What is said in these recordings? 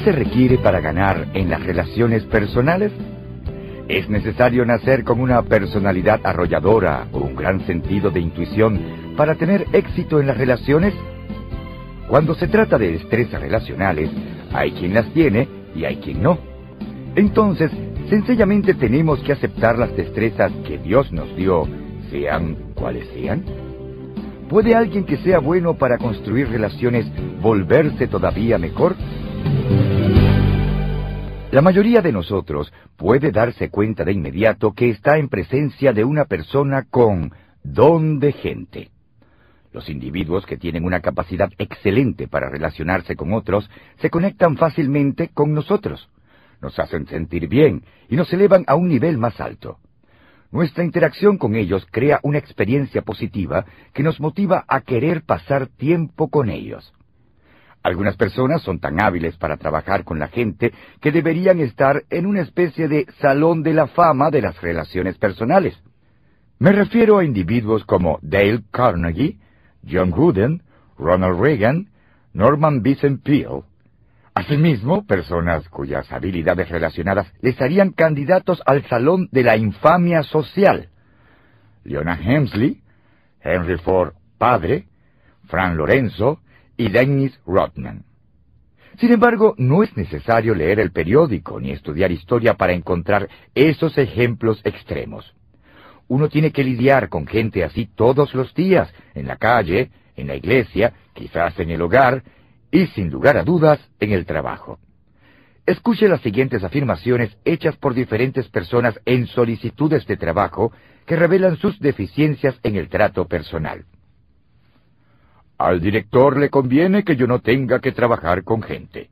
se requiere para ganar en las relaciones personales? ¿Es necesario nacer con una personalidad arrolladora o un gran sentido de intuición para tener éxito en las relaciones? Cuando se trata de destrezas relacionales, hay quien las tiene y hay quien no. Entonces, sencillamente tenemos que aceptar las destrezas que Dios nos dio, sean cuales sean. ¿Puede alguien que sea bueno para construir relaciones volverse todavía mejor? La mayoría de nosotros puede darse cuenta de inmediato que está en presencia de una persona con don de gente. Los individuos que tienen una capacidad excelente para relacionarse con otros se conectan fácilmente con nosotros, nos hacen sentir bien y nos elevan a un nivel más alto. Nuestra interacción con ellos crea una experiencia positiva que nos motiva a querer pasar tiempo con ellos. Algunas personas son tan hábiles para trabajar con la gente que deberían estar en una especie de salón de la fama de las relaciones personales. Me refiero a individuos como Dale Carnegie, John Wooden, Ronald Reagan, Norman Vincent Peale. Asimismo, personas cuyas habilidades relacionadas les harían candidatos al Salón de la Infamia Social. Leona Hemsley, Henry Ford padre, Fran Lorenzo y Dennis Rodman. Sin embargo, no es necesario leer el periódico ni estudiar historia para encontrar esos ejemplos extremos. Uno tiene que lidiar con gente así todos los días, en la calle, en la iglesia, quizás en el hogar y, sin lugar a dudas, en el trabajo. Escuche las siguientes afirmaciones hechas por diferentes personas en solicitudes de trabajo que revelan sus deficiencias en el trato personal. Al director le conviene que yo no tenga que trabajar con gente.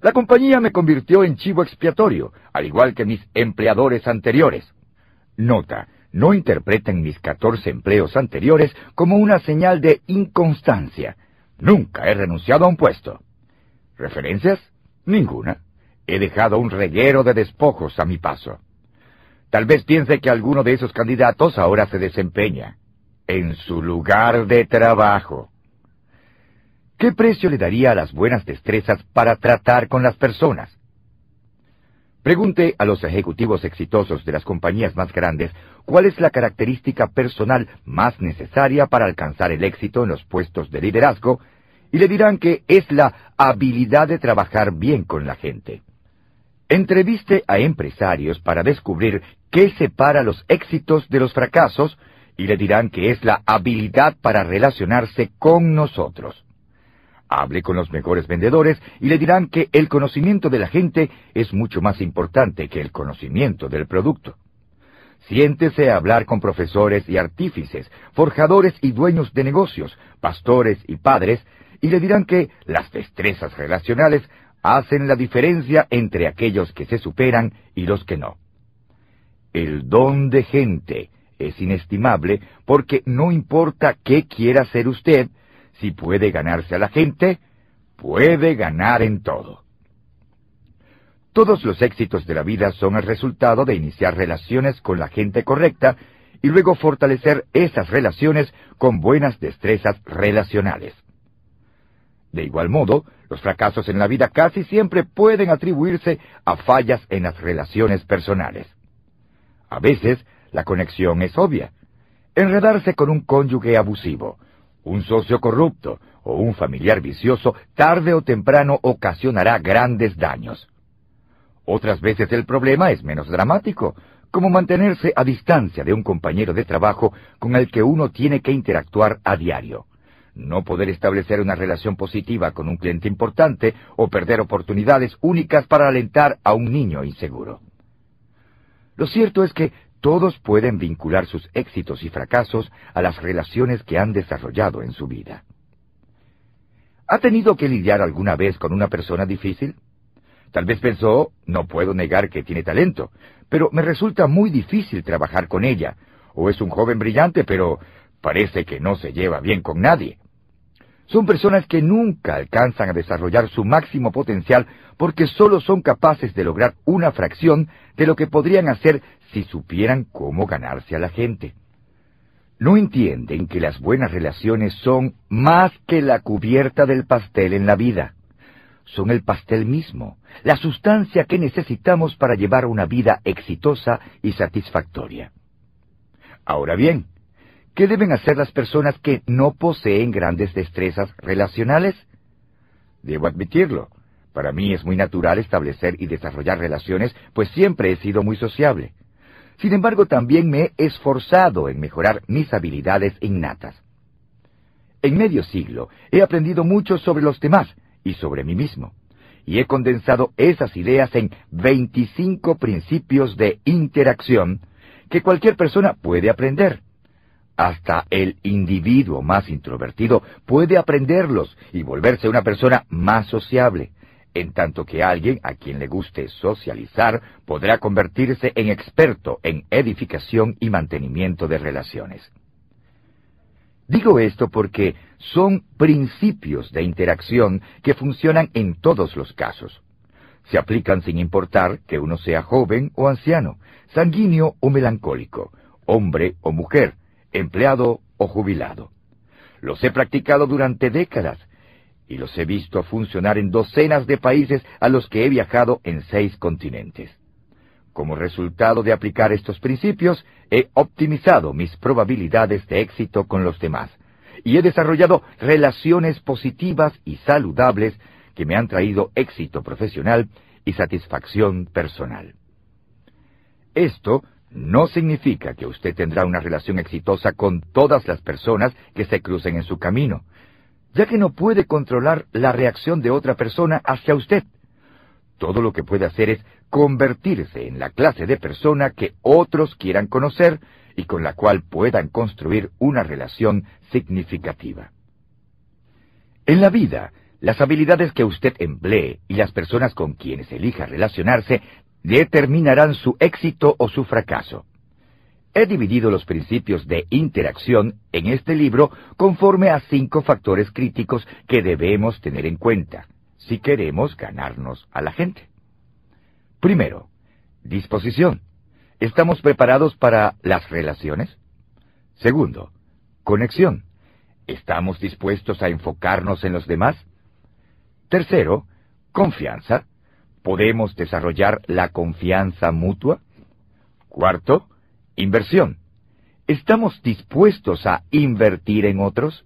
La compañía me convirtió en chivo expiatorio, al igual que mis empleadores anteriores. Nota, no interpreten mis catorce empleos anteriores como una señal de inconstancia. Nunca he renunciado a un puesto. ¿Referencias? Ninguna. He dejado un reguero de despojos a mi paso. Tal vez piense que alguno de esos candidatos ahora se desempeña en su lugar de trabajo. ¿Qué precio le daría a las buenas destrezas para tratar con las personas? Pregunte a los ejecutivos exitosos de las compañías más grandes cuál es la característica personal más necesaria para alcanzar el éxito en los puestos de liderazgo y le dirán que es la habilidad de trabajar bien con la gente. Entreviste a empresarios para descubrir qué separa los éxitos de los fracasos y le dirán que es la habilidad para relacionarse con nosotros. Hable con los mejores vendedores y le dirán que el conocimiento de la gente es mucho más importante que el conocimiento del producto. Siéntese a hablar con profesores y artífices, forjadores y dueños de negocios, pastores y padres, y le dirán que las destrezas relacionales hacen la diferencia entre aquellos que se superan y los que no. El don de gente es inestimable porque no importa qué quiera ser usted, si puede ganarse a la gente, puede ganar en todo. Todos los éxitos de la vida son el resultado de iniciar relaciones con la gente correcta y luego fortalecer esas relaciones con buenas destrezas relacionales. De igual modo, los fracasos en la vida casi siempre pueden atribuirse a fallas en las relaciones personales. A veces, la conexión es obvia. Enredarse con un cónyuge abusivo, un socio corrupto o un familiar vicioso tarde o temprano ocasionará grandes daños. Otras veces el problema es menos dramático, como mantenerse a distancia de un compañero de trabajo con el que uno tiene que interactuar a diario. No poder establecer una relación positiva con un cliente importante o perder oportunidades únicas para alentar a un niño inseguro. Lo cierto es que todos pueden vincular sus éxitos y fracasos a las relaciones que han desarrollado en su vida. ¿Ha tenido que lidiar alguna vez con una persona difícil? Tal vez pensó, no puedo negar que tiene talento, pero me resulta muy difícil trabajar con ella, o es un joven brillante, pero parece que no se lleva bien con nadie. Son personas que nunca alcanzan a desarrollar su máximo potencial porque solo son capaces de lograr una fracción de lo que podrían hacer si supieran cómo ganarse a la gente. No entienden que las buenas relaciones son más que la cubierta del pastel en la vida. son el pastel mismo, la sustancia que necesitamos para llevar una vida exitosa y satisfactoria. Ahora bien, ¿qué deben hacer las personas que no poseen grandes destrezas relacionales? Debo admitirlo, para mí es muy natural establecer y desarrollar relaciones, pues siempre he sido muy sociable. Sin embargo, también me he esforzado en mejorar mis habilidades innatas. En medio siglo he aprendido mucho sobre los demás y sobre mí mismo, y he condensado esas ideas en 25 principios de interacción que cualquier persona puede aprender. Hasta el individuo más introvertido puede aprenderlos y volverse una persona más sociable, en tanto que alguien a quien le guste socializar podrá convertirse en experto en edificación y mantenimiento de relaciones. Digo esto porque son principios de interacción que funcionan en todos los casos. Se aplican sin importar que uno sea joven o anciano, sanguíneo o melancólico, hombre o mujer, empleado o jubilado. Los he practicado durante décadas y los he visto funcionar en docenas de países a los que he viajado en seis continentes. Como resultado de aplicar estos principios, he optimizado mis probabilidades de éxito con los demás y he desarrollado relaciones positivas y saludables que me han traído éxito profesional y satisfacción personal. Esto no significa que usted tendrá una relación exitosa con todas las personas que se crucen en su camino, ya que no puede controlar la reacción de otra persona hacia usted. Todo lo que puede hacer es convertirse en la clase de persona que otros quieran conocer y con la cual puedan construir una relación significativa. En la vida, las habilidades que usted emplee y las personas con quienes elija relacionarse determinarán su éxito o su fracaso. He dividido los principios de interacción en este libro conforme a cinco factores críticos que debemos tener en cuenta si queremos ganarnos a la gente. Primero, disposición. ¿Estamos preparados para las relaciones? Segundo, conexión. ¿Estamos dispuestos a enfocarnos en los demás? Tercero, confianza. ¿Podemos desarrollar la confianza mutua? Cuarto, inversión. ¿Estamos dispuestos a invertir en otros?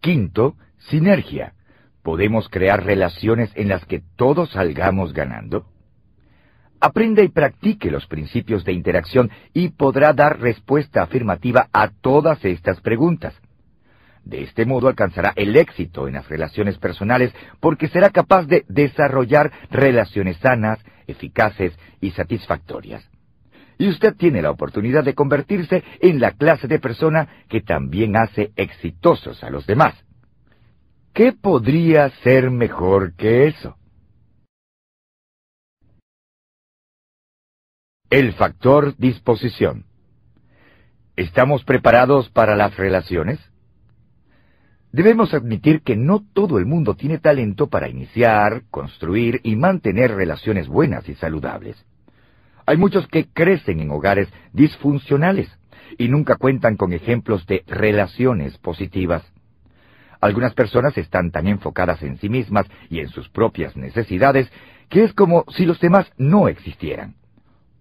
Quinto, sinergia. ¿Podemos crear relaciones en las que todos salgamos ganando? Aprenda y practique los principios de interacción y podrá dar respuesta afirmativa a todas estas preguntas. De este modo alcanzará el éxito en las relaciones personales porque será capaz de desarrollar relaciones sanas, eficaces y satisfactorias. Y usted tiene la oportunidad de convertirse en la clase de persona que también hace exitosos a los demás. ¿Qué podría ser mejor que eso? El factor disposición. ¿Estamos preparados para las relaciones? Debemos admitir que no todo el mundo tiene talento para iniciar, construir y mantener relaciones buenas y saludables. Hay muchos que crecen en hogares disfuncionales y nunca cuentan con ejemplos de relaciones positivas. Algunas personas están tan enfocadas en sí mismas y en sus propias necesidades que es como si los demás no existieran.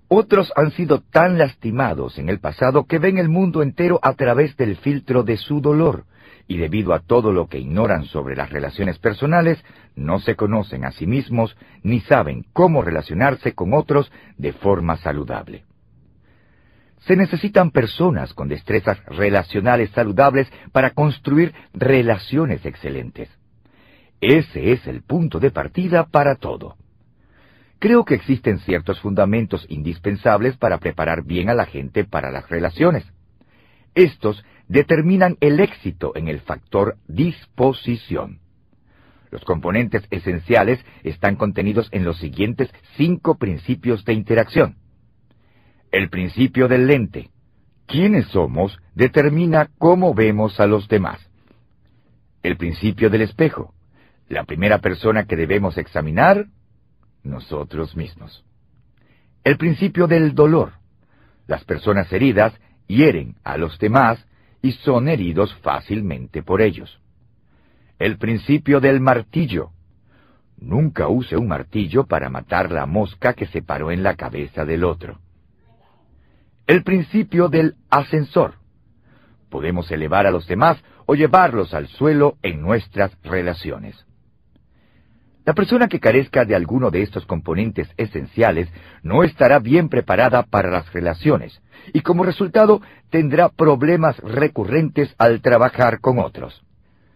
Otros han sido tan lastimados en el pasado que ven el mundo entero a través del filtro de su dolor, y debido a todo lo que ignoran sobre las relaciones personales, no se conocen a sí mismos ni saben cómo relacionarse con otros de forma saludable. Se necesitan personas con destrezas relacionales saludables para construir relaciones excelentes. Ese es el punto de partida para todo. Creo que existen ciertos fundamentos indispensables para preparar bien a la gente para las relaciones. Estos determinan el éxito en el factor disposición. Los componentes esenciales están contenidos en los siguientes cinco principios de interacción. El principio del lente. Quiénes somos determina cómo vemos a los demás. El principio del espejo. La primera persona que debemos examinar, nosotros mismos. El principio del dolor. Las personas heridas hieren a los demás y son heridos fácilmente por ellos. El principio del martillo. Nunca use un martillo para matar la mosca que se paró en la cabeza del otro. El principio del ascensor. Podemos elevar a los demás o llevarlos al suelo en nuestras relaciones. La persona que carezca de alguno de estos componentes esenciales no estará bien preparada para las relaciones y como resultado tendrá problemas recurrentes al trabajar con otros.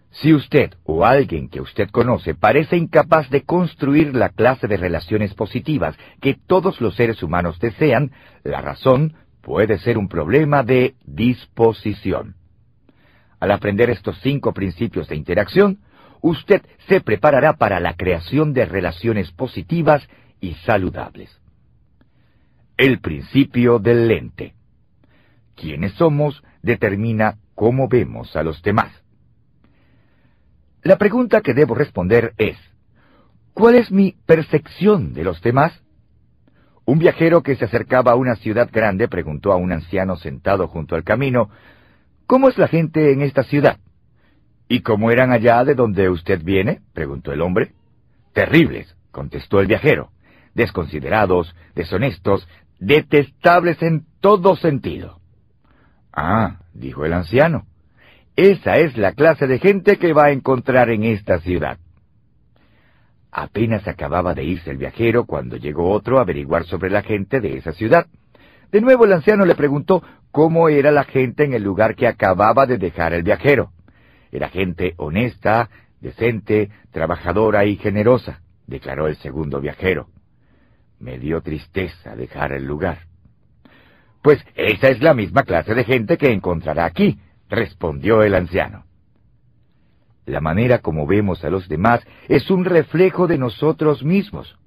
Si usted o alguien que usted conoce parece incapaz de construir la clase de relaciones positivas que todos los seres humanos desean, la razón puede ser un problema de disposición. Al aprender estos cinco principios de interacción, usted se preparará para la creación de relaciones positivas y saludables. El principio del lente. Quienes somos determina cómo vemos a los demás. La pregunta que debo responder es, ¿cuál es mi percepción de los demás? Un viajero que se acercaba a una ciudad grande preguntó a un anciano sentado junto al camino, ¿Cómo es la gente en esta ciudad? ¿Y cómo eran allá de donde usted viene? preguntó el hombre. Terribles, contestó el viajero. Desconsiderados, deshonestos, detestables en todo sentido. Ah, dijo el anciano. Esa es la clase de gente que va a encontrar en esta ciudad. Apenas acababa de irse el viajero cuando llegó otro a averiguar sobre la gente de esa ciudad. De nuevo el anciano le preguntó cómo era la gente en el lugar que acababa de dejar el viajero. Era gente honesta, decente, trabajadora y generosa, declaró el segundo viajero. Me dio tristeza dejar el lugar. Pues esa es la misma clase de gente que encontrará aquí, respondió el anciano. La manera como vemos a los demás es un reflejo de nosotros mismos.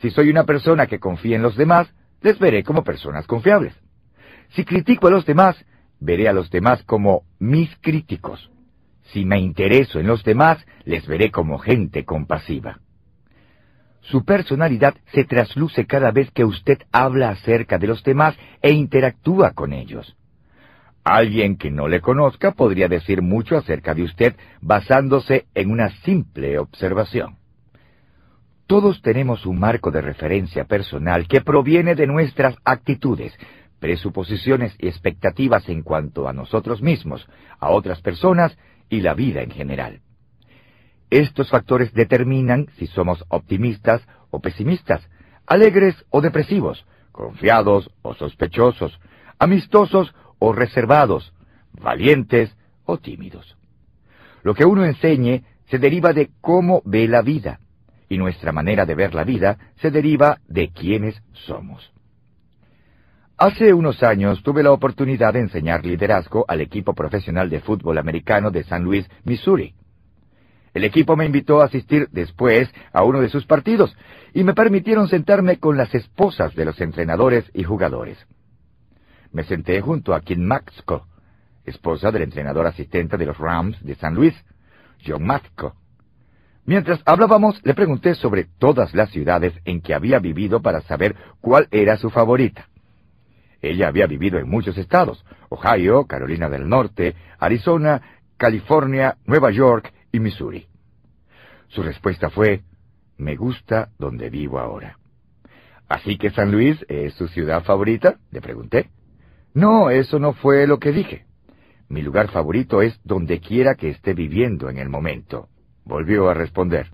Si soy una persona que confía en los demás, les veré como personas confiables. Si critico a los demás, veré a los demás como mis críticos. Si me intereso en los demás, les veré como gente compasiva. Su personalidad se trasluce cada vez que usted habla acerca de los demás e interactúa con ellos. Alguien que no le conozca podría decir mucho acerca de usted basándose en una simple observación. Todos tenemos un marco de referencia personal que proviene de nuestras actitudes, presuposiciones y expectativas en cuanto a nosotros mismos, a otras personas y la vida en general. Estos factores determinan si somos optimistas o pesimistas, alegres o depresivos, confiados o sospechosos, amistosos o reservados, valientes o tímidos. Lo que uno enseñe se deriva de cómo ve la vida y nuestra manera de ver la vida se deriva de quiénes somos. Hace unos años tuve la oportunidad de enseñar liderazgo al equipo profesional de fútbol americano de San Luis, Missouri. El equipo me invitó a asistir después a uno de sus partidos y me permitieron sentarme con las esposas de los entrenadores y jugadores. Me senté junto a Kim Maxco, esposa del entrenador asistente de los Rams de San Luis, John Maxco, Mientras hablábamos, le pregunté sobre todas las ciudades en que había vivido para saber cuál era su favorita. Ella había vivido en muchos estados, Ohio, Carolina del Norte, Arizona, California, Nueva York y Missouri. Su respuesta fue, me gusta donde vivo ahora. ¿Así que San Luis es su ciudad favorita? le pregunté. No, eso no fue lo que dije. Mi lugar favorito es donde quiera que esté viviendo en el momento. Volvió a responder.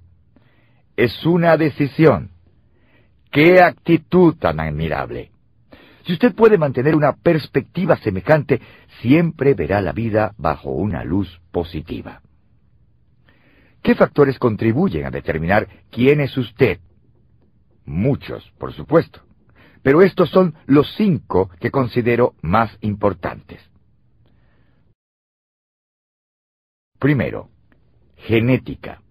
Es una decisión. ¡Qué actitud tan admirable! Si usted puede mantener una perspectiva semejante, siempre verá la vida bajo una luz positiva. ¿Qué factores contribuyen a determinar quién es usted? Muchos, por supuesto. Pero estos son los cinco que considero más importantes. Primero, genética.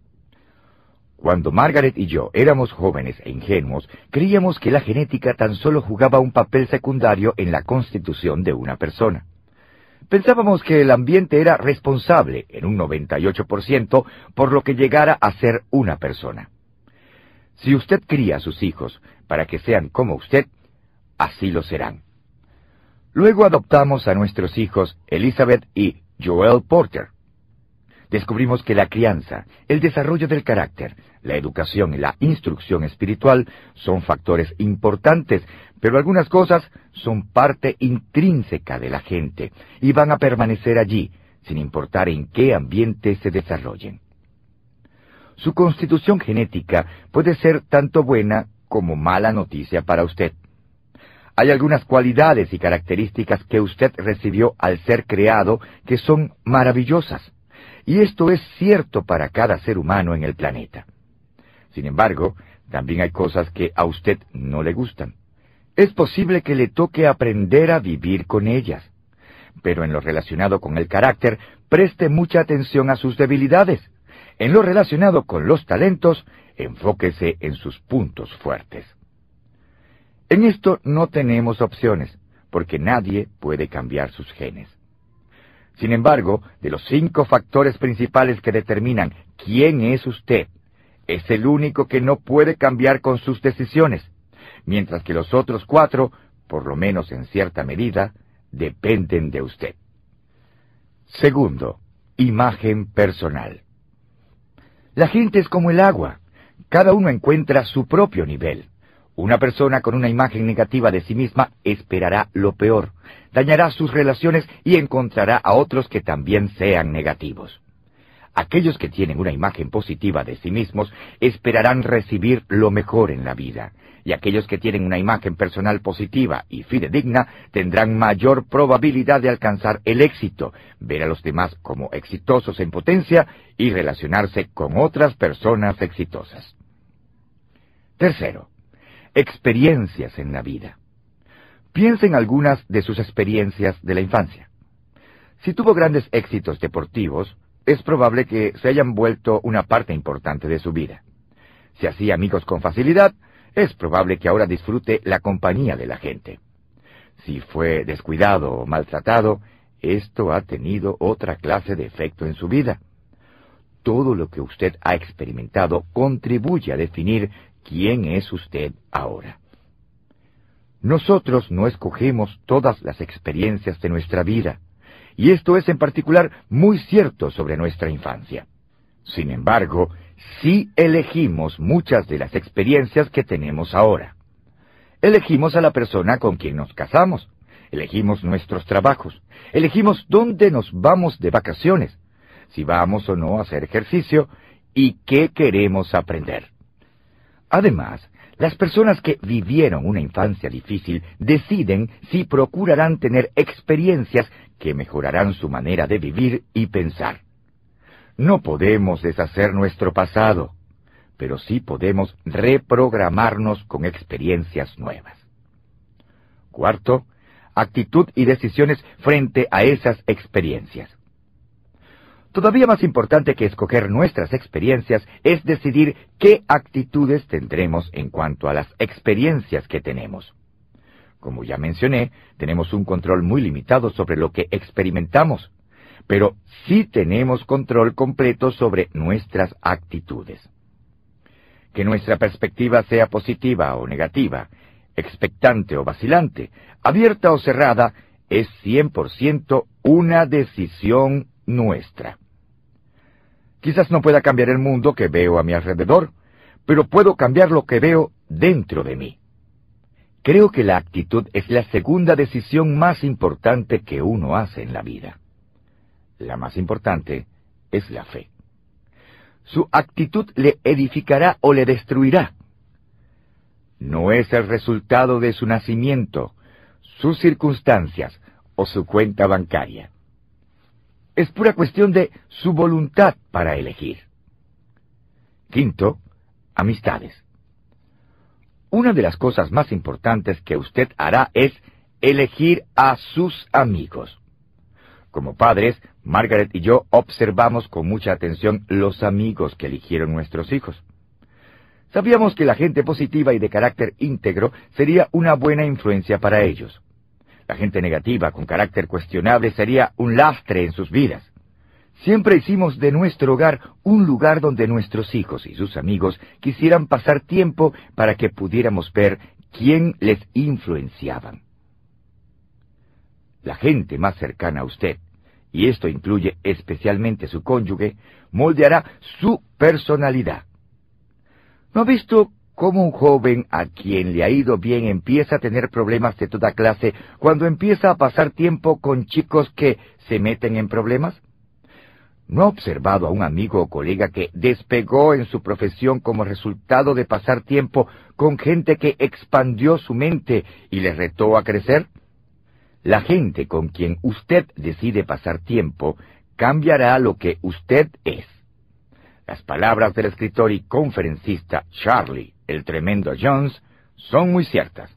Cuando Margaret y yo éramos jóvenes e ingenuos, creíamos que la genética tan solo jugaba un papel secundario en la constitución de una persona. Pensábamos que el ambiente era responsable en un 98% por lo que llegara a ser una persona. Si usted cría a sus hijos para que sean como usted, así lo serán. Luego adoptamos a nuestros hijos Elizabeth y Joel Porter. Descubrimos que la crianza, el desarrollo del carácter, la educación y la instrucción espiritual son factores importantes, pero algunas cosas son parte intrínseca de la gente y van a permanecer allí, sin importar en qué ambiente se desarrollen. Su constitución genética puede ser tanto buena como mala noticia para usted. Hay algunas cualidades y características que usted recibió al ser creado que son maravillosas, y esto es cierto para cada ser humano en el planeta. Sin embargo, también hay cosas que a usted no le gustan. Es posible que le toque aprender a vivir con ellas, pero en lo relacionado con el carácter, preste mucha atención a sus debilidades. En lo relacionado con los talentos, enfóquese en sus puntos fuertes. En esto no tenemos opciones, porque nadie puede cambiar sus genes. Sin embargo, de los cinco factores principales que determinan quién es usted, es el único que no puede cambiar con sus decisiones, mientras que los otros cuatro, por lo menos en cierta medida, dependen de usted. Segundo, imagen personal. La gente es como el agua. Cada uno encuentra su propio nivel. Una persona con una imagen negativa de sí misma esperará lo peor, dañará sus relaciones y encontrará a otros que también sean negativos. Aquellos que tienen una imagen positiva de sí mismos esperarán recibir lo mejor en la vida, y aquellos que tienen una imagen personal positiva y fidedigna tendrán mayor probabilidad de alcanzar el éxito, ver a los demás como exitosos en potencia y relacionarse con otras personas exitosas. Tercero, experiencias en la vida. Piensa en algunas de sus experiencias de la infancia. Si tuvo grandes éxitos deportivos, es probable que se hayan vuelto una parte importante de su vida. Si hacía amigos con facilidad, es probable que ahora disfrute la compañía de la gente. Si fue descuidado o maltratado, esto ha tenido otra clase de efecto en su vida. Todo lo que usted ha experimentado contribuye a definir quién es usted ahora. Nosotros no escogemos todas las experiencias de nuestra vida, y esto es en particular muy cierto sobre nuestra infancia. Sin embargo, sí elegimos muchas de las experiencias que tenemos ahora. Elegimos a la persona con quien nos casamos, elegimos nuestros trabajos, elegimos dónde nos vamos de vacaciones, si vamos o no a hacer ejercicio y qué queremos aprender. Además, las personas que vivieron una infancia difícil deciden si procurarán tener experiencias que mejorarán su manera de vivir y pensar. No podemos deshacer nuestro pasado, pero sí podemos reprogramarnos con experiencias nuevas. Cuarto, actitud y decisiones frente a esas experiencias. Todavía más importante que escoger nuestras experiencias es decidir qué actitudes tendremos en cuanto a las experiencias que tenemos. Como ya mencioné, tenemos un control muy limitado sobre lo que experimentamos, pero sí tenemos control completo sobre nuestras actitudes. Que nuestra perspectiva sea positiva o negativa, expectante o vacilante, abierta o cerrada, es 100% una decisión nuestra. Quizás no pueda cambiar el mundo que veo a mi alrededor, pero puedo cambiar lo que veo dentro de mí. Creo que la actitud es la segunda decisión más importante que uno hace en la vida. La más importante es la fe. Su actitud le edificará o le destruirá. No es el resultado de su nacimiento, sus circunstancias o su cuenta bancaria es pura cuestión de su voluntad para elegir. Quinto, amistades. Una de las cosas más importantes que usted hará es elegir a sus amigos. Como padres, Margaret y yo observamos con mucha atención los amigos que eligieron nuestros hijos. Sabíamos que la gente positiva y de carácter íntegro sería una buena influencia para ellos. La gente negativa, con carácter cuestionable, sería un lastre en sus vidas. Siempre hicimos de nuestro hogar un lugar donde nuestros hijos y sus amigos quisieran pasar tiempo para que pudiéramos ver quién les influenciaban. La gente más cercana a usted y esto incluye especialmente su cónyuge, moldeará su personalidad. ¿No ha visto cómo un joven a quien le ha ido bien empieza a tener problemas de toda clase cuando empieza a pasar tiempo con chicos que se meten en problemas? ¿No ha observado a un amigo o colega que despegó en su profesión como resultado de pasar tiempo con gente que expandió su mente y le retó a crecer? La gente con quien usted decide pasar tiempo cambiará lo que usted es. Las palabras del escritor y conferencista Charlie, el tremendo Jones, son muy ciertas.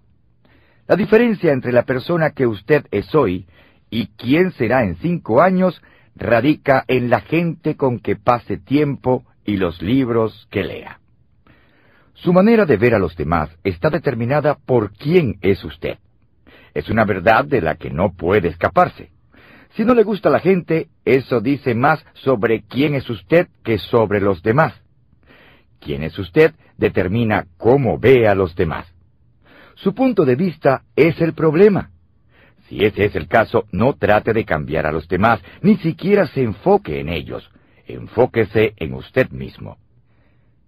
La diferencia entre la persona que usted es hoy y quién será en cinco años radica en la gente con que pase tiempo y los libros que lea. Su manera de ver a los demás está determinada por quién es usted. Es una verdad de la que no puede escaparse. Si no le gusta a la gente, eso dice más sobre quién es usted que sobre los demás. Quién es usted determina cómo ve a los demás. Su punto de vista es el problema. Si ese es el caso, no trate de cambiar a los demás, ni siquiera se enfoque en ellos. Enfóquese en usted mismo.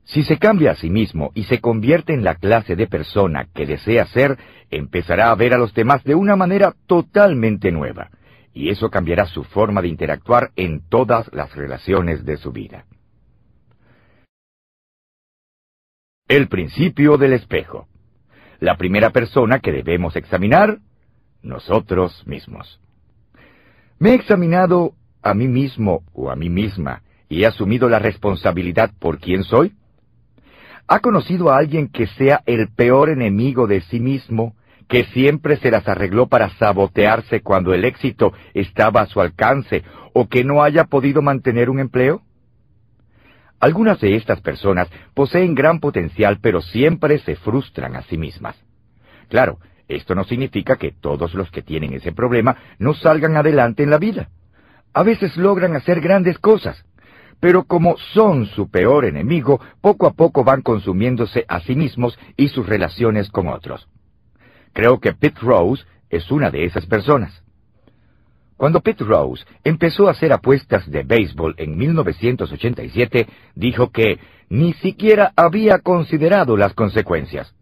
Si se cambia a sí mismo y se convierte en la clase de persona que desea ser, empezará a ver a los demás de una manera totalmente nueva, y eso cambiará su forma de interactuar en todas las relaciones de su vida. El principio del espejo. La primera persona que debemos examinar nosotros mismos. Me he examinado a mí mismo o a mí misma y he asumido la responsabilidad por quién soy. ¿Ha conocido a alguien que sea el peor enemigo de sí mismo, que siempre se las arregló para sabotearse cuando el éxito estaba a su alcance o que no haya podido mantener un empleo? Algunas de estas personas poseen gran potencial pero siempre se frustran a sí mismas. Claro, esto no significa que todos los que tienen ese problema no salgan adelante en la vida. A veces logran hacer grandes cosas, pero como son su peor enemigo, poco a poco van consumiéndose a sí mismos y sus relaciones con otros. Creo que Pete Rose es una de esas personas. Cuando Pete Rose empezó a hacer apuestas de béisbol en 1987, dijo que ni siquiera había considerado las consecuencias.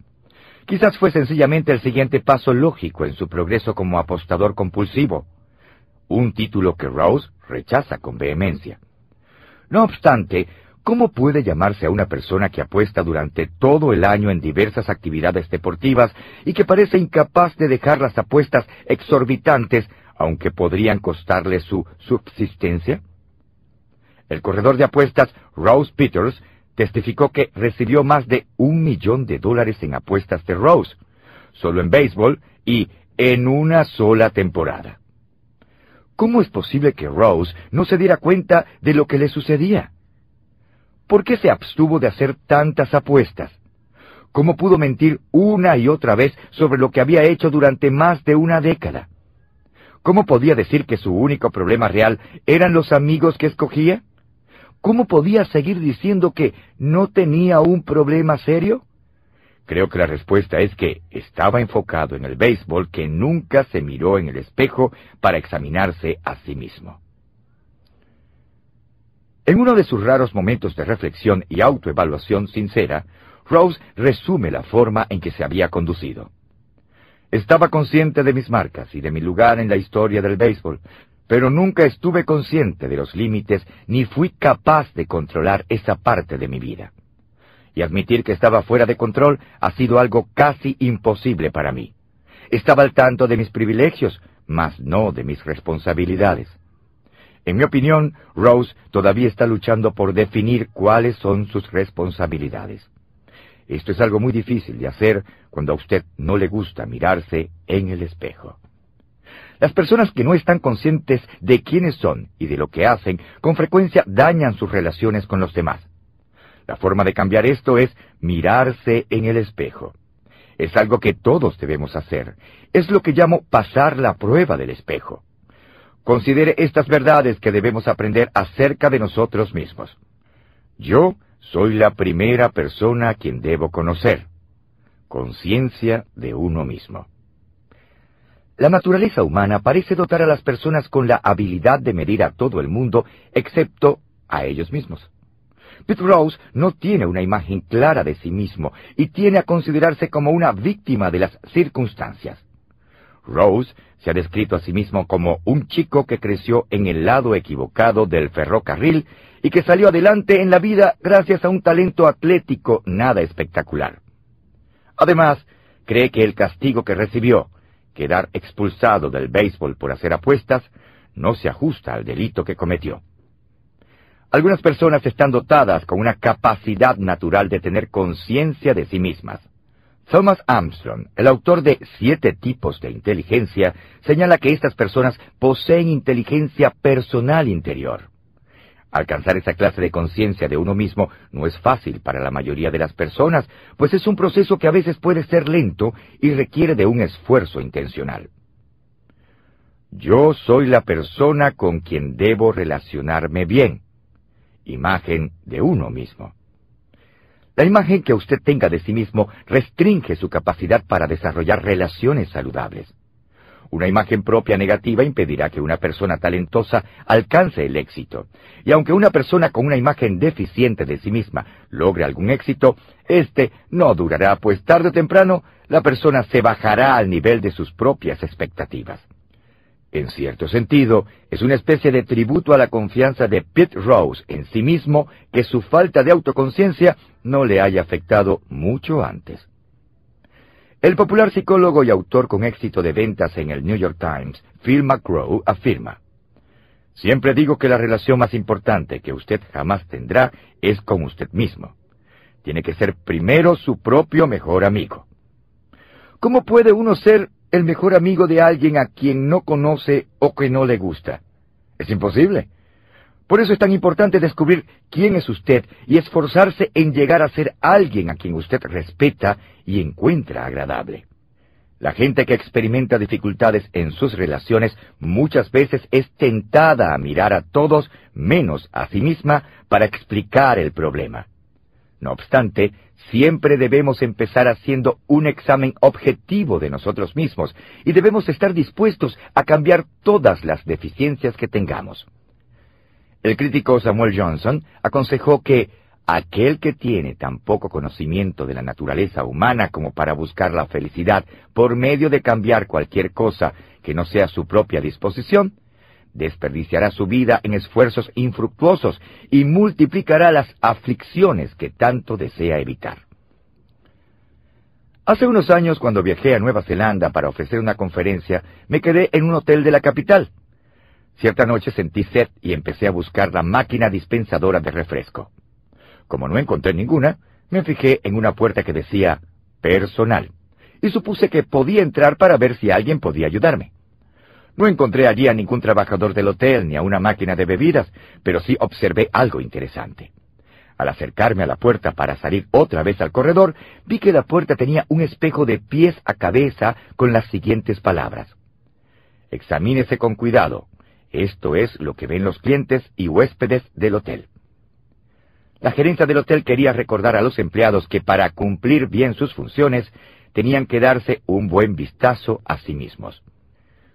Quizás fue sencillamente el siguiente paso lógico en su progreso como apostador compulsivo, un título que Rose rechaza con vehemencia. No obstante, ¿cómo puede llamarse a una persona que apuesta durante todo el año en diversas actividades deportivas y que parece incapaz de dejar las apuestas exorbitantes, aunque podrían costarle su subsistencia? El corredor de apuestas Rose Peters testificó que recibió más de un millón de dólares en apuestas de Rose, solo en béisbol y en una sola temporada. ¿Cómo es posible que Rose no se diera cuenta de lo que le sucedía? ¿Por qué se abstuvo de hacer tantas apuestas? ¿Cómo pudo mentir una y otra vez sobre lo que había hecho durante más de una década? ¿Cómo podía decir que su único problema real eran los amigos que escogía? ¿cómo podía seguir diciendo que no tenía un problema serio? Creo que la respuesta es que estaba enfocado en el béisbol que nunca se miró en el espejo para examinarse a sí mismo. En uno de sus raros momentos de reflexión y autoevaluación sincera, Rose resume la forma en que se había conducido. Estaba consciente de mis marcas y de mi lugar en la historia del béisbol, pero nunca estuve consciente de los límites ni fui capaz de controlar esa parte de mi vida. Y admitir que estaba fuera de control ha sido algo casi imposible para mí. Estaba al tanto de mis privilegios, mas no de mis responsabilidades. En mi opinión, Rose todavía está luchando por definir cuáles son sus responsabilidades. Esto es algo muy difícil de hacer cuando a usted no le gusta mirarse en el espejo. Las personas que no están conscientes de quiénes son y de lo que hacen, con frecuencia dañan sus relaciones con los demás. La forma de cambiar esto es mirarse en el espejo. Es algo que todos debemos hacer. Es lo que llamo pasar la prueba del espejo. Considere estas verdades que debemos aprender acerca de nosotros mismos. Yo soy la primera persona a quien debo conocer. Conciencia de uno mismo. La naturaleza humana parece dotar a las personas con la habilidad de medir a todo el mundo, excepto a ellos mismos. Pete Rose no tiene una imagen clara de sí mismo y tiene a considerarse como una víctima de las circunstancias. Rose se ha descrito a sí mismo como un chico que creció en el lado equivocado del ferrocarril y que salió adelante en la vida gracias a un talento atlético nada espectacular. Además, cree que el castigo que recibió, quedar expulsado del béisbol por hacer apuestas, no se ajusta al delito que cometió. Algunas personas están dotadas con una capacidad natural de tener conciencia de sí mismas. Thomas Armstrong, el autor de Siete tipos de inteligencia, señala que estas personas poseen inteligencia personal interior. Alcanzar esa clase de conciencia de uno mismo no es fácil para la mayoría de las personas, pues es un proceso que a veces puede ser lento y requiere de un esfuerzo intencional. Yo soy la persona con quien debo relacionarme bien. Imagen de uno mismo. La imagen que usted tenga de sí mismo restringe su capacidad para desarrollar relaciones saludables. Una imagen propia negativa impedirá que una persona talentosa alcance el éxito. Y aunque una persona con una imagen deficiente de sí misma logre algún éxito, este no durará, pues tarde o temprano la persona se bajará al nivel de sus propias expectativas. En cierto sentido, es una especie de tributo a la confianza de Pete Rose en sí mismo que su falta de autoconciencia no le haya afectado mucho antes. El popular psicólogo y autor con éxito de ventas en el New York Times, Phil McGraw, afirma, Siempre digo que la relación más importante que usted jamás tendrá es con usted mismo. Tiene que ser primero su propio mejor amigo. ¿Cómo puede uno ser el mejor amigo de alguien a quien no conoce o que no le gusta. Es imposible. Por eso es tan importante descubrir quién es usted y esforzarse en llegar a ser alguien a quien usted respeta y encuentra agradable. La gente que experimenta dificultades en sus relaciones muchas veces es tentada a mirar a todos menos a sí misma para explicar el problema. No obstante, siempre debemos empezar haciendo un examen objetivo de nosotros mismos y debemos estar dispuestos a cambiar todas las deficiencias que tengamos. El crítico Samuel Johnson aconsejó que aquel que tiene tan poco conocimiento de la naturaleza humana como para buscar la felicidad por medio de cambiar cualquier cosa que no sea su propia disposición, desperdiciará su vida en esfuerzos infructuosos y multiplicará las aflicciones que tanto desea evitar. Hace unos años, cuando viajé a Nueva Zelanda para ofrecer una conferencia, me quedé en un hotel de la capital. Cierta noche sentí sed y empecé a buscar la máquina dispensadora de refresco. Como no encontré ninguna, me fijé en una puerta que decía personal y supuse que podía entrar para ver si alguien podía ayudarme. No encontré allí a ningún trabajador del hotel ni a una máquina de bebidas, pero sí observé algo interesante. Al acercarme a la puerta para salir otra vez al corredor, vi que la puerta tenía un espejo de pies a cabeza con las siguientes palabras. Examínese con cuidado. Esto es lo que ven los clientes y huéspedes del hotel. La gerencia del hotel quería recordar a los empleados que para cumplir bien sus funciones tenían que darse un buen vistazo a sí mismos.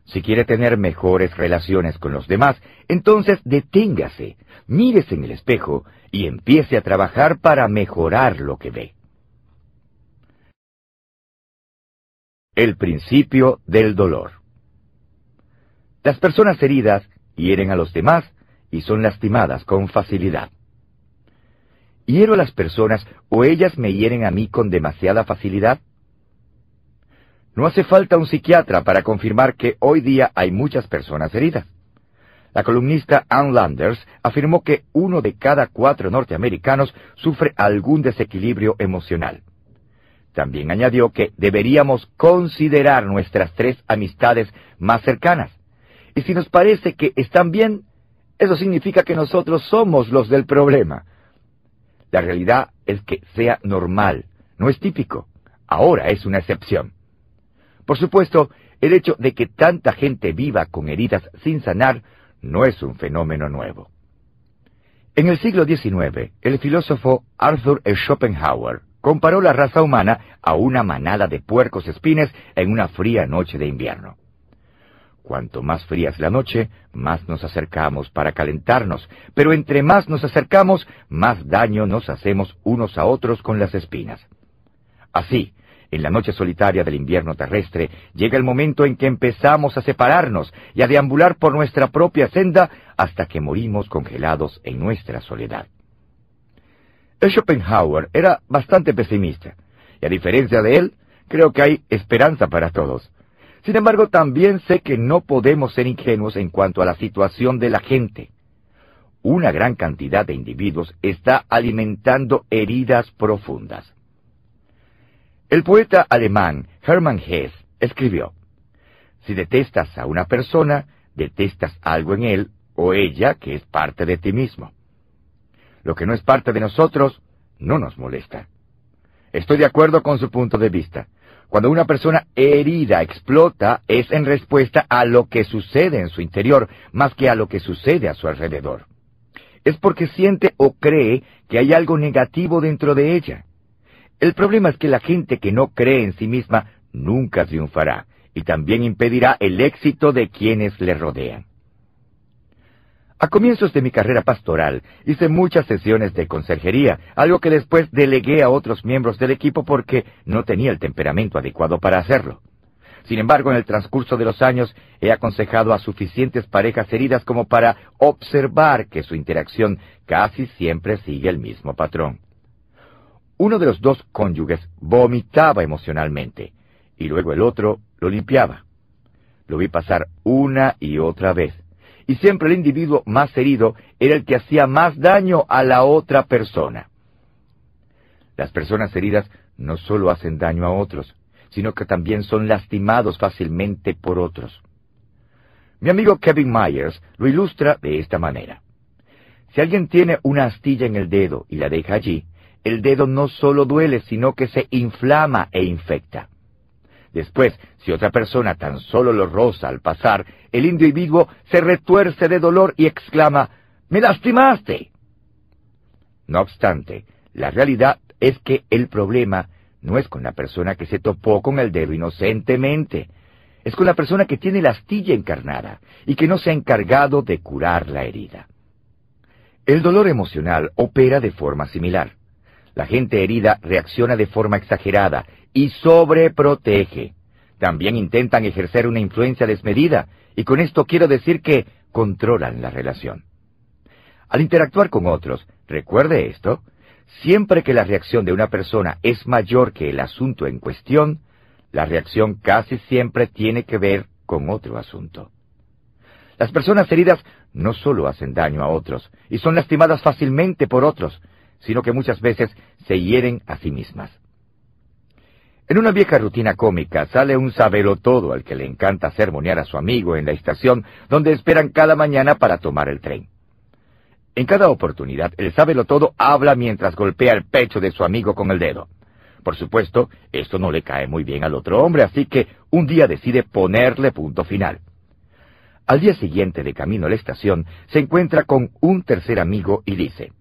Si quiere tener mejores relaciones con los demás, entonces deténgase, mírese en el espejo y empiece a trabajar para mejorar lo que ve. El principio del dolor. Las personas heridas hieren a los demás y son lastimadas con facilidad. ¿Hiero a las personas o ellas me hieren a mí con demasiada facilidad? No hace falta un psiquiatra para confirmar que hoy día hay muchas personas heridas. La columnista Ann Landers afirmó que uno de cada cuatro norteamericanos sufre algún desequilibrio emocional. También añadió que deberíamos considerar nuestras tres amistades más cercanas. Y si nos parece que están bien, eso significa que nosotros somos los del problema. La realidad es que sea normal, no es típico. Ahora es una excepción. Por supuesto, el hecho de que tanta gente viva con heridas sin sanar no es un fenómeno nuevo. En el siglo XIX, el filósofo Arthur E. Schopenhauer comparó la raza humana a una manada de puercos espines en una fría noche de invierno. Cuanto más fría es la noche, más nos acercamos para calentarnos, pero entre más nos acercamos, más daño nos hacemos unos a otros con las espinas. Así, en la noche solitaria del invierno terrestre, llega el momento en que empezamos a separarnos y a deambular por nuestra propia senda hasta que morimos congelados en nuestra soledad. Schopenhauer era bastante pesimista, y a diferencia de él, creo que hay esperanza para todos. Sin embargo, también sé que no podemos ser ingenuos en cuanto a la situación de la gente. Una gran cantidad de individuos está alimentando heridas profundas. El poeta alemán Hermann Hesse escribió, Si detestas a una persona, detestas algo en él o ella que es parte de ti mismo. Lo que no es parte de nosotros no nos molesta. Estoy de acuerdo con su punto de vista. Cuando una persona herida explota es en respuesta a lo que sucede en su interior más que a lo que sucede a su alrededor. Es porque siente o cree que hay algo negativo dentro de ella. El problema es que la gente que no cree en sí misma nunca triunfará y también impedirá el éxito de quienes le rodean. A comienzos de mi carrera pastoral hice muchas sesiones de conserjería, algo que después delegué a otros miembros del equipo porque no tenía el temperamento adecuado para hacerlo. Sin embargo, en el transcurso de los años he aconsejado a suficientes parejas heridas como para observar que su interacción casi siempre sigue el mismo patrón. Uno de los dos cónyuges vomitaba emocionalmente y luego el otro lo limpiaba. Lo vi pasar una y otra vez y siempre el individuo más herido era el que hacía más daño a la otra persona. Las personas heridas no solo hacen daño a otros, sino que también son lastimados fácilmente por otros. Mi amigo Kevin Myers lo ilustra de esta manera. Si alguien tiene una astilla en el dedo y la deja allí, el dedo no solo duele, sino que se inflama e infecta. Después, si otra persona tan solo lo roza al pasar, el individuo se retuerce de dolor y exclama, ¡Me lastimaste! No obstante, la realidad es que el problema no es con la persona que se topó con el dedo inocentemente, es con la persona que tiene la astilla encarnada y que no se ha encargado de curar la herida. El dolor emocional opera de forma similar. La gente herida reacciona de forma exagerada y sobreprotege. También intentan ejercer una influencia desmedida, y con esto quiero decir que controlan la relación. Al interactuar con otros, recuerde esto, siempre que la reacción de una persona es mayor que el asunto en cuestión, la reacción casi siempre tiene que ver con otro asunto. Las personas heridas no solo hacen daño a otros y son lastimadas fácilmente por otros, sino que muchas veces se hieren a sí mismas. En una vieja rutina cómica sale un todo al que le encanta sermonear a su amigo en la estación donde esperan cada mañana para tomar el tren. En cada oportunidad, el todo habla mientras golpea el pecho de su amigo con el dedo. Por supuesto, esto no le cae muy bien al otro hombre, así que un día decide ponerle punto final. Al día siguiente de camino a la estación, se encuentra con un tercer amigo y dice,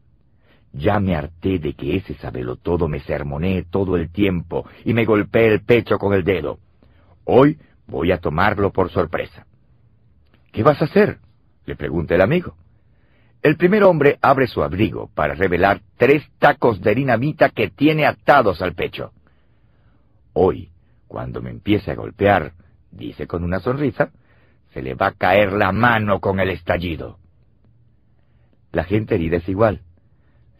ya me harté de que ese todo me sermonee todo el tiempo y me golpee el pecho con el dedo. Hoy voy a tomarlo por sorpresa. ¿Qué vas a hacer? le pregunta el amigo. El primer hombre abre su abrigo para revelar tres tacos de dinamita que tiene atados al pecho. Hoy, cuando me empiece a golpear, dice con una sonrisa, se le va a caer la mano con el estallido. La gente herida es igual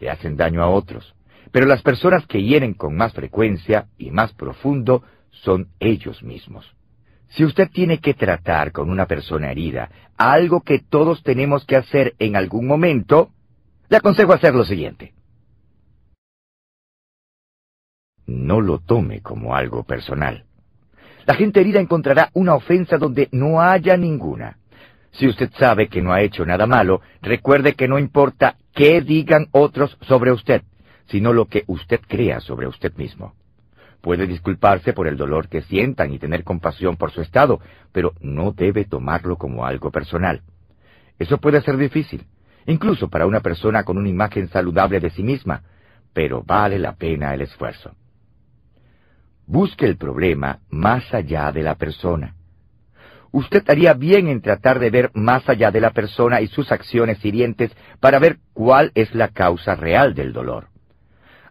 le hacen daño a otros. Pero las personas que hieren con más frecuencia y más profundo son ellos mismos. Si usted tiene que tratar con una persona herida, algo que todos tenemos que hacer en algún momento, le aconsejo hacer lo siguiente. No lo tome como algo personal. La gente herida encontrará una ofensa donde no haya ninguna. Si usted sabe que no ha hecho nada malo, recuerde que no importa qué digan otros sobre usted, sino lo que usted crea sobre usted mismo. Puede disculparse por el dolor que sientan y tener compasión por su estado, pero no debe tomarlo como algo personal. Eso puede ser difícil, incluso para una persona con una imagen saludable de sí misma, pero vale la pena el esfuerzo. Busque el problema más allá de la persona. Usted haría bien en tratar de ver más allá de la persona y sus acciones hirientes para ver cuál es la causa real del dolor.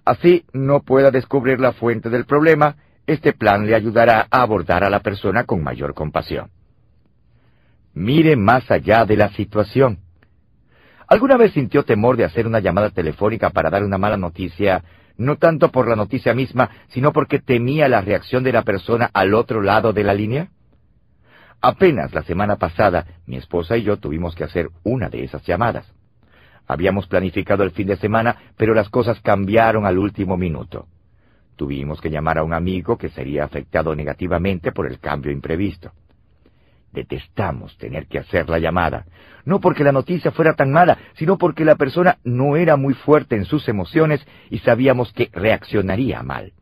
Así no pueda descubrir la fuente del problema, este plan le ayudará a abordar a la persona con mayor compasión. Mire más allá de la situación. ¿Alguna vez sintió temor de hacer una llamada telefónica para dar una mala noticia, no tanto por la noticia misma, sino porque temía la reacción de la persona al otro lado de la línea? Apenas la semana pasada, mi esposa y yo tuvimos que hacer una de esas llamadas. Habíamos planificado el fin de semana, pero las cosas cambiaron al último minuto. Tuvimos que llamar a un amigo que sería afectado negativamente por el cambio imprevisto. Detestamos tener que hacer la llamada, no porque la noticia fuera tan mala, sino porque la persona no era muy fuerte en sus emociones y sabíamos que reaccionaría mal.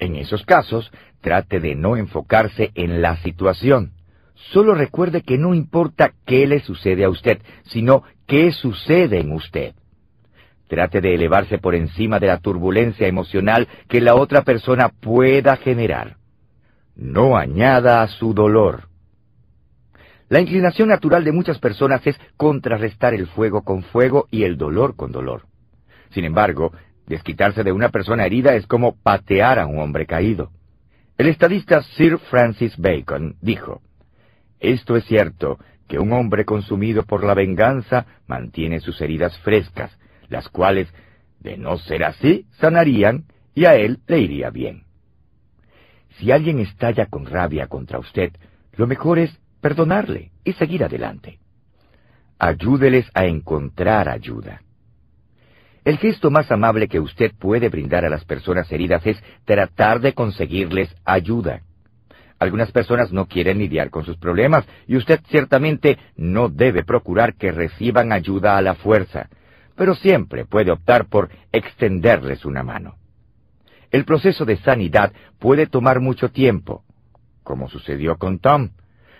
En esos casos, trate de no enfocarse en la situación. Solo recuerde que no importa qué le sucede a usted, sino qué sucede en usted. Trate de elevarse por encima de la turbulencia emocional que la otra persona pueda generar. No añada a su dolor. La inclinación natural de muchas personas es contrarrestar el fuego con fuego y el dolor con dolor. Sin embargo, desquitarse de una persona herida es como patear a un hombre caído. El estadista Sir Francis Bacon dijo, Esto es cierto, que un hombre consumido por la venganza mantiene sus heridas frescas, las cuales, de no ser así, sanarían y a él le iría bien. Si alguien estalla con rabia contra usted, lo mejor es perdonarle y seguir adelante. Ayúdeles a encontrar ayuda. El gesto más amable que usted puede brindar a las personas heridas es tratar de conseguirles ayuda. Algunas personas no quieren lidiar con sus problemas y usted ciertamente no debe procurar que reciban ayuda a la fuerza, pero siempre puede optar por extenderles una mano. El proceso de sanidad puede tomar mucho tiempo, como sucedió con Tom,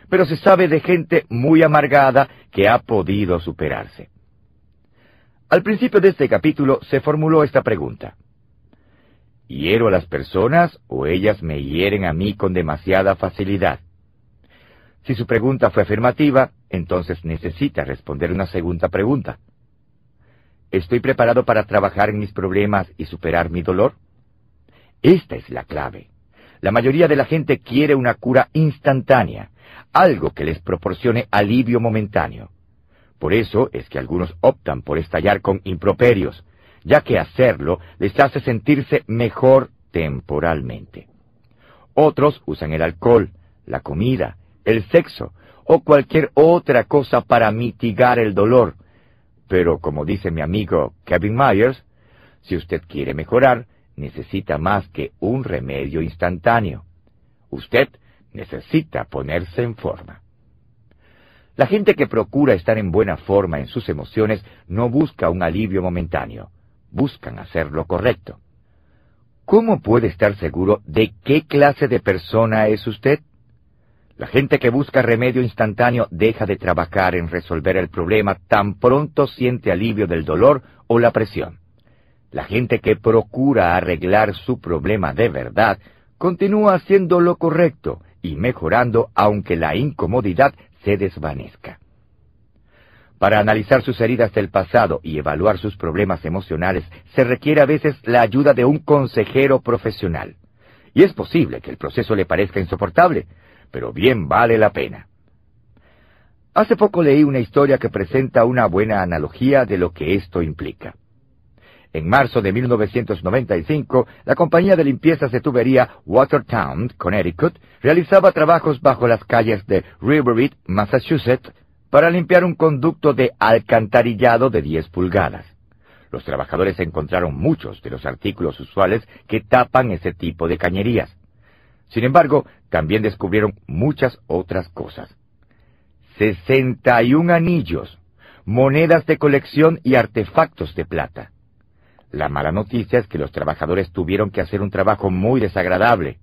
pero se sabe de gente muy amargada que ha podido superarse. Al principio de este capítulo se formuló esta pregunta. ¿Hiero a las personas o ellas me hieren a mí con demasiada facilidad? Si su pregunta fue afirmativa, entonces necesita responder una segunda pregunta. ¿Estoy preparado para trabajar en mis problemas y superar mi dolor? Esta es la clave. La mayoría de la gente quiere una cura instantánea, algo que les proporcione alivio momentáneo. Por eso es que algunos optan por estallar con improperios, ya que hacerlo les hace sentirse mejor temporalmente. Otros usan el alcohol, la comida, el sexo o cualquier otra cosa para mitigar el dolor. Pero como dice mi amigo Kevin Myers, si usted quiere mejorar, necesita más que un remedio instantáneo. Usted necesita ponerse en forma. La gente que procura estar en buena forma en sus emociones no busca un alivio momentáneo, buscan hacer lo correcto. ¿Cómo puede estar seguro de qué clase de persona es usted? La gente que busca remedio instantáneo deja de trabajar en resolver el problema tan pronto siente alivio del dolor o la presión. La gente que procura arreglar su problema de verdad continúa haciendo lo correcto y mejorando aunque la incomodidad se desvanezca. Para analizar sus heridas del pasado y evaluar sus problemas emocionales se requiere a veces la ayuda de un consejero profesional. Y es posible que el proceso le parezca insoportable, pero bien vale la pena. Hace poco leí una historia que presenta una buena analogía de lo que esto implica. En marzo de 1995, la compañía de limpiezas de tubería Watertown, Connecticut, realizaba trabajos bajo las calles de Riverwood, Massachusetts, para limpiar un conducto de alcantarillado de 10 pulgadas. Los trabajadores encontraron muchos de los artículos usuales que tapan ese tipo de cañerías. Sin embargo, también descubrieron muchas otras cosas. 61 anillos, monedas de colección y artefactos de plata. La mala noticia es que los trabajadores tuvieron que hacer un trabajo muy desagradable.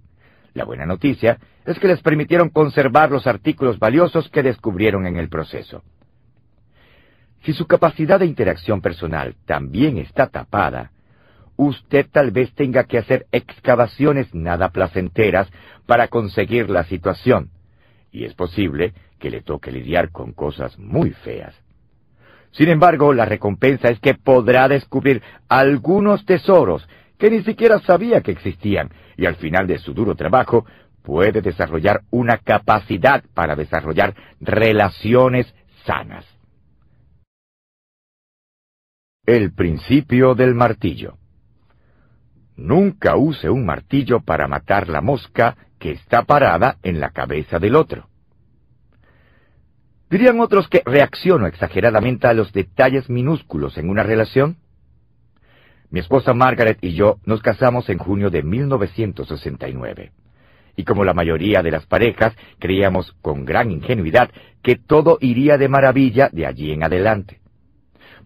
La buena noticia es que les permitieron conservar los artículos valiosos que descubrieron en el proceso. Si su capacidad de interacción personal también está tapada, usted tal vez tenga que hacer excavaciones nada placenteras para conseguir la situación, y es posible que le toque lidiar con cosas muy feas. Sin embargo, la recompensa es que podrá descubrir algunos tesoros que ni siquiera sabía que existían, y al final de su duro trabajo puede desarrollar una capacidad para desarrollar relaciones sanas. El principio del martillo. Nunca use un martillo para matar la mosca que está parada en la cabeza del otro. ¿Dirían otros que reacciono exageradamente a los detalles minúsculos en una relación? Mi esposa Margaret y yo nos casamos en junio de 1969 y como la mayoría de las parejas, creíamos con gran ingenuidad que todo iría de maravilla de allí en adelante.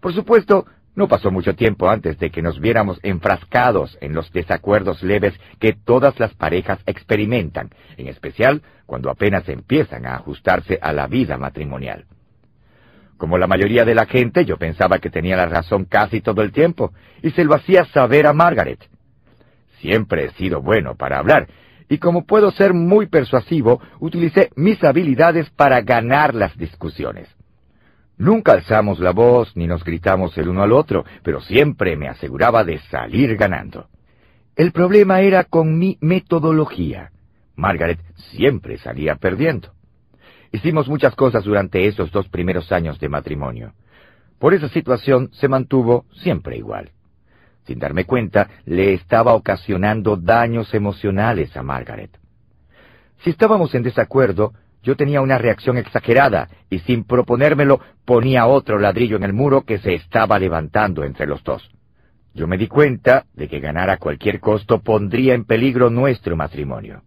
Por supuesto, no pasó mucho tiempo antes de que nos viéramos enfrascados en los desacuerdos leves que todas las parejas experimentan, en especial cuando apenas empiezan a ajustarse a la vida matrimonial. Como la mayoría de la gente, yo pensaba que tenía la razón casi todo el tiempo, y se lo hacía saber a Margaret. Siempre he sido bueno para hablar, y como puedo ser muy persuasivo, utilicé mis habilidades para ganar las discusiones. Nunca alzamos la voz ni nos gritamos el uno al otro, pero siempre me aseguraba de salir ganando. El problema era con mi metodología. Margaret siempre salía perdiendo. Hicimos muchas cosas durante esos dos primeros años de matrimonio. Por esa situación se mantuvo siempre igual. Sin darme cuenta, le estaba ocasionando daños emocionales a Margaret. Si estábamos en desacuerdo, yo tenía una reacción exagerada y sin proponérmelo ponía otro ladrillo en el muro que se estaba levantando entre los dos. Yo me di cuenta de que ganar a cualquier costo pondría en peligro nuestro matrimonio.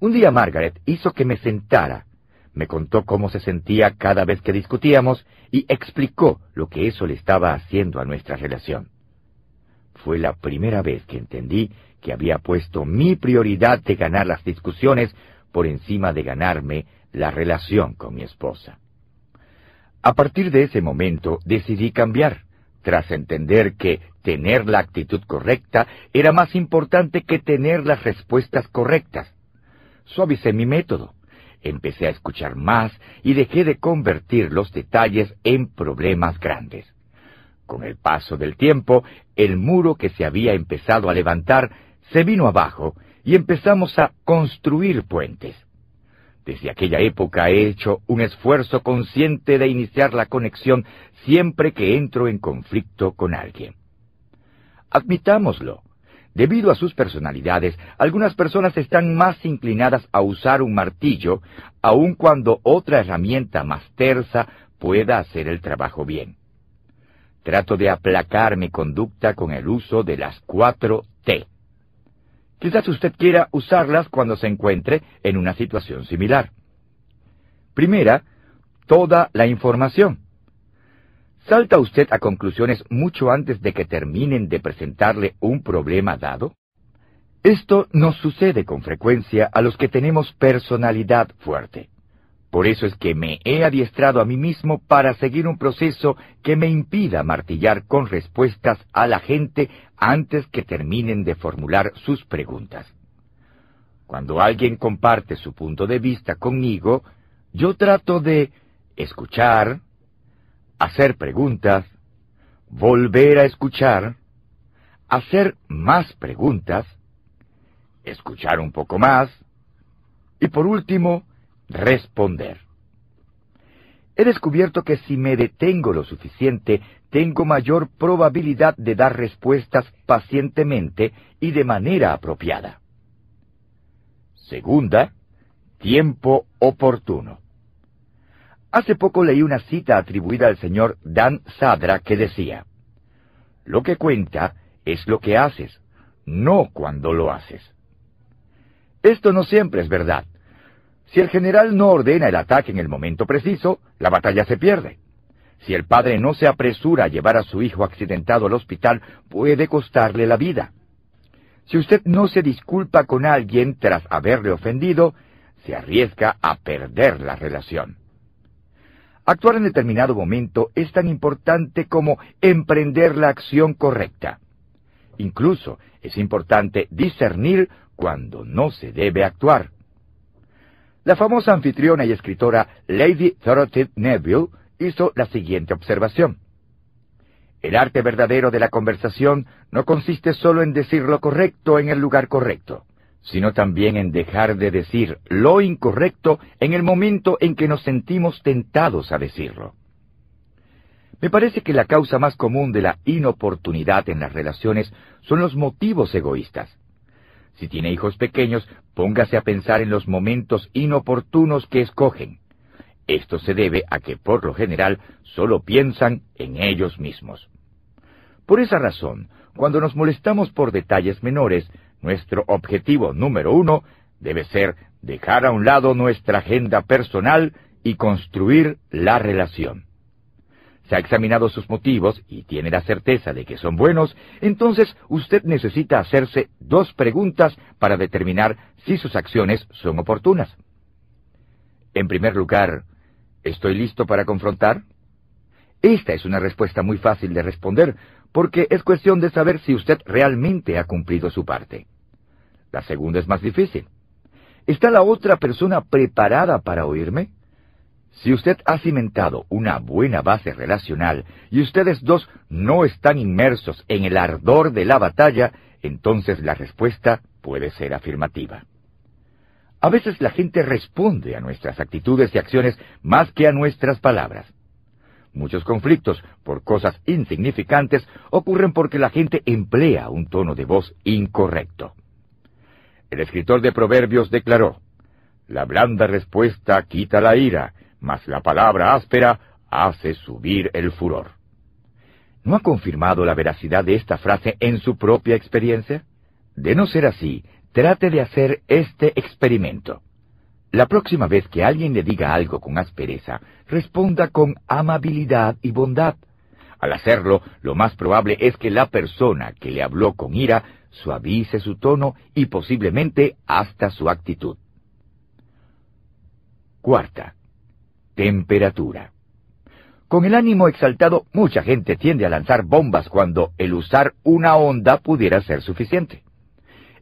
Un día Margaret hizo que me sentara, me contó cómo se sentía cada vez que discutíamos y explicó lo que eso le estaba haciendo a nuestra relación. Fue la primera vez que entendí que había puesto mi prioridad de ganar las discusiones por encima de ganarme la relación con mi esposa. A partir de ese momento decidí cambiar, tras entender que tener la actitud correcta era más importante que tener las respuestas correctas. Suavicé mi método, empecé a escuchar más y dejé de convertir los detalles en problemas grandes. Con el paso del tiempo, el muro que se había empezado a levantar se vino abajo y empezamos a construir puentes. Desde aquella época he hecho un esfuerzo consciente de iniciar la conexión siempre que entro en conflicto con alguien. Admitámoslo. Debido a sus personalidades, algunas personas están más inclinadas a usar un martillo, aun cuando otra herramienta más tersa pueda hacer el trabajo bien. Trato de aplacar mi conducta con el uso de las cuatro T. Quizás usted quiera usarlas cuando se encuentre en una situación similar. Primera, toda la información. ¿Salta usted a conclusiones mucho antes de que terminen de presentarle un problema dado? Esto nos sucede con frecuencia a los que tenemos personalidad fuerte. Por eso es que me he adiestrado a mí mismo para seguir un proceso que me impida martillar con respuestas a la gente antes que terminen de formular sus preguntas. Cuando alguien comparte su punto de vista conmigo, yo trato de escuchar, hacer preguntas, volver a escuchar, hacer más preguntas, escuchar un poco más, y por último, responder. He descubierto que si me detengo lo suficiente, tengo mayor probabilidad de dar respuestas pacientemente y de manera apropiada. Segunda, tiempo oportuno. Hace poco leí una cita atribuida al señor Dan Sadra que decía, Lo que cuenta es lo que haces, no cuando lo haces. Esto no siempre es verdad. Si el general no ordena el ataque en el momento preciso, la batalla se pierde. Si el padre no se apresura a llevar a su hijo accidentado al hospital, puede costarle la vida. Si usted no se disculpa con alguien tras haberle ofendido, se arriesga a perder la relación. Actuar en determinado momento es tan importante como emprender la acción correcta. Incluso es importante discernir cuando no se debe actuar. La famosa anfitriona y escritora Lady Dorothy Neville hizo la siguiente observación. El arte verdadero de la conversación no consiste solo en decir lo correcto en el lugar correcto, sino también en dejar de decir lo incorrecto en el momento en que nos sentimos tentados a decirlo. Me parece que la causa más común de la inoportunidad en las relaciones son los motivos egoístas. Si tiene hijos pequeños, póngase a pensar en los momentos inoportunos que escogen. Esto se debe a que por lo general solo piensan en ellos mismos. Por esa razón, cuando nos molestamos por detalles menores, nuestro objetivo número uno debe ser dejar a un lado nuestra agenda personal y construir la relación se ha examinado sus motivos y tiene la certeza de que son buenos, entonces usted necesita hacerse dos preguntas para determinar si sus acciones son oportunas. En primer lugar, ¿estoy listo para confrontar? Esta es una respuesta muy fácil de responder, porque es cuestión de saber si usted realmente ha cumplido su parte. La segunda es más difícil. ¿Está la otra persona preparada para oírme? Si usted ha cimentado una buena base relacional y ustedes dos no están inmersos en el ardor de la batalla, entonces la respuesta puede ser afirmativa. A veces la gente responde a nuestras actitudes y acciones más que a nuestras palabras. Muchos conflictos por cosas insignificantes ocurren porque la gente emplea un tono de voz incorrecto. El escritor de Proverbios declaró, La blanda respuesta quita la ira, mas la palabra áspera hace subir el furor. ¿No ha confirmado la veracidad de esta frase en su propia experiencia? De no ser así, trate de hacer este experimento. La próxima vez que alguien le diga algo con aspereza, responda con amabilidad y bondad. Al hacerlo, lo más probable es que la persona que le habló con ira suavice su tono y posiblemente hasta su actitud. Cuarta, temperatura. Con el ánimo exaltado, mucha gente tiende a lanzar bombas cuando el usar una onda pudiera ser suficiente.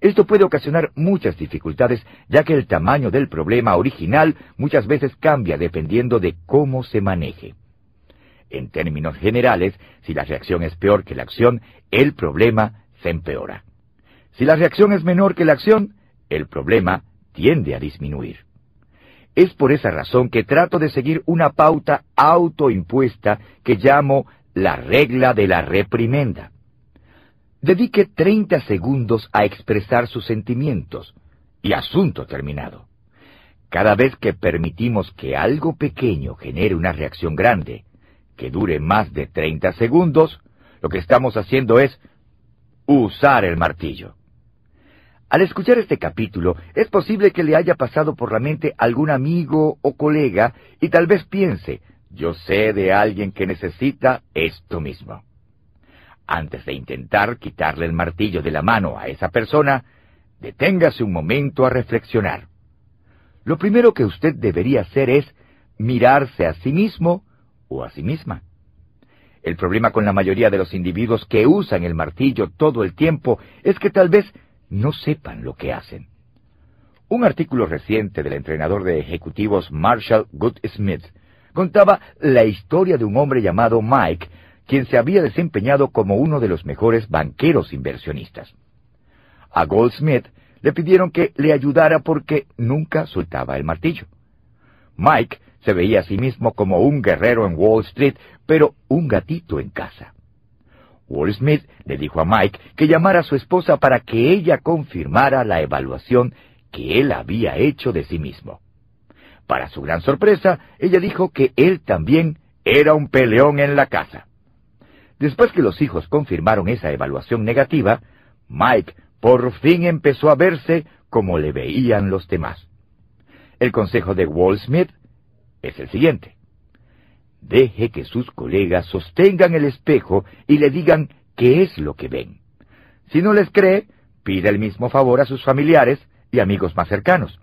Esto puede ocasionar muchas dificultades, ya que el tamaño del problema original muchas veces cambia dependiendo de cómo se maneje. En términos generales, si la reacción es peor que la acción, el problema se empeora. Si la reacción es menor que la acción, el problema tiende a disminuir. Es por esa razón que trato de seguir una pauta autoimpuesta que llamo la regla de la reprimenda. Dedique 30 segundos a expresar sus sentimientos y asunto terminado. Cada vez que permitimos que algo pequeño genere una reacción grande, que dure más de 30 segundos, lo que estamos haciendo es usar el martillo. Al escuchar este capítulo, es posible que le haya pasado por la mente algún amigo o colega y tal vez piense, yo sé de alguien que necesita esto mismo. Antes de intentar quitarle el martillo de la mano a esa persona, deténgase un momento a reflexionar. Lo primero que usted debería hacer es mirarse a sí mismo o a sí misma. El problema con la mayoría de los individuos que usan el martillo todo el tiempo es que tal vez no sepan lo que hacen. Un artículo reciente del entrenador de ejecutivos Marshall Goodsmith contaba la historia de un hombre llamado Mike, quien se había desempeñado como uno de los mejores banqueros inversionistas. A Goldsmith le pidieron que le ayudara porque nunca soltaba el martillo. Mike se veía a sí mismo como un guerrero en Wall Street, pero un gatito en casa. Wall Smith le dijo a Mike que llamara a su esposa para que ella confirmara la evaluación que él había hecho de sí mismo. Para su gran sorpresa, ella dijo que él también era un peleón en la casa. Después que los hijos confirmaron esa evaluación negativa, Mike por fin empezó a verse como le veían los demás. El consejo de Wall Smith es el siguiente. Deje que sus colegas sostengan el espejo y le digan qué es lo que ven. Si no les cree, pida el mismo favor a sus familiares y amigos más cercanos.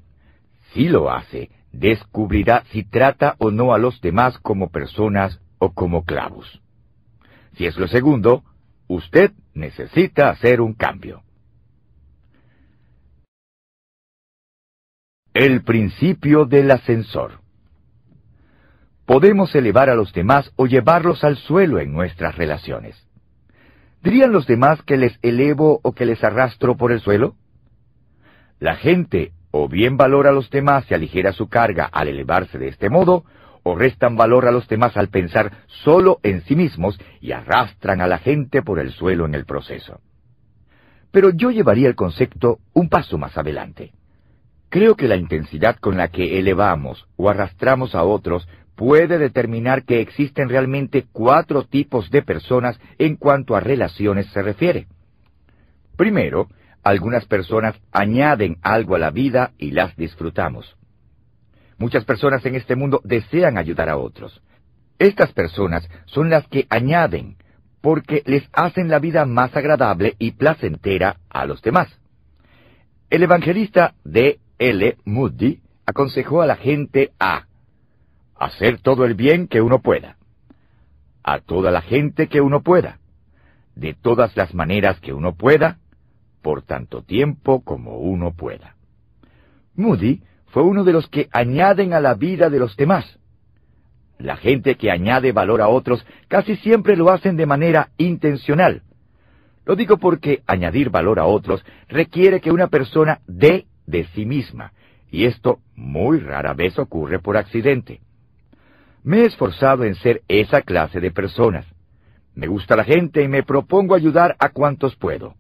Si lo hace, descubrirá si trata o no a los demás como personas o como clavos. Si es lo segundo, usted necesita hacer un cambio. El principio del ascensor. Podemos elevar a los demás o llevarlos al suelo en nuestras relaciones. ¿Dirían los demás que les elevo o que les arrastro por el suelo? La gente o bien valora a los demás y aligera su carga al elevarse de este modo, o restan valor a los demás al pensar solo en sí mismos y arrastran a la gente por el suelo en el proceso. Pero yo llevaría el concepto un paso más adelante. Creo que la intensidad con la que elevamos o arrastramos a otros puede determinar que existen realmente cuatro tipos de personas en cuanto a relaciones se refiere. Primero, algunas personas añaden algo a la vida y las disfrutamos. Muchas personas en este mundo desean ayudar a otros. Estas personas son las que añaden, porque les hacen la vida más agradable y placentera a los demás. El evangelista D. L. Moody aconsejó a la gente a hacer todo el bien que uno pueda, a toda la gente que uno pueda, de todas las maneras que uno pueda, por tanto tiempo como uno pueda. Moody fue uno de los que añaden a la vida de los demás. La gente que añade valor a otros casi siempre lo hacen de manera intencional. Lo digo porque añadir valor a otros requiere que una persona dé de sí misma, y esto muy rara vez ocurre por accidente. Me he esforzado en ser esa clase de personas. Me gusta la gente y me propongo ayudar a cuantos puedo.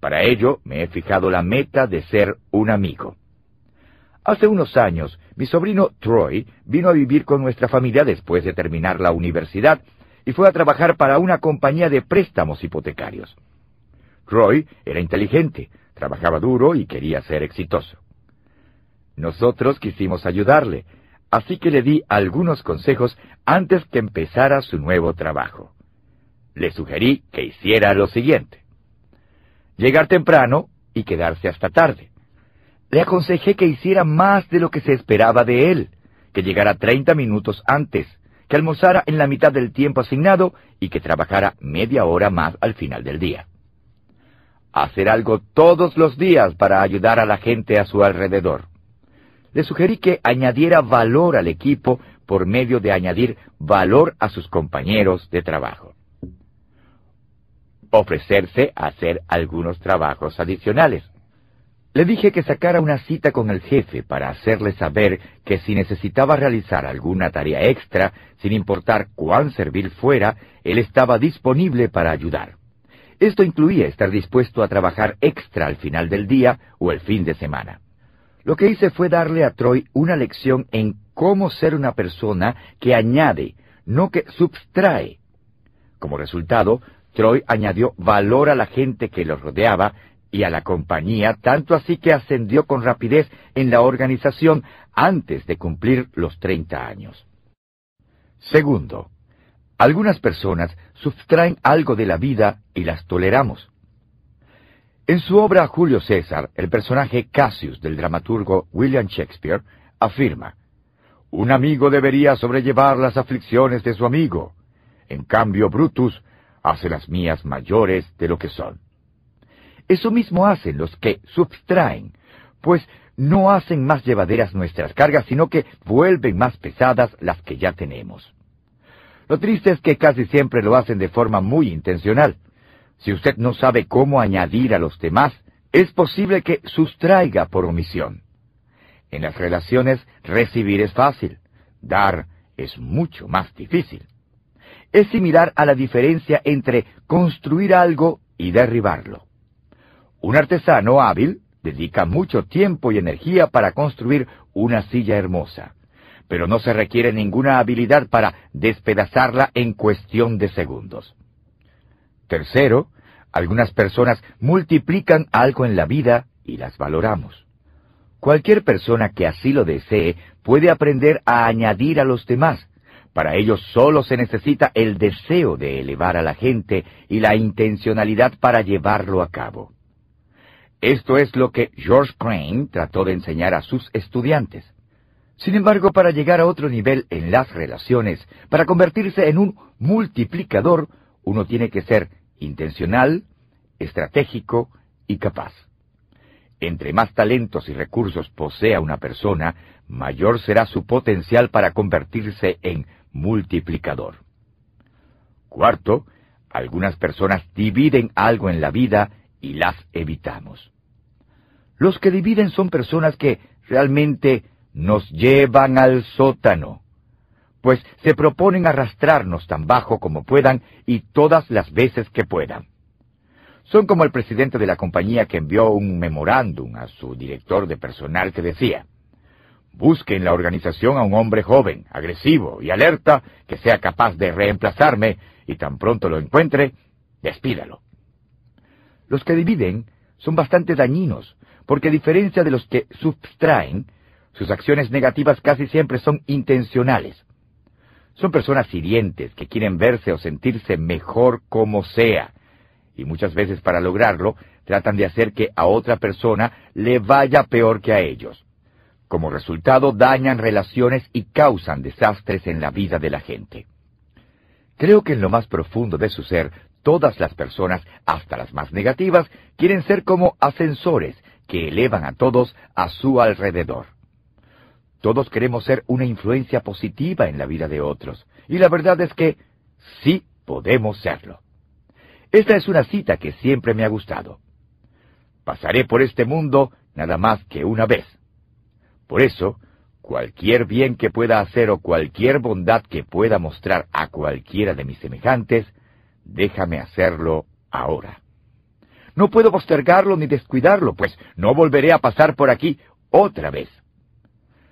Para ello me he fijado la meta de ser un amigo. Hace unos años, mi sobrino Troy vino a vivir con nuestra familia después de terminar la universidad y fue a trabajar para una compañía de préstamos hipotecarios. Troy era inteligente, trabajaba duro y quería ser exitoso. Nosotros quisimos ayudarle, así que le di algunos consejos antes que empezara su nuevo trabajo. Le sugerí que hiciera lo siguiente. Llegar temprano y quedarse hasta tarde le aconsejé que hiciera más de lo que se esperaba de él, que llegara treinta minutos antes, que almorzara en la mitad del tiempo asignado y que trabajara media hora más al final del día. Hacer algo todos los días para ayudar a la gente a su alrededor. Le sugerí que añadiera valor al equipo por medio de añadir valor a sus compañeros de trabajo. Ofrecerse a hacer algunos trabajos adicionales. Le dije que sacara una cita con el jefe para hacerle saber que si necesitaba realizar alguna tarea extra, sin importar cuán servil fuera, él estaba disponible para ayudar. Esto incluía estar dispuesto a trabajar extra al final del día o el fin de semana. Lo que hice fue darle a Troy una lección en cómo ser una persona que añade, no que subtrae. Como resultado, Troy añadió valor a la gente que lo rodeaba y a la compañía, tanto así que ascendió con rapidez en la organización antes de cumplir los 30 años. Segundo, algunas personas sustraen algo de la vida y las toleramos. En su obra Julio César, el personaje Cassius del dramaturgo William Shakespeare afirma, Un amigo debería sobrellevar las aflicciones de su amigo. En cambio, Brutus hace las mías mayores de lo que son. Eso mismo hacen los que subtraen, pues no hacen más llevaderas nuestras cargas, sino que vuelven más pesadas las que ya tenemos. Lo triste es que casi siempre lo hacen de forma muy intencional. Si usted no sabe cómo añadir a los demás, es posible que sustraiga por omisión. En las relaciones, recibir es fácil, dar es mucho más difícil. Es similar a la diferencia entre construir algo y derribarlo. Un artesano hábil dedica mucho tiempo y energía para construir una silla hermosa, pero no se requiere ninguna habilidad para despedazarla en cuestión de segundos. Tercero, algunas personas multiplican algo en la vida y las valoramos. Cualquier persona que así lo desee puede aprender a añadir a los demás. Para ello solo se necesita el deseo de elevar a la gente y la intencionalidad para llevarlo a cabo. Esto es lo que George Crane trató de enseñar a sus estudiantes. Sin embargo, para llegar a otro nivel en las relaciones, para convertirse en un multiplicador, uno tiene que ser intencional, estratégico y capaz. Entre más talentos y recursos posea una persona, mayor será su potencial para convertirse en multiplicador. Cuarto, algunas personas dividen algo en la vida y las evitamos. Los que dividen son personas que realmente nos llevan al sótano, pues se proponen arrastrarnos tan bajo como puedan y todas las veces que puedan. Son como el presidente de la compañía que envió un memorándum a su director de personal que decía, Busque en la organización a un hombre joven, agresivo y alerta que sea capaz de reemplazarme y tan pronto lo encuentre, despídalo. Los que dividen son bastante dañinos, porque a diferencia de los que subtraen, sus acciones negativas casi siempre son intencionales. Son personas hirientes que quieren verse o sentirse mejor como sea, y muchas veces para lograrlo tratan de hacer que a otra persona le vaya peor que a ellos. Como resultado dañan relaciones y causan desastres en la vida de la gente. Creo que en lo más profundo de su ser, todas las personas, hasta las más negativas, quieren ser como ascensores que elevan a todos a su alrededor. Todos queremos ser una influencia positiva en la vida de otros, y la verdad es que sí podemos serlo. Esta es una cita que siempre me ha gustado. Pasaré por este mundo nada más que una vez. Por eso, cualquier bien que pueda hacer o cualquier bondad que pueda mostrar a cualquiera de mis semejantes, déjame hacerlo ahora. No puedo postergarlo ni descuidarlo, pues no volveré a pasar por aquí otra vez.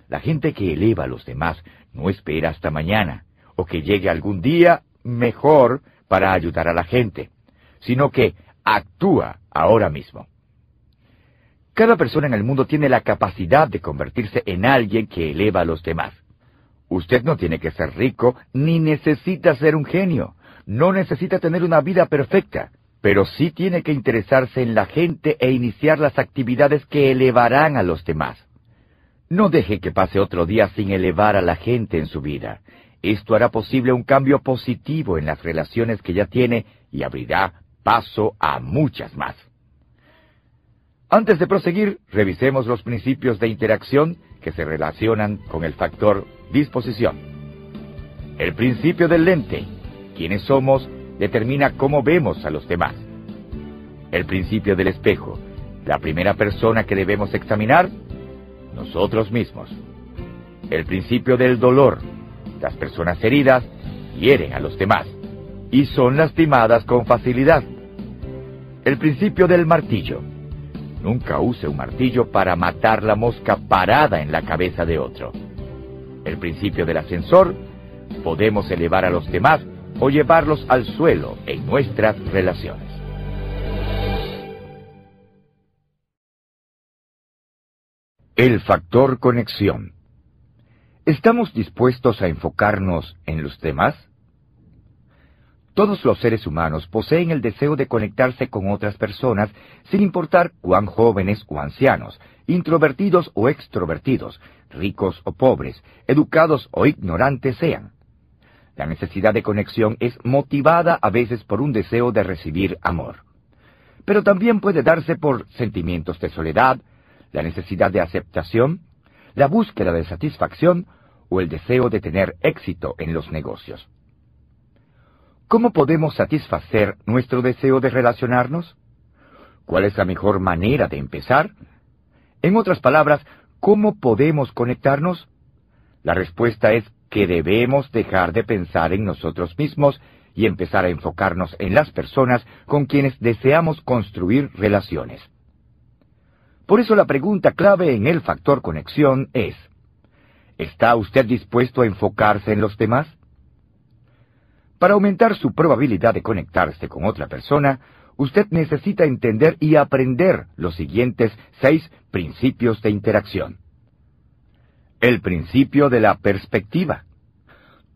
La gente que eleva a los demás no espera hasta mañana, o que llegue algún día mejor para ayudar a la gente sino que actúa ahora mismo. Cada persona en el mundo tiene la capacidad de convertirse en alguien que eleva a los demás. Usted no tiene que ser rico ni necesita ser un genio. No necesita tener una vida perfecta, pero sí tiene que interesarse en la gente e iniciar las actividades que elevarán a los demás. No deje que pase otro día sin elevar a la gente en su vida. Esto hará posible un cambio positivo en las relaciones que ya tiene y abrirá paso a muchas más. Antes de proseguir, revisemos los principios de interacción que se relacionan con el factor disposición. El principio del lente, quienes somos, determina cómo vemos a los demás. El principio del espejo, la primera persona que debemos examinar, nosotros mismos. El principio del dolor, las personas heridas hieren a los demás y son lastimadas con facilidad. El principio del martillo. Nunca use un martillo para matar la mosca parada en la cabeza de otro. El principio del ascensor. Podemos elevar a los demás o llevarlos al suelo en nuestras relaciones. El factor conexión. ¿Estamos dispuestos a enfocarnos en los demás? Todos los seres humanos poseen el deseo de conectarse con otras personas, sin importar cuán jóvenes o ancianos, introvertidos o extrovertidos, ricos o pobres, educados o ignorantes sean. La necesidad de conexión es motivada a veces por un deseo de recibir amor. Pero también puede darse por sentimientos de soledad, la necesidad de aceptación, la búsqueda de satisfacción o el deseo de tener éxito en los negocios. ¿Cómo podemos satisfacer nuestro deseo de relacionarnos? ¿Cuál es la mejor manera de empezar? En otras palabras, ¿cómo podemos conectarnos? La respuesta es que debemos dejar de pensar en nosotros mismos y empezar a enfocarnos en las personas con quienes deseamos construir relaciones. Por eso la pregunta clave en el factor conexión es, ¿está usted dispuesto a enfocarse en los demás? Para aumentar su probabilidad de conectarse con otra persona, usted necesita entender y aprender los siguientes seis principios de interacción. El principio de la perspectiva.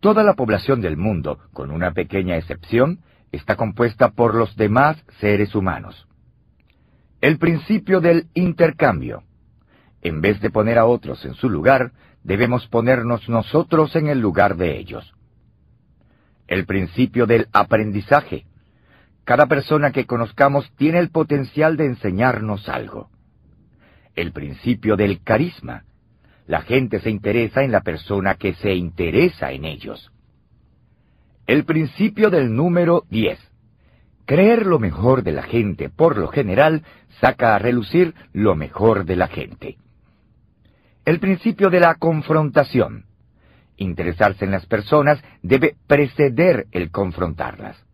Toda la población del mundo, con una pequeña excepción, está compuesta por los demás seres humanos. El principio del intercambio. En vez de poner a otros en su lugar, debemos ponernos nosotros en el lugar de ellos el principio del aprendizaje. Cada persona que conozcamos tiene el potencial de enseñarnos algo. el principio del carisma. La gente se interesa en la persona que se interesa en ellos. El principio del número 10. Creer lo mejor de la gente, por lo general, saca a relucir lo mejor de la gente. El principio de la confrontación. Interesarse en las personas debe preceder el confrontarlas.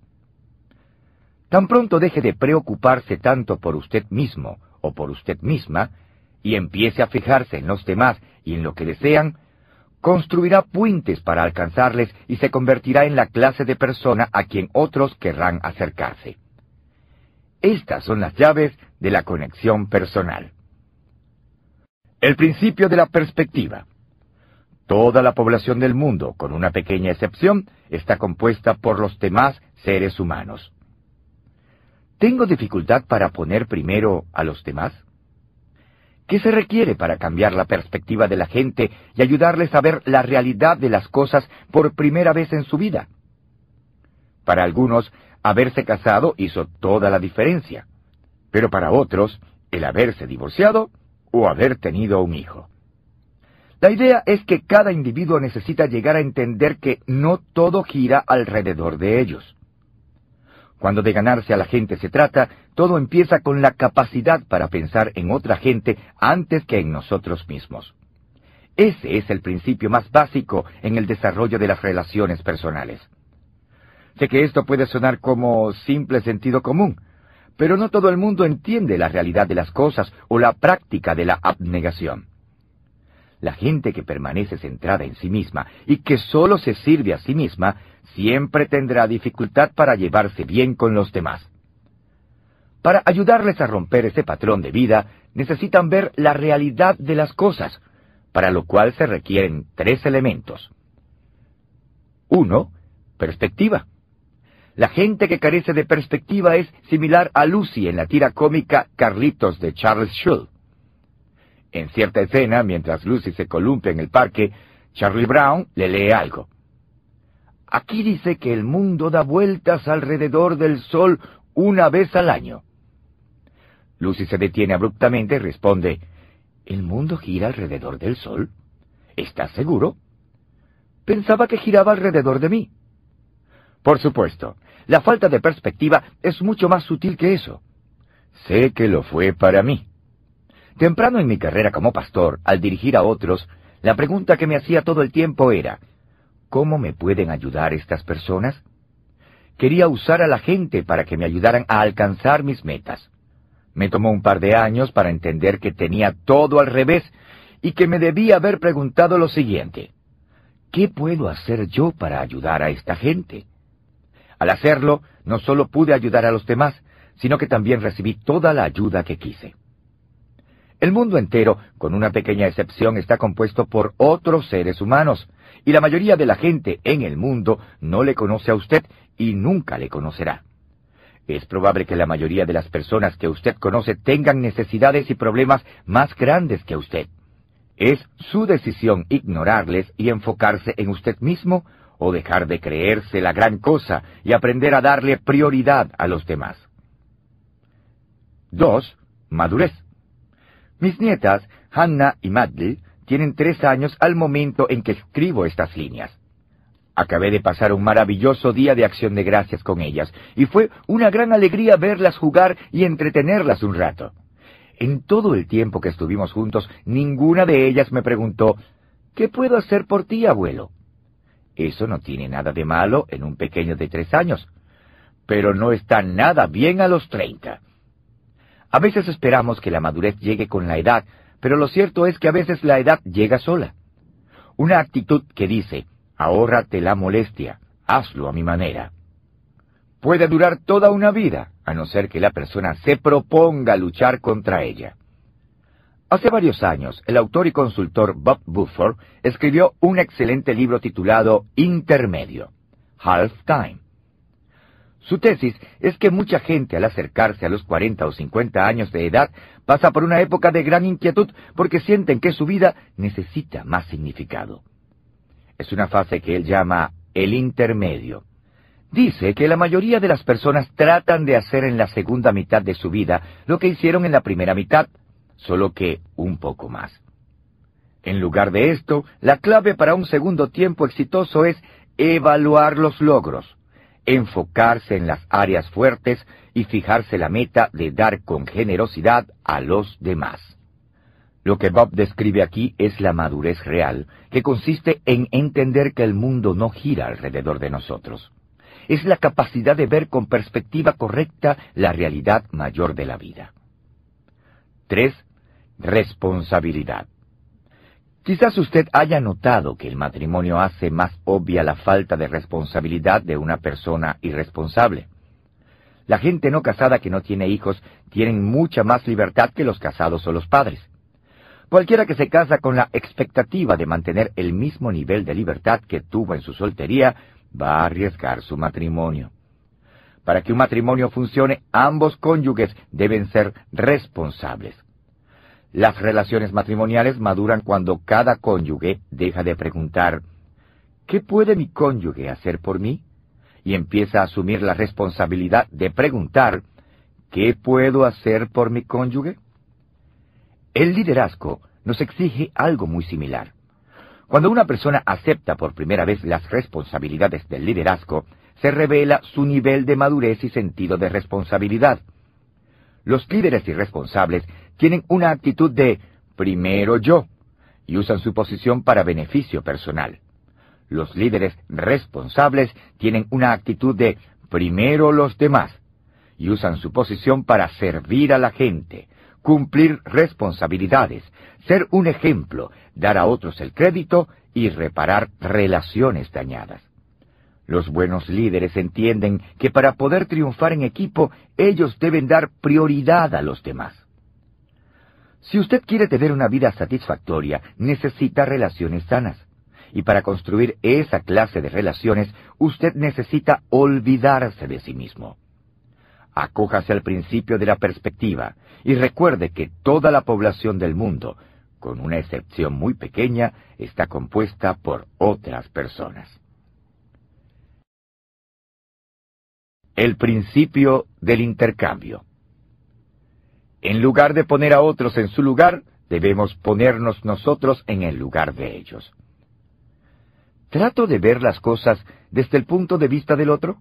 Tan pronto deje de preocuparse tanto por usted mismo o por usted misma, y empiece a fijarse en los demás y en lo que desean, construirá puentes para alcanzarles y se convertirá en la clase de persona a quien otros querrán acercarse. Estas son las llaves de la conexión personal. El principio de la perspectiva. Toda la población del mundo, con una pequeña excepción, está compuesta por los demás seres humanos. ¿Tengo dificultad para poner primero a los demás? ¿Qué se requiere para cambiar la perspectiva de la gente y ayudarles a ver la realidad de las cosas por primera vez en su vida? Para algunos, haberse casado hizo toda la diferencia, pero para otros, el haberse divorciado o haber tenido un hijo. La idea es que cada individuo necesita llegar a entender que no todo gira alrededor de ellos. Cuando de ganarse a la gente se trata, todo empieza con la capacidad para pensar en otra gente antes que en nosotros mismos. Ese es el principio más básico en el desarrollo de las relaciones personales. Sé que esto puede sonar como simple sentido común, pero no todo el mundo entiende la realidad de las cosas o la práctica de la abnegación. La gente que permanece centrada en sí misma y que solo se sirve a sí misma siempre tendrá dificultad para llevarse bien con los demás. Para ayudarles a romper ese patrón de vida, necesitan ver la realidad de las cosas, para lo cual se requieren tres elementos. Uno, perspectiva. La gente que carece de perspectiva es similar a Lucy en la tira cómica Carlitos de Charles Schulz. En cierta escena, mientras Lucy se columpia en el parque, Charlie Brown le lee algo. Aquí dice que el mundo da vueltas alrededor del Sol una vez al año. Lucy se detiene abruptamente y responde, ¿El mundo gira alrededor del Sol? ¿Estás seguro? Pensaba que giraba alrededor de mí. Por supuesto, la falta de perspectiva es mucho más sutil que eso. Sé que lo fue para mí. Temprano en mi carrera como pastor, al dirigir a otros, la pregunta que me hacía todo el tiempo era, ¿cómo me pueden ayudar estas personas? Quería usar a la gente para que me ayudaran a alcanzar mis metas. Me tomó un par de años para entender que tenía todo al revés y que me debía haber preguntado lo siguiente. ¿Qué puedo hacer yo para ayudar a esta gente? Al hacerlo, no solo pude ayudar a los demás, sino que también recibí toda la ayuda que quise. El mundo entero, con una pequeña excepción, está compuesto por otros seres humanos, y la mayoría de la gente en el mundo no le conoce a usted y nunca le conocerá. Es probable que la mayoría de las personas que usted conoce tengan necesidades y problemas más grandes que usted. Es su decisión ignorarles y enfocarse en usted mismo o dejar de creerse la gran cosa y aprender a darle prioridad a los demás. 2. Madurez. Mis nietas, Hannah y Maddie, tienen tres años al momento en que escribo estas líneas. Acabé de pasar un maravilloso día de acción de gracias con ellas, y fue una gran alegría verlas jugar y entretenerlas un rato. En todo el tiempo que estuvimos juntos, ninguna de ellas me preguntó, ¿Qué puedo hacer por ti, abuelo? Eso no tiene nada de malo en un pequeño de tres años, pero no está nada bien a los treinta. A veces esperamos que la madurez llegue con la edad, pero lo cierto es que a veces la edad llega sola. Una actitud que dice, ahórrate la molestia, hazlo a mi manera. Puede durar toda una vida, a no ser que la persona se proponga luchar contra ella. Hace varios años, el autor y consultor Bob Buford escribió un excelente libro titulado Intermedio, Half Time. Su tesis es que mucha gente al acercarse a los 40 o 50 años de edad pasa por una época de gran inquietud porque sienten que su vida necesita más significado. Es una fase que él llama el intermedio. Dice que la mayoría de las personas tratan de hacer en la segunda mitad de su vida lo que hicieron en la primera mitad, solo que un poco más. En lugar de esto, la clave para un segundo tiempo exitoso es evaluar los logros, enfocarse en las áreas fuertes y fijarse la meta de dar con generosidad a los demás. Lo que Bob describe aquí es la madurez real, que consiste en entender que el mundo no gira alrededor de nosotros. Es la capacidad de ver con perspectiva correcta la realidad mayor de la vida. 3. Responsabilidad. Quizás usted haya notado que el matrimonio hace más obvia la falta de responsabilidad de una persona irresponsable. La gente no casada que no tiene hijos tienen mucha más libertad que los casados o los padres. Cualquiera que se casa con la expectativa de mantener el mismo nivel de libertad que tuvo en su soltería va a arriesgar su matrimonio. Para que un matrimonio funcione, ambos cónyuges deben ser responsables. Las relaciones matrimoniales maduran cuando cada cónyuge deja de preguntar, ¿qué puede mi cónyuge hacer por mí? Y empieza a asumir la responsabilidad de preguntar, ¿qué puedo hacer por mi cónyuge? El liderazgo nos exige algo muy similar. Cuando una persona acepta por primera vez las responsabilidades del liderazgo, se revela su nivel de madurez y sentido de responsabilidad. Los líderes irresponsables tienen una actitud de primero yo y usan su posición para beneficio personal. Los líderes responsables tienen una actitud de primero los demás y usan su posición para servir a la gente, cumplir responsabilidades, ser un ejemplo, dar a otros el crédito y reparar relaciones dañadas. Los buenos líderes entienden que para poder triunfar en equipo ellos deben dar prioridad a los demás. Si usted quiere tener una vida satisfactoria, necesita relaciones sanas. Y para construir esa clase de relaciones, usted necesita olvidarse de sí mismo. Acójase al principio de la perspectiva y recuerde que toda la población del mundo, con una excepción muy pequeña, está compuesta por otras personas. El principio del intercambio. En lugar de poner a otros en su lugar, debemos ponernos nosotros en el lugar de ellos. ¿Trato de ver las cosas desde el punto de vista del otro?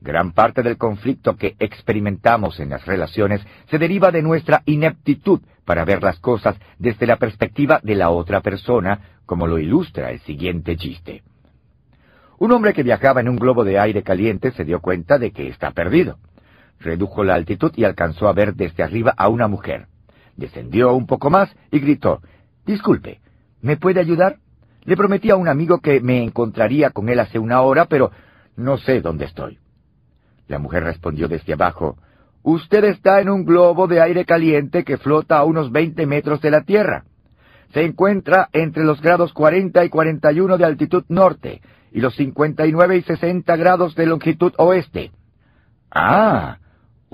Gran parte del conflicto que experimentamos en las relaciones se deriva de nuestra ineptitud para ver las cosas desde la perspectiva de la otra persona, como lo ilustra el siguiente chiste. Un hombre que viajaba en un globo de aire caliente se dio cuenta de que está perdido. Redujo la altitud y alcanzó a ver desde arriba a una mujer. Descendió un poco más y gritó, Disculpe, ¿me puede ayudar? Le prometí a un amigo que me encontraría con él hace una hora, pero no sé dónde estoy. La mujer respondió desde abajo, Usted está en un globo de aire caliente que flota a unos veinte metros de la Tierra. Se encuentra entre los grados cuarenta y cuarenta y uno de altitud norte y los cincuenta y nueve y sesenta grados de longitud oeste. Ah,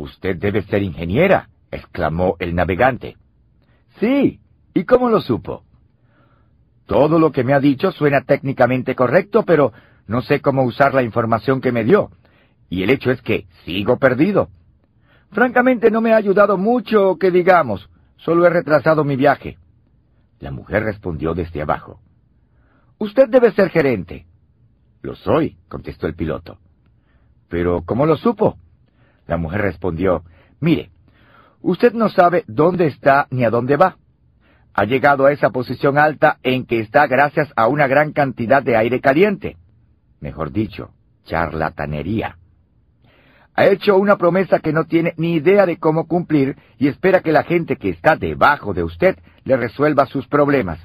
Usted debe ser ingeniera, exclamó el navegante. Sí, ¿y cómo lo supo? Todo lo que me ha dicho suena técnicamente correcto, pero no sé cómo usar la información que me dio. Y el hecho es que sigo perdido. Francamente no me ha ayudado mucho, que digamos. Solo he retrasado mi viaje. La mujer respondió desde abajo. Usted debe ser gerente. Lo soy, contestó el piloto. Pero, ¿cómo lo supo? La mujer respondió, Mire, usted no sabe dónde está ni a dónde va. Ha llegado a esa posición alta en que está gracias a una gran cantidad de aire caliente. Mejor dicho, charlatanería. Ha hecho una promesa que no tiene ni idea de cómo cumplir y espera que la gente que está debajo de usted le resuelva sus problemas.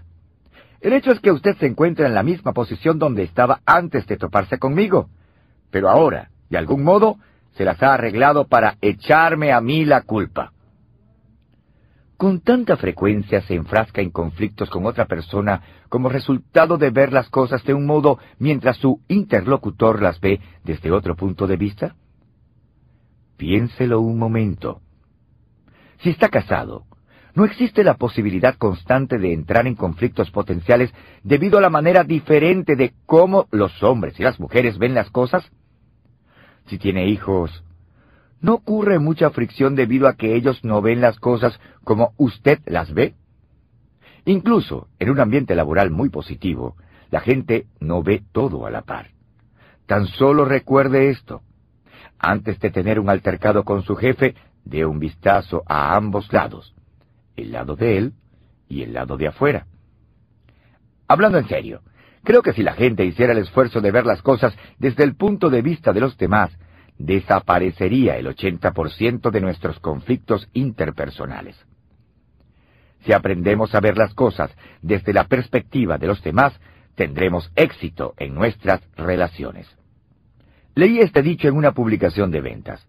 El hecho es que usted se encuentra en la misma posición donde estaba antes de toparse conmigo. Pero ahora, de algún modo, se las ha arreglado para echarme a mí la culpa. Con tanta frecuencia se enfrasca en conflictos con otra persona como resultado de ver las cosas de un modo mientras su interlocutor las ve desde otro punto de vista. Piénselo un momento. Si está casado, ¿no existe la posibilidad constante de entrar en conflictos potenciales debido a la manera diferente de cómo los hombres y las mujeres ven las cosas? Si tiene hijos, ¿no ocurre mucha fricción debido a que ellos no ven las cosas como usted las ve? Incluso en un ambiente laboral muy positivo, la gente no ve todo a la par. Tan solo recuerde esto. Antes de tener un altercado con su jefe, dé un vistazo a ambos lados, el lado de él y el lado de afuera. Hablando en serio, creo que si la gente hiciera el esfuerzo de ver las cosas desde el punto de vista de los demás, desaparecería el 80% de nuestros conflictos interpersonales. Si aprendemos a ver las cosas desde la perspectiva de los demás, tendremos éxito en nuestras relaciones. Leí este dicho en una publicación de ventas.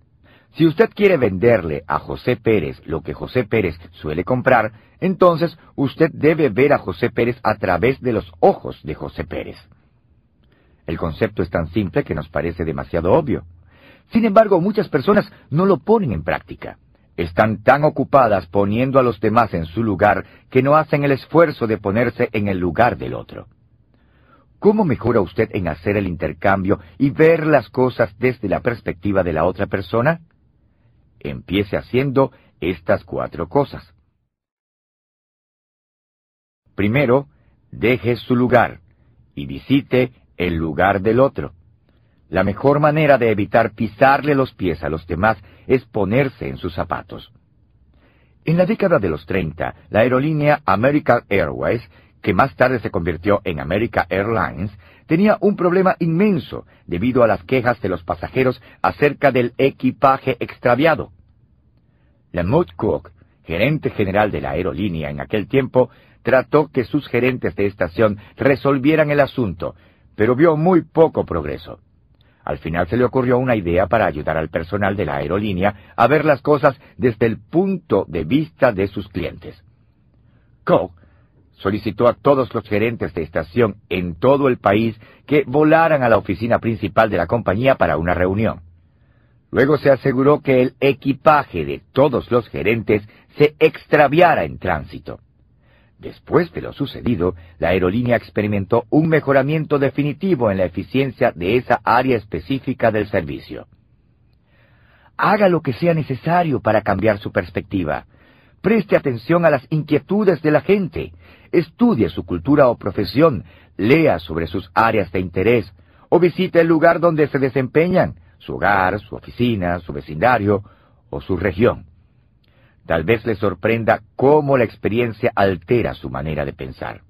Si usted quiere venderle a José Pérez lo que José Pérez suele comprar, entonces usted debe ver a José Pérez a través de los ojos de José Pérez. El concepto es tan simple que nos parece demasiado obvio. Sin embargo, muchas personas no lo ponen en práctica. Están tan ocupadas poniendo a los demás en su lugar que no hacen el esfuerzo de ponerse en el lugar del otro. ¿Cómo mejora usted en hacer el intercambio y ver las cosas desde la perspectiva de la otra persona? Empiece haciendo estas cuatro cosas. Primero, deje su lugar y visite el lugar del otro. La mejor manera de evitar pisarle los pies a los demás es ponerse en sus zapatos. En la década de los 30, la aerolínea American Airways que más tarde se convirtió en America Airlines, tenía un problema inmenso debido a las quejas de los pasajeros acerca del equipaje extraviado. Lamont Cook, gerente general de la aerolínea en aquel tiempo, trató que sus gerentes de estación resolvieran el asunto, pero vio muy poco progreso. Al final se le ocurrió una idea para ayudar al personal de la aerolínea a ver las cosas desde el punto de vista de sus clientes. Cook solicitó a todos los gerentes de estación en todo el país que volaran a la oficina principal de la compañía para una reunión. Luego se aseguró que el equipaje de todos los gerentes se extraviara en tránsito. Después de lo sucedido, la aerolínea experimentó un mejoramiento definitivo en la eficiencia de esa área específica del servicio. Haga lo que sea necesario para cambiar su perspectiva. Preste atención a las inquietudes de la gente estudie su cultura o profesión, lea sobre sus áreas de interés, o visite el lugar donde se desempeñan, su hogar, su oficina, su vecindario o su región. Tal vez le sorprenda cómo la experiencia altera su manera de pensar.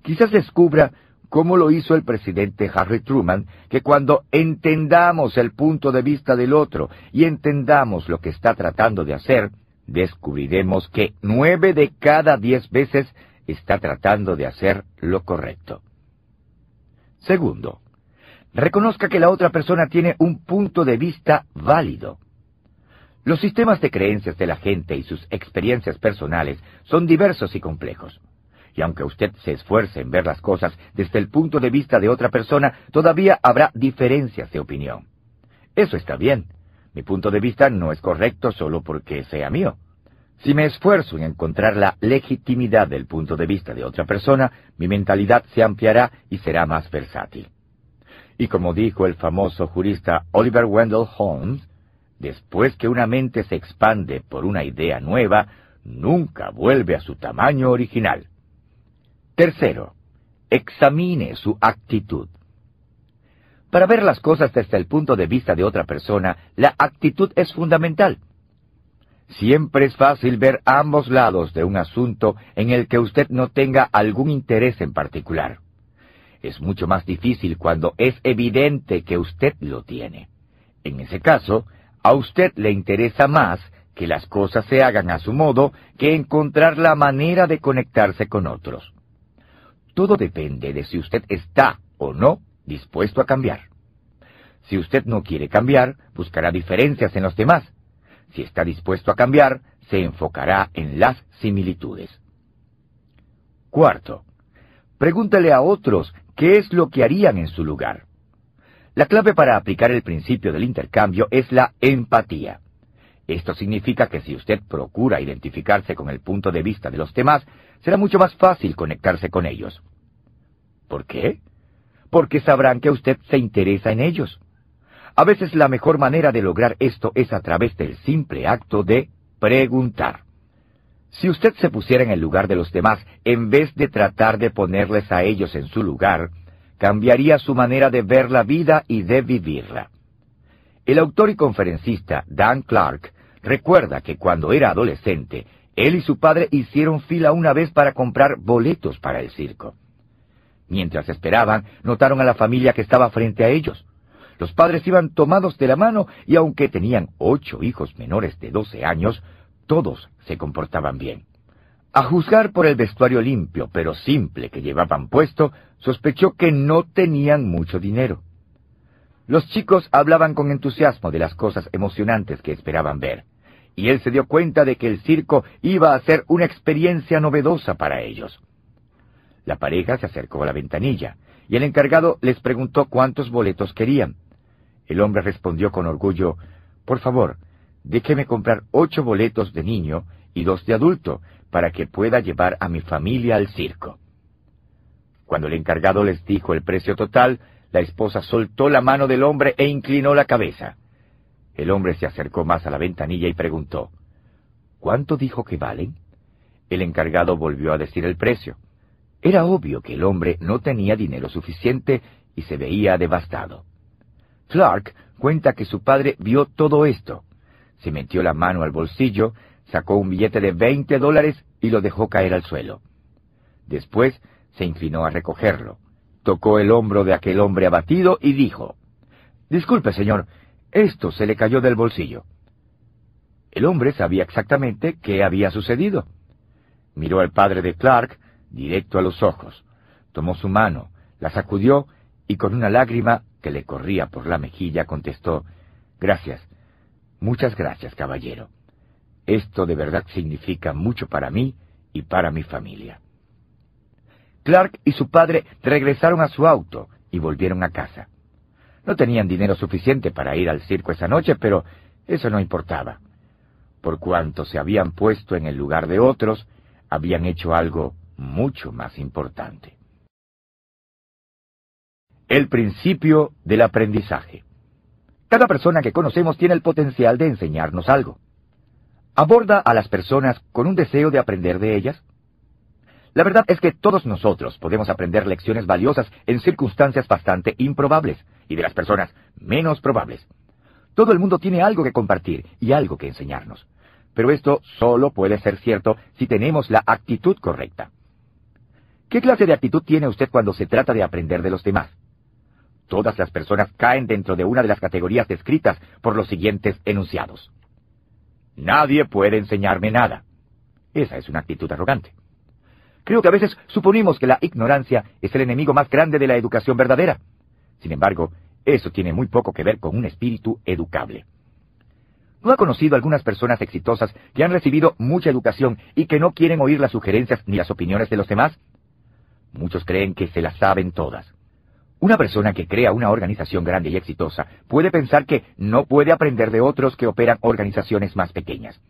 Quizás descubra cómo lo hizo el presidente Harry Truman, que cuando entendamos el punto de vista del otro y entendamos lo que está tratando de hacer, descubriremos que nueve de cada diez veces está tratando de hacer lo correcto. Segundo, reconozca que la otra persona tiene un punto de vista válido. Los sistemas de creencias de la gente y sus experiencias personales son diversos y complejos. Y aunque usted se esfuerce en ver las cosas desde el punto de vista de otra persona, todavía habrá diferencias de opinión. Eso está bien. Mi punto de vista no es correcto solo porque sea mío. Si me esfuerzo en encontrar la legitimidad del punto de vista de otra persona, mi mentalidad se ampliará y será más versátil. Y como dijo el famoso jurista Oliver Wendell Holmes, después que una mente se expande por una idea nueva, nunca vuelve a su tamaño original. Tercero, examine su actitud. Para ver las cosas desde el punto de vista de otra persona, la actitud es fundamental. Siempre es fácil ver ambos lados de un asunto en el que usted no tenga algún interés en particular. Es mucho más difícil cuando es evidente que usted lo tiene. En ese caso, a usted le interesa más que las cosas se hagan a su modo que encontrar la manera de conectarse con otros. Todo depende de si usted está o no dispuesto a cambiar. Si usted no quiere cambiar, buscará diferencias en los demás, si está dispuesto a cambiar, se enfocará en las similitudes. Cuarto, pregúntale a otros qué es lo que harían en su lugar. La clave para aplicar el principio del intercambio es la empatía. Esto significa que si usted procura identificarse con el punto de vista de los demás, será mucho más fácil conectarse con ellos. ¿Por qué? Porque sabrán que usted se interesa en ellos. A veces la mejor manera de lograr esto es a través del simple acto de preguntar. Si usted se pusiera en el lugar de los demás, en vez de tratar de ponerles a ellos en su lugar, cambiaría su manera de ver la vida y de vivirla. El autor y conferencista Dan Clark recuerda que cuando era adolescente, él y su padre hicieron fila una vez para comprar boletos para el circo. Mientras esperaban, notaron a la familia que estaba frente a ellos. Los padres iban tomados de la mano y aunque tenían ocho hijos menores de doce años, todos se comportaban bien. A juzgar por el vestuario limpio pero simple que llevaban puesto, sospechó que no tenían mucho dinero. Los chicos hablaban con entusiasmo de las cosas emocionantes que esperaban ver, y él se dio cuenta de que el circo iba a ser una experiencia novedosa para ellos. La pareja se acercó a la ventanilla, y el encargado les preguntó cuántos boletos querían. El hombre respondió con orgullo, Por favor, déjeme comprar ocho boletos de niño y dos de adulto, para que pueda llevar a mi familia al circo. Cuando el encargado les dijo el precio total, la esposa soltó la mano del hombre e inclinó la cabeza. El hombre se acercó más a la ventanilla y preguntó, ¿Cuánto dijo que valen? El encargado volvió a decir el precio. Era obvio que el hombre no tenía dinero suficiente y se veía devastado. Clark cuenta que su padre vio todo esto. Se metió la mano al bolsillo sacó un billete de veinte dólares y lo dejó caer al suelo. Después se inclinó a recogerlo, tocó el hombro de aquel hombre abatido y dijo, Disculpe, señor, esto se le cayó del bolsillo. El hombre sabía exactamente qué había sucedido. Miró al padre de Clark directo a los ojos, tomó su mano, la sacudió y con una lágrima que le corría por la mejilla contestó, Gracias, muchas gracias, caballero. Esto de verdad significa mucho para mí y para mi familia. Clark y su padre regresaron a su auto y volvieron a casa. No tenían dinero suficiente para ir al circo esa noche, pero eso no importaba. Por cuanto se habían puesto en el lugar de otros, habían hecho algo mucho más importante. El principio del aprendizaje. Cada persona que conocemos tiene el potencial de enseñarnos algo aborda a las personas con un deseo de aprender de ellas? La verdad es que todos nosotros podemos aprender lecciones valiosas en circunstancias bastante improbables y de las personas menos probables. Todo el mundo tiene algo que compartir y algo que enseñarnos. Pero esto solo puede ser cierto si tenemos la actitud correcta. ¿Qué clase de actitud tiene usted cuando se trata de aprender de los demás? Todas las personas caen dentro de una de las categorías descritas por los siguientes enunciados. Nadie puede enseñarme nada. Esa es una actitud arrogante. Creo que a veces suponemos que la ignorancia es el enemigo más grande de la educación verdadera. Sin embargo, eso tiene muy poco que ver con un espíritu educable. ¿No ha conocido algunas personas exitosas que han recibido mucha educación y que no quieren oír las sugerencias ni las opiniones de los demás? Muchos creen que se las saben todas. Una persona que crea una organización grande y exitosa puede pensar que no puede aprender de otros que operan organizaciones más pequeñas.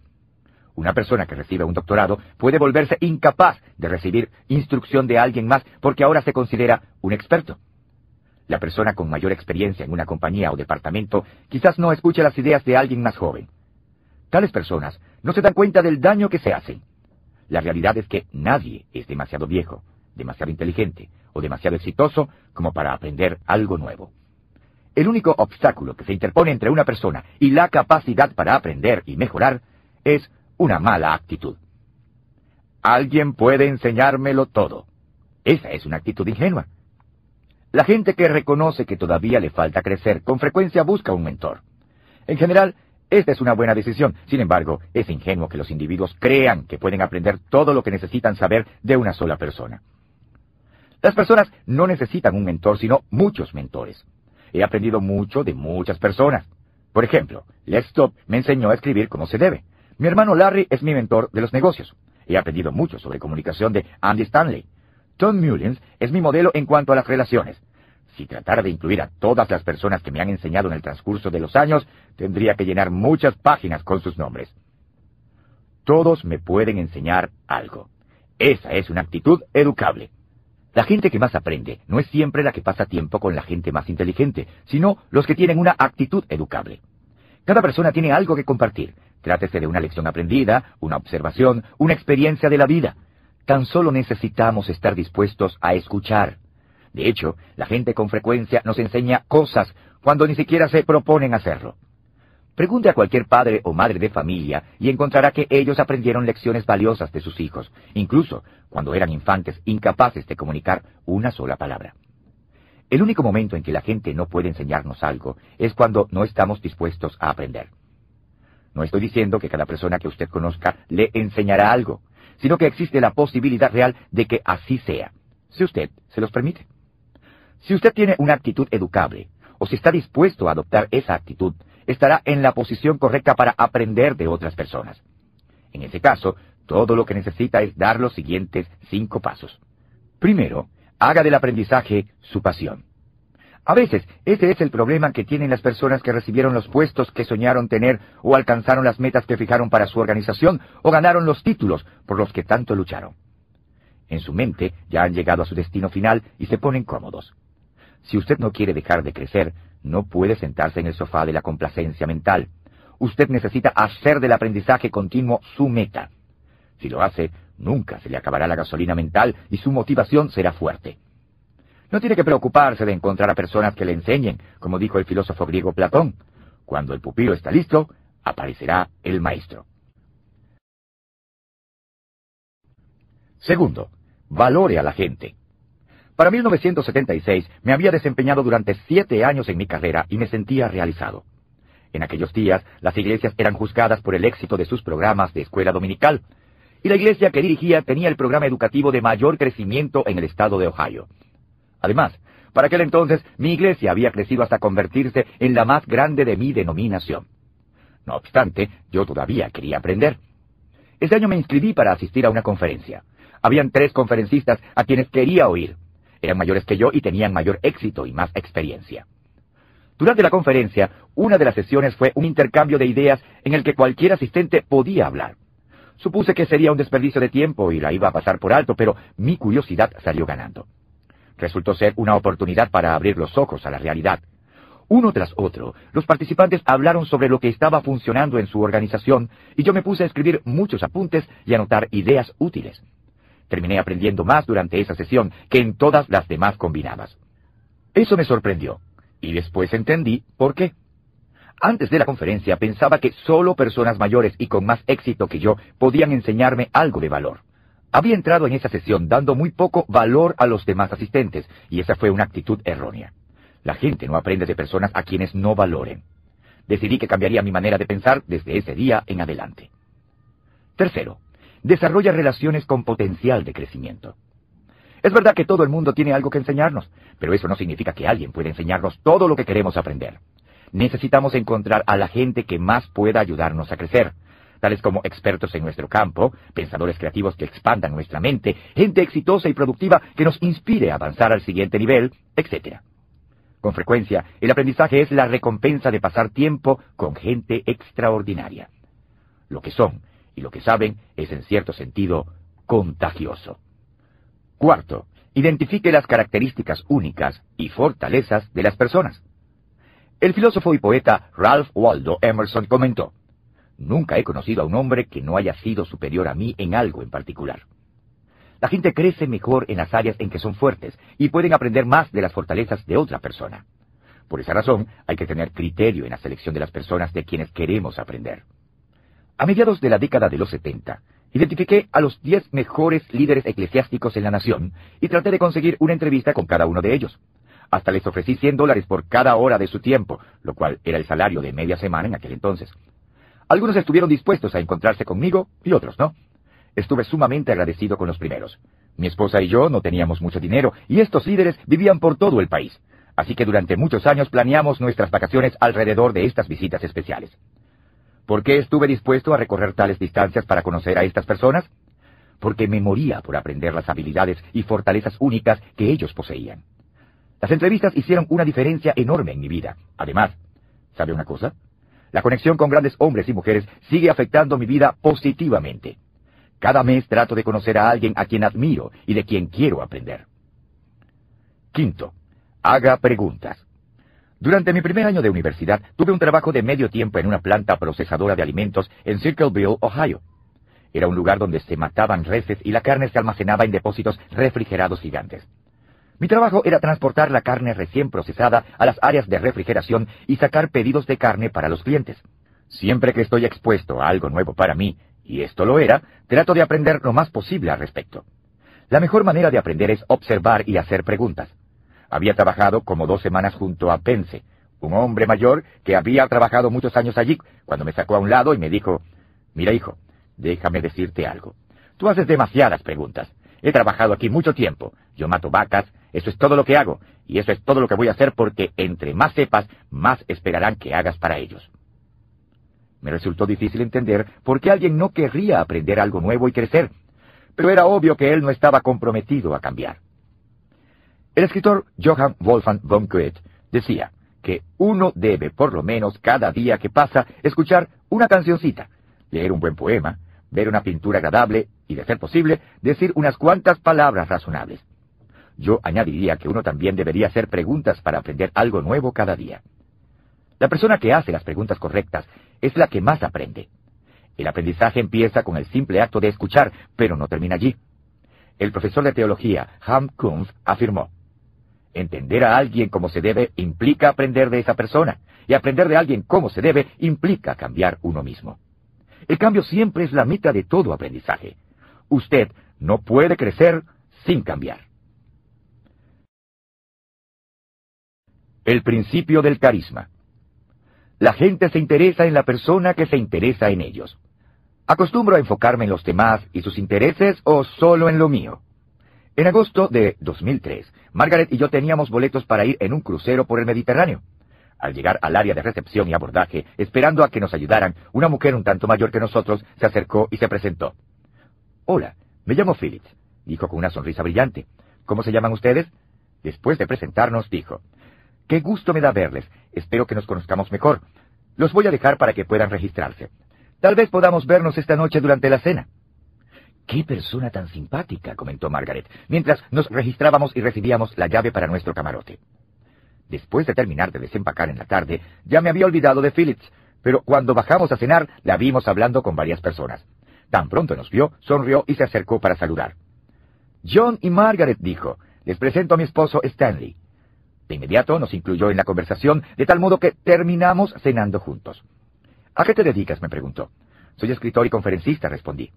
Una persona que recibe un doctorado puede volverse incapaz de recibir instrucción de alguien más porque ahora se considera un experto. La persona con mayor experiencia en una compañía o departamento quizás no escuche las ideas de alguien más joven. Tales personas no se dan cuenta del daño que se hacen. La realidad es que nadie es demasiado viejo, demasiado inteligente o demasiado exitoso como para aprender algo nuevo. El único obstáculo que se interpone entre una persona y la capacidad para aprender y mejorar es una mala actitud. Alguien puede enseñármelo todo. Esa es una actitud ingenua. La gente que reconoce que todavía le falta crecer con frecuencia busca un mentor. En general, esta es una buena decisión. Sin embargo, es ingenuo que los individuos crean que pueden aprender todo lo que necesitan saber de una sola persona. Las personas no necesitan un mentor, sino muchos mentores. He aprendido mucho de muchas personas. Por ejemplo, Les Stop me enseñó a escribir como se debe. Mi hermano Larry es mi mentor de los negocios. He aprendido mucho sobre comunicación de Andy Stanley. Tom Mullins es mi modelo en cuanto a las relaciones. Si tratara de incluir a todas las personas que me han enseñado en el transcurso de los años, tendría que llenar muchas páginas con sus nombres. Todos me pueden enseñar algo. Esa es una actitud educable. La gente que más aprende no es siempre la que pasa tiempo con la gente más inteligente, sino los que tienen una actitud educable. Cada persona tiene algo que compartir, trátese de una lección aprendida, una observación, una experiencia de la vida. Tan solo necesitamos estar dispuestos a escuchar. De hecho, la gente con frecuencia nos enseña cosas cuando ni siquiera se proponen hacerlo. Pregunte a cualquier padre o madre de familia y encontrará que ellos aprendieron lecciones valiosas de sus hijos, incluso cuando eran infantes incapaces de comunicar una sola palabra. El único momento en que la gente no puede enseñarnos algo es cuando no estamos dispuestos a aprender. No estoy diciendo que cada persona que usted conozca le enseñará algo, sino que existe la posibilidad real de que así sea, si usted se los permite. Si usted tiene una actitud educable, o si está dispuesto a adoptar esa actitud, estará en la posición correcta para aprender de otras personas. En ese caso, todo lo que necesita es dar los siguientes cinco pasos. Primero, haga del aprendizaje su pasión. A veces, ese es el problema que tienen las personas que recibieron los puestos que soñaron tener o alcanzaron las metas que fijaron para su organización o ganaron los títulos por los que tanto lucharon. En su mente ya han llegado a su destino final y se ponen cómodos. Si usted no quiere dejar de crecer, no puede sentarse en el sofá de la complacencia mental. Usted necesita hacer del aprendizaje continuo su meta. Si lo hace, nunca se le acabará la gasolina mental y su motivación será fuerte. No tiene que preocuparse de encontrar a personas que le enseñen, como dijo el filósofo griego Platón. Cuando el pupilo está listo, aparecerá el maestro. Segundo, valore a la gente. Para 1976 me había desempeñado durante siete años en mi carrera y me sentía realizado. En aquellos días, las iglesias eran juzgadas por el éxito de sus programas de escuela dominical, y la iglesia que dirigía tenía el programa educativo de mayor crecimiento en el estado de Ohio. Además, para aquel entonces mi iglesia había crecido hasta convertirse en la más grande de mi denominación. No obstante, yo todavía quería aprender. Ese año me inscribí para asistir a una conferencia. Habían tres conferencistas a quienes quería oír. Eran mayores que yo y tenían mayor éxito y más experiencia. Durante la conferencia, una de las sesiones fue un intercambio de ideas en el que cualquier asistente podía hablar. Supuse que sería un desperdicio de tiempo y la iba a pasar por alto, pero mi curiosidad salió ganando. Resultó ser una oportunidad para abrir los ojos a la realidad. Uno tras otro, los participantes hablaron sobre lo que estaba funcionando en su organización y yo me puse a escribir muchos apuntes y anotar ideas útiles. Terminé aprendiendo más durante esa sesión que en todas las demás combinadas. Eso me sorprendió, y después entendí por qué. Antes de la conferencia pensaba que solo personas mayores y con más éxito que yo podían enseñarme algo de valor. Había entrado en esa sesión dando muy poco valor a los demás asistentes, y esa fue una actitud errónea. La gente no aprende de personas a quienes no valoren. Decidí que cambiaría mi manera de pensar desde ese día en adelante. Tercero, desarrolla relaciones con potencial de crecimiento. Es verdad que todo el mundo tiene algo que enseñarnos, pero eso no significa que alguien pueda enseñarnos todo lo que queremos aprender. Necesitamos encontrar a la gente que más pueda ayudarnos a crecer, tales como expertos en nuestro campo, pensadores creativos que expandan nuestra mente, gente exitosa y productiva que nos inspire a avanzar al siguiente nivel, etc. Con frecuencia, el aprendizaje es la recompensa de pasar tiempo con gente extraordinaria. Lo que son y lo que saben es en cierto sentido contagioso. Cuarto, identifique las características únicas y fortalezas de las personas. El filósofo y poeta Ralph Waldo Emerson comentó, Nunca he conocido a un hombre que no haya sido superior a mí en algo en particular. La gente crece mejor en las áreas en que son fuertes y pueden aprender más de las fortalezas de otra persona. Por esa razón, hay que tener criterio en la selección de las personas de quienes queremos aprender. A mediados de la década de los 70, identifiqué a los 10 mejores líderes eclesiásticos en la nación y traté de conseguir una entrevista con cada uno de ellos. Hasta les ofrecí 100 dólares por cada hora de su tiempo, lo cual era el salario de media semana en aquel entonces. Algunos estuvieron dispuestos a encontrarse conmigo y otros no. Estuve sumamente agradecido con los primeros. Mi esposa y yo no teníamos mucho dinero y estos líderes vivían por todo el país. Así que durante muchos años planeamos nuestras vacaciones alrededor de estas visitas especiales. ¿Por qué estuve dispuesto a recorrer tales distancias para conocer a estas personas? Porque me moría por aprender las habilidades y fortalezas únicas que ellos poseían. Las entrevistas hicieron una diferencia enorme en mi vida. Además, ¿sabe una cosa? La conexión con grandes hombres y mujeres sigue afectando mi vida positivamente. Cada mes trato de conocer a alguien a quien admiro y de quien quiero aprender. Quinto, haga preguntas. Durante mi primer año de universidad tuve un trabajo de medio tiempo en una planta procesadora de alimentos en Circleville, Ohio. Era un lugar donde se mataban reses y la carne se almacenaba en depósitos refrigerados gigantes. Mi trabajo era transportar la carne recién procesada a las áreas de refrigeración y sacar pedidos de carne para los clientes. Siempre que estoy expuesto a algo nuevo para mí, y esto lo era, trato de aprender lo más posible al respecto. La mejor manera de aprender es observar y hacer preguntas. Había trabajado como dos semanas junto a Pence, un hombre mayor que había trabajado muchos años allí, cuando me sacó a un lado y me dijo, Mira hijo, déjame decirte algo. Tú haces demasiadas preguntas. He trabajado aquí mucho tiempo. Yo mato vacas, eso es todo lo que hago, y eso es todo lo que voy a hacer porque entre más sepas, más esperarán que hagas para ellos. Me resultó difícil entender por qué alguien no querría aprender algo nuevo y crecer, pero era obvio que él no estaba comprometido a cambiar. El escritor Johann Wolfgang von Goethe decía que uno debe, por lo menos cada día que pasa, escuchar una cancioncita, leer un buen poema, ver una pintura agradable y, de ser posible, decir unas cuantas palabras razonables. Yo añadiría que uno también debería hacer preguntas para aprender algo nuevo cada día. La persona que hace las preguntas correctas es la que más aprende. El aprendizaje empieza con el simple acto de escuchar, pero no termina allí. El profesor de teología, Ham Kunz, afirmó, Entender a alguien como se debe implica aprender de esa persona, y aprender de alguien como se debe implica cambiar uno mismo. El cambio siempre es la mitad de todo aprendizaje. Usted no puede crecer sin cambiar. El principio del carisma. La gente se interesa en la persona que se interesa en ellos. ¿Acostumbro a enfocarme en los demás y sus intereses o solo en lo mío? En agosto de 2003, Margaret y yo teníamos boletos para ir en un crucero por el Mediterráneo. Al llegar al área de recepción y abordaje, esperando a que nos ayudaran, una mujer un tanto mayor que nosotros se acercó y se presentó. Hola, me llamo Phillips, dijo con una sonrisa brillante. ¿Cómo se llaman ustedes? Después de presentarnos, dijo, Qué gusto me da verles. Espero que nos conozcamos mejor. Los voy a dejar para que puedan registrarse. Tal vez podamos vernos esta noche durante la cena. Qué persona tan simpática, comentó Margaret, mientras nos registrábamos y recibíamos la llave para nuestro camarote. Después de terminar de desempacar en la tarde, ya me había olvidado de Phillips, pero cuando bajamos a cenar la vimos hablando con varias personas. Tan pronto nos vio, sonrió y se acercó para saludar. John y Margaret dijo, les presento a mi esposo Stanley. De inmediato nos incluyó en la conversación, de tal modo que terminamos cenando juntos. ¿A qué te dedicas? me preguntó. Soy escritor y conferencista, respondí.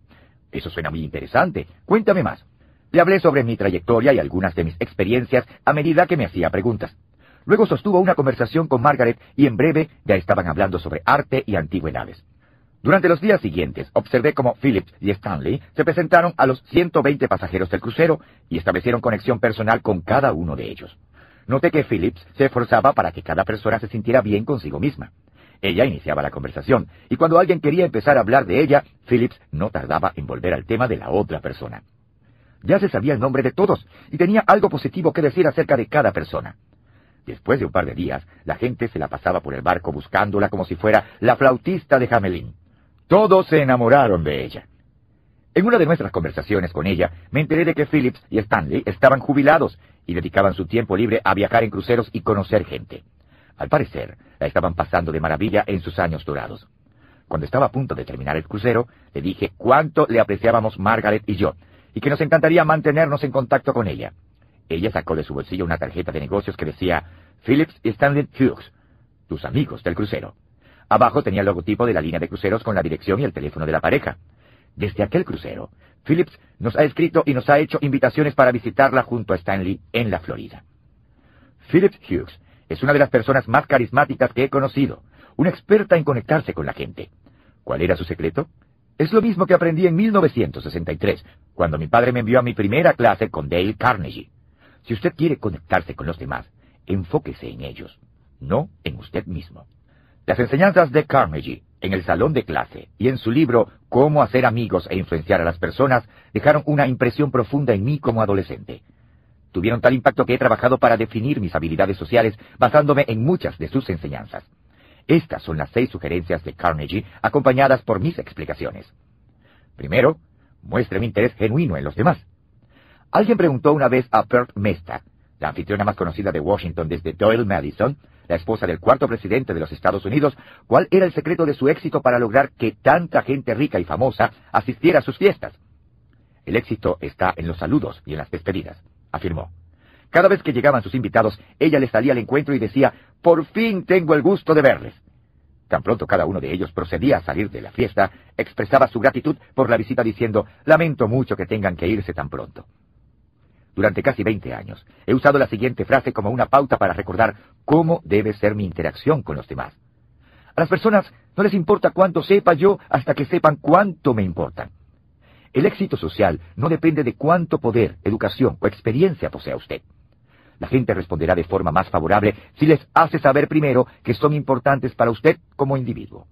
Eso suena muy interesante. Cuéntame más. Le hablé sobre mi trayectoria y algunas de mis experiencias a medida que me hacía preguntas. Luego sostuvo una conversación con Margaret y en breve ya estaban hablando sobre arte y antigüedades. Durante los días siguientes observé cómo Phillips y Stanley se presentaron a los 120 pasajeros del crucero y establecieron conexión personal con cada uno de ellos. Noté que Phillips se esforzaba para que cada persona se sintiera bien consigo misma. Ella iniciaba la conversación, y cuando alguien quería empezar a hablar de ella, Phillips no tardaba en volver al tema de la otra persona. Ya se sabía el nombre de todos, y tenía algo positivo que decir acerca de cada persona. Después de un par de días, la gente se la pasaba por el barco buscándola como si fuera la flautista de Hamelin. Todos se enamoraron de ella. En una de nuestras conversaciones con ella, me enteré de que Phillips y Stanley estaban jubilados y dedicaban su tiempo libre a viajar en cruceros y conocer gente. Al parecer, la estaban pasando de maravilla en sus años dorados. Cuando estaba a punto de terminar el crucero, le dije cuánto le apreciábamos Margaret y yo, y que nos encantaría mantenernos en contacto con ella. Ella sacó de su bolsillo una tarjeta de negocios que decía Phillips Stanley Hughes, tus amigos del crucero. Abajo tenía el logotipo de la línea de cruceros con la dirección y el teléfono de la pareja. Desde aquel crucero, Phillips nos ha escrito y nos ha hecho invitaciones para visitarla junto a Stanley en la Florida. Phillips Hughes es una de las personas más carismáticas que he conocido, una experta en conectarse con la gente. ¿Cuál era su secreto? Es lo mismo que aprendí en 1963, cuando mi padre me envió a mi primera clase con Dale Carnegie. Si usted quiere conectarse con los demás, enfóquese en ellos, no en usted mismo. Las enseñanzas de Carnegie en el salón de clase y en su libro Cómo hacer amigos e influenciar a las personas dejaron una impresión profunda en mí como adolescente. Tuvieron tal impacto que he trabajado para definir mis habilidades sociales basándome en muchas de sus enseñanzas. Estas son las seis sugerencias de Carnegie acompañadas por mis explicaciones. Primero, muestre un interés genuino en los demás. Alguien preguntó una vez a Bert Mesta, la anfitriona más conocida de Washington desde Doyle Madison, la esposa del cuarto presidente de los Estados Unidos, cuál era el secreto de su éxito para lograr que tanta gente rica y famosa asistiera a sus fiestas. El éxito está en los saludos y en las despedidas, afirmó. Cada vez que llegaban sus invitados, ella les salía al encuentro y decía, por fin tengo el gusto de verles. Tan pronto cada uno de ellos procedía a salir de la fiesta, expresaba su gratitud por la visita diciendo, lamento mucho que tengan que irse tan pronto. Durante casi 20 años he usado la siguiente frase como una pauta para recordar cómo debe ser mi interacción con los demás. A las personas no les importa cuánto sepa yo hasta que sepan cuánto me importan. El éxito social no depende de cuánto poder, educación o experiencia posea usted. La gente responderá de forma más favorable si les hace saber primero que son importantes para usted como individuo.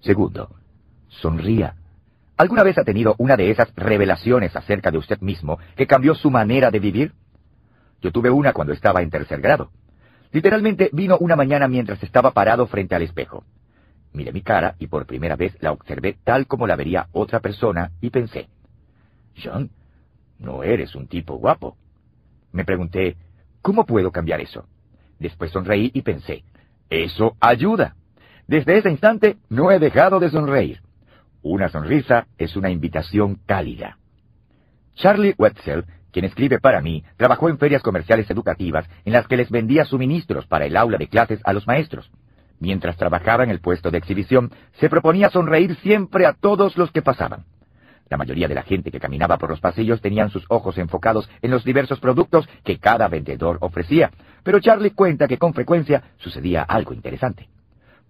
Segundo, sonría. ¿Alguna vez ha tenido una de esas revelaciones acerca de usted mismo que cambió su manera de vivir? Yo tuve una cuando estaba en tercer grado. Literalmente vino una mañana mientras estaba parado frente al espejo. Miré mi cara y por primera vez la observé tal como la vería otra persona y pensé, John, no eres un tipo guapo. Me pregunté, ¿cómo puedo cambiar eso? Después sonreí y pensé, eso ayuda. Desde ese instante no he dejado de sonreír. Una sonrisa es una invitación cálida. Charlie Wetzel, quien escribe para mí, trabajó en ferias comerciales educativas en las que les vendía suministros para el aula de clases a los maestros. Mientras trabajaba en el puesto de exhibición, se proponía sonreír siempre a todos los que pasaban. La mayoría de la gente que caminaba por los pasillos tenían sus ojos enfocados en los diversos productos que cada vendedor ofrecía, pero Charlie cuenta que con frecuencia sucedía algo interesante.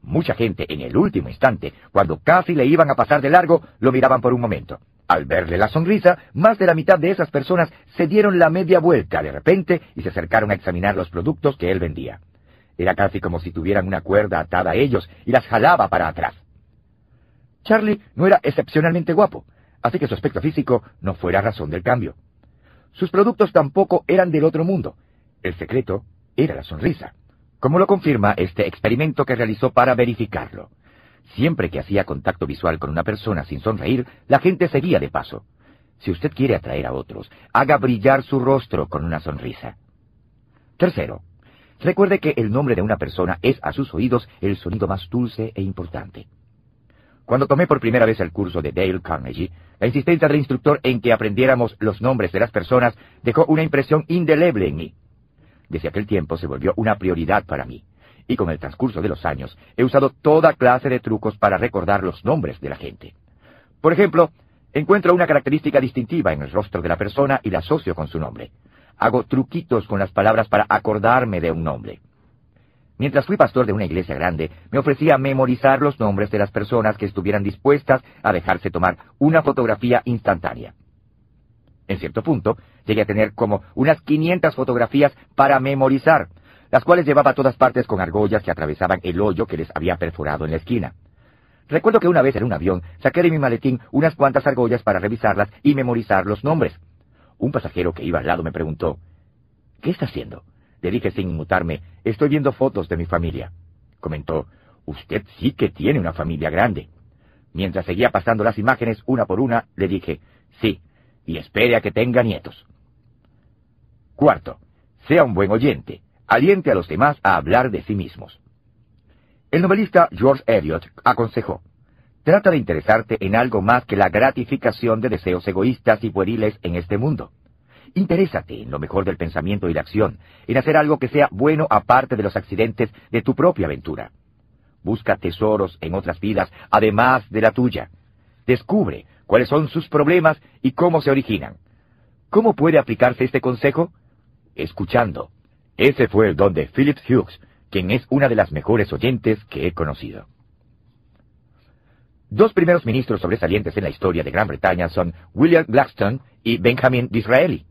Mucha gente en el último instante, cuando casi le iban a pasar de largo, lo miraban por un momento. Al verle la sonrisa, más de la mitad de esas personas se dieron la media vuelta de repente y se acercaron a examinar los productos que él vendía. Era casi como si tuvieran una cuerda atada a ellos y las jalaba para atrás. Charlie no era excepcionalmente guapo, así que su aspecto físico no fuera razón del cambio. Sus productos tampoco eran del otro mundo. El secreto era la sonrisa, como lo confirma este experimento que realizó para verificarlo. Siempre que hacía contacto visual con una persona sin sonreír, la gente seguía de paso. Si usted quiere atraer a otros, haga brillar su rostro con una sonrisa. Tercero, Recuerde que el nombre de una persona es a sus oídos el sonido más dulce e importante. Cuando tomé por primera vez el curso de Dale Carnegie, la insistencia del instructor en que aprendiéramos los nombres de las personas dejó una impresión indeleble en mí. Desde aquel tiempo se volvió una prioridad para mí, y con el transcurso de los años he usado toda clase de trucos para recordar los nombres de la gente. Por ejemplo, encuentro una característica distintiva en el rostro de la persona y la asocio con su nombre hago truquitos con las palabras para acordarme de un nombre. Mientras fui pastor de una iglesia grande, me ofrecía memorizar los nombres de las personas que estuvieran dispuestas a dejarse tomar una fotografía instantánea. En cierto punto, llegué a tener como unas 500 fotografías para memorizar, las cuales llevaba a todas partes con argollas que atravesaban el hoyo que les había perforado en la esquina. Recuerdo que una vez en un avión saqué de mi maletín unas cuantas argollas para revisarlas y memorizar los nombres. Un pasajero que iba al lado me preguntó, ¿Qué está haciendo? Le dije sin inmutarme, estoy viendo fotos de mi familia. Comentó, usted sí que tiene una familia grande. Mientras seguía pasando las imágenes una por una, le dije, sí, y espere a que tenga nietos. Cuarto, sea un buen oyente, aliente a los demás a hablar de sí mismos. El novelista George Eliot aconsejó, Trata de interesarte en algo más que la gratificación de deseos egoístas y pueriles en este mundo. Interésate en lo mejor del pensamiento y la acción, en hacer algo que sea bueno aparte de los accidentes de tu propia aventura. Busca tesoros en otras vidas, además de la tuya. Descubre cuáles son sus problemas y cómo se originan. ¿Cómo puede aplicarse este consejo? Escuchando. Ese fue el don de Philip Hughes, quien es una de las mejores oyentes que he conocido. Dos primeros ministros sobresalientes en la historia de Gran Bretaña son William Blackstone y Benjamin Disraeli.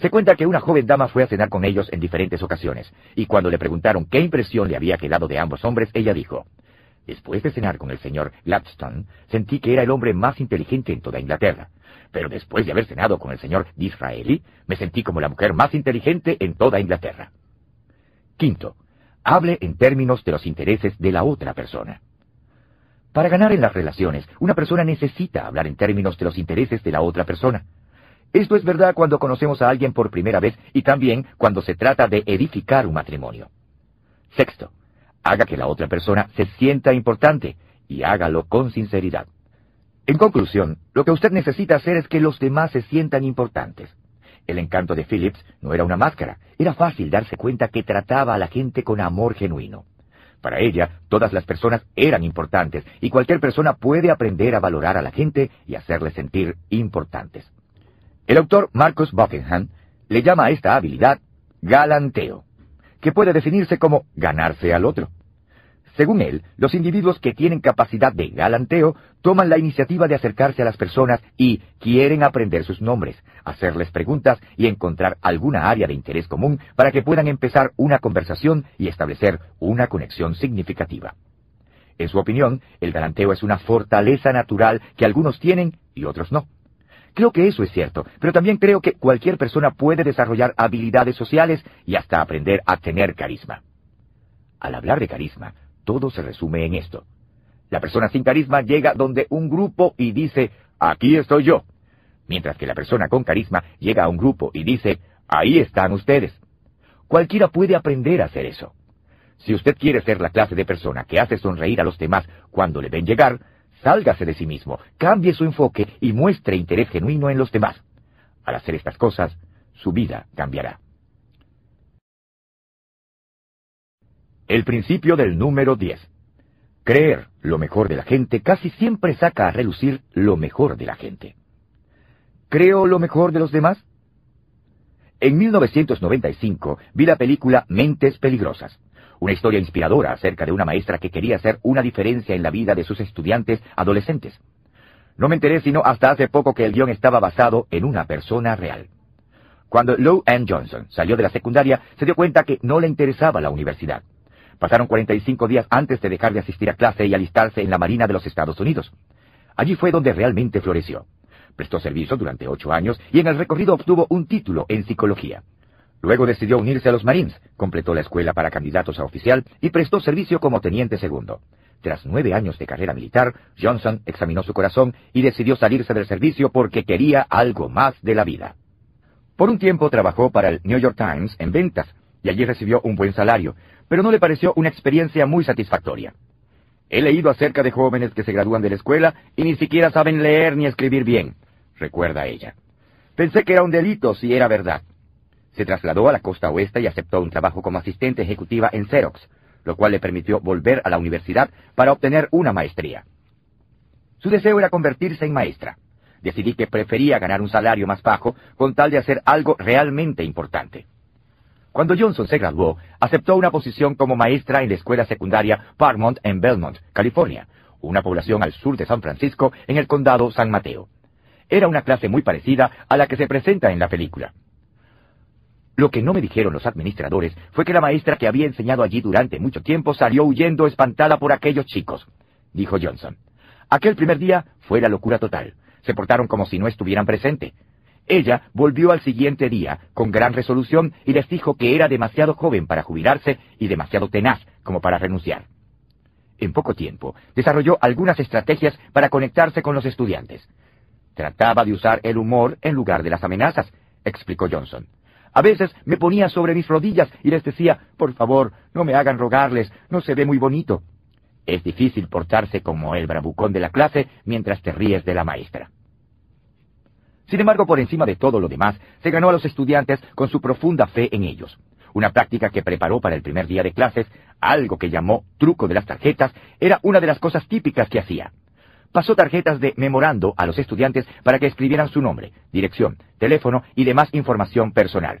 Se cuenta que una joven dama fue a cenar con ellos en diferentes ocasiones, y cuando le preguntaron qué impresión le había quedado de ambos hombres, ella dijo, Después de cenar con el señor Gladstone, sentí que era el hombre más inteligente en toda Inglaterra. Pero después de haber cenado con el señor Disraeli, me sentí como la mujer más inteligente en toda Inglaterra. Quinto, hable en términos de los intereses de la otra persona. Para ganar en las relaciones, una persona necesita hablar en términos de los intereses de la otra persona. Esto es verdad cuando conocemos a alguien por primera vez y también cuando se trata de edificar un matrimonio. Sexto, haga que la otra persona se sienta importante y hágalo con sinceridad. En conclusión, lo que usted necesita hacer es que los demás se sientan importantes. El encanto de Phillips no era una máscara, era fácil darse cuenta que trataba a la gente con amor genuino. Para ella, todas las personas eran importantes y cualquier persona puede aprender a valorar a la gente y hacerle sentir importantes. El autor Marcus Buckingham le llama a esta habilidad galanteo, que puede definirse como ganarse al otro. Según él, los individuos que tienen capacidad de galanteo toman la iniciativa de acercarse a las personas y quieren aprender sus nombres, hacerles preguntas y encontrar alguna área de interés común para que puedan empezar una conversación y establecer una conexión significativa. En su opinión, el galanteo es una fortaleza natural que algunos tienen y otros no. Creo que eso es cierto, pero también creo que cualquier persona puede desarrollar habilidades sociales y hasta aprender a tener carisma. Al hablar de carisma, todo se resume en esto. La persona sin carisma llega donde un grupo y dice, aquí estoy yo. Mientras que la persona con carisma llega a un grupo y dice, ahí están ustedes. Cualquiera puede aprender a hacer eso. Si usted quiere ser la clase de persona que hace sonreír a los demás cuando le ven llegar, sálgase de sí mismo, cambie su enfoque y muestre interés genuino en los demás. Al hacer estas cosas, su vida cambiará. El principio del número 10. Creer lo mejor de la gente casi siempre saca a relucir lo mejor de la gente. ¿Creo lo mejor de los demás? En 1995 vi la película Mentes Peligrosas, una historia inspiradora acerca de una maestra que quería hacer una diferencia en la vida de sus estudiantes adolescentes. No me enteré sino hasta hace poco que el guion estaba basado en una persona real. Cuando Lou Ann Johnson salió de la secundaria, se dio cuenta que no le interesaba la universidad. Pasaron 45 días antes de dejar de asistir a clase y alistarse en la Marina de los Estados Unidos. Allí fue donde realmente floreció. Prestó servicio durante ocho años y en el recorrido obtuvo un título en psicología. Luego decidió unirse a los Marines, completó la escuela para candidatos a oficial y prestó servicio como teniente segundo. Tras nueve años de carrera militar, Johnson examinó su corazón y decidió salirse del servicio porque quería algo más de la vida. Por un tiempo trabajó para el New York Times en ventas y allí recibió un buen salario, pero no le pareció una experiencia muy satisfactoria. He leído acerca de jóvenes que se gradúan de la escuela y ni siquiera saben leer ni escribir bien, recuerda ella. Pensé que era un delito si era verdad. Se trasladó a la costa oeste y aceptó un trabajo como asistente ejecutiva en Xerox, lo cual le permitió volver a la universidad para obtener una maestría. Su deseo era convertirse en maestra. Decidí que prefería ganar un salario más bajo con tal de hacer algo realmente importante. Cuando Johnson se graduó, aceptó una posición como maestra en la escuela secundaria Parmont en Belmont, California, una población al sur de San Francisco en el condado San Mateo. Era una clase muy parecida a la que se presenta en la película. Lo que no me dijeron los administradores fue que la maestra que había enseñado allí durante mucho tiempo salió huyendo espantada por aquellos chicos, dijo Johnson. Aquel primer día fue la locura total. Se portaron como si no estuvieran presentes. Ella volvió al siguiente día con gran resolución y les dijo que era demasiado joven para jubilarse y demasiado tenaz como para renunciar. En poco tiempo, desarrolló algunas estrategias para conectarse con los estudiantes. Trataba de usar el humor en lugar de las amenazas, explicó Johnson. A veces me ponía sobre mis rodillas y les decía, por favor, no me hagan rogarles, no se ve muy bonito. Es difícil portarse como el bravucón de la clase mientras te ríes de la maestra. Sin embargo, por encima de todo lo demás, se ganó a los estudiantes con su profunda fe en ellos. Una práctica que preparó para el primer día de clases, algo que llamó truco de las tarjetas, era una de las cosas típicas que hacía. Pasó tarjetas de memorando a los estudiantes para que escribieran su nombre, dirección, teléfono y demás información personal.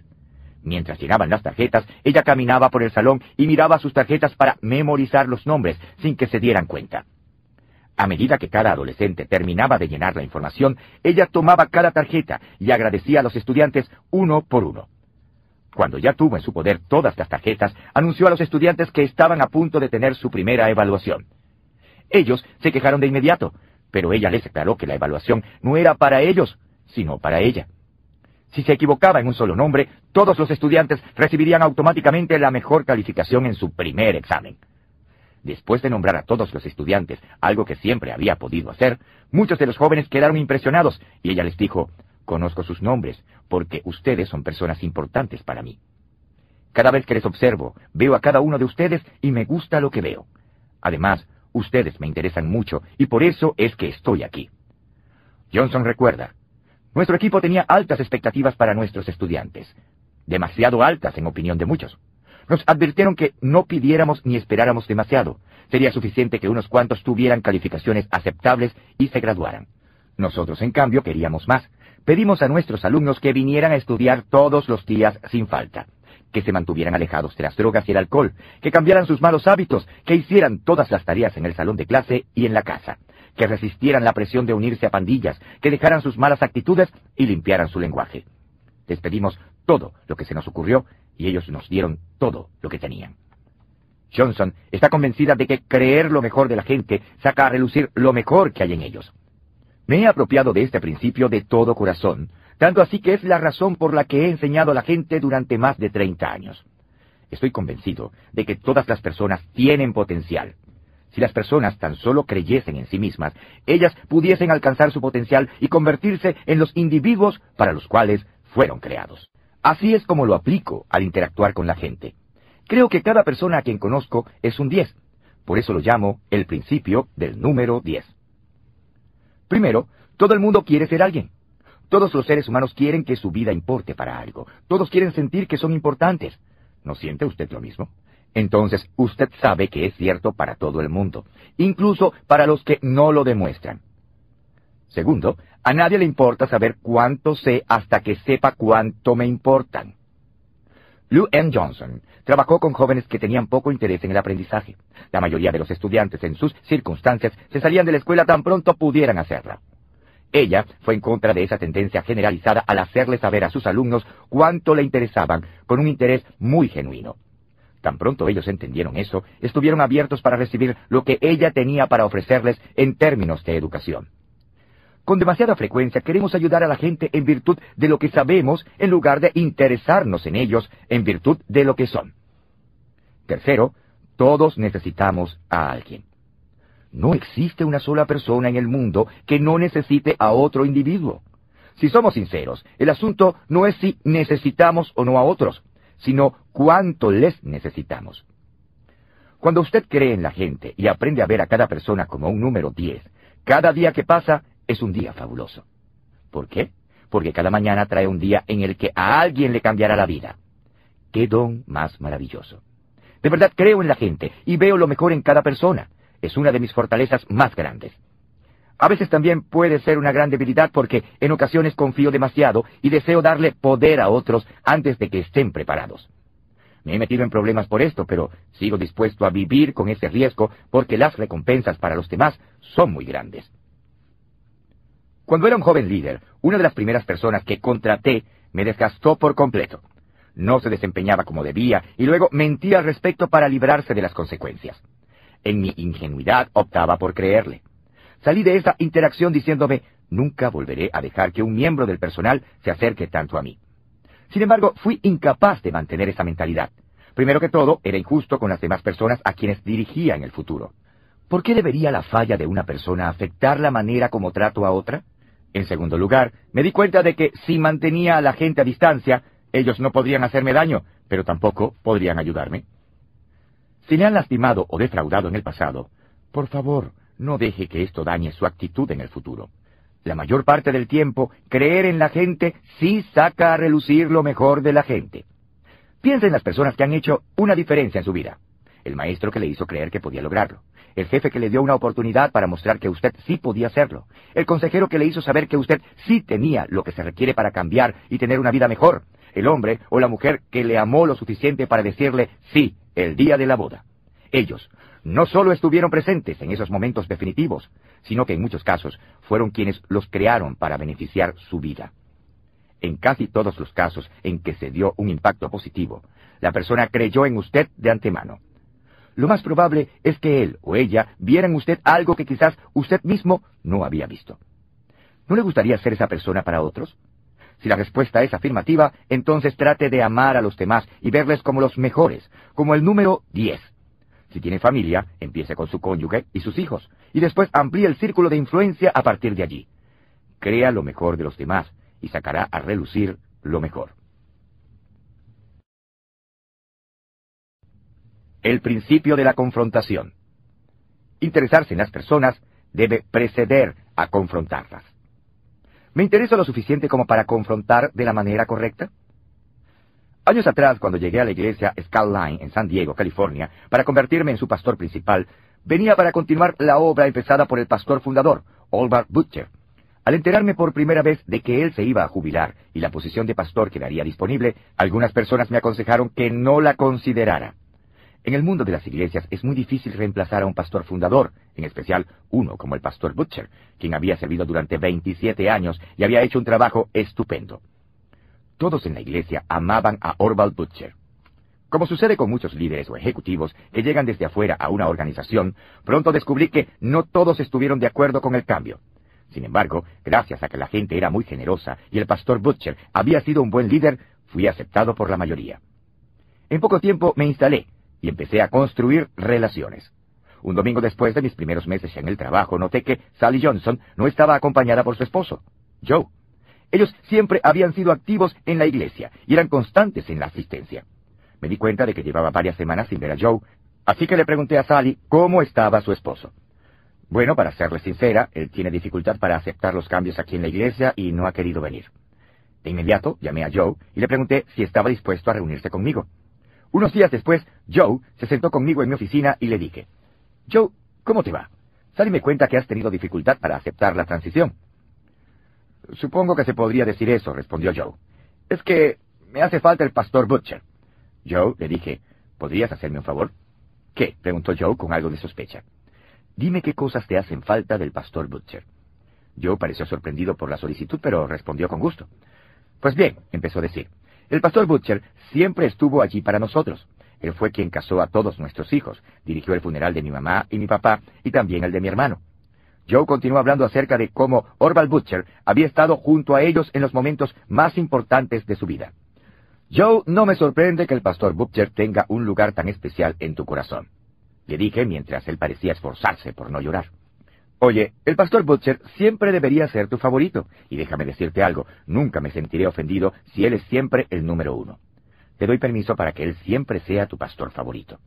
Mientras llenaban las tarjetas, ella caminaba por el salón y miraba sus tarjetas para memorizar los nombres sin que se dieran cuenta. A medida que cada adolescente terminaba de llenar la información, ella tomaba cada tarjeta y agradecía a los estudiantes uno por uno. Cuando ya tuvo en su poder todas las tarjetas, anunció a los estudiantes que estaban a punto de tener su primera evaluación. Ellos se quejaron de inmediato, pero ella les aclaró que la evaluación no era para ellos, sino para ella. Si se equivocaba en un solo nombre, todos los estudiantes recibirían automáticamente la mejor calificación en su primer examen. Después de nombrar a todos los estudiantes, algo que siempre había podido hacer, muchos de los jóvenes quedaron impresionados y ella les dijo, conozco sus nombres, porque ustedes son personas importantes para mí. Cada vez que les observo, veo a cada uno de ustedes y me gusta lo que veo. Además, ustedes me interesan mucho y por eso es que estoy aquí. Johnson recuerda, nuestro equipo tenía altas expectativas para nuestros estudiantes, demasiado altas en opinión de muchos. Nos advirtieron que no pidiéramos ni esperáramos demasiado. Sería suficiente que unos cuantos tuvieran calificaciones aceptables y se graduaran. Nosotros, en cambio, queríamos más. Pedimos a nuestros alumnos que vinieran a estudiar todos los días sin falta, que se mantuvieran alejados de las drogas y el alcohol, que cambiaran sus malos hábitos, que hicieran todas las tareas en el salón de clase y en la casa, que resistieran la presión de unirse a pandillas, que dejaran sus malas actitudes y limpiaran su lenguaje. Les pedimos todo lo que se nos ocurrió y ellos nos dieron todo lo que tenían. Johnson está convencida de que creer lo mejor de la gente saca a relucir lo mejor que hay en ellos. Me he apropiado de este principio de todo corazón, tanto así que es la razón por la que he enseñado a la gente durante más de 30 años. Estoy convencido de que todas las personas tienen potencial. Si las personas tan solo creyesen en sí mismas, ellas pudiesen alcanzar su potencial y convertirse en los individuos para los cuales fueron creados. Así es como lo aplico al interactuar con la gente. Creo que cada persona a quien conozco es un 10. Por eso lo llamo el principio del número 10. Primero, todo el mundo quiere ser alguien. Todos los seres humanos quieren que su vida importe para algo. Todos quieren sentir que son importantes. ¿No siente usted lo mismo? Entonces, usted sabe que es cierto para todo el mundo, incluso para los que no lo demuestran. Segundo, a nadie le importa saber cuánto sé hasta que sepa cuánto me importan. Lou M. Johnson trabajó con jóvenes que tenían poco interés en el aprendizaje. La mayoría de los estudiantes en sus circunstancias se salían de la escuela tan pronto pudieran hacerla. Ella fue en contra de esa tendencia generalizada al hacerle saber a sus alumnos cuánto le interesaban con un interés muy genuino. Tan pronto ellos entendieron eso, estuvieron abiertos para recibir lo que ella tenía para ofrecerles en términos de educación. Con demasiada frecuencia queremos ayudar a la gente en virtud de lo que sabemos en lugar de interesarnos en ellos en virtud de lo que son. Tercero, todos necesitamos a alguien. No existe una sola persona en el mundo que no necesite a otro individuo. Si somos sinceros, el asunto no es si necesitamos o no a otros, sino cuánto les necesitamos. Cuando usted cree en la gente y aprende a ver a cada persona como un número 10, cada día que pasa es un día fabuloso. ¿Por qué? Porque cada mañana trae un día en el que a alguien le cambiará la vida. ¡Qué don más maravilloso! De verdad creo en la gente y veo lo mejor en cada persona. Es una de mis fortalezas más grandes. A veces también puede ser una gran debilidad porque en ocasiones confío demasiado y deseo darle poder a otros antes de que estén preparados. Me he metido en problemas por esto, pero sigo dispuesto a vivir con ese riesgo porque las recompensas para los demás son muy grandes. Cuando era un joven líder, una de las primeras personas que contraté me desgastó por completo. No se desempeñaba como debía y luego mentía al respecto para librarse de las consecuencias. En mi ingenuidad optaba por creerle. Salí de esa interacción diciéndome, nunca volveré a dejar que un miembro del personal se acerque tanto a mí. Sin embargo, fui incapaz de mantener esa mentalidad. Primero que todo, era injusto con las demás personas a quienes dirigía en el futuro. ¿Por qué debería la falla de una persona afectar la manera como trato a otra? En segundo lugar, me di cuenta de que si mantenía a la gente a distancia, ellos no podrían hacerme daño, pero tampoco podrían ayudarme. Si le han lastimado o defraudado en el pasado, por favor, no deje que esto dañe su actitud en el futuro. La mayor parte del tiempo, creer en la gente sí saca a relucir lo mejor de la gente. Piensa en las personas que han hecho una diferencia en su vida. El maestro que le hizo creer que podía lograrlo el jefe que le dio una oportunidad para mostrar que usted sí podía hacerlo, el consejero que le hizo saber que usted sí tenía lo que se requiere para cambiar y tener una vida mejor, el hombre o la mujer que le amó lo suficiente para decirle sí el día de la boda. Ellos no solo estuvieron presentes en esos momentos definitivos, sino que en muchos casos fueron quienes los crearon para beneficiar su vida. En casi todos los casos en que se dio un impacto positivo, la persona creyó en usted de antemano lo más probable es que él o ella vieran usted algo que quizás usted mismo no había visto. ¿No le gustaría ser esa persona para otros? Si la respuesta es afirmativa, entonces trate de amar a los demás y verles como los mejores, como el número 10. Si tiene familia, empiece con su cónyuge y sus hijos, y después amplíe el círculo de influencia a partir de allí. Crea lo mejor de los demás, y sacará a relucir lo mejor. El principio de la confrontación. Interesarse en las personas debe preceder a confrontarlas. ¿Me interesa lo suficiente como para confrontar de la manera correcta? Años atrás, cuando llegué a la iglesia Skyline en San Diego, California, para convertirme en su pastor principal, venía para continuar la obra empezada por el pastor fundador, Olvar Butcher. Al enterarme por primera vez de que él se iba a jubilar y la posición de pastor quedaría disponible, algunas personas me aconsejaron que no la considerara. En el mundo de las iglesias es muy difícil reemplazar a un pastor fundador, en especial uno como el pastor Butcher, quien había servido durante 27 años y había hecho un trabajo estupendo. Todos en la iglesia amaban a Orval Butcher. Como sucede con muchos líderes o ejecutivos que llegan desde afuera a una organización, pronto descubrí que no todos estuvieron de acuerdo con el cambio. Sin embargo, gracias a que la gente era muy generosa y el pastor Butcher había sido un buen líder, fui aceptado por la mayoría. En poco tiempo me instalé y empecé a construir relaciones. Un domingo después de mis primeros meses en el trabajo, noté que Sally Johnson no estaba acompañada por su esposo, Joe. Ellos siempre habían sido activos en la iglesia y eran constantes en la asistencia. Me di cuenta de que llevaba varias semanas sin ver a Joe, así que le pregunté a Sally cómo estaba su esposo. Bueno, para serle sincera, él tiene dificultad para aceptar los cambios aquí en la iglesia y no ha querido venir. De inmediato llamé a Joe y le pregunté si estaba dispuesto a reunirse conmigo. Unos días después, Joe se sentó conmigo en mi oficina y le dije, Joe, ¿cómo te va? Sally me cuenta que has tenido dificultad para aceptar la transición. Supongo que se podría decir eso, respondió Joe. Es que me hace falta el pastor Butcher. Joe, le dije, ¿podrías hacerme un favor? ¿Qué? preguntó Joe con algo de sospecha. Dime qué cosas te hacen falta del pastor Butcher. Joe pareció sorprendido por la solicitud, pero respondió con gusto. Pues bien, empezó a decir, el pastor Butcher siempre estuvo allí para nosotros. Él fue quien casó a todos nuestros hijos, dirigió el funeral de mi mamá y mi papá, y también el de mi hermano. Joe continuó hablando acerca de cómo Orval Butcher había estado junto a ellos en los momentos más importantes de su vida. Joe, no me sorprende que el pastor Butcher tenga un lugar tan especial en tu corazón. Le dije mientras él parecía esforzarse por no llorar. Oye, el pastor Butcher siempre debería ser tu favorito, y déjame decirte algo, nunca me sentiré ofendido si él es siempre el número uno. Te doy permiso para que él siempre sea tu pastor favorito.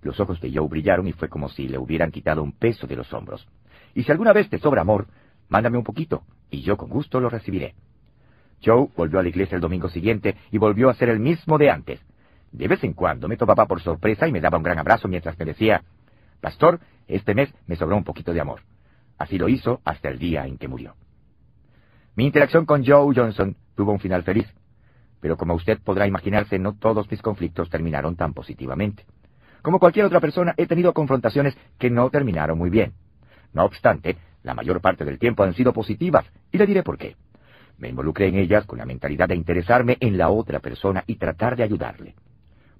Los ojos de Joe brillaron y fue como si le hubieran quitado un peso de los hombros. Y si alguna vez te sobra amor, mándame un poquito, y yo con gusto lo recibiré. Joe volvió a la iglesia el domingo siguiente y volvió a ser el mismo de antes. De vez en cuando me topaba por sorpresa y me daba un gran abrazo mientras me decía, Pastor, este mes me sobró un poquito de amor. Así lo hizo hasta el día en que murió. Mi interacción con Joe Johnson tuvo un final feliz, pero como usted podrá imaginarse, no todos mis conflictos terminaron tan positivamente. Como cualquier otra persona, he tenido confrontaciones que no terminaron muy bien. No obstante, la mayor parte del tiempo han sido positivas, y le diré por qué. Me involucré en ellas con la mentalidad de interesarme en la otra persona y tratar de ayudarle.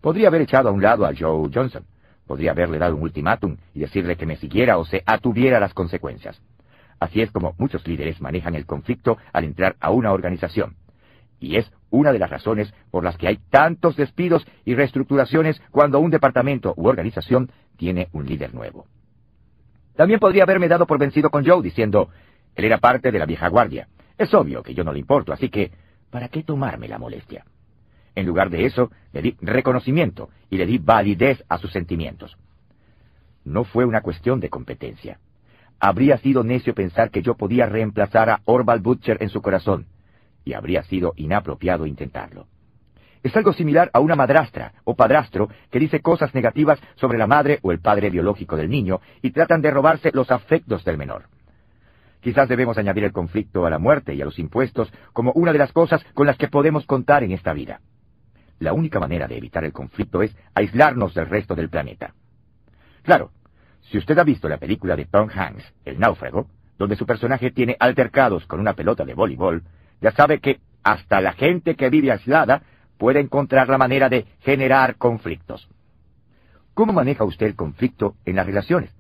Podría haber echado a un lado a Joe Johnson, Podría haberle dado un ultimátum y decirle que me siguiera o se atuviera las consecuencias. Así es como muchos líderes manejan el conflicto al entrar a una organización. Y es una de las razones por las que hay tantos despidos y reestructuraciones cuando un departamento u organización tiene un líder nuevo. También podría haberme dado por vencido con Joe diciendo, él era parte de la vieja guardia. Es obvio que yo no le importo, así que, ¿para qué tomarme la molestia? En lugar de eso, le di reconocimiento y le di validez a sus sentimientos. No fue una cuestión de competencia. Habría sido necio pensar que yo podía reemplazar a Orval Butcher en su corazón, y habría sido inapropiado intentarlo. Es algo similar a una madrastra o padrastro que dice cosas negativas sobre la madre o el padre biológico del niño y tratan de robarse los afectos del menor. Quizás debemos añadir el conflicto a la muerte y a los impuestos como una de las cosas con las que podemos contar en esta vida. La única manera de evitar el conflicto es aislarnos del resto del planeta. Claro, si usted ha visto la película de Tom Hanks, El náufrago, donde su personaje tiene altercados con una pelota de voleibol, ya sabe que hasta la gente que vive aislada puede encontrar la manera de generar conflictos. ¿Cómo maneja usted el conflicto en las relaciones?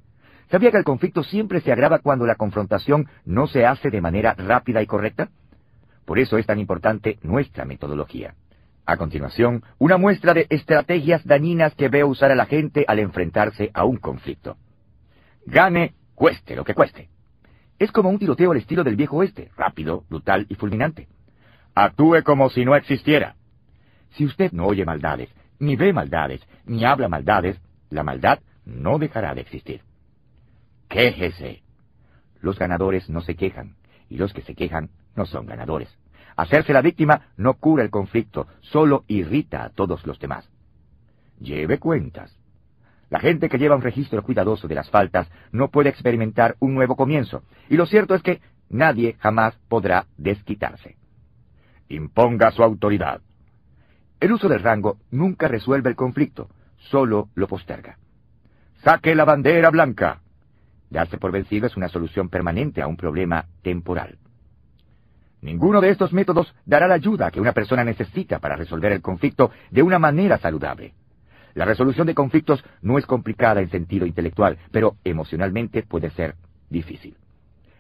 ¿Sabía que el conflicto siempre se agrava cuando la confrontación no se hace de manera rápida y correcta? Por eso es tan importante nuestra metodología. A continuación, una muestra de estrategias dañinas que veo usar a la gente al enfrentarse a un conflicto. Gane, cueste lo que cueste. Es como un tiroteo al estilo del viejo oeste, rápido, brutal y fulminante. actúe como si no existiera. Si usted no oye maldades, ni ve maldades, ni habla maldades, la maldad no dejará de existir. Quéjese. Los ganadores no se quejan, y los que se quejan no son ganadores. Hacerse la víctima no cura el conflicto, solo irrita a todos los demás. Lleve cuentas. La gente que lleva un registro cuidadoso de las faltas no puede experimentar un nuevo comienzo, y lo cierto es que nadie jamás podrá desquitarse. Imponga su autoridad. El uso del rango nunca resuelve el conflicto, solo lo posterga. Saque la bandera blanca. Darse por vencido es una solución permanente a un problema temporal. Ninguno de estos métodos dará la ayuda que una persona necesita para resolver el conflicto de una manera saludable. La resolución de conflictos no es complicada en sentido intelectual, pero emocionalmente puede ser difícil.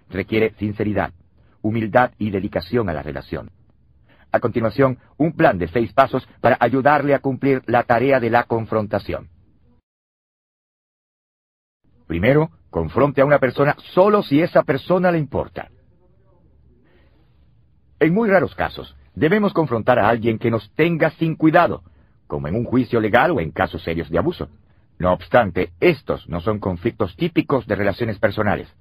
Requiere sinceridad, humildad y dedicación a la relación. A continuación, un plan de seis pasos para ayudarle a cumplir la tarea de la confrontación. Primero, confronte a una persona solo si esa persona le importa. En muy raros casos, debemos confrontar a alguien que nos tenga sin cuidado, como en un juicio legal o en casos serios de abuso. No obstante, estos no son conflictos típicos de relaciones personales.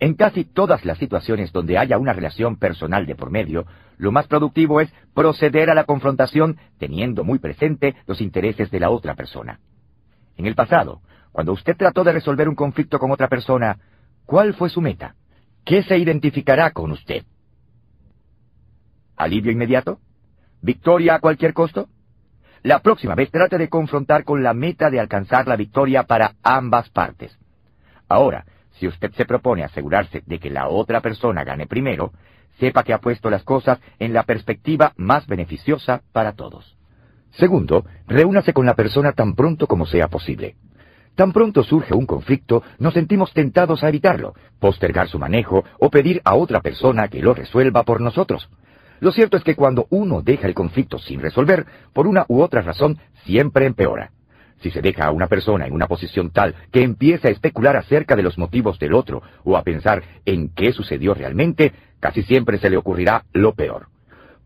En casi todas las situaciones donde haya una relación personal de por medio, lo más productivo es proceder a la confrontación teniendo muy presente los intereses de la otra persona. En el pasado, cuando usted trató de resolver un conflicto con otra persona, ¿cuál fue su meta? ¿Qué se identificará con usted? ¿Alivio inmediato? ¿Victoria a cualquier costo? La próxima vez trate de confrontar con la meta de alcanzar la victoria para ambas partes. Ahora, si usted se propone asegurarse de que la otra persona gane primero, sepa que ha puesto las cosas en la perspectiva más beneficiosa para todos. Segundo, reúnase con la persona tan pronto como sea posible. Tan pronto surge un conflicto, nos sentimos tentados a evitarlo, postergar su manejo o pedir a otra persona que lo resuelva por nosotros. Lo cierto es que cuando uno deja el conflicto sin resolver, por una u otra razón, siempre empeora. Si se deja a una persona en una posición tal que empieza a especular acerca de los motivos del otro o a pensar en qué sucedió realmente, casi siempre se le ocurrirá lo peor.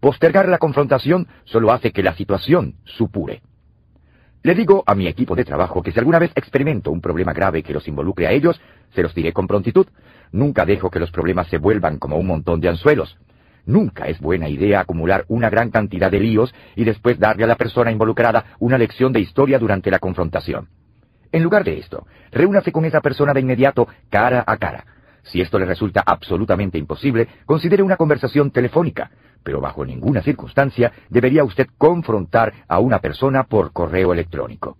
Postergar la confrontación solo hace que la situación supure. Le digo a mi equipo de trabajo que si alguna vez experimento un problema grave que los involucre a ellos, se los diré con prontitud. Nunca dejo que los problemas se vuelvan como un montón de anzuelos. Nunca es buena idea acumular una gran cantidad de líos y después darle a la persona involucrada una lección de historia durante la confrontación. En lugar de esto, reúnase con esa persona de inmediato cara a cara. Si esto le resulta absolutamente imposible, considere una conversación telefónica, pero bajo ninguna circunstancia debería usted confrontar a una persona por correo electrónico.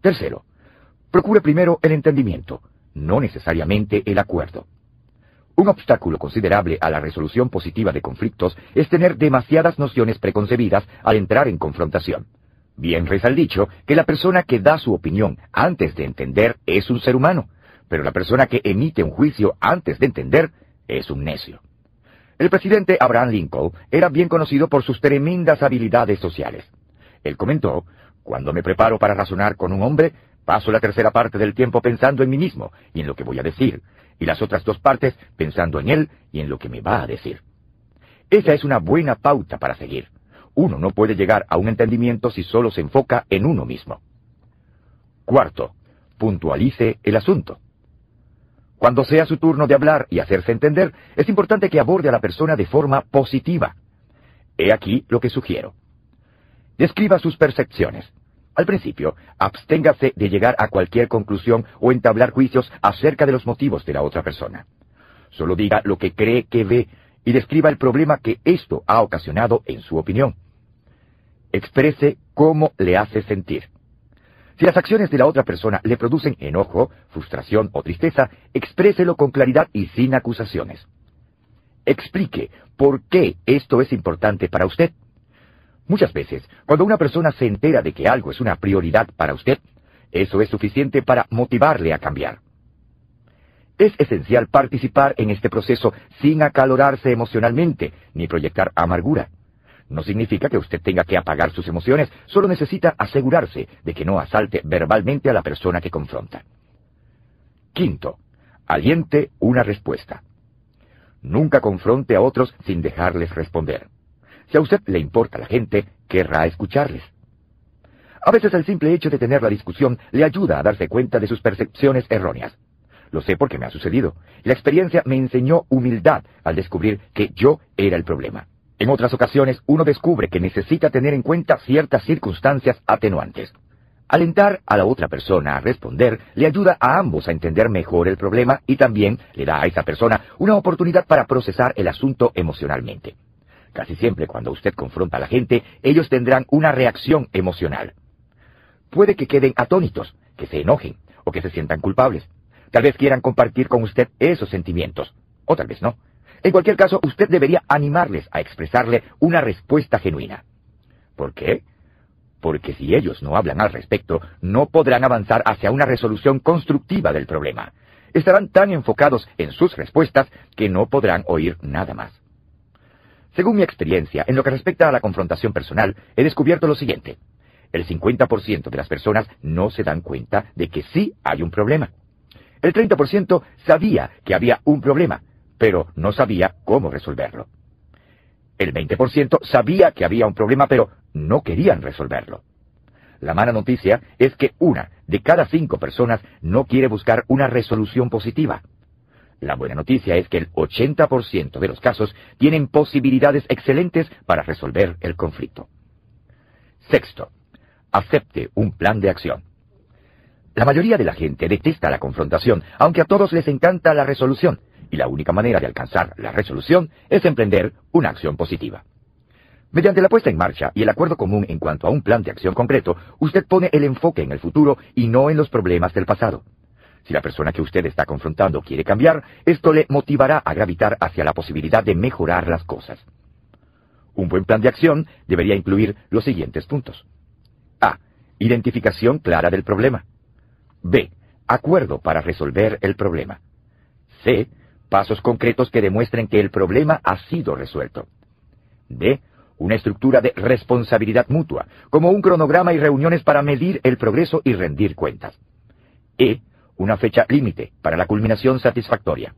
Tercero, procure primero el entendimiento, no necesariamente el acuerdo. Un obstáculo considerable a la resolución positiva de conflictos es tener demasiadas nociones preconcebidas al entrar en confrontación. Bien reza el dicho que la persona que da su opinión antes de entender es un ser humano, pero la persona que emite un juicio antes de entender es un necio. El presidente Abraham Lincoln era bien conocido por sus tremendas habilidades sociales. Él comentó, cuando me preparo para razonar con un hombre, paso la tercera parte del tiempo pensando en mí mismo y en lo que voy a decir, y las otras dos partes pensando en él y en lo que me va a decir. Esa es una buena pauta para seguir. Uno no puede llegar a un entendimiento si solo se enfoca en uno mismo. Cuarto, puntualice el asunto. Cuando sea su turno de hablar y hacerse entender, es importante que aborde a la persona de forma positiva. He aquí lo que sugiero. Describa sus percepciones. Al principio, absténgase de llegar a cualquier conclusión o entablar juicios acerca de los motivos de la otra persona. Solo diga lo que cree que ve y describa el problema que esto ha ocasionado en su opinión. Exprese cómo le hace sentir. Si las acciones de la otra persona le producen enojo, frustración o tristeza, expréselo con claridad y sin acusaciones. Explique por qué esto es importante para usted. Muchas veces, cuando una persona se entera de que algo es una prioridad para usted, eso es suficiente para motivarle a cambiar. Es esencial participar en este proceso sin acalorarse emocionalmente ni proyectar amargura. No significa que usted tenga que apagar sus emociones, solo necesita asegurarse de que no asalte verbalmente a la persona que confronta. Quinto, aliente una respuesta. Nunca confronte a otros sin dejarles responder. Si a usted le importa la gente, querrá escucharles. A veces el simple hecho de tener la discusión le ayuda a darse cuenta de sus percepciones erróneas. Lo sé porque me ha sucedido. La experiencia me enseñó humildad al descubrir que yo era el problema. En otras ocasiones uno descubre que necesita tener en cuenta ciertas circunstancias atenuantes. Alentar a la otra persona a responder le ayuda a ambos a entender mejor el problema y también le da a esa persona una oportunidad para procesar el asunto emocionalmente. Casi siempre cuando usted confronta a la gente, ellos tendrán una reacción emocional. Puede que queden atónitos, que se enojen o que se sientan culpables. Tal vez quieran compartir con usted esos sentimientos, o tal vez no. En cualquier caso, usted debería animarles a expresarle una respuesta genuina. ¿Por qué? Porque si ellos no hablan al respecto, no podrán avanzar hacia una resolución constructiva del problema. Estarán tan enfocados en sus respuestas que no podrán oír nada más. Según mi experiencia, en lo que respecta a la confrontación personal, he descubierto lo siguiente. El 50% de las personas no se dan cuenta de que sí hay un problema. El 30% sabía que había un problema, pero no sabía cómo resolverlo. El 20% sabía que había un problema, pero no querían resolverlo. La mala noticia es que una de cada cinco personas no quiere buscar una resolución positiva. La buena noticia es que el 80% de los casos tienen posibilidades excelentes para resolver el conflicto. Sexto, acepte un plan de acción. La mayoría de la gente detesta la confrontación, aunque a todos les encanta la resolución, y la única manera de alcanzar la resolución es emprender una acción positiva. Mediante la puesta en marcha y el acuerdo común en cuanto a un plan de acción concreto, usted pone el enfoque en el futuro y no en los problemas del pasado. Si la persona que usted está confrontando quiere cambiar, esto le motivará a gravitar hacia la posibilidad de mejorar las cosas. Un buen plan de acción debería incluir los siguientes puntos. A. Identificación clara del problema. B. Acuerdo para resolver el problema. C. Pasos concretos que demuestren que el problema ha sido resuelto. D. Una estructura de responsabilidad mutua, como un cronograma y reuniones para medir el progreso y rendir cuentas. E. Una fecha límite para la culminación satisfactoria.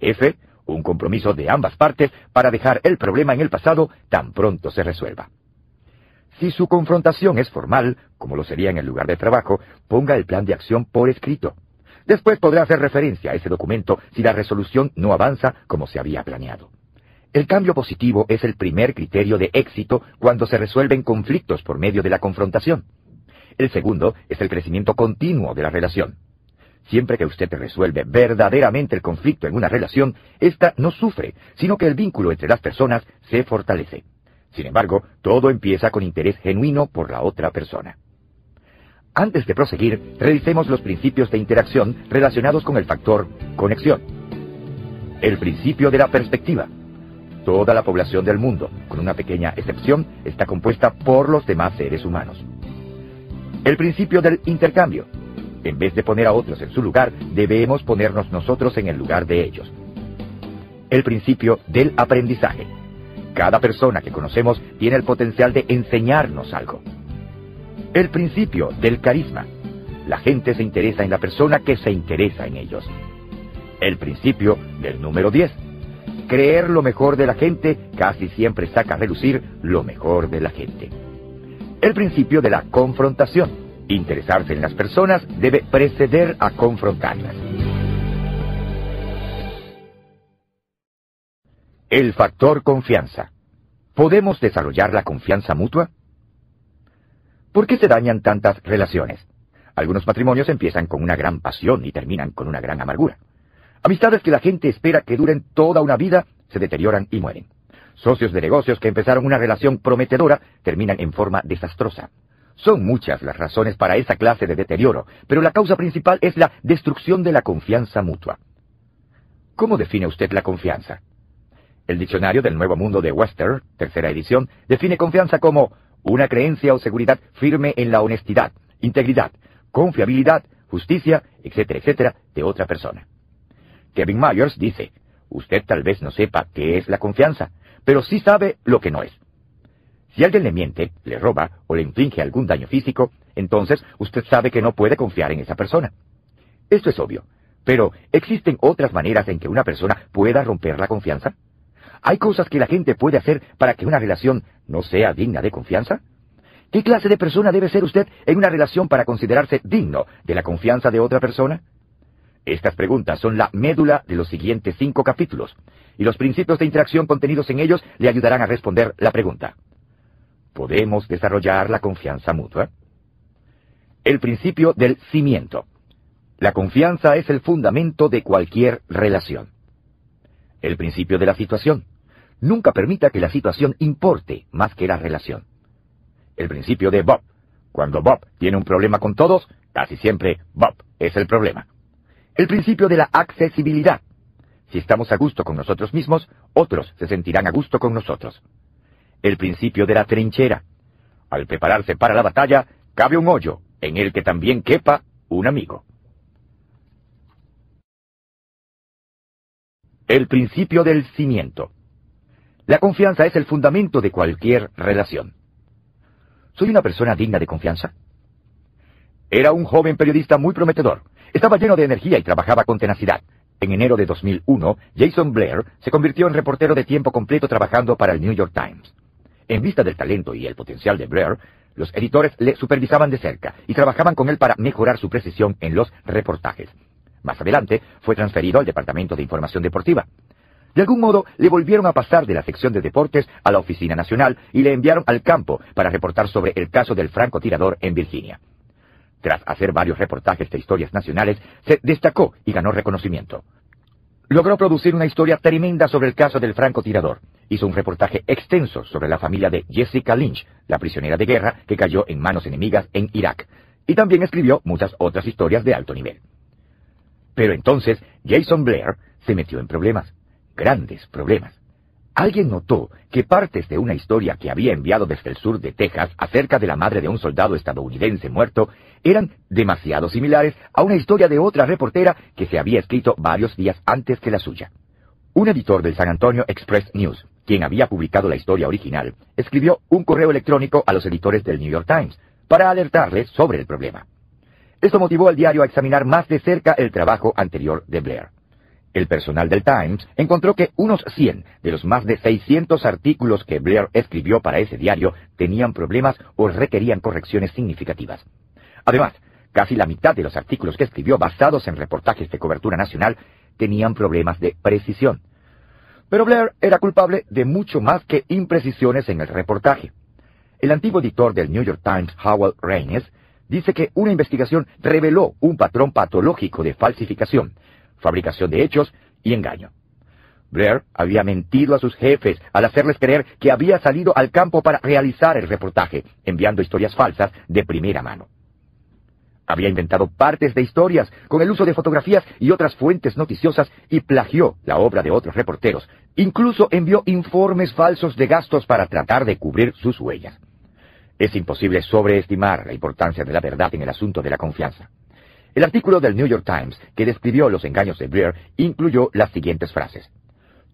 F. Un compromiso de ambas partes para dejar el problema en el pasado tan pronto se resuelva. Si su confrontación es formal, como lo sería en el lugar de trabajo, ponga el plan de acción por escrito. Después podrá hacer referencia a ese documento si la resolución no avanza como se había planeado. El cambio positivo es el primer criterio de éxito cuando se resuelven conflictos por medio de la confrontación. El segundo es el crecimiento continuo de la relación. Siempre que usted resuelve verdaderamente el conflicto en una relación, ésta no sufre, sino que el vínculo entre las personas se fortalece. Sin embargo, todo empieza con interés genuino por la otra persona. Antes de proseguir, revisemos los principios de interacción relacionados con el factor conexión. El principio de la perspectiva. Toda la población del mundo, con una pequeña excepción, está compuesta por los demás seres humanos. El principio del intercambio. En vez de poner a otros en su lugar, debemos ponernos nosotros en el lugar de ellos. El principio del aprendizaje. Cada persona que conocemos tiene el potencial de enseñarnos algo. El principio del carisma. La gente se interesa en la persona que se interesa en ellos. El principio del número 10. Creer lo mejor de la gente casi siempre saca a relucir lo mejor de la gente. El principio de la confrontación. Interesarse en las personas debe preceder a confrontarlas. El factor confianza. ¿Podemos desarrollar la confianza mutua? ¿Por qué se dañan tantas relaciones? Algunos matrimonios empiezan con una gran pasión y terminan con una gran amargura. Amistades que la gente espera que duren toda una vida se deterioran y mueren. Socios de negocios que empezaron una relación prometedora terminan en forma desastrosa. Son muchas las razones para esa clase de deterioro, pero la causa principal es la destrucción de la confianza mutua. ¿Cómo define usted la confianza? El diccionario del Nuevo Mundo de Webster, tercera edición, define confianza como una creencia o seguridad firme en la honestidad, integridad, confiabilidad, justicia, etcétera, etcétera, de otra persona. Kevin Myers dice, usted tal vez no sepa qué es la confianza, pero sí sabe lo que no es. Si alguien le miente, le roba o le inflige algún daño físico, entonces usted sabe que no puede confiar en esa persona. Esto es obvio, pero ¿existen otras maneras en que una persona pueda romper la confianza? ¿Hay cosas que la gente puede hacer para que una relación no sea digna de confianza? ¿Qué clase de persona debe ser usted en una relación para considerarse digno de la confianza de otra persona? Estas preguntas son la médula de los siguientes cinco capítulos, y los principios de interacción contenidos en ellos le ayudarán a responder la pregunta. ¿Podemos desarrollar la confianza mutua? El principio del cimiento. La confianza es el fundamento de cualquier relación. El principio de la situación. Nunca permita que la situación importe más que la relación. El principio de Bob. Cuando Bob tiene un problema con todos, casi siempre Bob es el problema. El principio de la accesibilidad. Si estamos a gusto con nosotros mismos, otros se sentirán a gusto con nosotros. El principio de la trinchera. Al prepararse para la batalla, cabe un hoyo en el que también quepa un amigo. El principio del cimiento. La confianza es el fundamento de cualquier relación. ¿Soy una persona digna de confianza? Era un joven periodista muy prometedor. Estaba lleno de energía y trabajaba con tenacidad. En enero de 2001, Jason Blair se convirtió en reportero de tiempo completo trabajando para el New York Times. En vista del talento y el potencial de Blair, los editores le supervisaban de cerca y trabajaban con él para mejorar su precisión en los reportajes. Más adelante fue transferido al Departamento de Información Deportiva. De algún modo le volvieron a pasar de la sección de deportes a la Oficina Nacional y le enviaron al campo para reportar sobre el caso del francotirador en Virginia. Tras hacer varios reportajes de historias nacionales, se destacó y ganó reconocimiento. Logró producir una historia tremenda sobre el caso del francotirador. Hizo un reportaje extenso sobre la familia de Jessica Lynch, la prisionera de guerra que cayó en manos enemigas en Irak. Y también escribió muchas otras historias de alto nivel. Pero entonces Jason Blair se metió en problemas, grandes problemas. Alguien notó que partes de una historia que había enviado desde el sur de Texas acerca de la madre de un soldado estadounidense muerto eran demasiado similares a una historia de otra reportera que se había escrito varios días antes que la suya. Un editor del San Antonio Express News, quien había publicado la historia original, escribió un correo electrónico a los editores del New York Times para alertarles sobre el problema. Esto motivó al diario a examinar más de cerca el trabajo anterior de Blair. El personal del Times encontró que unos 100 de los más de 600 artículos que Blair escribió para ese diario tenían problemas o requerían correcciones significativas. Además, casi la mitad de los artículos que escribió basados en reportajes de cobertura nacional tenían problemas de precisión. Pero Blair era culpable de mucho más que imprecisiones en el reportaje. El antiguo editor del New York Times, Howell Raines, dice que una investigación reveló un patrón patológico de falsificación, fabricación de hechos y engaño. Blair había mentido a sus jefes al hacerles creer que había salido al campo para realizar el reportaje, enviando historias falsas de primera mano. Había inventado partes de historias con el uso de fotografías y otras fuentes noticiosas y plagió la obra de otros reporteros. Incluso envió informes falsos de gastos para tratar de cubrir sus huellas. Es imposible sobreestimar la importancia de la verdad en el asunto de la confianza. El artículo del New York Times que describió los engaños de Blair incluyó las siguientes frases.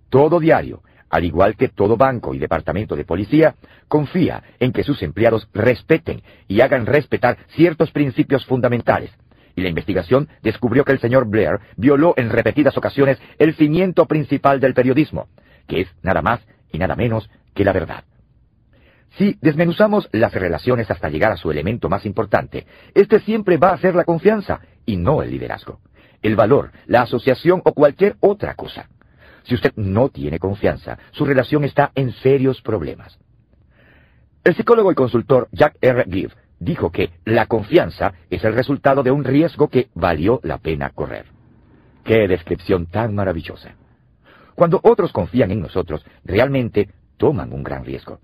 Todo diario, al igual que todo banco y departamento de policía, confía en que sus empleados respeten y hagan respetar ciertos principios fundamentales. Y la investigación descubrió que el señor Blair violó en repetidas ocasiones el cimiento principal del periodismo, que es nada más y nada menos que la verdad. Si desmenuzamos las relaciones hasta llegar a su elemento más importante, este siempre va a ser la confianza y no el liderazgo, el valor, la asociación o cualquier otra cosa. Si usted no tiene confianza, su relación está en serios problemas. El psicólogo y consultor Jack R. Give dijo que la confianza es el resultado de un riesgo que valió la pena correr. ¡Qué descripción tan maravillosa! Cuando otros confían en nosotros, realmente toman un gran riesgo.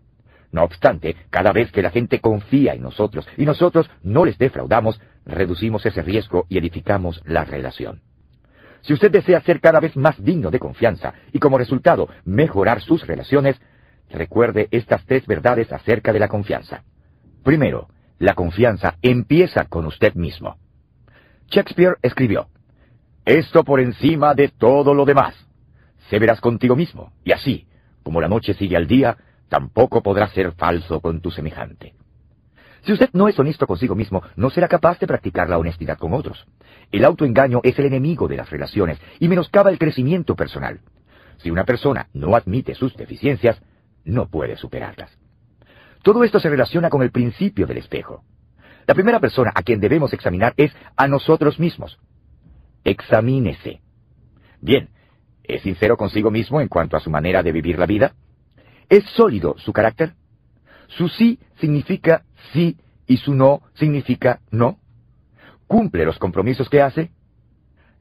No obstante, cada vez que la gente confía en nosotros y nosotros no les defraudamos, reducimos ese riesgo y edificamos la relación. Si usted desea ser cada vez más digno de confianza y como resultado mejorar sus relaciones, recuerde estas tres verdades acerca de la confianza. Primero, la confianza empieza con usted mismo. Shakespeare escribió, Esto por encima de todo lo demás. Se verás contigo mismo, y así, como la noche sigue al día, tampoco podrás ser falso con tu semejante. Si usted no es honesto consigo mismo, no será capaz de practicar la honestidad con otros. El autoengaño es el enemigo de las relaciones y menoscaba el crecimiento personal. Si una persona no admite sus deficiencias, no puede superarlas. Todo esto se relaciona con el principio del espejo. La primera persona a quien debemos examinar es a nosotros mismos. Examínese. Bien, ¿es sincero consigo mismo en cuanto a su manera de vivir la vida? ¿Es sólido su carácter? ¿Su sí significa sí y su no significa no? ¿Cumple los compromisos que hace?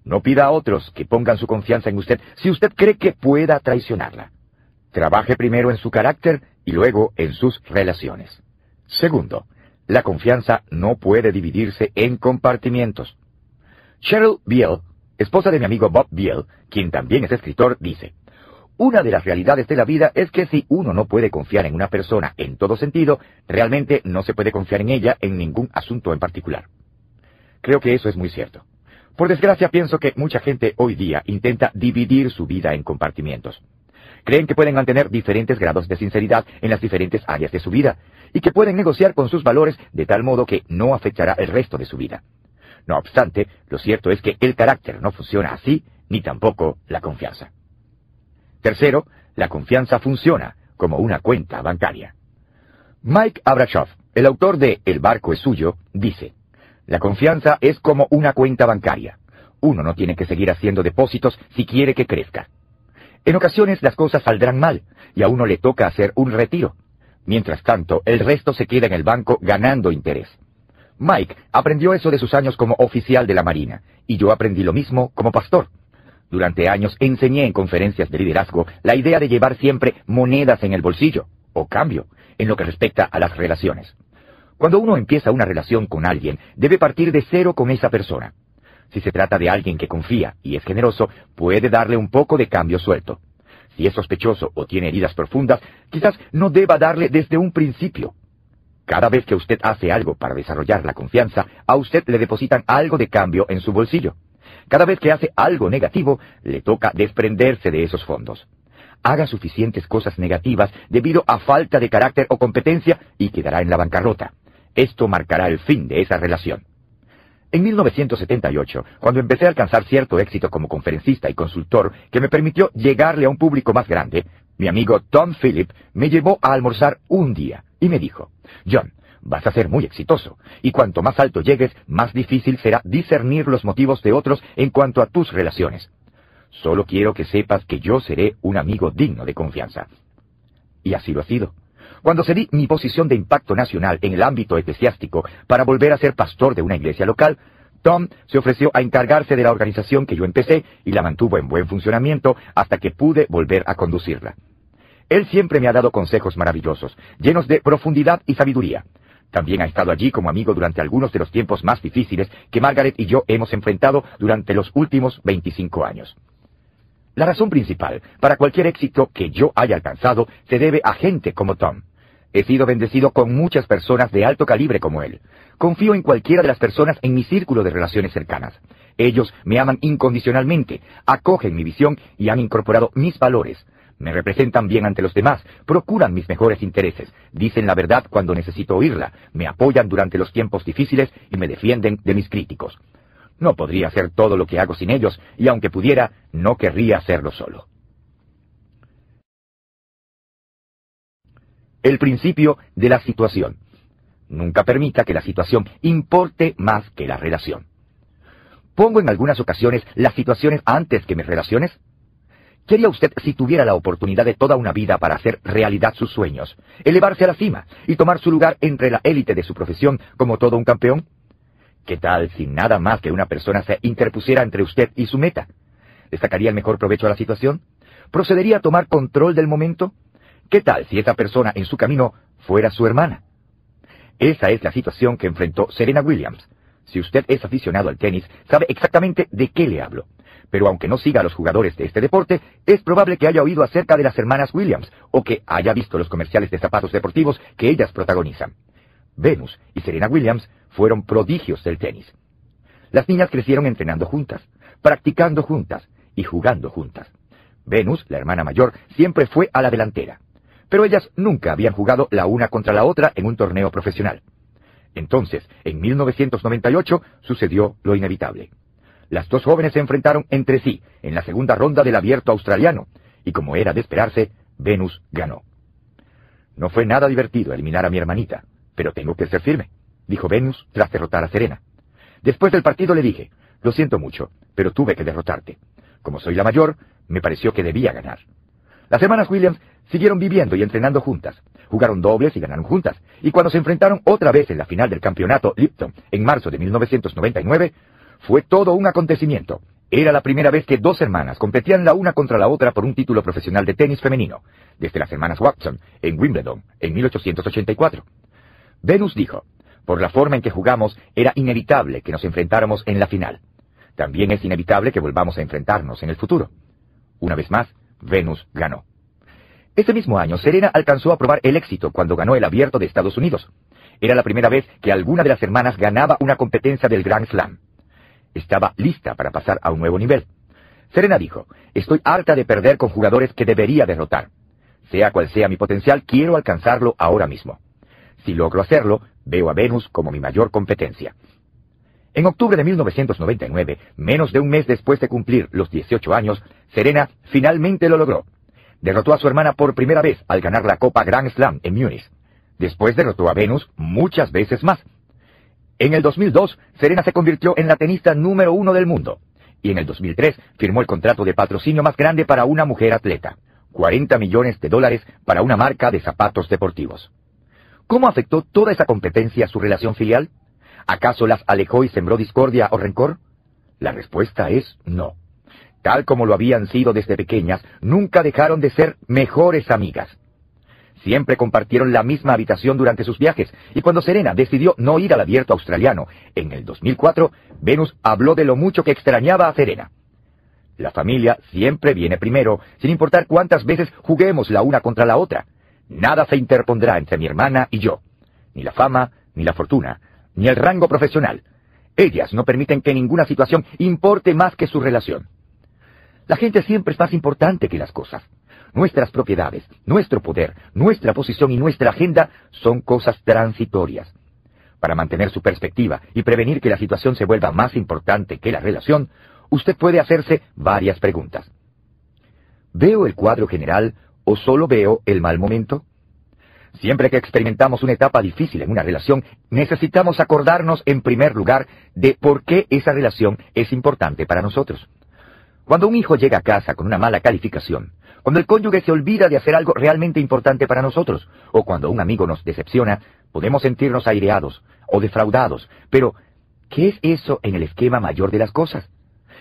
No pida a otros que pongan su confianza en usted si usted cree que pueda traicionarla. Trabaje primero en su carácter y luego en sus relaciones. Segundo, la confianza no puede dividirse en compartimientos. Cheryl Biel, esposa de mi amigo Bob Biel, quien también es escritor, dice, una de las realidades de la vida es que si uno no puede confiar en una persona en todo sentido, realmente no se puede confiar en ella en ningún asunto en particular. Creo que eso es muy cierto. Por desgracia pienso que mucha gente hoy día intenta dividir su vida en compartimientos. Creen que pueden mantener diferentes grados de sinceridad en las diferentes áreas de su vida y que pueden negociar con sus valores de tal modo que no afectará el resto de su vida. No obstante, lo cierto es que el carácter no funciona así, ni tampoco la confianza. Tercero, la confianza funciona como una cuenta bancaria. Mike Abrashoff, el autor de El barco es suyo, dice, la confianza es como una cuenta bancaria. Uno no tiene que seguir haciendo depósitos si quiere que crezca. En ocasiones las cosas saldrán mal y a uno le toca hacer un retiro. Mientras tanto, el resto se queda en el banco ganando interés. Mike aprendió eso de sus años como oficial de la Marina, y yo aprendí lo mismo como pastor. Durante años enseñé en conferencias de liderazgo la idea de llevar siempre monedas en el bolsillo, o cambio, en lo que respecta a las relaciones. Cuando uno empieza una relación con alguien, debe partir de cero con esa persona. Si se trata de alguien que confía y es generoso, puede darle un poco de cambio suelto. Si es sospechoso o tiene heridas profundas, quizás no deba darle desde un principio. Cada vez que usted hace algo para desarrollar la confianza, a usted le depositan algo de cambio en su bolsillo. Cada vez que hace algo negativo, le toca desprenderse de esos fondos. Haga suficientes cosas negativas debido a falta de carácter o competencia y quedará en la bancarrota. Esto marcará el fin de esa relación. En 1978, cuando empecé a alcanzar cierto éxito como conferencista y consultor que me permitió llegarle a un público más grande, mi amigo Tom Phillip me llevó a almorzar un día y me dijo, John, vas a ser muy exitoso, y cuanto más alto llegues, más difícil será discernir los motivos de otros en cuanto a tus relaciones. Solo quiero que sepas que yo seré un amigo digno de confianza. Y así lo ha sido. Cuando cedí mi posición de impacto nacional en el ámbito eclesiástico para volver a ser pastor de una iglesia local, Tom se ofreció a encargarse de la organización que yo empecé y la mantuvo en buen funcionamiento hasta que pude volver a conducirla. Él siempre me ha dado consejos maravillosos, llenos de profundidad y sabiduría. También ha estado allí como amigo durante algunos de los tiempos más difíciles que Margaret y yo hemos enfrentado durante los últimos 25 años. La razón principal para cualquier éxito que yo haya alcanzado se debe a gente como Tom. He sido bendecido con muchas personas de alto calibre como él. Confío en cualquiera de las personas en mi círculo de relaciones cercanas. Ellos me aman incondicionalmente, acogen mi visión y han incorporado mis valores. Me representan bien ante los demás, procuran mis mejores intereses, dicen la verdad cuando necesito oírla, me apoyan durante los tiempos difíciles y me defienden de mis críticos. No podría hacer todo lo que hago sin ellos, y aunque pudiera, no querría hacerlo solo. El principio de la situación. Nunca permita que la situación importe más que la relación. ¿Pongo en algunas ocasiones las situaciones antes que mis relaciones? ¿Qué haría usted si tuviera la oportunidad de toda una vida para hacer realidad sus sueños, elevarse a la cima y tomar su lugar entre la élite de su profesión como todo un campeón? ¿Qué tal si nada más que una persona se interpusiera entre usted y su meta? ¿Le sacaría el mejor provecho a la situación? ¿Procedería a tomar control del momento? ¿Qué tal si esa persona en su camino fuera su hermana? Esa es la situación que enfrentó Serena Williams. Si usted es aficionado al tenis, sabe exactamente de qué le hablo. Pero aunque no siga a los jugadores de este deporte, es probable que haya oído acerca de las hermanas Williams o que haya visto los comerciales de zapatos deportivos que ellas protagonizan. Venus y Serena Williams fueron prodigios del tenis. Las niñas crecieron entrenando juntas, practicando juntas y jugando juntas. Venus, la hermana mayor, siempre fue a la delantera, pero ellas nunca habían jugado la una contra la otra en un torneo profesional. Entonces, en 1998, sucedió lo inevitable. Las dos jóvenes se enfrentaron entre sí en la segunda ronda del abierto australiano, y como era de esperarse, Venus ganó. No fue nada divertido eliminar a mi hermanita, pero tengo que ser firme, dijo Venus tras derrotar a Serena. Después del partido le dije, lo siento mucho, pero tuve que derrotarte. Como soy la mayor, me pareció que debía ganar. Las hermanas Williams siguieron viviendo y entrenando juntas. Jugaron dobles y ganaron juntas. Y cuando se enfrentaron otra vez en la final del campeonato Lipton en marzo de 1999, fue todo un acontecimiento. Era la primera vez que dos hermanas competían la una contra la otra por un título profesional de tenis femenino, desde las hermanas Watson en Wimbledon en 1884. Venus dijo, por la forma en que jugamos, era inevitable que nos enfrentáramos en la final. También es inevitable que volvamos a enfrentarnos en el futuro. Una vez más, Venus ganó. Ese mismo año, Serena alcanzó a probar el éxito cuando ganó el Abierto de Estados Unidos. Era la primera vez que alguna de las hermanas ganaba una competencia del Grand Slam. Estaba lista para pasar a un nuevo nivel. Serena dijo, estoy harta de perder con jugadores que debería derrotar. Sea cual sea mi potencial, quiero alcanzarlo ahora mismo. Si logro hacerlo, veo a Venus como mi mayor competencia. En octubre de 1999, menos de un mes después de cumplir los 18 años, Serena finalmente lo logró. Derrotó a su hermana por primera vez al ganar la Copa Grand Slam en Múnich. Después derrotó a Venus muchas veces más. En el 2002, Serena se convirtió en la tenista número uno del mundo. Y en el 2003 firmó el contrato de patrocinio más grande para una mujer atleta. 40 millones de dólares para una marca de zapatos deportivos. ¿Cómo afectó toda esa competencia a su relación filial? ¿Acaso las alejó y sembró discordia o rencor? La respuesta es no tal como lo habían sido desde pequeñas, nunca dejaron de ser mejores amigas. Siempre compartieron la misma habitación durante sus viajes, y cuando Serena decidió no ir al abierto australiano en el 2004, Venus habló de lo mucho que extrañaba a Serena. La familia siempre viene primero, sin importar cuántas veces juguemos la una contra la otra. Nada se interpondrá entre mi hermana y yo. Ni la fama, ni la fortuna, ni el rango profesional. Ellas no permiten que ninguna situación importe más que su relación. La gente siempre es más importante que las cosas. Nuestras propiedades, nuestro poder, nuestra posición y nuestra agenda son cosas transitorias. Para mantener su perspectiva y prevenir que la situación se vuelva más importante que la relación, usted puede hacerse varias preguntas. ¿Veo el cuadro general o solo veo el mal momento? Siempre que experimentamos una etapa difícil en una relación, necesitamos acordarnos en primer lugar de por qué esa relación es importante para nosotros. Cuando un hijo llega a casa con una mala calificación, cuando el cónyuge se olvida de hacer algo realmente importante para nosotros, o cuando un amigo nos decepciona, podemos sentirnos aireados o defraudados. Pero, ¿qué es eso en el esquema mayor de las cosas?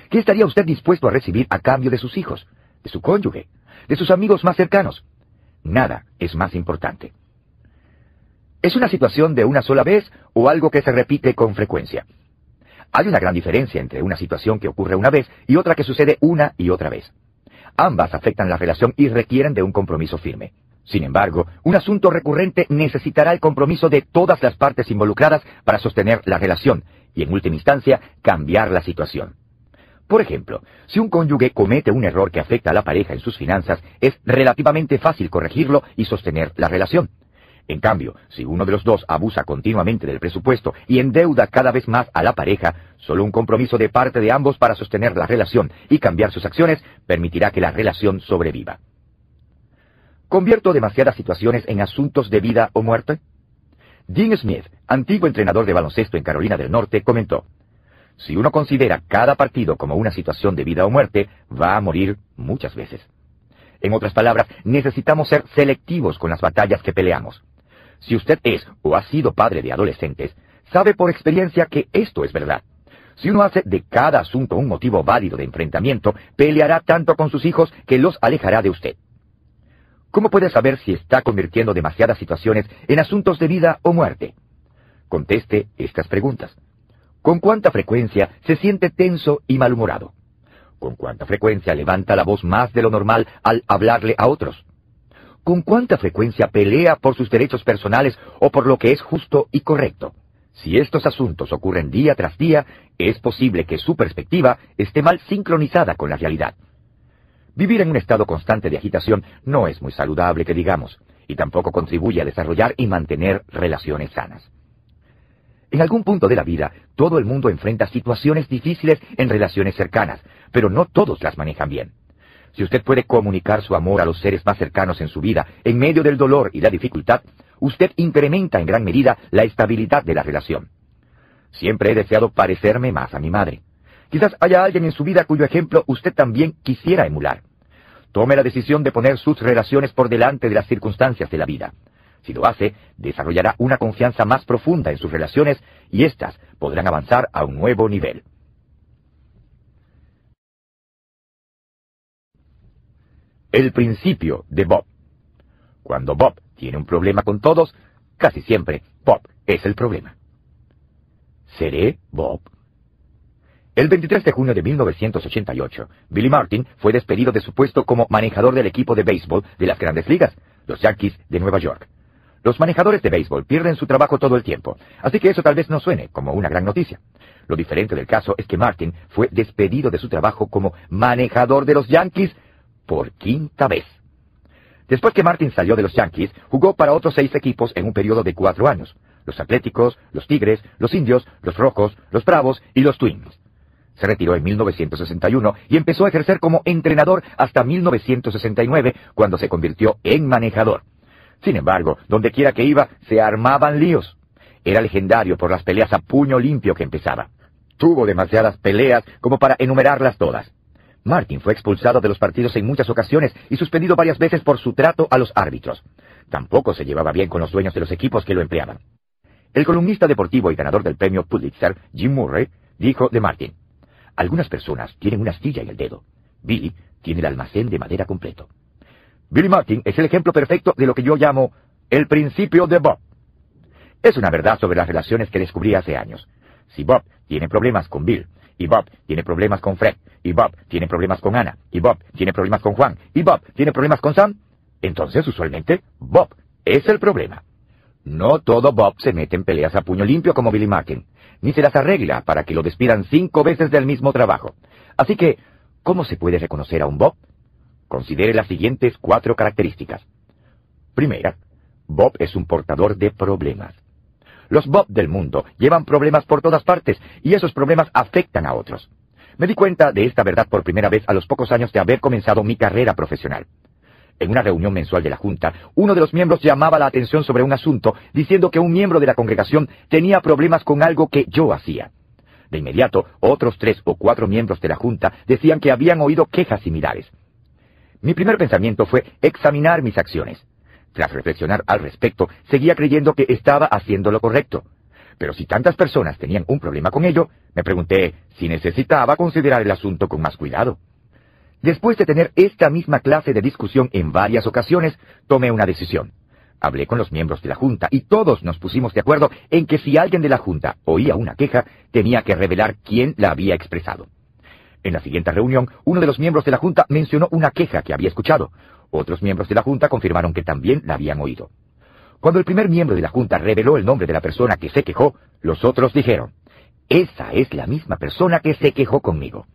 ¿Qué estaría usted dispuesto a recibir a cambio de sus hijos, de su cónyuge, de sus amigos más cercanos? Nada es más importante. ¿Es una situación de una sola vez o algo que se repite con frecuencia? Hay una gran diferencia entre una situación que ocurre una vez y otra que sucede una y otra vez. Ambas afectan la relación y requieren de un compromiso firme. Sin embargo, un asunto recurrente necesitará el compromiso de todas las partes involucradas para sostener la relación y, en última instancia, cambiar la situación. Por ejemplo, si un cónyuge comete un error que afecta a la pareja en sus finanzas, es relativamente fácil corregirlo y sostener la relación. En cambio, si uno de los dos abusa continuamente del presupuesto y endeuda cada vez más a la pareja, solo un compromiso de parte de ambos para sostener la relación y cambiar sus acciones permitirá que la relación sobreviva. ¿Convierto demasiadas situaciones en asuntos de vida o muerte? Dean Smith, antiguo entrenador de baloncesto en Carolina del Norte, comentó, Si uno considera cada partido como una situación de vida o muerte, va a morir muchas veces. En otras palabras, necesitamos ser selectivos con las batallas que peleamos. Si usted es o ha sido padre de adolescentes, sabe por experiencia que esto es verdad. Si uno hace de cada asunto un motivo válido de enfrentamiento, peleará tanto con sus hijos que los alejará de usted. ¿Cómo puede saber si está convirtiendo demasiadas situaciones en asuntos de vida o muerte? Conteste estas preguntas. ¿Con cuánta frecuencia se siente tenso y malhumorado? ¿Con cuánta frecuencia levanta la voz más de lo normal al hablarle a otros? ¿Con cuánta frecuencia pelea por sus derechos personales o por lo que es justo y correcto? Si estos asuntos ocurren día tras día, es posible que su perspectiva esté mal sincronizada con la realidad. Vivir en un estado constante de agitación no es muy saludable, que digamos, y tampoco contribuye a desarrollar y mantener relaciones sanas. En algún punto de la vida, todo el mundo enfrenta situaciones difíciles en relaciones cercanas, pero no todos las manejan bien. Si usted puede comunicar su amor a los seres más cercanos en su vida, en medio del dolor y la dificultad, usted incrementa en gran medida la estabilidad de la relación. Siempre he deseado parecerme más a mi madre. Quizás haya alguien en su vida cuyo ejemplo usted también quisiera emular. Tome la decisión de poner sus relaciones por delante de las circunstancias de la vida. Si lo hace, desarrollará una confianza más profunda en sus relaciones y éstas podrán avanzar a un nuevo nivel. El principio de Bob. Cuando Bob tiene un problema con todos, casi siempre Bob es el problema. ¿Seré Bob? El 23 de junio de 1988, Billy Martin fue despedido de su puesto como manejador del equipo de béisbol de las grandes ligas, los Yankees de Nueva York. Los manejadores de béisbol pierden su trabajo todo el tiempo, así que eso tal vez no suene como una gran noticia. Lo diferente del caso es que Martin fue despedido de su trabajo como manejador de los Yankees por quinta vez. Después que Martin salió de los Yankees, jugó para otros seis equipos en un periodo de cuatro años. Los Atléticos, los Tigres, los Indios, los Rojos, los Bravos y los Twins. Se retiró en 1961 y empezó a ejercer como entrenador hasta 1969, cuando se convirtió en manejador. Sin embargo, donde quiera que iba, se armaban líos. Era legendario por las peleas a puño limpio que empezaba. Tuvo demasiadas peleas como para enumerarlas todas. Martin fue expulsado de los partidos en muchas ocasiones y suspendido varias veces por su trato a los árbitros. Tampoco se llevaba bien con los dueños de los equipos que lo empleaban. El columnista deportivo y ganador del premio Pulitzer, Jim Murray, dijo de Martin, Algunas personas tienen una astilla en el dedo. Billy tiene el almacén de madera completo. Billy Martin es el ejemplo perfecto de lo que yo llamo el principio de Bob. Es una verdad sobre las relaciones que descubrí hace años. Si Bob tiene problemas con Bill, y Bob tiene problemas con Fred, y Bob tiene problemas con Ana, y Bob tiene problemas con Juan, y Bob tiene problemas con Sam, entonces usualmente Bob es el problema. No todo Bob se mete en peleas a puño limpio como Billy Martin, ni se las arregla para que lo despidan cinco veces del mismo trabajo. Así que, ¿cómo se puede reconocer a un Bob? Considere las siguientes cuatro características. Primera, Bob es un portador de problemas. Los Bob del mundo llevan problemas por todas partes y esos problemas afectan a otros. Me di cuenta de esta verdad por primera vez a los pocos años de haber comenzado mi carrera profesional. En una reunión mensual de la Junta, uno de los miembros llamaba la atención sobre un asunto diciendo que un miembro de la congregación tenía problemas con algo que yo hacía. De inmediato, otros tres o cuatro miembros de la Junta decían que habían oído quejas similares. Mi primer pensamiento fue examinar mis acciones. Tras reflexionar al respecto, seguía creyendo que estaba haciendo lo correcto. Pero si tantas personas tenían un problema con ello, me pregunté si necesitaba considerar el asunto con más cuidado. Después de tener esta misma clase de discusión en varias ocasiones, tomé una decisión. Hablé con los miembros de la Junta y todos nos pusimos de acuerdo en que si alguien de la Junta oía una queja, tenía que revelar quién la había expresado. En la siguiente reunión, uno de los miembros de la Junta mencionó una queja que había escuchado. Otros miembros de la Junta confirmaron que también la habían oído. Cuando el primer miembro de la Junta reveló el nombre de la persona que se quejó, los otros dijeron, esa es la misma persona que se quejó conmigo.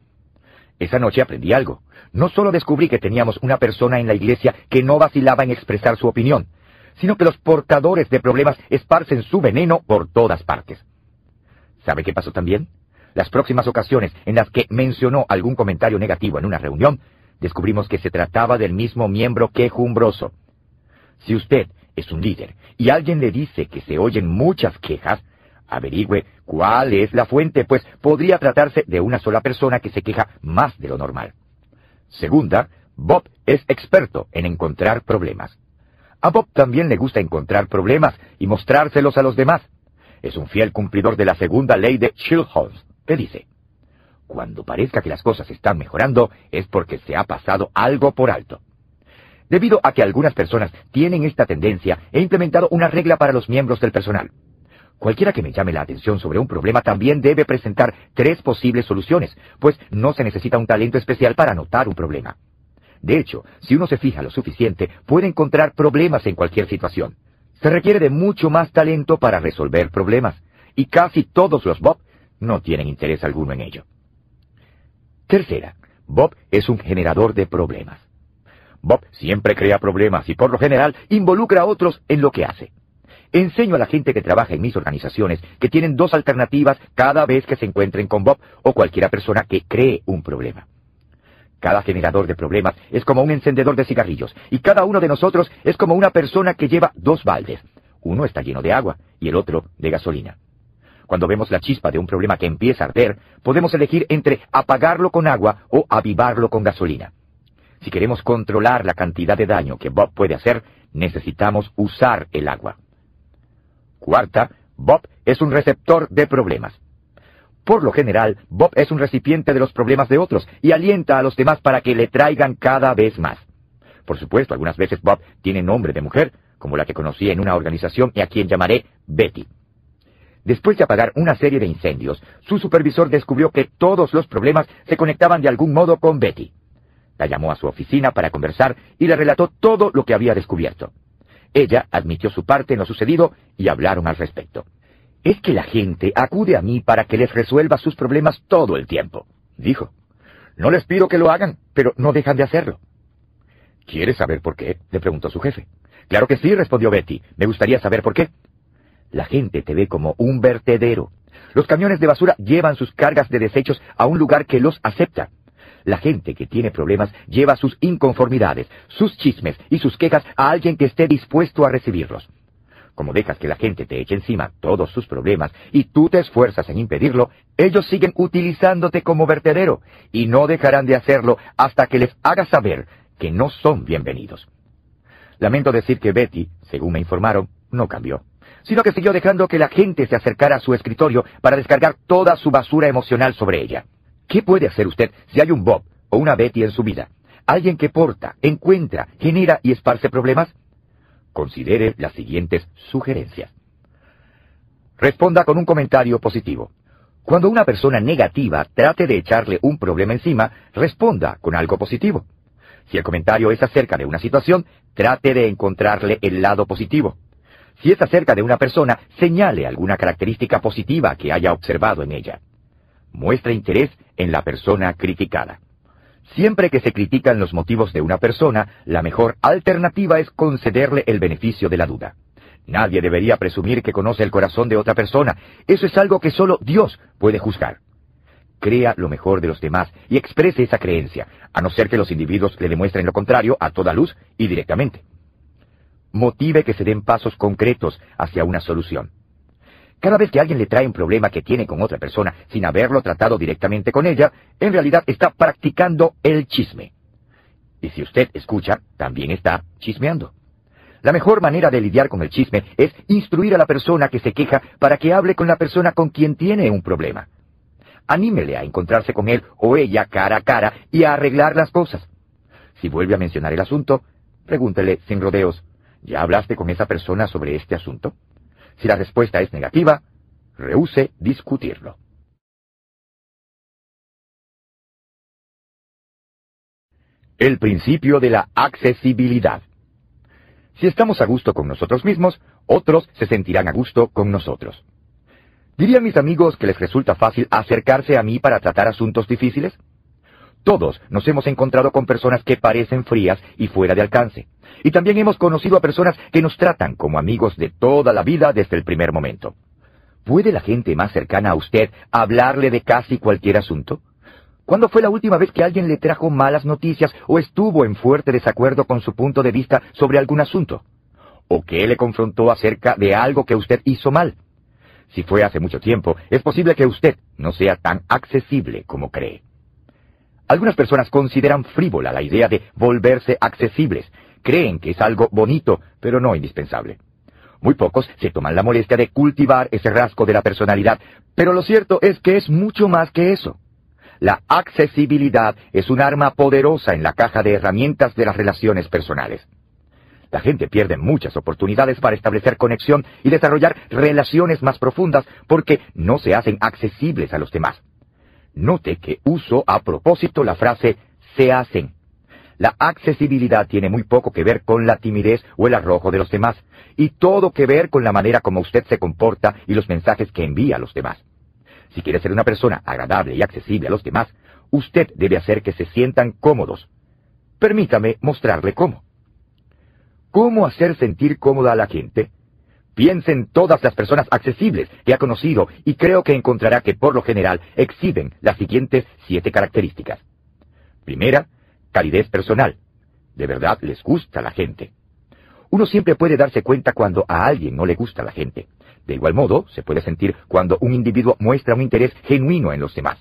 Esa noche aprendí algo. No solo descubrí que teníamos una persona en la iglesia que no vacilaba en expresar su opinión, sino que los portadores de problemas esparcen su veneno por todas partes. ¿Sabe qué pasó también? Las próximas ocasiones en las que mencionó algún comentario negativo en una reunión, descubrimos que se trataba del mismo miembro quejumbroso. Si usted es un líder y alguien le dice que se oyen muchas quejas, averigüe cuál es la fuente, pues podría tratarse de una sola persona que se queja más de lo normal. Segunda, Bob es experto en encontrar problemas. A Bob también le gusta encontrar problemas y mostrárselos a los demás. Es un fiel cumplidor de la segunda ley de Chilhouse, que dice, cuando parezca que las cosas están mejorando, es porque se ha pasado algo por alto. Debido a que algunas personas tienen esta tendencia, he implementado una regla para los miembros del personal. Cualquiera que me llame la atención sobre un problema también debe presentar tres posibles soluciones, pues no se necesita un talento especial para notar un problema. De hecho, si uno se fija lo suficiente, puede encontrar problemas en cualquier situación. Se requiere de mucho más talento para resolver problemas, y casi todos los Bob no tienen interés alguno en ello. Tercera, Bob es un generador de problemas. Bob siempre crea problemas y por lo general involucra a otros en lo que hace. Enseño a la gente que trabaja en mis organizaciones que tienen dos alternativas cada vez que se encuentren con Bob o cualquiera persona que cree un problema. Cada generador de problemas es como un encendedor de cigarrillos, y cada uno de nosotros es como una persona que lleva dos baldes. Uno está lleno de agua y el otro de gasolina. Cuando vemos la chispa de un problema que empieza a arder, podemos elegir entre apagarlo con agua o avivarlo con gasolina. Si queremos controlar la cantidad de daño que Bob puede hacer, necesitamos usar el agua. Cuarta, Bob es un receptor de problemas. Por lo general, Bob es un recipiente de los problemas de otros y alienta a los demás para que le traigan cada vez más. Por supuesto, algunas veces Bob tiene nombre de mujer, como la que conocí en una organización y a quien llamaré Betty. Después de apagar una serie de incendios, su supervisor descubrió que todos los problemas se conectaban de algún modo con Betty. La llamó a su oficina para conversar y le relató todo lo que había descubierto. Ella admitió su parte en lo sucedido y hablaron al respecto. Es que la gente acude a mí para que les resuelva sus problemas todo el tiempo, dijo. No les pido que lo hagan, pero no dejan de hacerlo. ¿Quieres saber por qué? le preguntó su jefe. Claro que sí, respondió Betty. Me gustaría saber por qué. La gente te ve como un vertedero. Los camiones de basura llevan sus cargas de desechos a un lugar que los acepta. La gente que tiene problemas lleva sus inconformidades, sus chismes y sus quejas a alguien que esté dispuesto a recibirlos. Como dejas que la gente te eche encima todos sus problemas y tú te esfuerzas en impedirlo, ellos siguen utilizándote como vertedero y no dejarán de hacerlo hasta que les hagas saber que no son bienvenidos. Lamento decir que Betty, según me informaron, no cambió sino que siguió dejando que la gente se acercara a su escritorio para descargar toda su basura emocional sobre ella. ¿Qué puede hacer usted si hay un Bob o una Betty en su vida? ¿Alguien que porta, encuentra, genera y esparce problemas? Considere las siguientes sugerencias. Responda con un comentario positivo. Cuando una persona negativa trate de echarle un problema encima, responda con algo positivo. Si el comentario es acerca de una situación, trate de encontrarle el lado positivo. Si es acerca de una persona, señale alguna característica positiva que haya observado en ella. Muestra interés en la persona criticada. Siempre que se critican los motivos de una persona, la mejor alternativa es concederle el beneficio de la duda. Nadie debería presumir que conoce el corazón de otra persona. Eso es algo que solo Dios puede juzgar. Crea lo mejor de los demás y exprese esa creencia, a no ser que los individuos le demuestren lo contrario a toda luz y directamente motive que se den pasos concretos hacia una solución. Cada vez que alguien le trae un problema que tiene con otra persona sin haberlo tratado directamente con ella, en realidad está practicando el chisme. Y si usted escucha, también está chismeando. La mejor manera de lidiar con el chisme es instruir a la persona que se queja para que hable con la persona con quien tiene un problema. Anímele a encontrarse con él o ella cara a cara y a arreglar las cosas. Si vuelve a mencionar el asunto, pregúntele sin rodeos, ¿Ya hablaste con esa persona sobre este asunto? Si la respuesta es negativa, rehúse discutirlo. El principio de la accesibilidad. Si estamos a gusto con nosotros mismos, otros se sentirán a gusto con nosotros. ¿Dirían mis amigos que les resulta fácil acercarse a mí para tratar asuntos difíciles? Todos nos hemos encontrado con personas que parecen frías y fuera de alcance. Y también hemos conocido a personas que nos tratan como amigos de toda la vida desde el primer momento. ¿Puede la gente más cercana a usted hablarle de casi cualquier asunto? ¿Cuándo fue la última vez que alguien le trajo malas noticias o estuvo en fuerte desacuerdo con su punto de vista sobre algún asunto? ¿O que le confrontó acerca de algo que usted hizo mal? Si fue hace mucho tiempo, es posible que usted no sea tan accesible como cree. Algunas personas consideran frívola la idea de volverse accesibles. Creen que es algo bonito, pero no indispensable. Muy pocos se toman la molestia de cultivar ese rasgo de la personalidad, pero lo cierto es que es mucho más que eso. La accesibilidad es un arma poderosa en la caja de herramientas de las relaciones personales. La gente pierde muchas oportunidades para establecer conexión y desarrollar relaciones más profundas porque no se hacen accesibles a los demás. Note que uso a propósito la frase se hacen. La accesibilidad tiene muy poco que ver con la timidez o el arrojo de los demás, y todo que ver con la manera como usted se comporta y los mensajes que envía a los demás. Si quiere ser una persona agradable y accesible a los demás, usted debe hacer que se sientan cómodos. Permítame mostrarle cómo. ¿Cómo hacer sentir cómoda a la gente? Piense en todas las personas accesibles que ha conocido y creo que encontrará que por lo general exhiben las siguientes siete características. Primera, calidez personal. De verdad les gusta la gente. Uno siempre puede darse cuenta cuando a alguien no le gusta la gente. De igual modo, se puede sentir cuando un individuo muestra un interés genuino en los demás.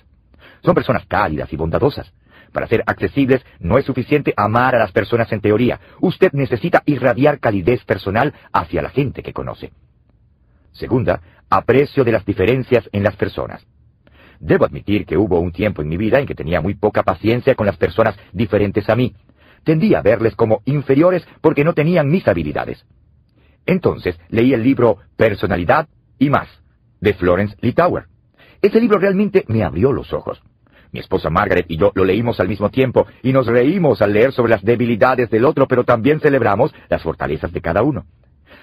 Son personas cálidas y bondadosas. Para ser accesibles no es suficiente amar a las personas en teoría. Usted necesita irradiar calidez personal hacia la gente que conoce. Segunda, aprecio de las diferencias en las personas. Debo admitir que hubo un tiempo en mi vida en que tenía muy poca paciencia con las personas diferentes a mí. Tendía a verles como inferiores porque no tenían mis habilidades. Entonces leí el libro Personalidad y más, de Florence Litauer. Ese libro realmente me abrió los ojos. Mi esposa Margaret y yo lo leímos al mismo tiempo y nos reímos al leer sobre las debilidades del otro, pero también celebramos las fortalezas de cada uno.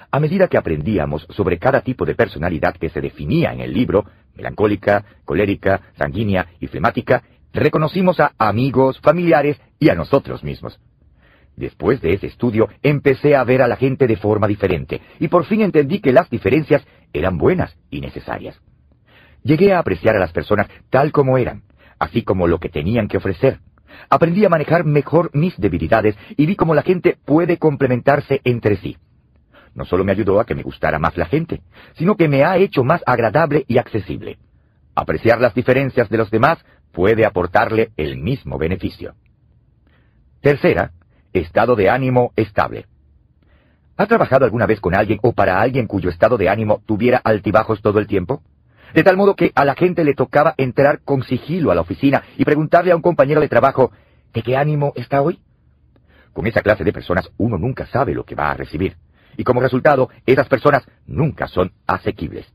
A medida que aprendíamos sobre cada tipo de personalidad que se definía en el libro, melancólica, colérica, sanguínea y flemática, reconocimos a amigos, familiares y a nosotros mismos. Después de ese estudio empecé a ver a la gente de forma diferente y por fin entendí que las diferencias eran buenas y necesarias. Llegué a apreciar a las personas tal como eran, así como lo que tenían que ofrecer. Aprendí a manejar mejor mis debilidades y vi cómo la gente puede complementarse entre sí. No solo me ayudó a que me gustara más la gente, sino que me ha hecho más agradable y accesible. Apreciar las diferencias de los demás puede aportarle el mismo beneficio. Tercera, estado de ánimo estable. ¿Ha trabajado alguna vez con alguien o para alguien cuyo estado de ánimo tuviera altibajos todo el tiempo? de tal modo que a la gente le tocaba entrar con sigilo a la oficina y preguntarle a un compañero de trabajo, ¿de qué ánimo está hoy? Con esa clase de personas uno nunca sabe lo que va a recibir, y como resultado, esas personas nunca son asequibles.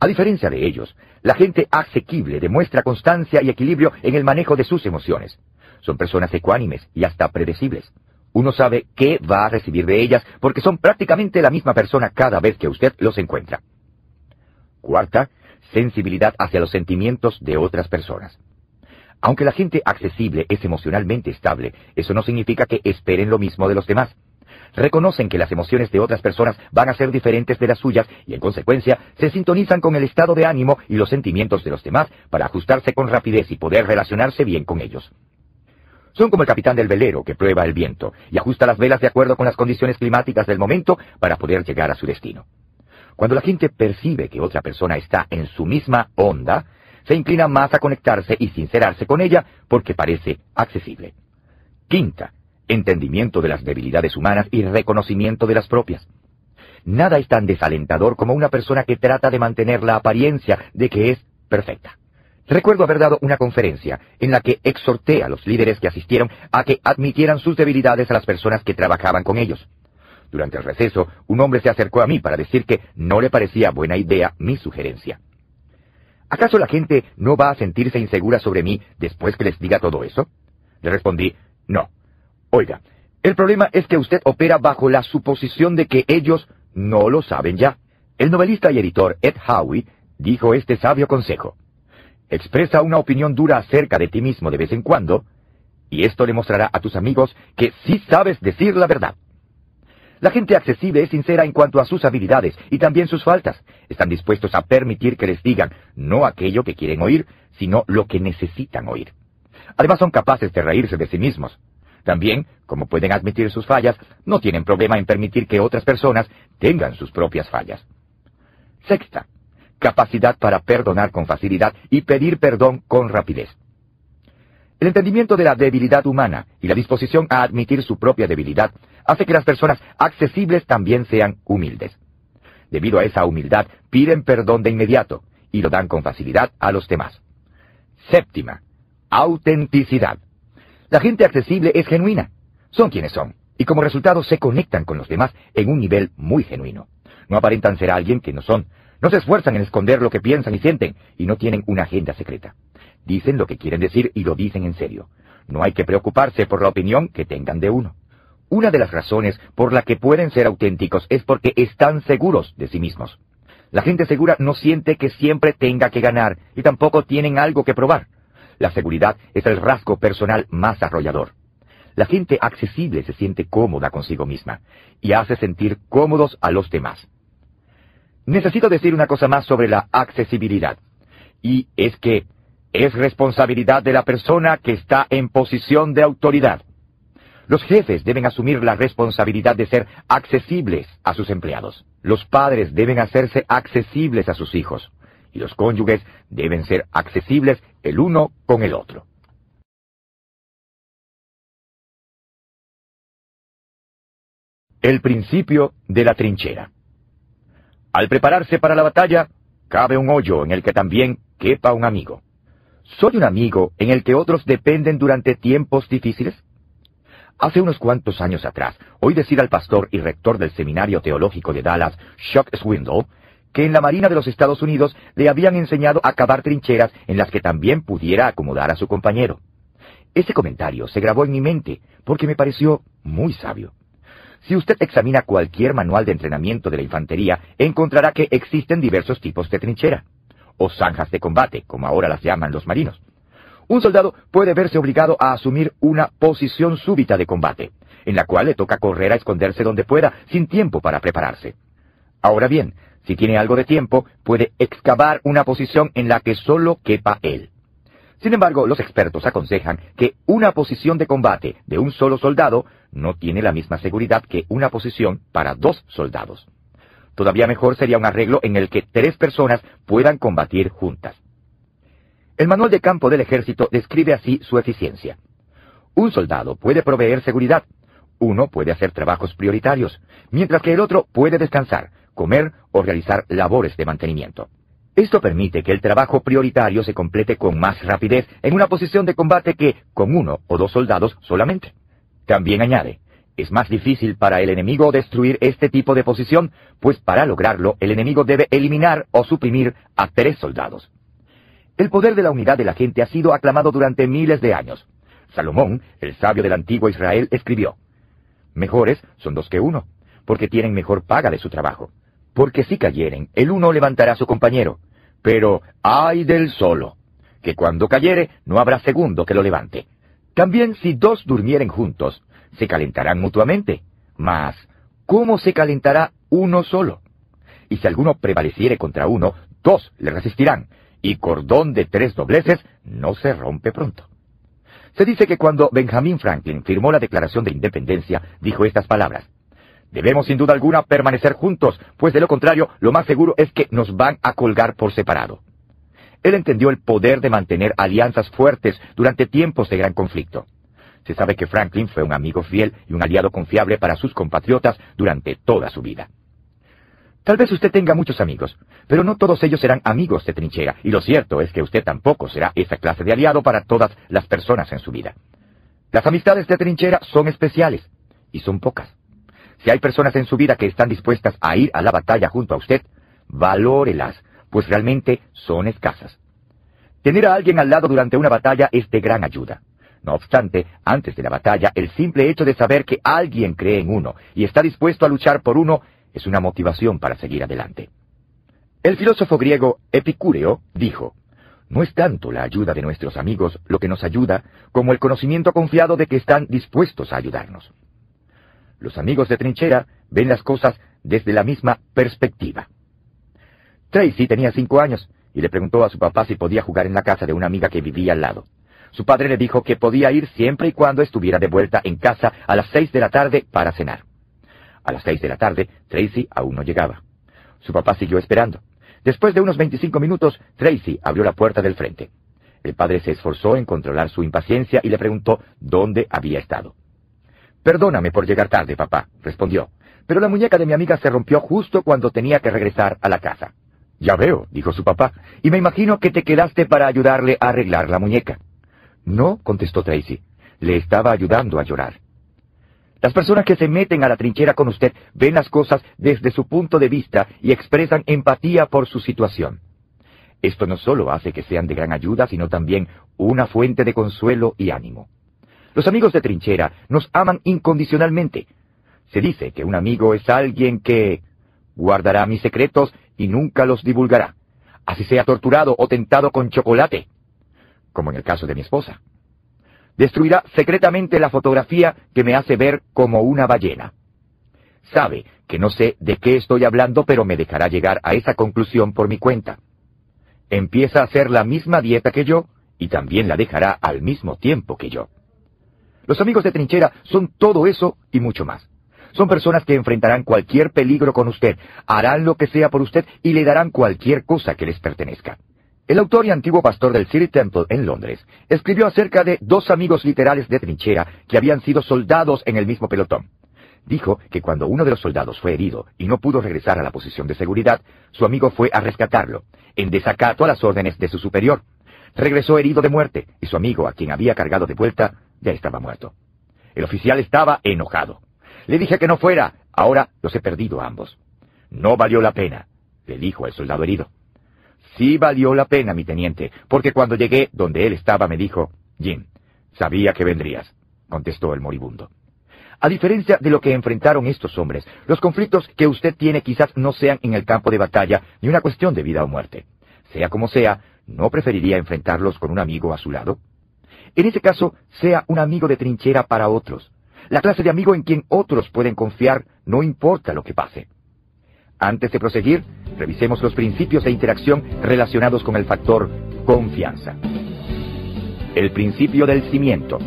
A diferencia de ellos, la gente asequible demuestra constancia y equilibrio en el manejo de sus emociones. Son personas ecuánimes y hasta predecibles. Uno sabe qué va a recibir de ellas porque son prácticamente la misma persona cada vez que usted los encuentra. Cuarta, sensibilidad hacia los sentimientos de otras personas. Aunque la gente accesible es emocionalmente estable, eso no significa que esperen lo mismo de los demás. Reconocen que las emociones de otras personas van a ser diferentes de las suyas y en consecuencia se sintonizan con el estado de ánimo y los sentimientos de los demás para ajustarse con rapidez y poder relacionarse bien con ellos. Son como el capitán del velero que prueba el viento y ajusta las velas de acuerdo con las condiciones climáticas del momento para poder llegar a su destino. Cuando la gente percibe que otra persona está en su misma onda, se inclina más a conectarse y sincerarse con ella porque parece accesible. Quinta, entendimiento de las debilidades humanas y reconocimiento de las propias. Nada es tan desalentador como una persona que trata de mantener la apariencia de que es perfecta. Recuerdo haber dado una conferencia en la que exhorté a los líderes que asistieron a que admitieran sus debilidades a las personas que trabajaban con ellos. Durante el receso, un hombre se acercó a mí para decir que no le parecía buena idea mi sugerencia. ¿Acaso la gente no va a sentirse insegura sobre mí después que les diga todo eso? Le respondí, no. Oiga, el problema es que usted opera bajo la suposición de que ellos no lo saben ya. El novelista y editor Ed Howe dijo este sabio consejo. Expresa una opinión dura acerca de ti mismo de vez en cuando, y esto le mostrará a tus amigos que sí sabes decir la verdad. La gente accesible es sincera en cuanto a sus habilidades y también sus faltas. Están dispuestos a permitir que les digan no aquello que quieren oír, sino lo que necesitan oír. Además son capaces de reírse de sí mismos. También, como pueden admitir sus fallas, no tienen problema en permitir que otras personas tengan sus propias fallas. Sexta, capacidad para perdonar con facilidad y pedir perdón con rapidez. El entendimiento de la debilidad humana y la disposición a admitir su propia debilidad hace que las personas accesibles también sean humildes. Debido a esa humildad, piden perdón de inmediato y lo dan con facilidad a los demás. Séptima, autenticidad. La gente accesible es genuina. Son quienes son, y como resultado se conectan con los demás en un nivel muy genuino. No aparentan ser alguien que no son, no se esfuerzan en esconder lo que piensan y sienten, y no tienen una agenda secreta. Dicen lo que quieren decir y lo dicen en serio. No hay que preocuparse por la opinión que tengan de uno. Una de las razones por la que pueden ser auténticos es porque están seguros de sí mismos. La gente segura no siente que siempre tenga que ganar y tampoco tienen algo que probar. La seguridad es el rasgo personal más arrollador. La gente accesible se siente cómoda consigo misma y hace sentir cómodos a los demás. Necesito decir una cosa más sobre la accesibilidad, y es que es responsabilidad de la persona que está en posición de autoridad. Los jefes deben asumir la responsabilidad de ser accesibles a sus empleados. Los padres deben hacerse accesibles a sus hijos. Y los cónyuges deben ser accesibles el uno con el otro. El principio de la trinchera. Al prepararse para la batalla, cabe un hoyo en el que también quepa un amigo. ¿Soy un amigo en el que otros dependen durante tiempos difíciles? Hace unos cuantos años atrás, oí decir al pastor y rector del Seminario Teológico de Dallas, Chuck Swindoll, que en la Marina de los Estados Unidos le habían enseñado a cavar trincheras en las que también pudiera acomodar a su compañero. Ese comentario se grabó en mi mente porque me pareció muy sabio. Si usted examina cualquier manual de entrenamiento de la infantería, encontrará que existen diversos tipos de trinchera, o zanjas de combate, como ahora las llaman los marinos. Un soldado puede verse obligado a asumir una posición súbita de combate, en la cual le toca correr a esconderse donde pueda, sin tiempo para prepararse. Ahora bien, si tiene algo de tiempo, puede excavar una posición en la que solo quepa él. Sin embargo, los expertos aconsejan que una posición de combate de un solo soldado no tiene la misma seguridad que una posición para dos soldados. Todavía mejor sería un arreglo en el que tres personas puedan combatir juntas. El manual de campo del ejército describe así su eficiencia. Un soldado puede proveer seguridad, uno puede hacer trabajos prioritarios, mientras que el otro puede descansar, comer o realizar labores de mantenimiento. Esto permite que el trabajo prioritario se complete con más rapidez en una posición de combate que con uno o dos soldados solamente. También añade, es más difícil para el enemigo destruir este tipo de posición, pues para lograrlo el enemigo debe eliminar o suprimir a tres soldados. El poder de la unidad de la gente ha sido aclamado durante miles de años. Salomón, el sabio del antiguo Israel, escribió, Mejores son dos que uno, porque tienen mejor paga de su trabajo. Porque si cayeren, el uno levantará a su compañero, pero ay del solo, que cuando cayere no habrá segundo que lo levante. También si dos durmieren juntos, se calentarán mutuamente. Mas, ¿cómo se calentará uno solo? Y si alguno prevaleciere contra uno, dos le resistirán, y cordón de tres dobleces no se rompe pronto. Se dice que cuando Benjamin Franklin firmó la Declaración de Independencia, dijo estas palabras. Debemos sin duda alguna permanecer juntos, pues de lo contrario, lo más seguro es que nos van a colgar por separado. Él entendió el poder de mantener alianzas fuertes durante tiempos de gran conflicto. Se sabe que Franklin fue un amigo fiel y un aliado confiable para sus compatriotas durante toda su vida. Tal vez usted tenga muchos amigos, pero no todos ellos serán amigos de trinchera, y lo cierto es que usted tampoco será esa clase de aliado para todas las personas en su vida. Las amistades de trinchera son especiales, y son pocas. Si hay personas en su vida que están dispuestas a ir a la batalla junto a usted, valórelas, pues realmente son escasas. Tener a alguien al lado durante una batalla es de gran ayuda. No obstante, antes de la batalla, el simple hecho de saber que alguien cree en uno y está dispuesto a luchar por uno es una motivación para seguir adelante. El filósofo griego Epicúreo dijo, no es tanto la ayuda de nuestros amigos lo que nos ayuda como el conocimiento confiado de que están dispuestos a ayudarnos. Los amigos de trinchera ven las cosas desde la misma perspectiva. Tracy tenía cinco años y le preguntó a su papá si podía jugar en la casa de una amiga que vivía al lado. Su padre le dijo que podía ir siempre y cuando estuviera de vuelta en casa a las seis de la tarde para cenar. A las seis de la tarde, Tracy aún no llegaba. Su papá siguió esperando. Después de unos veinticinco minutos, Tracy abrió la puerta del frente. El padre se esforzó en controlar su impaciencia y le preguntó dónde había estado. Perdóname por llegar tarde, papá, respondió, pero la muñeca de mi amiga se rompió justo cuando tenía que regresar a la casa. Ya veo, dijo su papá, y me imagino que te quedaste para ayudarle a arreglar la muñeca. No, contestó Tracy, le estaba ayudando a llorar. Las personas que se meten a la trinchera con usted ven las cosas desde su punto de vista y expresan empatía por su situación. Esto no solo hace que sean de gran ayuda, sino también una fuente de consuelo y ánimo. Los amigos de trinchera nos aman incondicionalmente. Se dice que un amigo es alguien que guardará mis secretos y nunca los divulgará, así sea torturado o tentado con chocolate, como en el caso de mi esposa destruirá secretamente la fotografía que me hace ver como una ballena. Sabe que no sé de qué estoy hablando, pero me dejará llegar a esa conclusión por mi cuenta. Empieza a hacer la misma dieta que yo y también la dejará al mismo tiempo que yo. Los amigos de trinchera son todo eso y mucho más. Son personas que enfrentarán cualquier peligro con usted, harán lo que sea por usted y le darán cualquier cosa que les pertenezca. El autor y antiguo pastor del City Temple en Londres escribió acerca de dos amigos literales de trinchera que habían sido soldados en el mismo pelotón. Dijo que cuando uno de los soldados fue herido y no pudo regresar a la posición de seguridad, su amigo fue a rescatarlo, en desacato a las órdenes de su superior. Regresó herido de muerte, y su amigo, a quien había cargado de vuelta, ya estaba muerto. El oficial estaba enojado. Le dije que no fuera, ahora los he perdido a ambos. No valió la pena, le dijo el soldado herido. Sí valió la pena, mi teniente, porque cuando llegué donde él estaba me dijo, Jim, sabía que vendrías, contestó el moribundo. A diferencia de lo que enfrentaron estos hombres, los conflictos que usted tiene quizás no sean en el campo de batalla ni una cuestión de vida o muerte. Sea como sea, ¿no preferiría enfrentarlos con un amigo a su lado? En ese caso, sea un amigo de trinchera para otros. La clase de amigo en quien otros pueden confiar, no importa lo que pase. Antes de proseguir, revisemos los principios de interacción relacionados con el factor confianza. El principio del cimiento.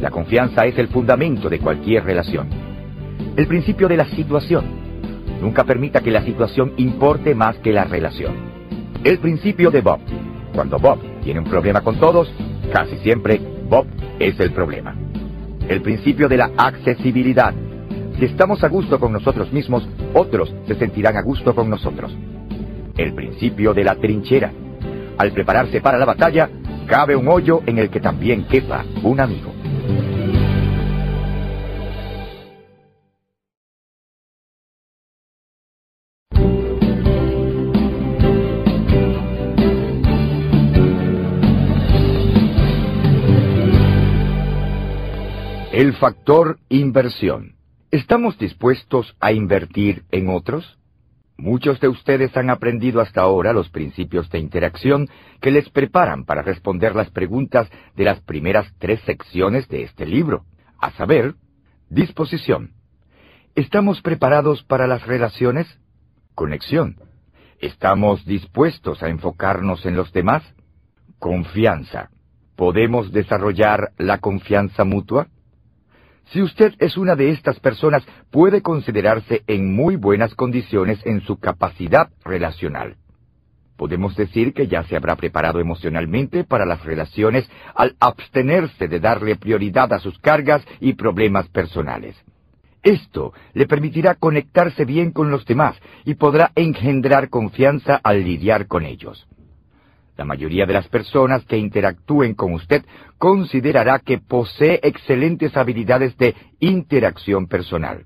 La confianza es el fundamento de cualquier relación. El principio de la situación. Nunca permita que la situación importe más que la relación. El principio de Bob. Cuando Bob tiene un problema con todos, casi siempre Bob es el problema. El principio de la accesibilidad. Si estamos a gusto con nosotros mismos, otros se sentirán a gusto con nosotros. El principio de la trinchera. Al prepararse para la batalla, cabe un hoyo en el que también quepa un amigo. El factor inversión. ¿Estamos dispuestos a invertir en otros? Muchos de ustedes han aprendido hasta ahora los principios de interacción que les preparan para responder las preguntas de las primeras tres secciones de este libro, a saber, disposición. ¿Estamos preparados para las relaciones? Conexión. ¿Estamos dispuestos a enfocarnos en los demás? Confianza. ¿Podemos desarrollar la confianza mutua? Si usted es una de estas personas, puede considerarse en muy buenas condiciones en su capacidad relacional. Podemos decir que ya se habrá preparado emocionalmente para las relaciones al abstenerse de darle prioridad a sus cargas y problemas personales. Esto le permitirá conectarse bien con los demás y podrá engendrar confianza al lidiar con ellos. La mayoría de las personas que interactúen con usted considerará que posee excelentes habilidades de interacción personal.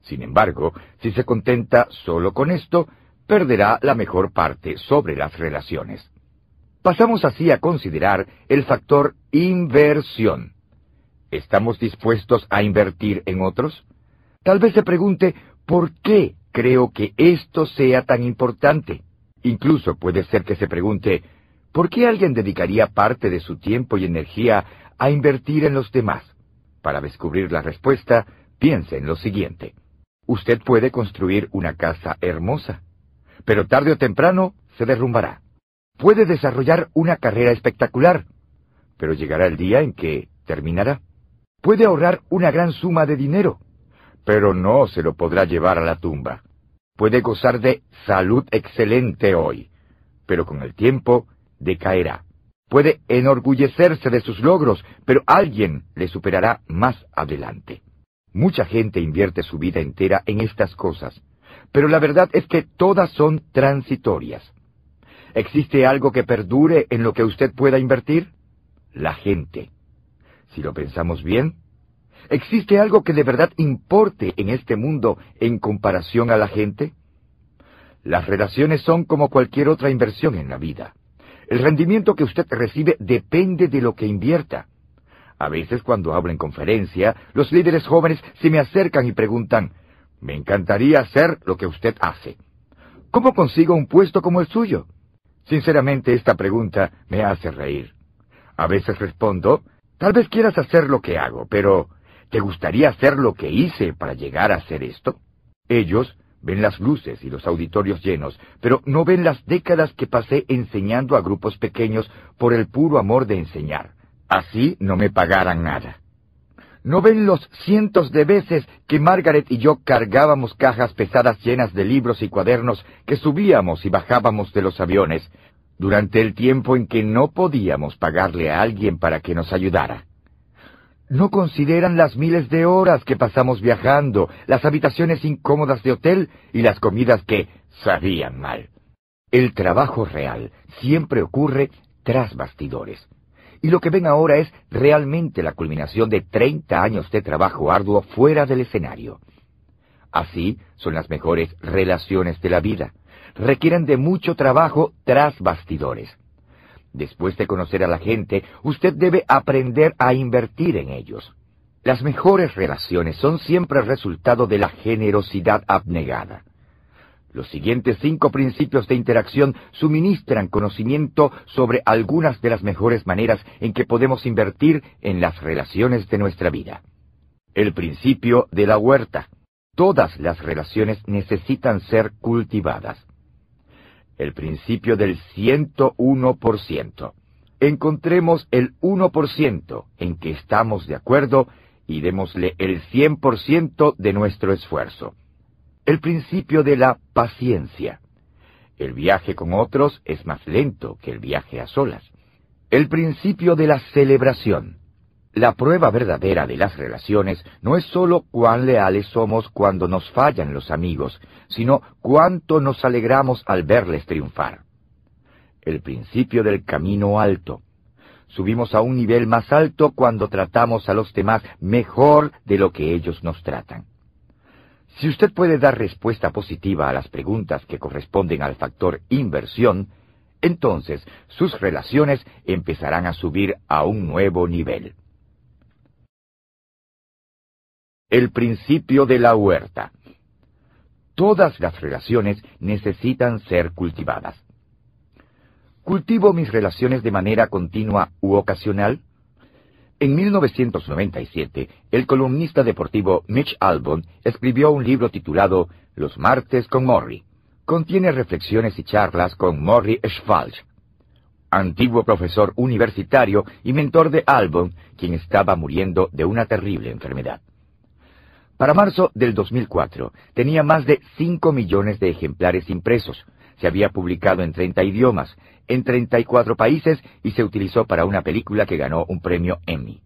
Sin embargo, si se contenta solo con esto, perderá la mejor parte sobre las relaciones. Pasamos así a considerar el factor inversión. ¿Estamos dispuestos a invertir en otros? Tal vez se pregunte, ¿por qué creo que esto sea tan importante? Incluso puede ser que se pregunte, ¿por qué alguien dedicaría parte de su tiempo y energía a invertir en los demás? Para descubrir la respuesta, piense en lo siguiente. Usted puede construir una casa hermosa, pero tarde o temprano se derrumbará. Puede desarrollar una carrera espectacular, pero llegará el día en que terminará. Puede ahorrar una gran suma de dinero, pero no se lo podrá llevar a la tumba puede gozar de salud excelente hoy, pero con el tiempo decaerá. Puede enorgullecerse de sus logros, pero alguien le superará más adelante. Mucha gente invierte su vida entera en estas cosas, pero la verdad es que todas son transitorias. ¿Existe algo que perdure en lo que usted pueda invertir? La gente. Si lo pensamos bien, ¿Existe algo que de verdad importe en este mundo en comparación a la gente? Las relaciones son como cualquier otra inversión en la vida. El rendimiento que usted recibe depende de lo que invierta. A veces cuando hablo en conferencia, los líderes jóvenes se me acercan y preguntan, me encantaría hacer lo que usted hace. ¿Cómo consigo un puesto como el suyo? Sinceramente, esta pregunta me hace reír. A veces respondo, tal vez quieras hacer lo que hago, pero ¿Te gustaría hacer lo que hice para llegar a hacer esto? Ellos ven las luces y los auditorios llenos, pero no ven las décadas que pasé enseñando a grupos pequeños por el puro amor de enseñar. Así no me pagaran nada. No ven los cientos de veces que Margaret y yo cargábamos cajas pesadas llenas de libros y cuadernos que subíamos y bajábamos de los aviones, durante el tiempo en que no podíamos pagarle a alguien para que nos ayudara. No consideran las miles de horas que pasamos viajando, las habitaciones incómodas de hotel y las comidas que sabían mal. El trabajo real siempre ocurre tras bastidores. Y lo que ven ahora es realmente la culminación de 30 años de trabajo arduo fuera del escenario. Así son las mejores relaciones de la vida. Requieren de mucho trabajo tras bastidores. Después de conocer a la gente, usted debe aprender a invertir en ellos. Las mejores relaciones son siempre resultado de la generosidad abnegada. Los siguientes cinco principios de interacción suministran conocimiento sobre algunas de las mejores maneras en que podemos invertir en las relaciones de nuestra vida. El principio de la huerta. Todas las relaciones necesitan ser cultivadas el principio del 101%. Encontremos el 1% en que estamos de acuerdo y démosle el 100% de nuestro esfuerzo. El principio de la paciencia. El viaje con otros es más lento que el viaje a solas. El principio de la celebración. La prueba verdadera de las relaciones no es sólo cuán leales somos cuando nos fallan los amigos, sino cuánto nos alegramos al verles triunfar. El principio del camino alto. Subimos a un nivel más alto cuando tratamos a los demás mejor de lo que ellos nos tratan. Si usted puede dar respuesta positiva a las preguntas que corresponden al factor inversión, entonces sus relaciones empezarán a subir a un nuevo nivel. El principio de la huerta. Todas las relaciones necesitan ser cultivadas. ¿Cultivo mis relaciones de manera continua u ocasional? En 1997, el columnista deportivo Mitch Albon escribió un libro titulado Los martes con Morrie. Contiene reflexiones y charlas con Morrie Schwalch, antiguo profesor universitario y mentor de Albon, quien estaba muriendo de una terrible enfermedad. Para marzo del 2004 tenía más de 5 millones de ejemplares impresos. Se había publicado en 30 idiomas, en 34 países y se utilizó para una película que ganó un premio Emmy.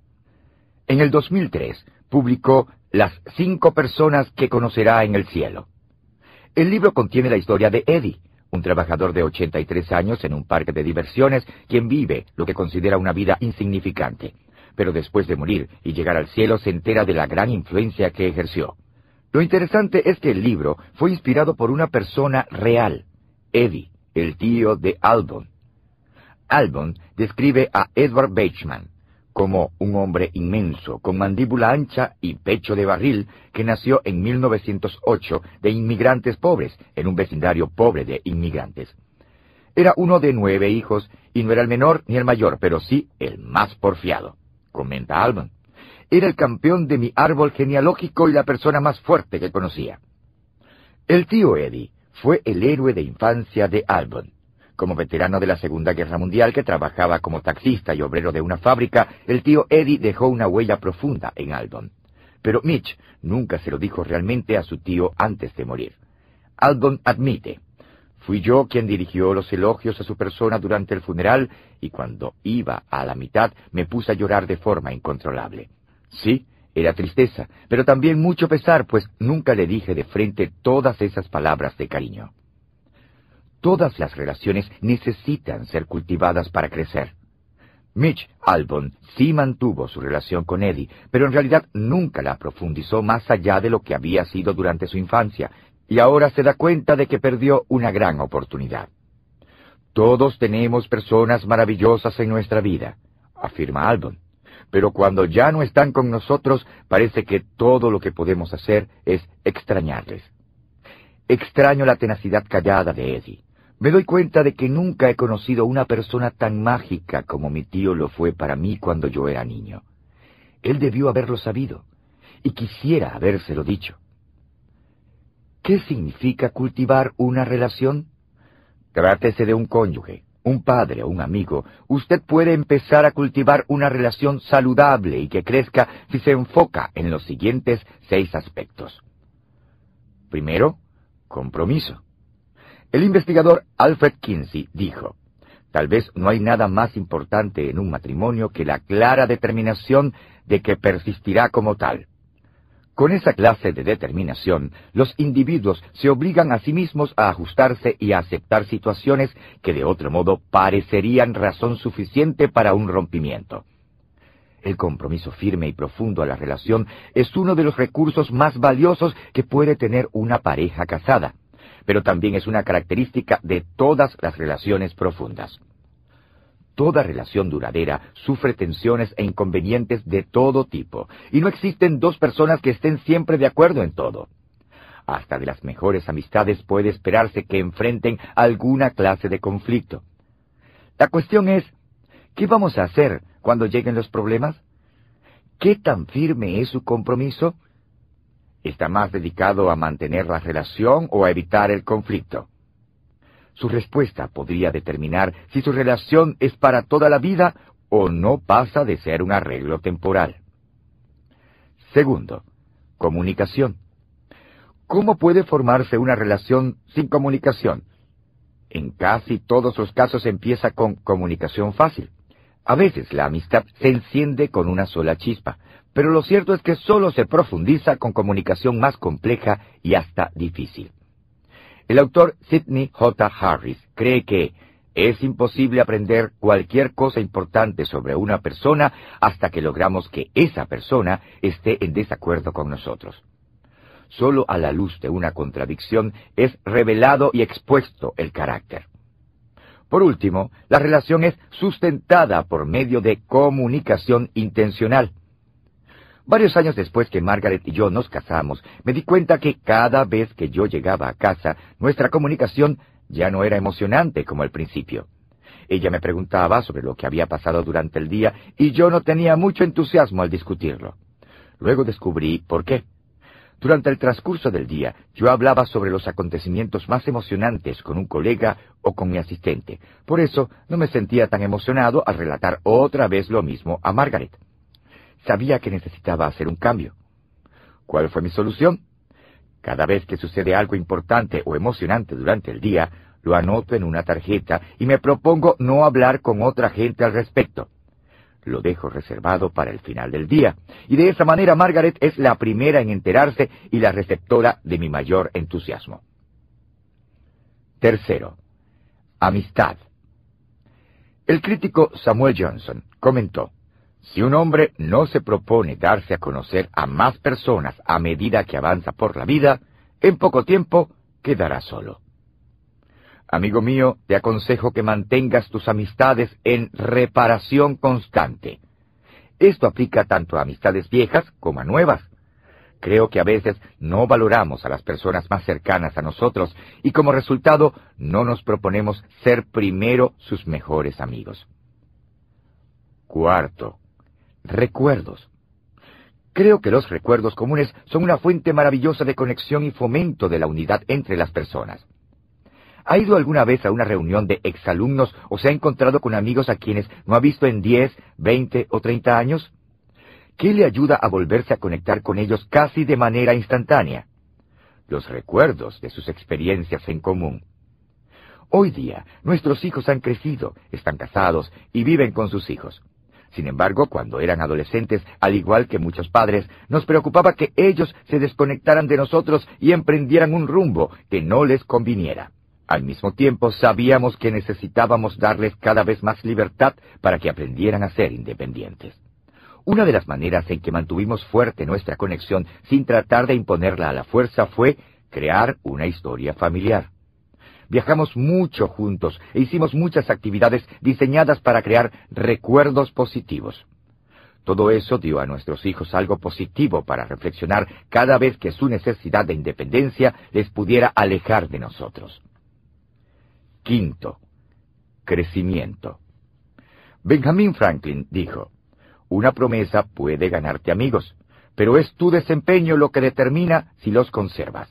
En el 2003 publicó Las cinco personas que conocerá en el cielo. El libro contiene la historia de Eddie, un trabajador de 83 años en un parque de diversiones, quien vive lo que considera una vida insignificante pero después de morir y llegar al cielo se entera de la gran influencia que ejerció. Lo interesante es que el libro fue inspirado por una persona real, Eddie, el tío de Albon. Albon describe a Edward Bachman como un hombre inmenso, con mandíbula ancha y pecho de barril, que nació en 1908 de inmigrantes pobres, en un vecindario pobre de inmigrantes. Era uno de nueve hijos, y no era el menor ni el mayor, pero sí el más porfiado comenta Albon. Era el campeón de mi árbol genealógico y la persona más fuerte que conocía. El tío Eddie fue el héroe de infancia de Albon. Como veterano de la Segunda Guerra Mundial que trabajaba como taxista y obrero de una fábrica, el tío Eddie dejó una huella profunda en Albon. Pero Mitch nunca se lo dijo realmente a su tío antes de morir. Albon admite, Fui yo quien dirigió los elogios a su persona durante el funeral y cuando iba a la mitad me puse a llorar de forma incontrolable. Sí, era tristeza, pero también mucho pesar, pues nunca le dije de frente todas esas palabras de cariño. Todas las relaciones necesitan ser cultivadas para crecer. Mitch Albon sí mantuvo su relación con Eddie, pero en realidad nunca la profundizó más allá de lo que había sido durante su infancia, y ahora se da cuenta de que perdió una gran oportunidad. Todos tenemos personas maravillosas en nuestra vida, afirma Albon, pero cuando ya no están con nosotros parece que todo lo que podemos hacer es extrañarles. Extraño la tenacidad callada de Eddie. Me doy cuenta de que nunca he conocido una persona tan mágica como mi tío lo fue para mí cuando yo era niño. Él debió haberlo sabido, y quisiera habérselo dicho. ¿Qué significa cultivar una relación? Trátese de un cónyuge, un padre o un amigo. Usted puede empezar a cultivar una relación saludable y que crezca si se enfoca en los siguientes seis aspectos. Primero, compromiso. El investigador Alfred Kinsey dijo, Tal vez no hay nada más importante en un matrimonio que la clara determinación de que persistirá como tal. Con esa clase de determinación, los individuos se obligan a sí mismos a ajustarse y a aceptar situaciones que de otro modo parecerían razón suficiente para un rompimiento. El compromiso firme y profundo a la relación es uno de los recursos más valiosos que puede tener una pareja casada pero también es una característica de todas las relaciones profundas. Toda relación duradera sufre tensiones e inconvenientes de todo tipo, y no existen dos personas que estén siempre de acuerdo en todo. Hasta de las mejores amistades puede esperarse que enfrenten alguna clase de conflicto. La cuestión es, ¿qué vamos a hacer cuando lleguen los problemas? ¿Qué tan firme es su compromiso? ¿Está más dedicado a mantener la relación o a evitar el conflicto? Su respuesta podría determinar si su relación es para toda la vida o no pasa de ser un arreglo temporal. Segundo, comunicación. ¿Cómo puede formarse una relación sin comunicación? En casi todos los casos empieza con comunicación fácil. A veces la amistad se enciende con una sola chispa, pero lo cierto es que solo se profundiza con comunicación más compleja y hasta difícil. El autor Sidney J. Harris cree que es imposible aprender cualquier cosa importante sobre una persona hasta que logramos que esa persona esté en desacuerdo con nosotros. Solo a la luz de una contradicción es revelado y expuesto el carácter. Por último, la relación es sustentada por medio de comunicación intencional. Varios años después que Margaret y yo nos casamos, me di cuenta que cada vez que yo llegaba a casa, nuestra comunicación ya no era emocionante como al principio. Ella me preguntaba sobre lo que había pasado durante el día y yo no tenía mucho entusiasmo al discutirlo. Luego descubrí por qué. Durante el transcurso del día, yo hablaba sobre los acontecimientos más emocionantes con un colega o con mi asistente. Por eso no me sentía tan emocionado al relatar otra vez lo mismo a Margaret. Sabía que necesitaba hacer un cambio. ¿Cuál fue mi solución? Cada vez que sucede algo importante o emocionante durante el día, lo anoto en una tarjeta y me propongo no hablar con otra gente al respecto. Lo dejo reservado para el final del día, y de esa manera Margaret es la primera en enterarse y la receptora de mi mayor entusiasmo. Tercero, amistad. El crítico Samuel Johnson comentó, si un hombre no se propone darse a conocer a más personas a medida que avanza por la vida, en poco tiempo quedará solo. Amigo mío, te aconsejo que mantengas tus amistades en reparación constante. Esto aplica tanto a amistades viejas como a nuevas. Creo que a veces no valoramos a las personas más cercanas a nosotros y como resultado no nos proponemos ser primero sus mejores amigos. Cuarto, recuerdos. Creo que los recuerdos comunes son una fuente maravillosa de conexión y fomento de la unidad entre las personas. ¿Ha ido alguna vez a una reunión de exalumnos o se ha encontrado con amigos a quienes no ha visto en 10, 20 o 30 años? ¿Qué le ayuda a volverse a conectar con ellos casi de manera instantánea? Los recuerdos de sus experiencias en común. Hoy día, nuestros hijos han crecido, están casados y viven con sus hijos. Sin embargo, cuando eran adolescentes, al igual que muchos padres, nos preocupaba que ellos se desconectaran de nosotros y emprendieran un rumbo que no les conviniera. Al mismo tiempo, sabíamos que necesitábamos darles cada vez más libertad para que aprendieran a ser independientes. Una de las maneras en que mantuvimos fuerte nuestra conexión sin tratar de imponerla a la fuerza fue crear una historia familiar. Viajamos mucho juntos e hicimos muchas actividades diseñadas para crear recuerdos positivos. Todo eso dio a nuestros hijos algo positivo para reflexionar cada vez que su necesidad de independencia les pudiera alejar de nosotros. Quinto, crecimiento. Benjamin Franklin dijo, una promesa puede ganarte amigos, pero es tu desempeño lo que determina si los conservas.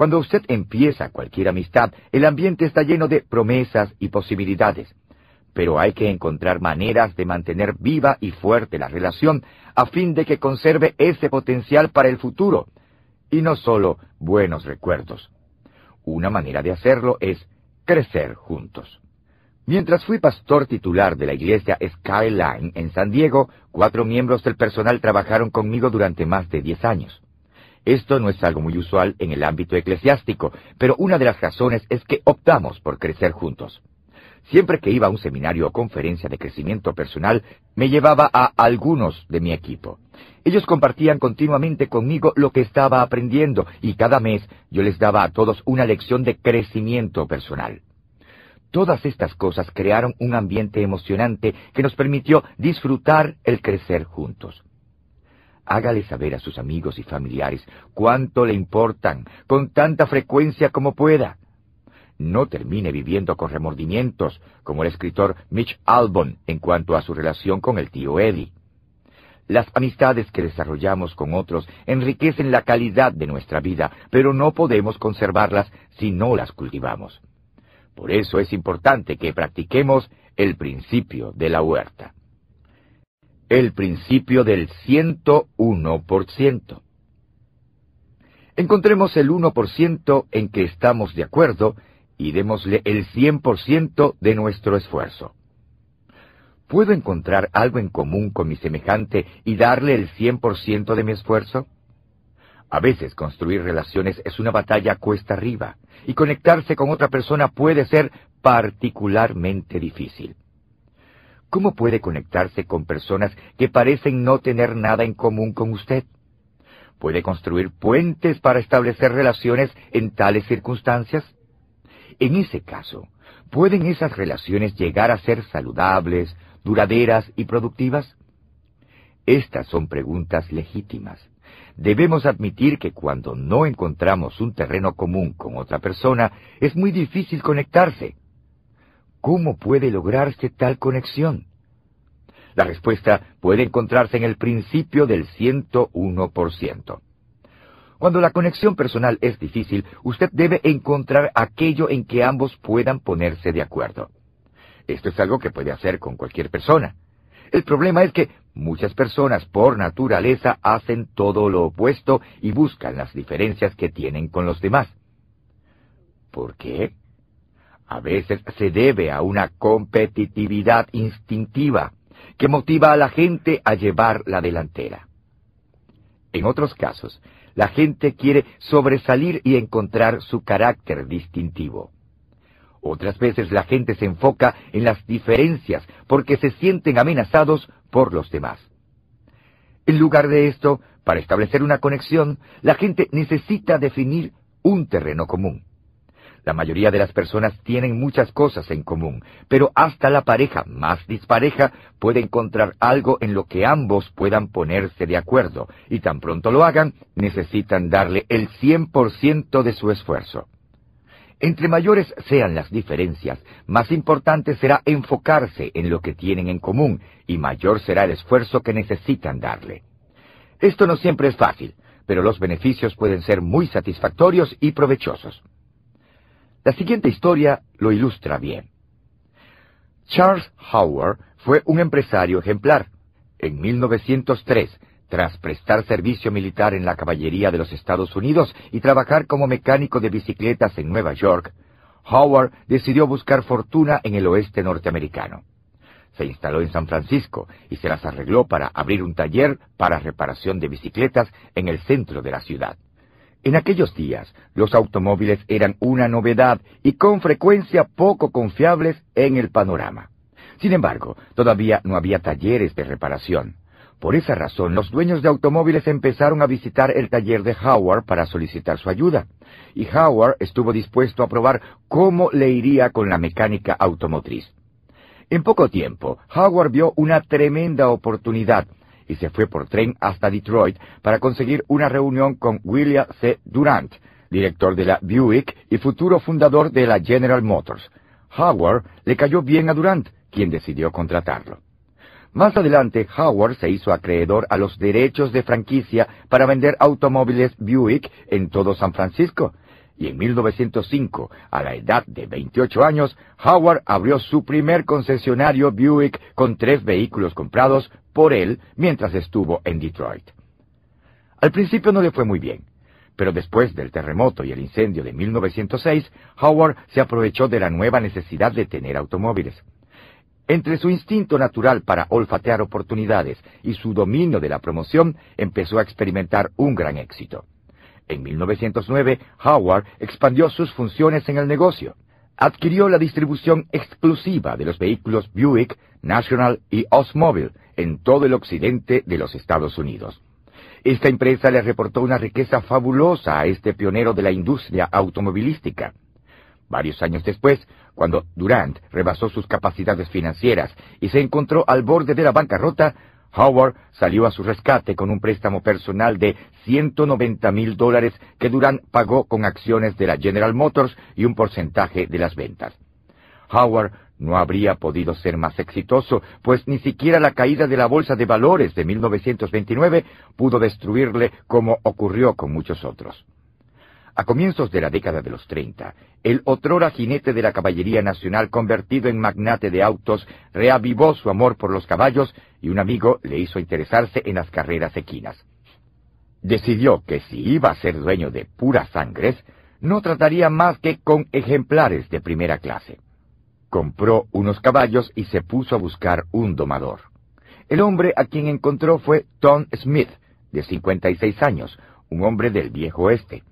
Cuando usted empieza cualquier amistad, el ambiente está lleno de promesas y posibilidades. Pero hay que encontrar maneras de mantener viva y fuerte la relación a fin de que conserve ese potencial para el futuro, y no solo buenos recuerdos. Una manera de hacerlo es crecer juntos. Mientras fui pastor titular de la iglesia Skyline en San Diego, cuatro miembros del personal trabajaron conmigo durante más de diez años. Esto no es algo muy usual en el ámbito eclesiástico, pero una de las razones es que optamos por crecer juntos. Siempre que iba a un seminario o conferencia de crecimiento personal, me llevaba a algunos de mi equipo. Ellos compartían continuamente conmigo lo que estaba aprendiendo y cada mes yo les daba a todos una lección de crecimiento personal. Todas estas cosas crearon un ambiente emocionante que nos permitió disfrutar el crecer juntos. Hágale saber a sus amigos y familiares cuánto le importan con tanta frecuencia como pueda. No termine viviendo con remordimientos, como el escritor Mitch Albon en cuanto a su relación con el tío Eddie. Las amistades que desarrollamos con otros enriquecen la calidad de nuestra vida, pero no podemos conservarlas si no las cultivamos. Por eso es importante que practiquemos el principio de la huerta el principio del 101%. Encontremos el 1% en que estamos de acuerdo y démosle el 100% de nuestro esfuerzo. ¿Puedo encontrar algo en común con mi semejante y darle el 100% de mi esfuerzo? A veces construir relaciones es una batalla cuesta arriba y conectarse con otra persona puede ser particularmente difícil. ¿Cómo puede conectarse con personas que parecen no tener nada en común con usted? ¿Puede construir puentes para establecer relaciones en tales circunstancias? En ese caso, ¿pueden esas relaciones llegar a ser saludables, duraderas y productivas? Estas son preguntas legítimas. Debemos admitir que cuando no encontramos un terreno común con otra persona, es muy difícil conectarse. ¿Cómo puede lograrse tal conexión? La respuesta puede encontrarse en el principio del 101%. Cuando la conexión personal es difícil, usted debe encontrar aquello en que ambos puedan ponerse de acuerdo. Esto es algo que puede hacer con cualquier persona. El problema es que muchas personas por naturaleza hacen todo lo opuesto y buscan las diferencias que tienen con los demás. ¿Por qué? A veces se debe a una competitividad instintiva que motiva a la gente a llevar la delantera. En otros casos, la gente quiere sobresalir y encontrar su carácter distintivo. Otras veces la gente se enfoca en las diferencias porque se sienten amenazados por los demás. En lugar de esto, para establecer una conexión, la gente necesita definir un terreno común. La mayoría de las personas tienen muchas cosas en común, pero hasta la pareja más dispareja puede encontrar algo en lo que ambos puedan ponerse de acuerdo, y tan pronto lo hagan, necesitan darle el 100% de su esfuerzo. Entre mayores sean las diferencias, más importante será enfocarse en lo que tienen en común, y mayor será el esfuerzo que necesitan darle. Esto no siempre es fácil, pero los beneficios pueden ser muy satisfactorios y provechosos. La siguiente historia lo ilustra bien. Charles Howard fue un empresario ejemplar. En 1903, tras prestar servicio militar en la caballería de los Estados Unidos y trabajar como mecánico de bicicletas en Nueva York, Howard decidió buscar fortuna en el oeste norteamericano. Se instaló en San Francisco y se las arregló para abrir un taller para reparación de bicicletas en el centro de la ciudad. En aquellos días, los automóviles eran una novedad y con frecuencia poco confiables en el panorama. Sin embargo, todavía no había talleres de reparación. Por esa razón, los dueños de automóviles empezaron a visitar el taller de Howard para solicitar su ayuda, y Howard estuvo dispuesto a probar cómo le iría con la mecánica automotriz. En poco tiempo, Howard vio una tremenda oportunidad y se fue por tren hasta Detroit para conseguir una reunión con William C. Durant, director de la Buick y futuro fundador de la General Motors. Howard le cayó bien a Durant, quien decidió contratarlo. Más adelante, Howard se hizo acreedor a los derechos de franquicia para vender automóviles Buick en todo San Francisco, y en 1905, a la edad de 28 años, Howard abrió su primer concesionario Buick con tres vehículos comprados por él mientras estuvo en Detroit. Al principio no le fue muy bien, pero después del terremoto y el incendio de 1906, Howard se aprovechó de la nueva necesidad de tener automóviles. Entre su instinto natural para olfatear oportunidades y su dominio de la promoción, empezó a experimentar un gran éxito. En 1909, Howard expandió sus funciones en el negocio. Adquirió la distribución exclusiva de los vehículos Buick, National y Osmobile en todo el occidente de los Estados Unidos. Esta empresa le reportó una riqueza fabulosa a este pionero de la industria automovilística. Varios años después, cuando Durant rebasó sus capacidades financieras y se encontró al borde de la bancarrota, Howard salió a su rescate con un préstamo personal de 190 mil dólares que Durant pagó con acciones de la General Motors y un porcentaje de las ventas. Howard no habría podido ser más exitoso, pues ni siquiera la caída de la Bolsa de Valores de 1929 pudo destruirle como ocurrió con muchos otros. A comienzos de la década de los 30, el otrora jinete de la Caballería Nacional convertido en magnate de autos reavivó su amor por los caballos y un amigo le hizo interesarse en las carreras equinas. Decidió que si iba a ser dueño de puras sangres, no trataría más que con ejemplares de primera clase. Compró unos caballos y se puso a buscar un domador. El hombre a quien encontró fue Tom Smith, de 56 años, un hombre del viejo oeste.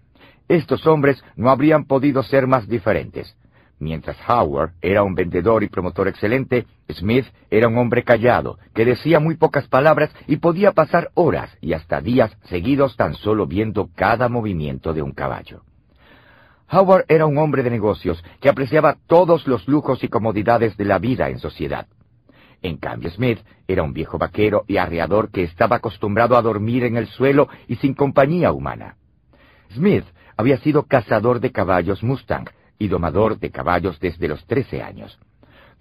Estos hombres no habrían podido ser más diferentes. Mientras Howard era un vendedor y promotor excelente, Smith era un hombre callado, que decía muy pocas palabras y podía pasar horas y hasta días seguidos tan solo viendo cada movimiento de un caballo. Howard era un hombre de negocios que apreciaba todos los lujos y comodidades de la vida en sociedad. En cambio, Smith era un viejo vaquero y arreador que estaba acostumbrado a dormir en el suelo y sin compañía humana. Smith había sido cazador de caballos Mustang y domador de caballos desde los trece años.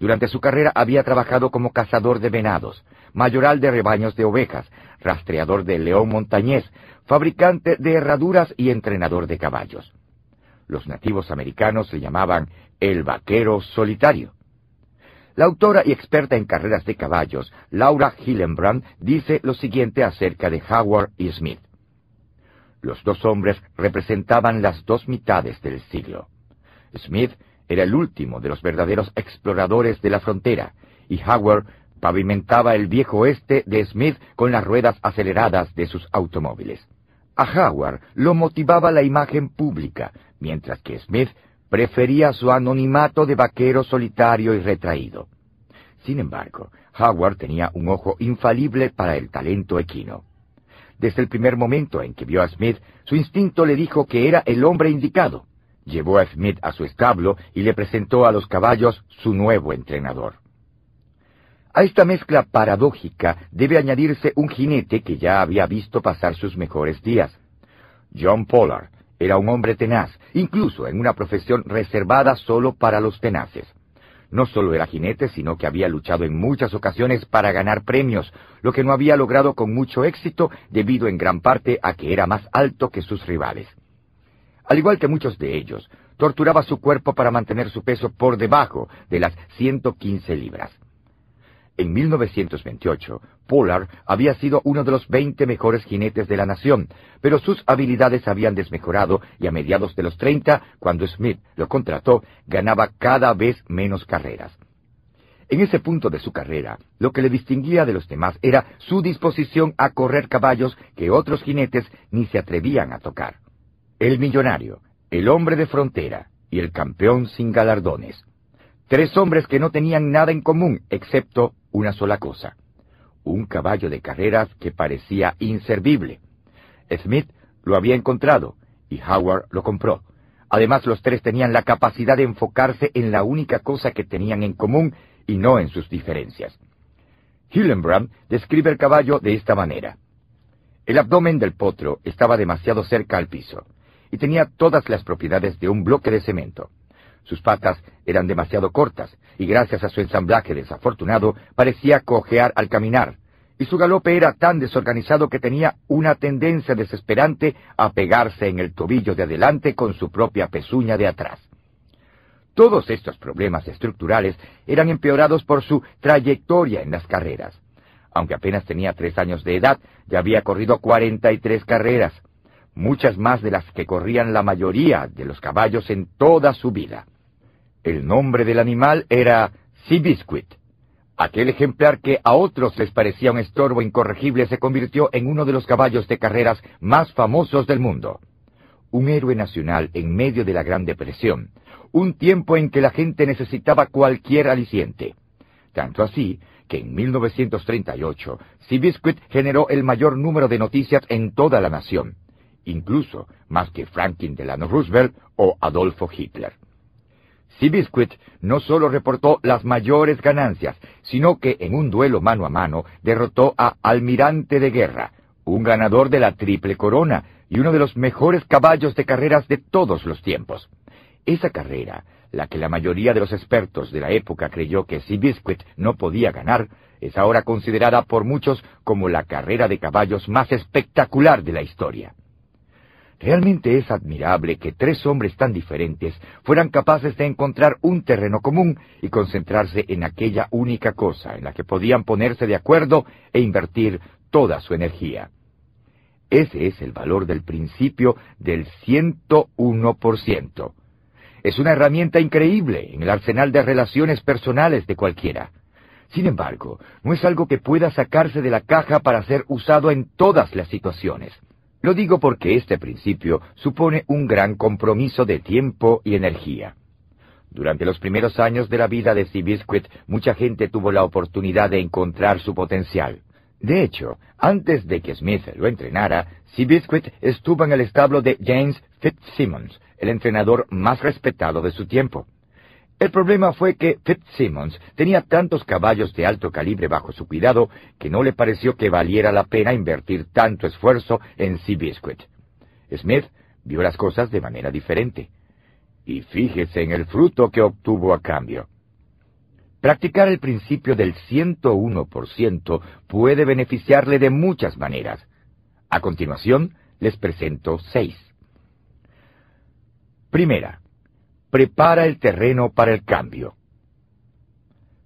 Durante su carrera había trabajado como cazador de venados, mayoral de rebaños de ovejas, rastreador de león montañés, fabricante de herraduras y entrenador de caballos. Los nativos americanos le llamaban el vaquero solitario. La autora y experta en carreras de caballos, Laura Hillenbrand, dice lo siguiente acerca de Howard y Smith. Los dos hombres representaban las dos mitades del siglo. Smith era el último de los verdaderos exploradores de la frontera, y Howard pavimentaba el viejo oeste de Smith con las ruedas aceleradas de sus automóviles. A Howard lo motivaba la imagen pública, mientras que Smith prefería su anonimato de vaquero solitario y retraído. Sin embargo, Howard tenía un ojo infalible para el talento equino. Desde el primer momento en que vio a Smith, su instinto le dijo que era el hombre indicado. Llevó a Smith a su establo y le presentó a los caballos su nuevo entrenador. A esta mezcla paradójica debe añadirse un jinete que ya había visto pasar sus mejores días. John Pollard era un hombre tenaz, incluso en una profesión reservada solo para los tenaces. No solo era jinete, sino que había luchado en muchas ocasiones para ganar premios, lo que no había logrado con mucho éxito debido en gran parte a que era más alto que sus rivales. Al igual que muchos de ellos, torturaba su cuerpo para mantener su peso por debajo de las 115 libras. En 1928, Pollard había sido uno de los 20 mejores jinetes de la nación, pero sus habilidades habían desmejorado y a mediados de los 30, cuando Smith lo contrató, ganaba cada vez menos carreras. En ese punto de su carrera, lo que le distinguía de los demás era su disposición a correr caballos que otros jinetes ni se atrevían a tocar. El millonario, el hombre de frontera y el campeón sin galardones. Tres hombres que no tenían nada en común excepto una sola cosa, un caballo de carreras que parecía inservible. Smith lo había encontrado y Howard lo compró. Además, los tres tenían la capacidad de enfocarse en la única cosa que tenían en común y no en sus diferencias. Hillenbrand describe el caballo de esta manera. El abdomen del potro estaba demasiado cerca al piso y tenía todas las propiedades de un bloque de cemento. Sus patas eran demasiado cortas y gracias a su ensamblaje desafortunado parecía cojear al caminar, y su galope era tan desorganizado que tenía una tendencia desesperante a pegarse en el tobillo de adelante con su propia pezuña de atrás. Todos estos problemas estructurales eran empeorados por su trayectoria en las carreras. Aunque apenas tenía tres años de edad, ya había corrido cuarenta y tres carreras, muchas más de las que corrían la mayoría de los caballos en toda su vida. El nombre del animal era Seabiscuit. Aquel ejemplar que a otros les parecía un estorbo incorregible se convirtió en uno de los caballos de carreras más famosos del mundo. Un héroe nacional en medio de la Gran Depresión, un tiempo en que la gente necesitaba cualquier aliciente. Tanto así que en 1938 Seabiscuit generó el mayor número de noticias en toda la nación, incluso más que Franklin Delano Roosevelt o Adolfo Hitler. Seabiscuit no solo reportó las mayores ganancias, sino que en un duelo mano a mano derrotó a Almirante de Guerra, un ganador de la Triple Corona y uno de los mejores caballos de carreras de todos los tiempos. Esa carrera, la que la mayoría de los expertos de la época creyó que Seabiscuit no podía ganar, es ahora considerada por muchos como la carrera de caballos más espectacular de la historia. Realmente es admirable que tres hombres tan diferentes fueran capaces de encontrar un terreno común y concentrarse en aquella única cosa en la que podían ponerse de acuerdo e invertir toda su energía. Ese es el valor del principio del 101%. Es una herramienta increíble en el arsenal de relaciones personales de cualquiera. Sin embargo, no es algo que pueda sacarse de la caja para ser usado en todas las situaciones. Lo digo porque este principio supone un gran compromiso de tiempo y energía. Durante los primeros años de la vida de Seabiscuit, mucha gente tuvo la oportunidad de encontrar su potencial. De hecho, antes de que Smith lo entrenara, Seabiscuit estuvo en el establo de James Fitzsimmons, el entrenador más respetado de su tiempo. El problema fue que Fitzsimmons tenía tantos caballos de alto calibre bajo su cuidado que no le pareció que valiera la pena invertir tanto esfuerzo en Seabiscuit. Smith vio las cosas de manera diferente. Y fíjese en el fruto que obtuvo a cambio. Practicar el principio del 101% puede beneficiarle de muchas maneras. A continuación, les presento seis. Primera, prepara el terreno para el cambio.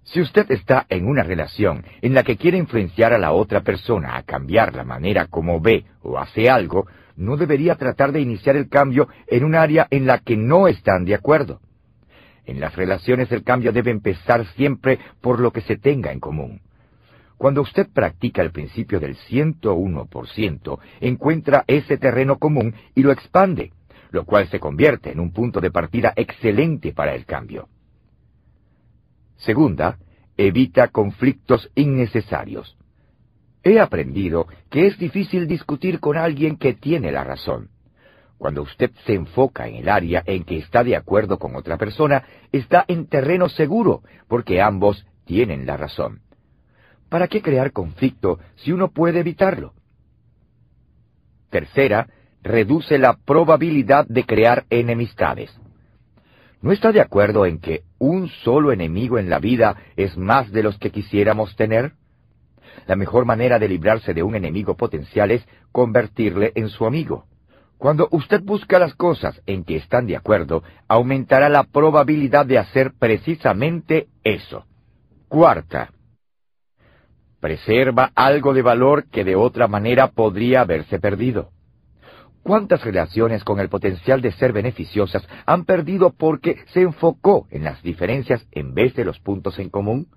Si usted está en una relación en la que quiere influenciar a la otra persona a cambiar la manera como ve o hace algo, no debería tratar de iniciar el cambio en un área en la que no están de acuerdo. En las relaciones el cambio debe empezar siempre por lo que se tenga en común. Cuando usted practica el principio del 101%, encuentra ese terreno común y lo expande lo cual se convierte en un punto de partida excelente para el cambio. Segunda, evita conflictos innecesarios. He aprendido que es difícil discutir con alguien que tiene la razón. Cuando usted se enfoca en el área en que está de acuerdo con otra persona, está en terreno seguro, porque ambos tienen la razón. ¿Para qué crear conflicto si uno puede evitarlo? Tercera, reduce la probabilidad de crear enemistades. ¿No está de acuerdo en que un solo enemigo en la vida es más de los que quisiéramos tener? La mejor manera de librarse de un enemigo potencial es convertirle en su amigo. Cuando usted busca las cosas en que están de acuerdo, aumentará la probabilidad de hacer precisamente eso. Cuarta, preserva algo de valor que de otra manera podría haberse perdido. ¿Cuántas relaciones con el potencial de ser beneficiosas han perdido porque se enfocó en las diferencias en vez de los puntos en común?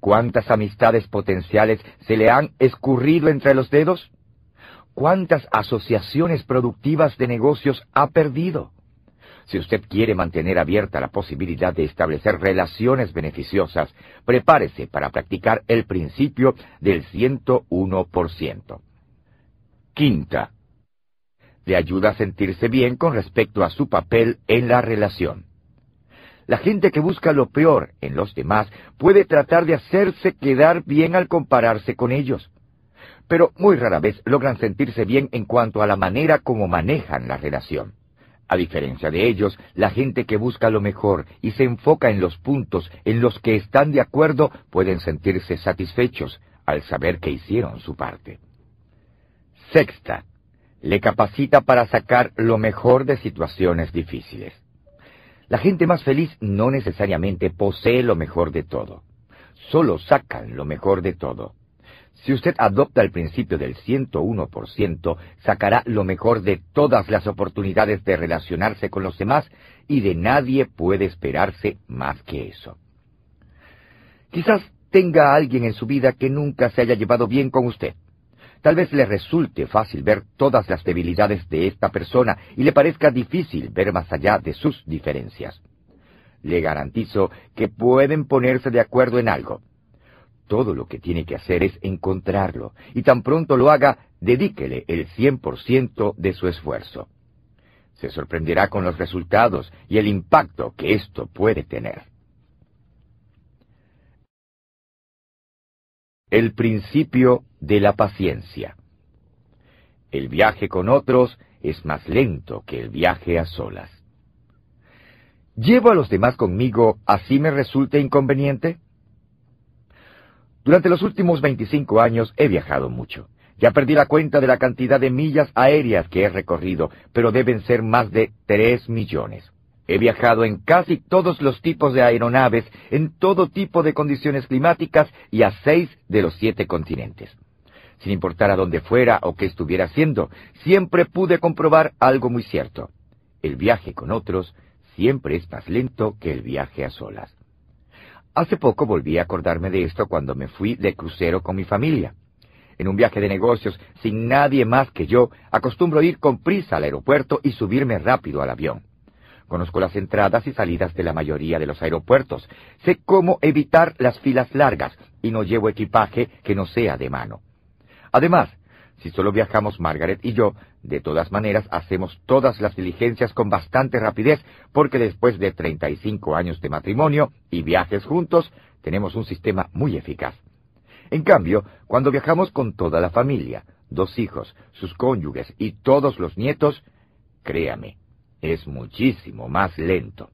¿Cuántas amistades potenciales se le han escurrido entre los dedos? ¿Cuántas asociaciones productivas de negocios ha perdido? Si usted quiere mantener abierta la posibilidad de establecer relaciones beneficiosas, prepárese para practicar el principio del 101%. Quinta, le ayuda a sentirse bien con respecto a su papel en la relación. La gente que busca lo peor en los demás puede tratar de hacerse quedar bien al compararse con ellos, pero muy rara vez logran sentirse bien en cuanto a la manera como manejan la relación. A diferencia de ellos, la gente que busca lo mejor y se enfoca en los puntos en los que están de acuerdo pueden sentirse satisfechos, al saber que hicieron su parte. Sexta, le capacita para sacar lo mejor de situaciones difíciles. La gente más feliz no necesariamente posee lo mejor de todo, solo sacan lo mejor de todo. Si usted adopta el principio del 101%, sacará lo mejor de todas las oportunidades de relacionarse con los demás y de nadie puede esperarse más que eso. Quizás tenga a alguien en su vida que nunca se haya llevado bien con usted. Tal vez le resulte fácil ver todas las debilidades de esta persona y le parezca difícil ver más allá de sus diferencias. Le garantizo que pueden ponerse de acuerdo en algo todo lo que tiene que hacer es encontrarlo, y tan pronto lo haga, dedíquele el 100% de su esfuerzo. Se sorprenderá con los resultados y el impacto que esto puede tener. El principio de la paciencia. El viaje con otros es más lento que el viaje a solas. ¿Llevo a los demás conmigo así me resulte inconveniente? Durante los últimos 25 años he viajado mucho. Ya perdí la cuenta de la cantidad de millas aéreas que he recorrido, pero deben ser más de 3 millones. He viajado en casi todos los tipos de aeronaves, en todo tipo de condiciones climáticas y a seis de los siete continentes. Sin importar a dónde fuera o qué estuviera haciendo, siempre pude comprobar algo muy cierto. El viaje con otros siempre es más lento que el viaje a solas. Hace poco volví a acordarme de esto cuando me fui de crucero con mi familia. En un viaje de negocios, sin nadie más que yo, acostumbro ir con prisa al aeropuerto y subirme rápido al avión. Conozco las entradas y salidas de la mayoría de los aeropuertos. Sé cómo evitar las filas largas y no llevo equipaje que no sea de mano. Además, si solo viajamos Margaret y yo, de todas maneras hacemos todas las diligencias con bastante rapidez, porque después de 35 años de matrimonio y viajes juntos, tenemos un sistema muy eficaz. En cambio, cuando viajamos con toda la familia, dos hijos, sus cónyuges y todos los nietos, créame, es muchísimo más lento.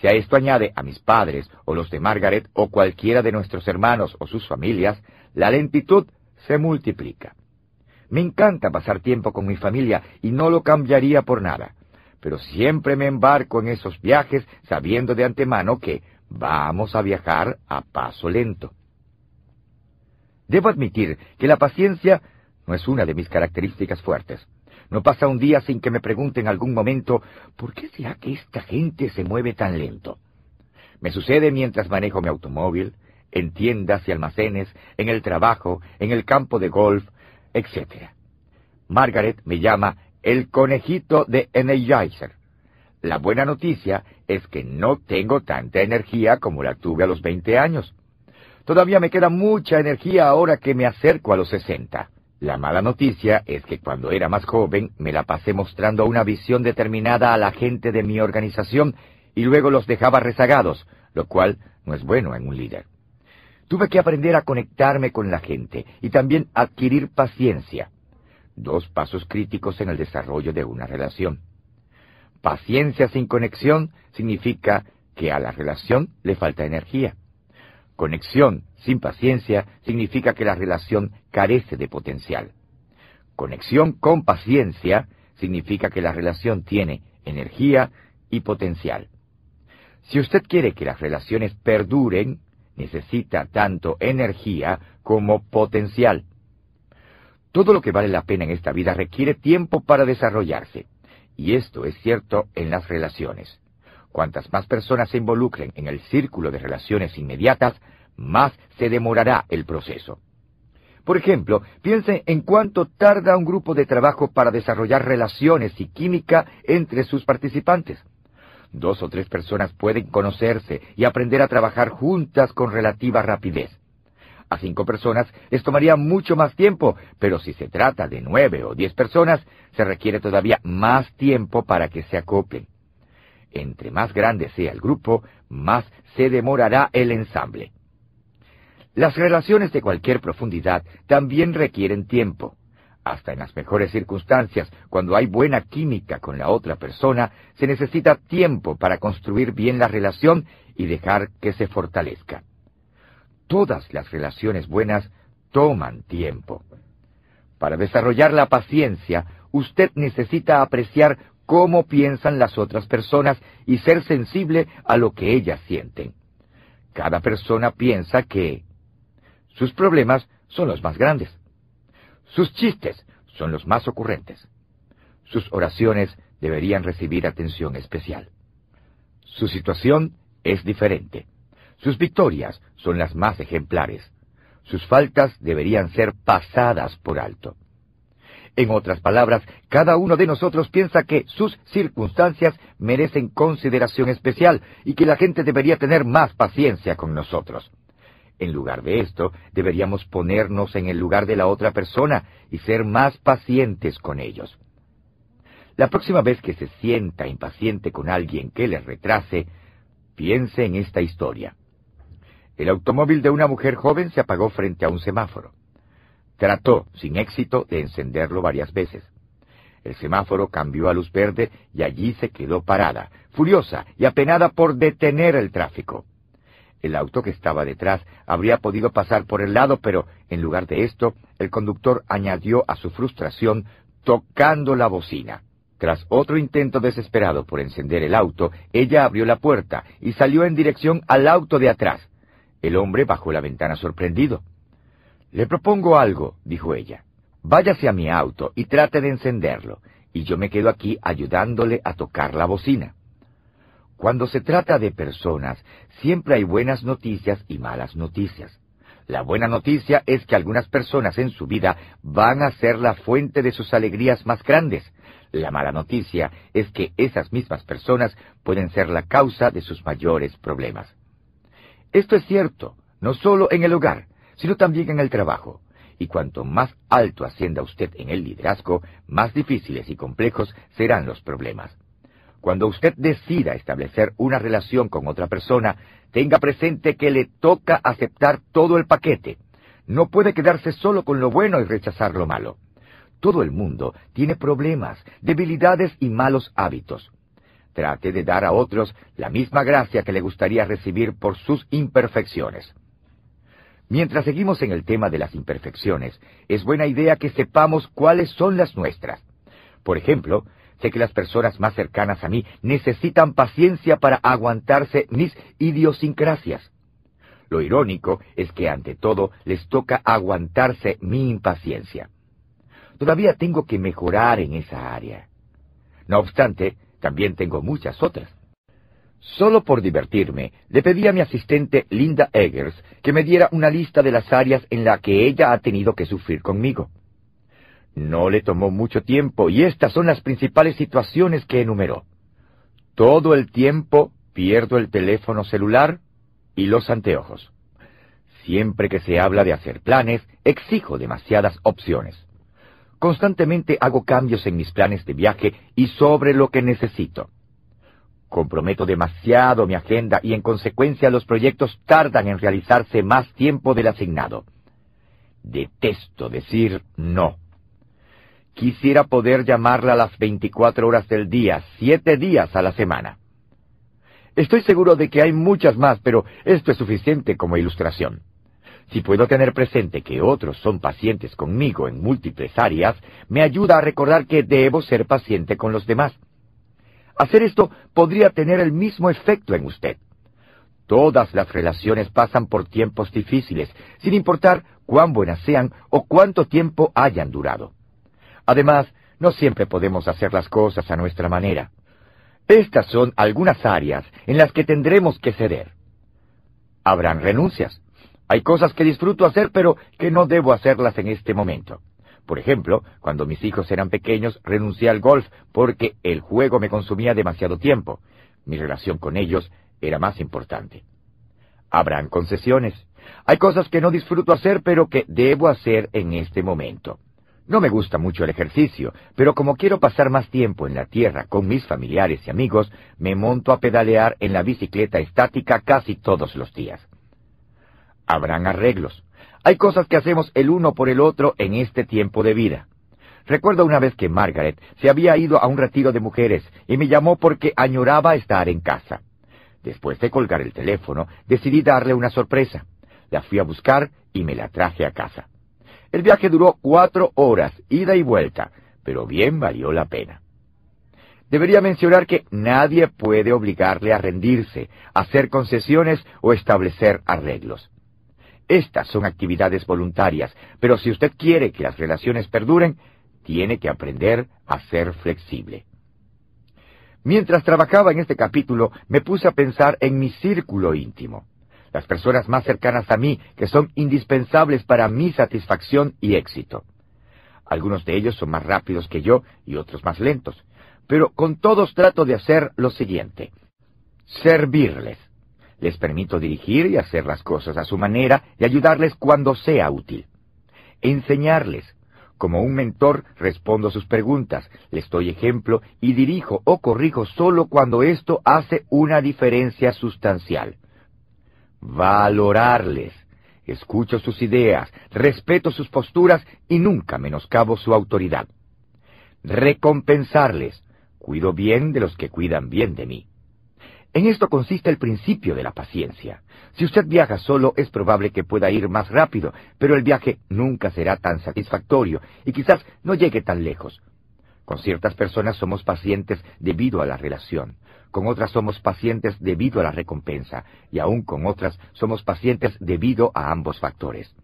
Si a esto añade a mis padres o los de Margaret o cualquiera de nuestros hermanos o sus familias, la lentitud se multiplica. Me encanta pasar tiempo con mi familia y no lo cambiaría por nada. Pero siempre me embarco en esos viajes sabiendo de antemano que vamos a viajar a paso lento. Debo admitir que la paciencia no es una de mis características fuertes. No pasa un día sin que me pregunte en algún momento ¿por qué será que esta gente se mueve tan lento? Me sucede mientras manejo mi automóvil, en tiendas y almacenes, en el trabajo, en el campo de golf, etc. Margaret me llama el conejito de Energizer. La buena noticia es que no tengo tanta energía como la tuve a los 20 años. Todavía me queda mucha energía ahora que me acerco a los 60. La mala noticia es que cuando era más joven me la pasé mostrando una visión determinada a la gente de mi organización y luego los dejaba rezagados, lo cual no es bueno en un líder. Tuve que aprender a conectarme con la gente y también adquirir paciencia. Dos pasos críticos en el desarrollo de una relación. Paciencia sin conexión significa que a la relación le falta energía. Conexión sin paciencia significa que la relación carece de potencial. Conexión con paciencia significa que la relación tiene energía y potencial. Si usted quiere que las relaciones perduren, necesita tanto energía como potencial. Todo lo que vale la pena en esta vida requiere tiempo para desarrollarse, y esto es cierto en las relaciones. Cuantas más personas se involucren en el círculo de relaciones inmediatas, más se demorará el proceso. Por ejemplo, piensen en cuánto tarda un grupo de trabajo para desarrollar relaciones y química entre sus participantes. Dos o tres personas pueden conocerse y aprender a trabajar juntas con relativa rapidez. A cinco personas les tomaría mucho más tiempo, pero si se trata de nueve o diez personas, se requiere todavía más tiempo para que se acoplen. Entre más grande sea el grupo, más se demorará el ensamble. Las relaciones de cualquier profundidad también requieren tiempo. Hasta en las mejores circunstancias, cuando hay buena química con la otra persona, se necesita tiempo para construir bien la relación y dejar que se fortalezca. Todas las relaciones buenas toman tiempo. Para desarrollar la paciencia, usted necesita apreciar cómo piensan las otras personas y ser sensible a lo que ellas sienten. Cada persona piensa que sus problemas son los más grandes. Sus chistes son los más ocurrentes. Sus oraciones deberían recibir atención especial. Su situación es diferente. Sus victorias son las más ejemplares. Sus faltas deberían ser pasadas por alto. En otras palabras, cada uno de nosotros piensa que sus circunstancias merecen consideración especial y que la gente debería tener más paciencia con nosotros. En lugar de esto, deberíamos ponernos en el lugar de la otra persona y ser más pacientes con ellos. La próxima vez que se sienta impaciente con alguien que le retrase, piense en esta historia. El automóvil de una mujer joven se apagó frente a un semáforo. Trató, sin éxito, de encenderlo varias veces. El semáforo cambió a luz verde y allí se quedó parada, furiosa y apenada por detener el tráfico. El auto que estaba detrás habría podido pasar por el lado, pero en lugar de esto, el conductor añadió a su frustración tocando la bocina. Tras otro intento desesperado por encender el auto, ella abrió la puerta y salió en dirección al auto de atrás. El hombre bajó la ventana sorprendido. Le propongo algo, dijo ella. Váyase a mi auto y trate de encenderlo, y yo me quedo aquí ayudándole a tocar la bocina. Cuando se trata de personas, siempre hay buenas noticias y malas noticias. La buena noticia es que algunas personas en su vida van a ser la fuente de sus alegrías más grandes. La mala noticia es que esas mismas personas pueden ser la causa de sus mayores problemas. Esto es cierto, no solo en el hogar, sino también en el trabajo. Y cuanto más alto ascienda usted en el liderazgo, más difíciles y complejos serán los problemas. Cuando usted decida establecer una relación con otra persona, tenga presente que le toca aceptar todo el paquete. No puede quedarse solo con lo bueno y rechazar lo malo. Todo el mundo tiene problemas, debilidades y malos hábitos. Trate de dar a otros la misma gracia que le gustaría recibir por sus imperfecciones. Mientras seguimos en el tema de las imperfecciones, es buena idea que sepamos cuáles son las nuestras. Por ejemplo, Sé que las personas más cercanas a mí necesitan paciencia para aguantarse mis idiosincrasias. Lo irónico es que ante todo les toca aguantarse mi impaciencia. Todavía tengo que mejorar en esa área. No obstante, también tengo muchas otras. Solo por divertirme, le pedí a mi asistente Linda Eggers que me diera una lista de las áreas en las que ella ha tenido que sufrir conmigo. No le tomó mucho tiempo y estas son las principales situaciones que enumeró. Todo el tiempo pierdo el teléfono celular y los anteojos. Siempre que se habla de hacer planes, exijo demasiadas opciones. Constantemente hago cambios en mis planes de viaje y sobre lo que necesito. Comprometo demasiado mi agenda y en consecuencia los proyectos tardan en realizarse más tiempo del asignado. Detesto decir no. Quisiera poder llamarla las 24 horas del día, siete días a la semana. Estoy seguro de que hay muchas más, pero esto es suficiente como ilustración. Si puedo tener presente que otros son pacientes conmigo en múltiples áreas, me ayuda a recordar que debo ser paciente con los demás. Hacer esto podría tener el mismo efecto en usted. Todas las relaciones pasan por tiempos difíciles, sin importar cuán buenas sean o cuánto tiempo hayan durado. Además, no siempre podemos hacer las cosas a nuestra manera. Estas son algunas áreas en las que tendremos que ceder. Habrán renuncias. Hay cosas que disfruto hacer, pero que no debo hacerlas en este momento. Por ejemplo, cuando mis hijos eran pequeños, renuncié al golf porque el juego me consumía demasiado tiempo. Mi relación con ellos era más importante. Habrán concesiones. Hay cosas que no disfruto hacer, pero que debo hacer en este momento. No me gusta mucho el ejercicio, pero como quiero pasar más tiempo en la tierra con mis familiares y amigos, me monto a pedalear en la bicicleta estática casi todos los días. Habrán arreglos. Hay cosas que hacemos el uno por el otro en este tiempo de vida. Recuerdo una vez que Margaret se había ido a un retiro de mujeres y me llamó porque añoraba estar en casa. Después de colgar el teléfono, decidí darle una sorpresa. La fui a buscar y me la traje a casa. El viaje duró cuatro horas, ida y vuelta, pero bien valió la pena. Debería mencionar que nadie puede obligarle a rendirse, hacer concesiones o establecer arreglos. Estas son actividades voluntarias, pero si usted quiere que las relaciones perduren, tiene que aprender a ser flexible. Mientras trabajaba en este capítulo, me puse a pensar en mi círculo íntimo, las personas más cercanas a mí que son indispensables para mi satisfacción y éxito. Algunos de ellos son más rápidos que yo y otros más lentos, pero con todos trato de hacer lo siguiente. Servirles. Les permito dirigir y hacer las cosas a su manera y ayudarles cuando sea útil. Enseñarles. Como un mentor respondo sus preguntas, les doy ejemplo y dirijo o corrijo solo cuando esto hace una diferencia sustancial. Valorarles. Escucho sus ideas, respeto sus posturas y nunca menoscabo su autoridad. Recompensarles. Cuido bien de los que cuidan bien de mí. En esto consiste el principio de la paciencia. Si usted viaja solo, es probable que pueda ir más rápido, pero el viaje nunca será tan satisfactorio y quizás no llegue tan lejos. Con ciertas personas somos pacientes debido a la relación, con otras somos pacientes debido a la recompensa, y aún con otras somos pacientes debido a ambos factores.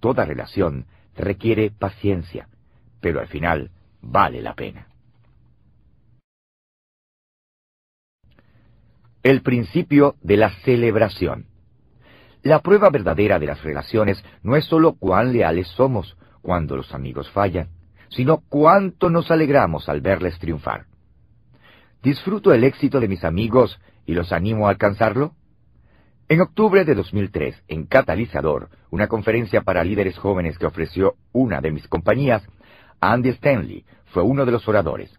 Toda relación requiere paciencia, pero al final vale la pena. El principio de la celebración. La prueba verdadera de las relaciones no es sólo cuán leales somos cuando los amigos fallan, sino cuánto nos alegramos al verles triunfar. ¿Disfruto el éxito de mis amigos y los animo a alcanzarlo? En octubre de 2003, en Catalizador, una conferencia para líderes jóvenes que ofreció una de mis compañías, Andy Stanley fue uno de los oradores.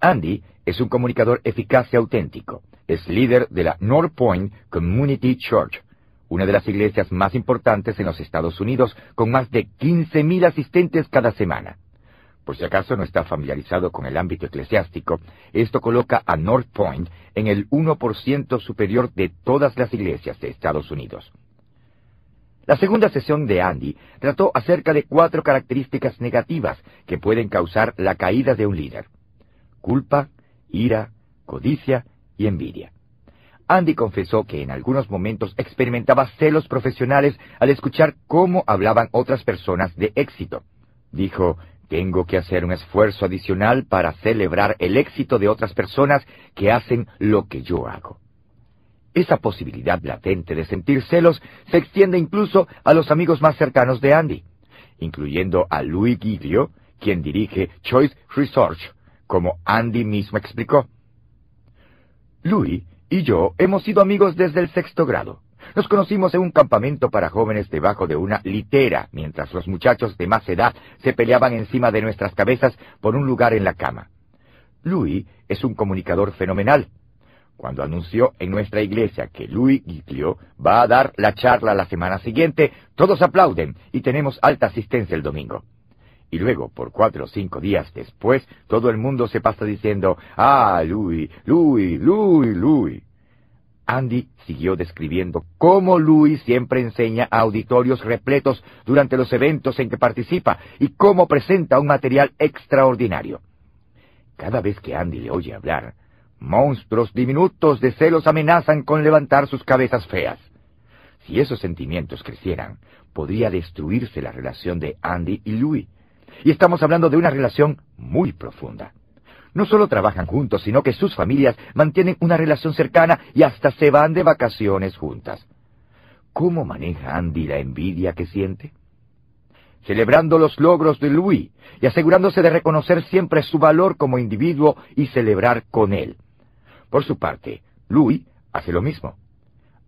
Andy es un comunicador eficaz y auténtico. Es líder de la North Point Community Church, una de las iglesias más importantes en los Estados Unidos, con más de 15.000 asistentes cada semana. Por si acaso no está familiarizado con el ámbito eclesiástico, esto coloca a North Point en el 1% superior de todas las iglesias de Estados Unidos. La segunda sesión de Andy trató acerca de cuatro características negativas que pueden causar la caída de un líder. Culpa, ira, codicia y envidia. Andy confesó que en algunos momentos experimentaba celos profesionales al escuchar cómo hablaban otras personas de éxito. Dijo, tengo que hacer un esfuerzo adicional para celebrar el éxito de otras personas que hacen lo que yo hago. Esa posibilidad latente de sentir celos se extiende incluso a los amigos más cercanos de Andy, incluyendo a Louis Giglio, quien dirige Choice Research, como Andy mismo explicó. Louis y yo hemos sido amigos desde el sexto grado. Nos conocimos en un campamento para jóvenes debajo de una litera, mientras los muchachos de más edad se peleaban encima de nuestras cabezas por un lugar en la cama. Louis es un comunicador fenomenal. Cuando anunció en nuestra iglesia que Louis Giglio va a dar la charla la semana siguiente, todos aplauden y tenemos alta asistencia el domingo. Y luego, por cuatro o cinco días después, todo el mundo se pasa diciendo, ah, Louis, Louis, Louis, Louis. Andy siguió describiendo cómo Louis siempre enseña a auditorios repletos durante los eventos en que participa y cómo presenta un material extraordinario. Cada vez que Andy le oye hablar, monstruos diminutos de celos amenazan con levantar sus cabezas feas. Si esos sentimientos crecieran, podría destruirse la relación de Andy y Louis. Y estamos hablando de una relación muy profunda. No solo trabajan juntos, sino que sus familias mantienen una relación cercana y hasta se van de vacaciones juntas. ¿Cómo maneja Andy la envidia que siente? Celebrando los logros de Louis y asegurándose de reconocer siempre su valor como individuo y celebrar con él. Por su parte, Louis hace lo mismo.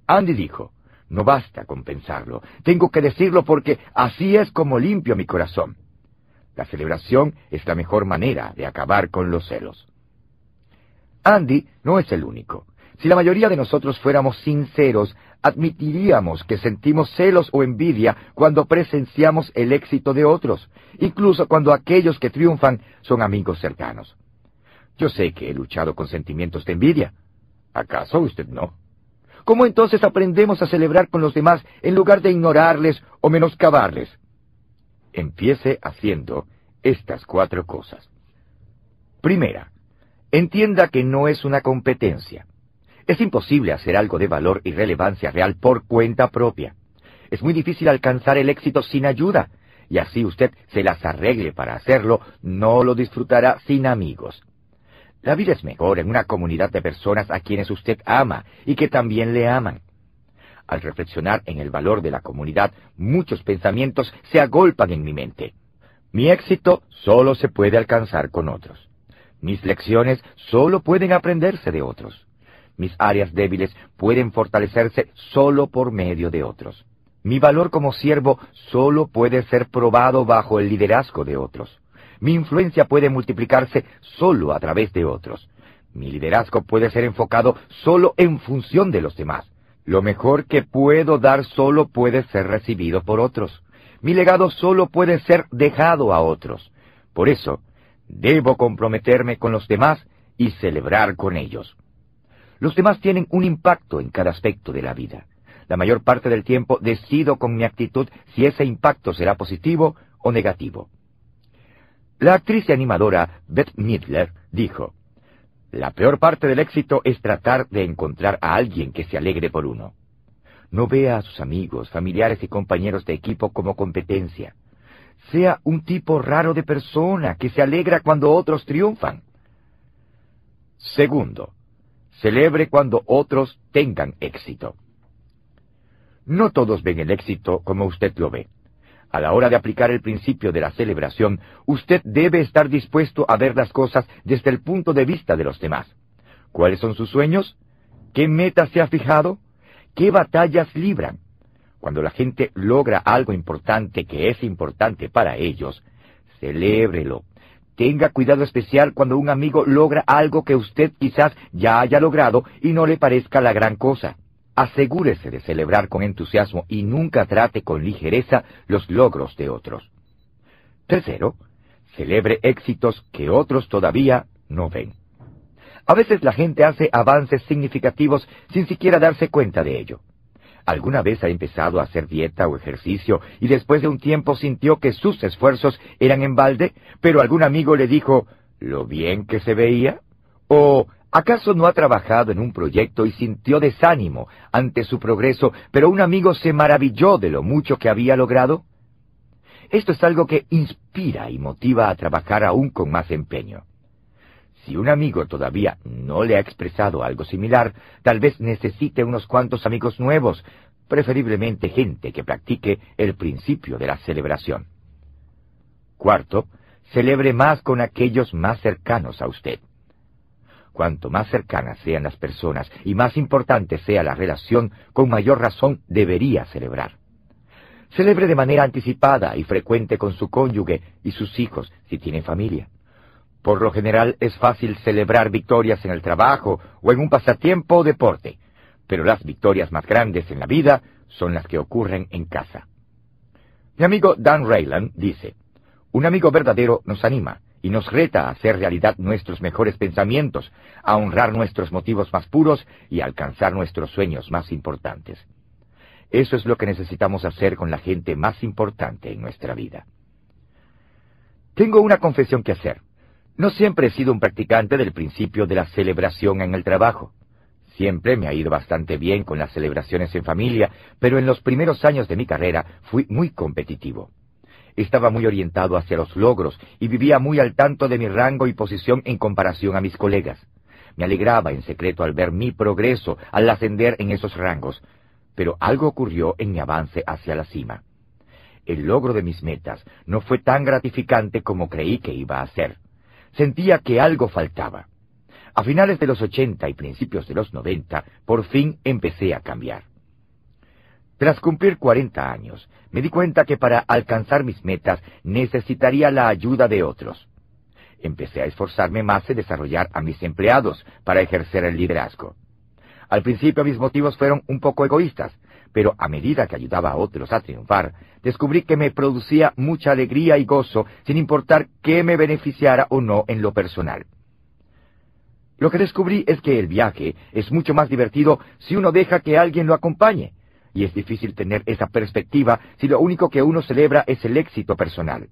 Andy dijo, no basta con pensarlo, tengo que decirlo porque así es como limpio mi corazón. La celebración es la mejor manera de acabar con los celos. Andy no es el único. Si la mayoría de nosotros fuéramos sinceros, admitiríamos que sentimos celos o envidia cuando presenciamos el éxito de otros, incluso cuando aquellos que triunfan son amigos cercanos. Yo sé que he luchado con sentimientos de envidia. ¿Acaso usted no? ¿Cómo entonces aprendemos a celebrar con los demás en lugar de ignorarles o menoscabarles? Empiece haciendo estas cuatro cosas. Primera, entienda que no es una competencia. Es imposible hacer algo de valor y relevancia real por cuenta propia. Es muy difícil alcanzar el éxito sin ayuda, y así usted se las arregle para hacerlo, no lo disfrutará sin amigos. La vida es mejor en una comunidad de personas a quienes usted ama y que también le aman. Al reflexionar en el valor de la comunidad, muchos pensamientos se agolpan en mi mente. Mi éxito solo se puede alcanzar con otros. Mis lecciones solo pueden aprenderse de otros. Mis áreas débiles pueden fortalecerse solo por medio de otros. Mi valor como siervo solo puede ser probado bajo el liderazgo de otros. Mi influencia puede multiplicarse solo a través de otros. Mi liderazgo puede ser enfocado solo en función de los demás. Lo mejor que puedo dar solo puede ser recibido por otros. Mi legado solo puede ser dejado a otros. Por eso, debo comprometerme con los demás y celebrar con ellos. Los demás tienen un impacto en cada aspecto de la vida. La mayor parte del tiempo decido con mi actitud si ese impacto será positivo o negativo. La actriz y animadora Beth Midler dijo, La peor parte del éxito es tratar de encontrar a alguien que se alegre por uno. No vea a sus amigos, familiares y compañeros de equipo como competencia. Sea un tipo raro de persona que se alegra cuando otros triunfan. Segundo, celebre cuando otros tengan éxito. No todos ven el éxito como usted lo ve. A la hora de aplicar el principio de la celebración, usted debe estar dispuesto a ver las cosas desde el punto de vista de los demás. ¿Cuáles son sus sueños? ¿Qué metas se ha fijado? ¿Qué batallas libran? Cuando la gente logra algo importante que es importante para ellos, celébrelo. Tenga cuidado especial cuando un amigo logra algo que usted quizás ya haya logrado y no le parezca la gran cosa. Asegúrese de celebrar con entusiasmo y nunca trate con ligereza los logros de otros. Tercero, celebre éxitos que otros todavía no ven. A veces la gente hace avances significativos sin siquiera darse cuenta de ello. ¿Alguna vez ha empezado a hacer dieta o ejercicio y después de un tiempo sintió que sus esfuerzos eran en balde, pero algún amigo le dijo, ¿lo bien que se veía? ¿O ¿Acaso no ha trabajado en un proyecto y sintió desánimo ante su progreso, pero un amigo se maravilló de lo mucho que había logrado? Esto es algo que inspira y motiva a trabajar aún con más empeño. Si un amigo todavía no le ha expresado algo similar, tal vez necesite unos cuantos amigos nuevos, preferiblemente gente que practique el principio de la celebración. Cuarto, celebre más con aquellos más cercanos a usted. Cuanto más cercanas sean las personas y más importante sea la relación, con mayor razón debería celebrar. Celebre de manera anticipada y frecuente con su cónyuge y sus hijos, si tiene familia. Por lo general es fácil celebrar victorias en el trabajo o en un pasatiempo o deporte, pero las victorias más grandes en la vida son las que ocurren en casa. Mi amigo Dan Rayland dice, un amigo verdadero nos anima, y nos reta a hacer realidad nuestros mejores pensamientos, a honrar nuestros motivos más puros y a alcanzar nuestros sueños más importantes. Eso es lo que necesitamos hacer con la gente más importante en nuestra vida. Tengo una confesión que hacer. No siempre he sido un practicante del principio de la celebración en el trabajo. Siempre me ha ido bastante bien con las celebraciones en familia, pero en los primeros años de mi carrera fui muy competitivo. Estaba muy orientado hacia los logros y vivía muy al tanto de mi rango y posición en comparación a mis colegas. Me alegraba en secreto al ver mi progreso al ascender en esos rangos, pero algo ocurrió en mi avance hacia la cima. El logro de mis metas no fue tan gratificante como creí que iba a ser. Sentía que algo faltaba. A finales de los ochenta y principios de los noventa, por fin empecé a cambiar. Tras cumplir cuarenta años, me di cuenta que para alcanzar mis metas necesitaría la ayuda de otros. Empecé a esforzarme más en desarrollar a mis empleados para ejercer el liderazgo. Al principio mis motivos fueron un poco egoístas, pero a medida que ayudaba a otros a triunfar, descubrí que me producía mucha alegría y gozo sin importar qué me beneficiara o no en lo personal. Lo que descubrí es que el viaje es mucho más divertido si uno deja que alguien lo acompañe, y es difícil tener esa perspectiva si lo único que uno celebra es el éxito personal.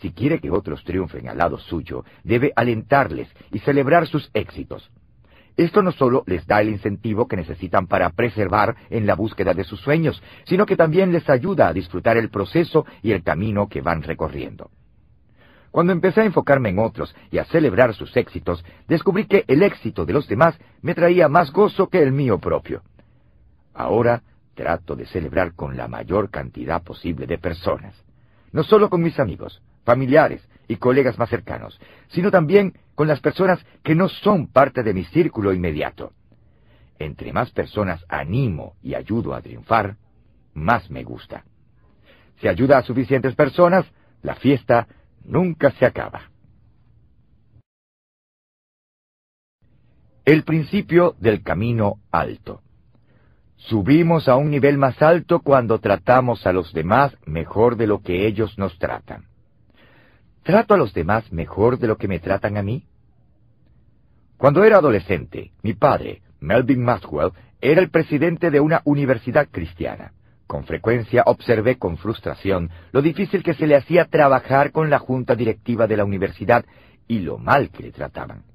Si quiere que otros triunfen al lado suyo, debe alentarles y celebrar sus éxitos. Esto no solo les da el incentivo que necesitan para preservar en la búsqueda de sus sueños, sino que también les ayuda a disfrutar el proceso y el camino que van recorriendo. Cuando empecé a enfocarme en otros y a celebrar sus éxitos, descubrí que el éxito de los demás me traía más gozo que el mío propio. Ahora trato de celebrar con la mayor cantidad posible de personas, no solo con mis amigos, familiares y colegas más cercanos, sino también con las personas que no son parte de mi círculo inmediato. Entre más personas animo y ayudo a triunfar, más me gusta. Si ayuda a suficientes personas, la fiesta nunca se acaba. El principio del camino alto. Subimos a un nivel más alto cuando tratamos a los demás mejor de lo que ellos nos tratan. ¿Trato a los demás mejor de lo que me tratan a mí? Cuando era adolescente, mi padre, Melvin Maxwell, era el presidente de una universidad cristiana. Con frecuencia observé con frustración lo difícil que se le hacía trabajar con la junta directiva de la universidad y lo mal que le trataban.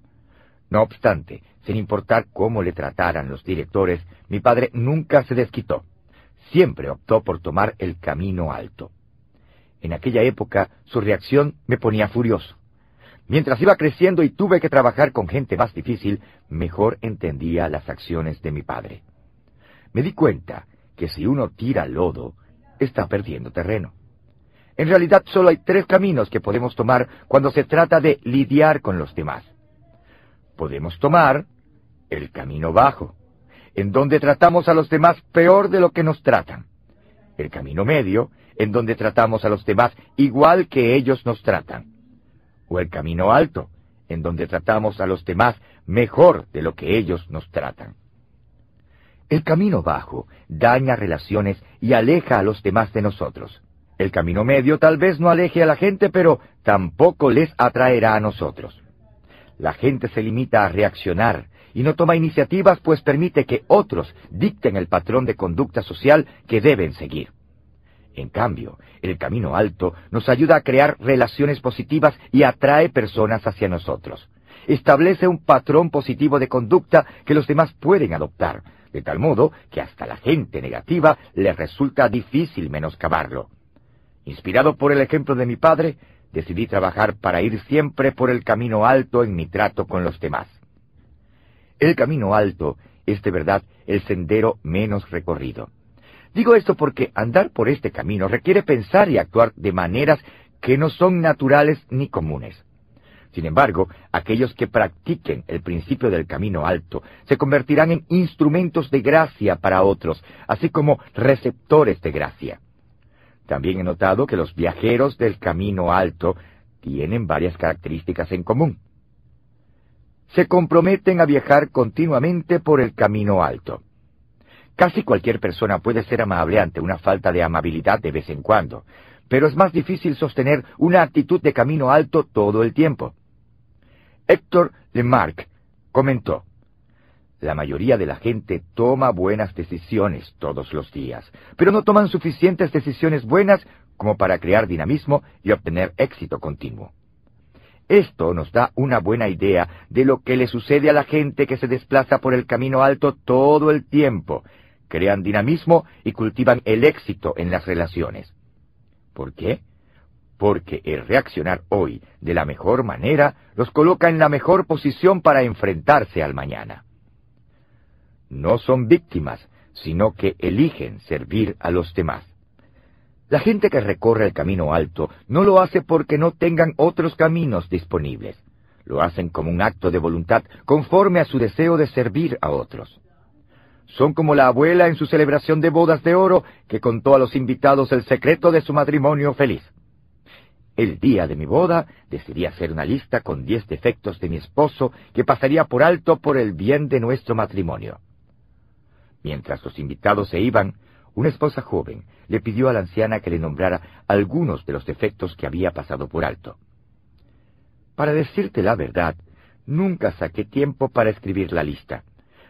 No obstante, sin importar cómo le trataran los directores, mi padre nunca se desquitó. Siempre optó por tomar el camino alto. En aquella época su reacción me ponía furioso. Mientras iba creciendo y tuve que trabajar con gente más difícil, mejor entendía las acciones de mi padre. Me di cuenta que si uno tira lodo, está perdiendo terreno. En realidad solo hay tres caminos que podemos tomar cuando se trata de lidiar con los demás. Podemos tomar el camino bajo, en donde tratamos a los demás peor de lo que nos tratan. El camino medio, en donde tratamos a los demás igual que ellos nos tratan. O el camino alto, en donde tratamos a los demás mejor de lo que ellos nos tratan. El camino bajo daña relaciones y aleja a los demás de nosotros. El camino medio tal vez no aleje a la gente, pero tampoco les atraerá a nosotros. La gente se limita a reaccionar y no toma iniciativas pues permite que otros dicten el patrón de conducta social que deben seguir. En cambio, el camino alto nos ayuda a crear relaciones positivas y atrae personas hacia nosotros. Establece un patrón positivo de conducta que los demás pueden adoptar, de tal modo que hasta la gente negativa le resulta difícil menoscabarlo. Inspirado por el ejemplo de mi padre, decidí trabajar para ir siempre por el camino alto en mi trato con los demás. El camino alto es de verdad el sendero menos recorrido. Digo esto porque andar por este camino requiere pensar y actuar de maneras que no son naturales ni comunes. Sin embargo, aquellos que practiquen el principio del camino alto se convertirán en instrumentos de gracia para otros, así como receptores de gracia. También he notado que los viajeros del camino alto tienen varias características en común. Se comprometen a viajar continuamente por el camino alto. Casi cualquier persona puede ser amable ante una falta de amabilidad de vez en cuando, pero es más difícil sostener una actitud de camino alto todo el tiempo. Héctor Lemarque comentó, La mayoría de la gente toma buenas decisiones todos los días, pero no toman suficientes decisiones buenas como para crear dinamismo y obtener éxito continuo. Esto nos da una buena idea de lo que le sucede a la gente que se desplaza por el camino alto todo el tiempo, crean dinamismo y cultivan el éxito en las relaciones. ¿Por qué? Porque el reaccionar hoy de la mejor manera los coloca en la mejor posición para enfrentarse al mañana. No son víctimas, sino que eligen servir a los demás. La gente que recorre el camino alto no lo hace porque no tengan otros caminos disponibles. Lo hacen como un acto de voluntad conforme a su deseo de servir a otros. Son como la abuela en su celebración de bodas de oro que contó a los invitados el secreto de su matrimonio feliz. El día de mi boda decidí hacer una lista con diez defectos de mi esposo que pasaría por alto por el bien de nuestro matrimonio. Mientras los invitados se iban, una esposa joven le pidió a la anciana que le nombrara algunos de los defectos que había pasado por alto. Para decirte la verdad, nunca saqué tiempo para escribir la lista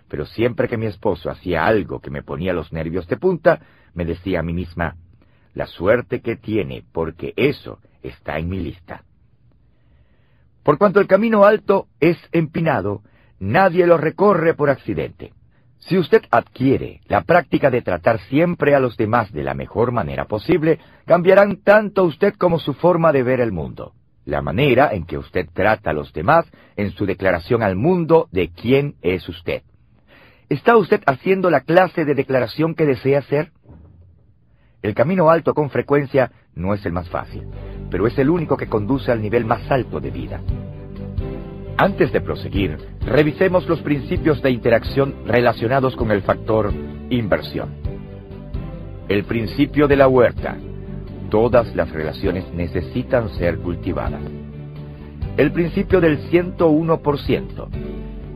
pero siempre que mi esposo hacía algo que me ponía los nervios de punta, me decía a mí misma, la suerte que tiene, porque eso está en mi lista. Por cuanto el camino alto es empinado, nadie lo recorre por accidente. Si usted adquiere la práctica de tratar siempre a los demás de la mejor manera posible, cambiarán tanto usted como su forma de ver el mundo. La manera en que usted trata a los demás en su declaración al mundo de quién es usted. ¿Está usted haciendo la clase de declaración que desea hacer? El camino alto con frecuencia no es el más fácil, pero es el único que conduce al nivel más alto de vida. Antes de proseguir, revisemos los principios de interacción relacionados con el factor inversión. El principio de la huerta. Todas las relaciones necesitan ser cultivadas. El principio del 101%.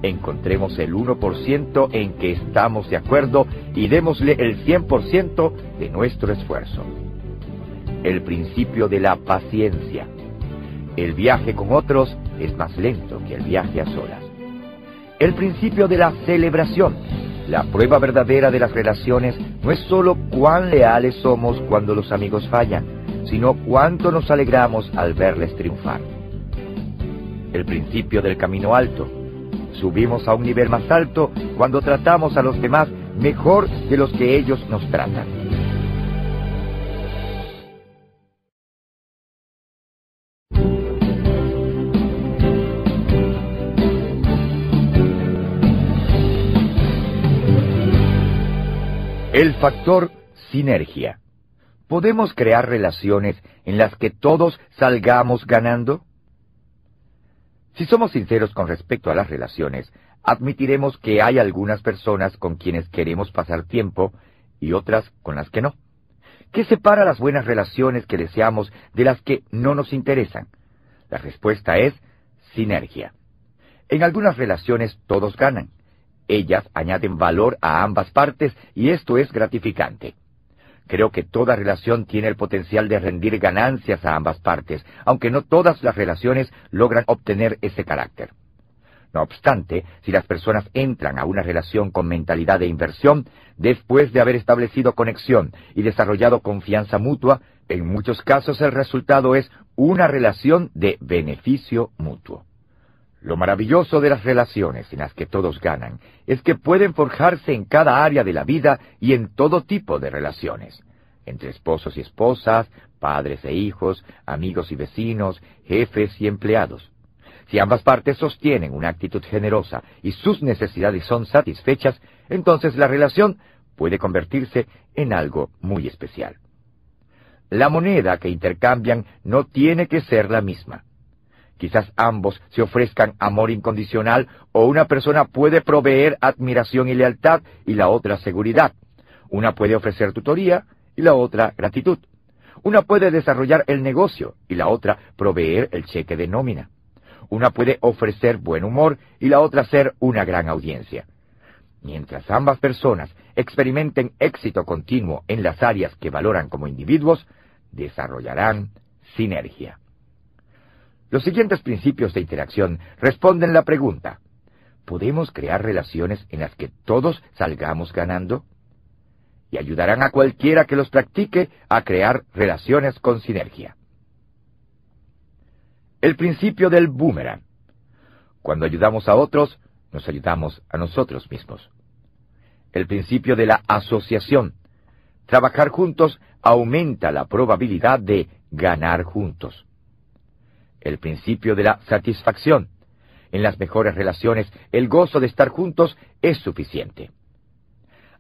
Encontremos el 1% en que estamos de acuerdo y démosle el 100% de nuestro esfuerzo. El principio de la paciencia. El viaje con otros es más lento que el viaje a solas. El principio de la celebración. La prueba verdadera de las relaciones no es sólo cuán leales somos cuando los amigos fallan, sino cuánto nos alegramos al verles triunfar. El principio del camino alto. Subimos a un nivel más alto cuando tratamos a los demás mejor de los que ellos nos tratan. Factor sinergia. ¿Podemos crear relaciones en las que todos salgamos ganando? Si somos sinceros con respecto a las relaciones, admitiremos que hay algunas personas con quienes queremos pasar tiempo y otras con las que no. ¿Qué separa las buenas relaciones que deseamos de las que no nos interesan? La respuesta es sinergia. En algunas relaciones todos ganan. Ellas añaden valor a ambas partes y esto es gratificante. Creo que toda relación tiene el potencial de rendir ganancias a ambas partes, aunque no todas las relaciones logran obtener ese carácter. No obstante, si las personas entran a una relación con mentalidad de inversión, después de haber establecido conexión y desarrollado confianza mutua, en muchos casos el resultado es una relación de beneficio mutuo. Lo maravilloso de las relaciones en las que todos ganan es que pueden forjarse en cada área de la vida y en todo tipo de relaciones, entre esposos y esposas, padres e hijos, amigos y vecinos, jefes y empleados. Si ambas partes sostienen una actitud generosa y sus necesidades son satisfechas, entonces la relación puede convertirse en algo muy especial. La moneda que intercambian no tiene que ser la misma. Quizás ambos se ofrezcan amor incondicional o una persona puede proveer admiración y lealtad y la otra seguridad. Una puede ofrecer tutoría y la otra gratitud. Una puede desarrollar el negocio y la otra proveer el cheque de nómina. Una puede ofrecer buen humor y la otra ser una gran audiencia. Mientras ambas personas experimenten éxito continuo en las áreas que valoran como individuos, desarrollarán sinergia. Los siguientes principios de interacción responden la pregunta, ¿podemos crear relaciones en las que todos salgamos ganando? Y ayudarán a cualquiera que los practique a crear relaciones con sinergia. El principio del boomerang. Cuando ayudamos a otros, nos ayudamos a nosotros mismos. El principio de la asociación. Trabajar juntos aumenta la probabilidad de ganar juntos el principio de la satisfacción. En las mejores relaciones, el gozo de estar juntos es suficiente.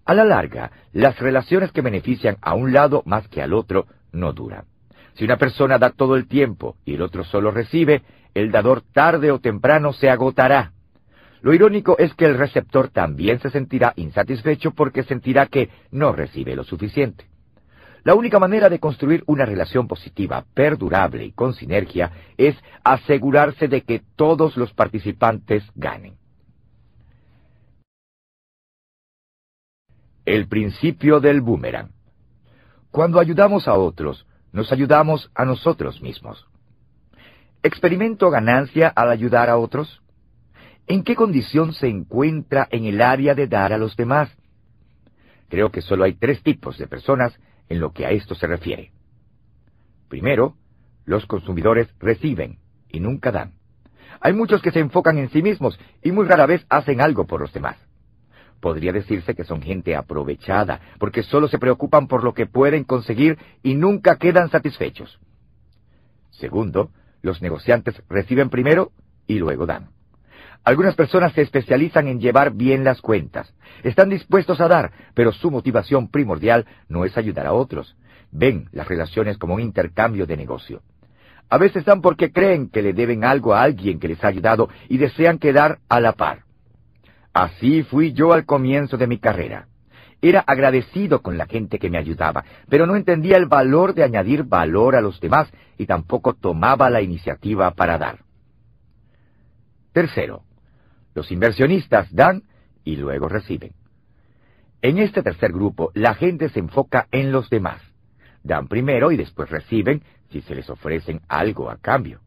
A la larga, las relaciones que benefician a un lado más que al otro no duran. Si una persona da todo el tiempo y el otro solo recibe, el dador tarde o temprano se agotará. Lo irónico es que el receptor también se sentirá insatisfecho porque sentirá que no recibe lo suficiente. La única manera de construir una relación positiva, perdurable y con sinergia es asegurarse de que todos los participantes ganen. El principio del boomerang. Cuando ayudamos a otros, nos ayudamos a nosotros mismos. ¿Experimento ganancia al ayudar a otros? ¿En qué condición se encuentra en el área de dar a los demás? Creo que solo hay tres tipos de personas en lo que a esto se refiere. Primero, los consumidores reciben y nunca dan. Hay muchos que se enfocan en sí mismos y muy rara vez hacen algo por los demás. Podría decirse que son gente aprovechada, porque solo se preocupan por lo que pueden conseguir y nunca quedan satisfechos. Segundo, los negociantes reciben primero y luego dan. Algunas personas se especializan en llevar bien las cuentas. Están dispuestos a dar, pero su motivación primordial no es ayudar a otros. Ven las relaciones como un intercambio de negocio. A veces dan porque creen que le deben algo a alguien que les ha ayudado y desean quedar a la par. Así fui yo al comienzo de mi carrera. Era agradecido con la gente que me ayudaba, pero no entendía el valor de añadir valor a los demás y tampoco tomaba la iniciativa para dar. Tercero, los inversionistas dan y luego reciben. En este tercer grupo, la gente se enfoca en los demás. Dan primero y después reciben si se les ofrecen algo a cambio.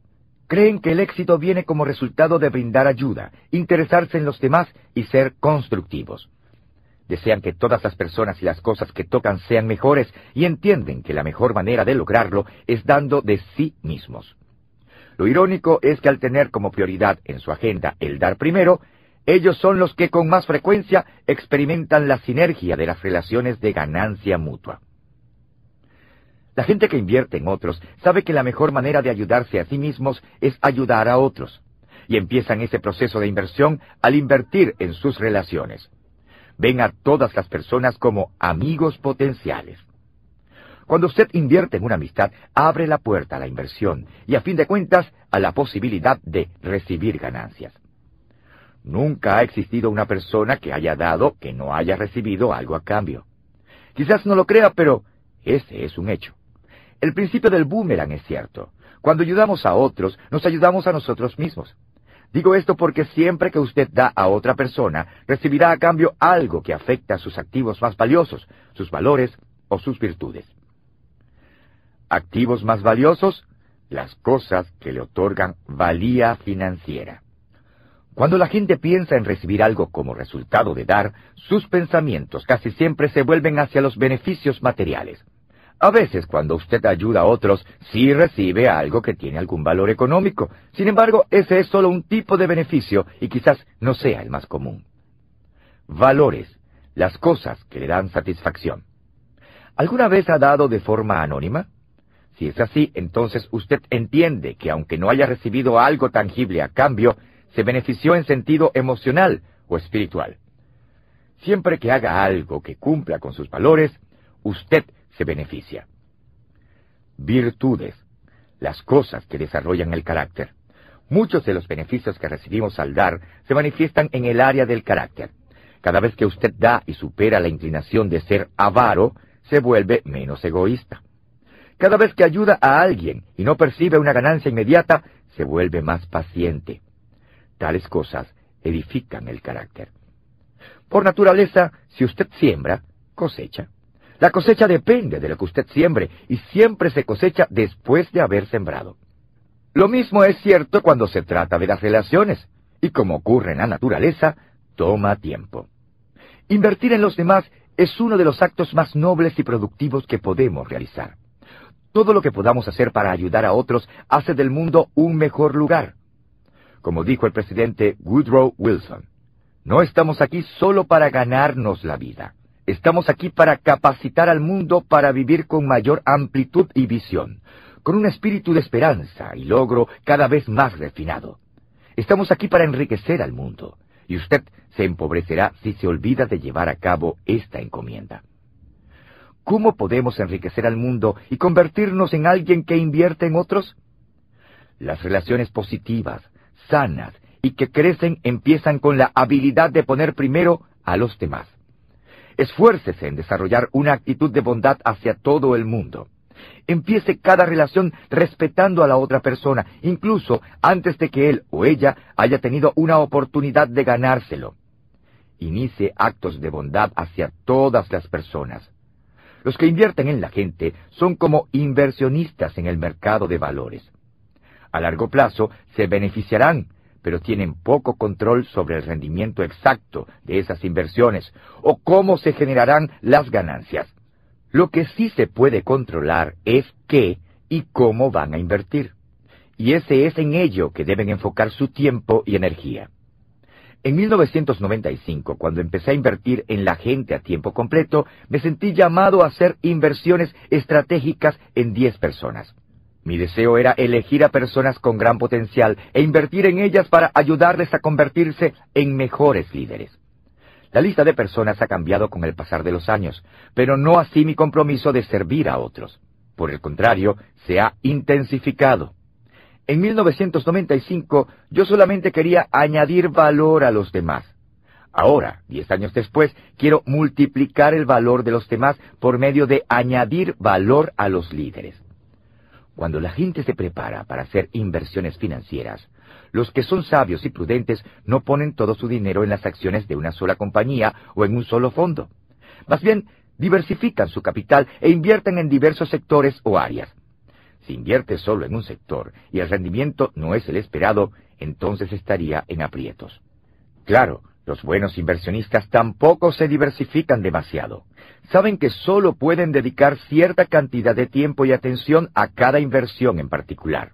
Creen que el éxito viene como resultado de brindar ayuda, interesarse en los demás y ser constructivos. Desean que todas las personas y las cosas que tocan sean mejores y entienden que la mejor manera de lograrlo es dando de sí mismos. Lo irónico es que al tener como prioridad en su agenda el dar primero, ellos son los que con más frecuencia experimentan la sinergia de las relaciones de ganancia mutua. La gente que invierte en otros sabe que la mejor manera de ayudarse a sí mismos es ayudar a otros, y empiezan ese proceso de inversión al invertir en sus relaciones. Ven a todas las personas como amigos potenciales. Cuando usted invierte en una amistad, abre la puerta a la inversión y a fin de cuentas a la posibilidad de recibir ganancias. Nunca ha existido una persona que haya dado que no haya recibido algo a cambio. Quizás no lo crea, pero ese es un hecho. El principio del boomerang es cierto. Cuando ayudamos a otros, nos ayudamos a nosotros mismos. Digo esto porque siempre que usted da a otra persona, recibirá a cambio algo que afecta a sus activos más valiosos, sus valores o sus virtudes. Activos más valiosos, las cosas que le otorgan valía financiera. Cuando la gente piensa en recibir algo como resultado de dar, sus pensamientos casi siempre se vuelven hacia los beneficios materiales. A veces cuando usted ayuda a otros, sí recibe algo que tiene algún valor económico. Sin embargo, ese es solo un tipo de beneficio y quizás no sea el más común. Valores, las cosas que le dan satisfacción. ¿Alguna vez ha dado de forma anónima? Si es así, entonces usted entiende que aunque no haya recibido algo tangible a cambio, se benefició en sentido emocional o espiritual. Siempre que haga algo que cumpla con sus valores, usted se beneficia. Virtudes, las cosas que desarrollan el carácter. Muchos de los beneficios que recibimos al dar se manifiestan en el área del carácter. Cada vez que usted da y supera la inclinación de ser avaro, se vuelve menos egoísta. Cada vez que ayuda a alguien y no percibe una ganancia inmediata, se vuelve más paciente. Tales cosas edifican el carácter. Por naturaleza, si usted siembra, cosecha. La cosecha depende de lo que usted siembre y siempre se cosecha después de haber sembrado. Lo mismo es cierto cuando se trata de las relaciones, y como ocurre en la naturaleza, toma tiempo. Invertir en los demás es uno de los actos más nobles y productivos que podemos realizar. Todo lo que podamos hacer para ayudar a otros hace del mundo un mejor lugar. Como dijo el presidente Woodrow Wilson, no estamos aquí solo para ganarnos la vida. Estamos aquí para capacitar al mundo para vivir con mayor amplitud y visión, con un espíritu de esperanza y logro cada vez más refinado. Estamos aquí para enriquecer al mundo, y usted se empobrecerá si se olvida de llevar a cabo esta encomienda. ¿Cómo podemos enriquecer al mundo y convertirnos en alguien que invierte en otros? Las relaciones positivas, sanas y que crecen empiezan con la habilidad de poner primero a los demás. Esfuércese en desarrollar una actitud de bondad hacia todo el mundo. Empiece cada relación respetando a la otra persona, incluso antes de que él o ella haya tenido una oportunidad de ganárselo. Inicie actos de bondad hacia todas las personas. Los que invierten en la gente son como inversionistas en el mercado de valores. A largo plazo se beneficiarán, pero tienen poco control sobre el rendimiento exacto de esas inversiones o cómo se generarán las ganancias. Lo que sí se puede controlar es qué y cómo van a invertir. Y ese es en ello que deben enfocar su tiempo y energía. En 1995, cuando empecé a invertir en la gente a tiempo completo, me sentí llamado a hacer inversiones estratégicas en 10 personas. Mi deseo era elegir a personas con gran potencial e invertir en ellas para ayudarles a convertirse en mejores líderes. La lista de personas ha cambiado con el pasar de los años, pero no así mi compromiso de servir a otros. Por el contrario, se ha intensificado. En 1995 yo solamente quería añadir valor a los demás. Ahora, diez años después, quiero multiplicar el valor de los demás por medio de añadir valor a los líderes. Cuando la gente se prepara para hacer inversiones financieras, los que son sabios y prudentes no ponen todo su dinero en las acciones de una sola compañía o en un solo fondo. Más bien, diversifican su capital e invierten en diversos sectores o áreas. Invierte solo en un sector y el rendimiento no es el esperado, entonces estaría en aprietos. Claro, los buenos inversionistas tampoco se diversifican demasiado. Saben que solo pueden dedicar cierta cantidad de tiempo y atención a cada inversión en particular.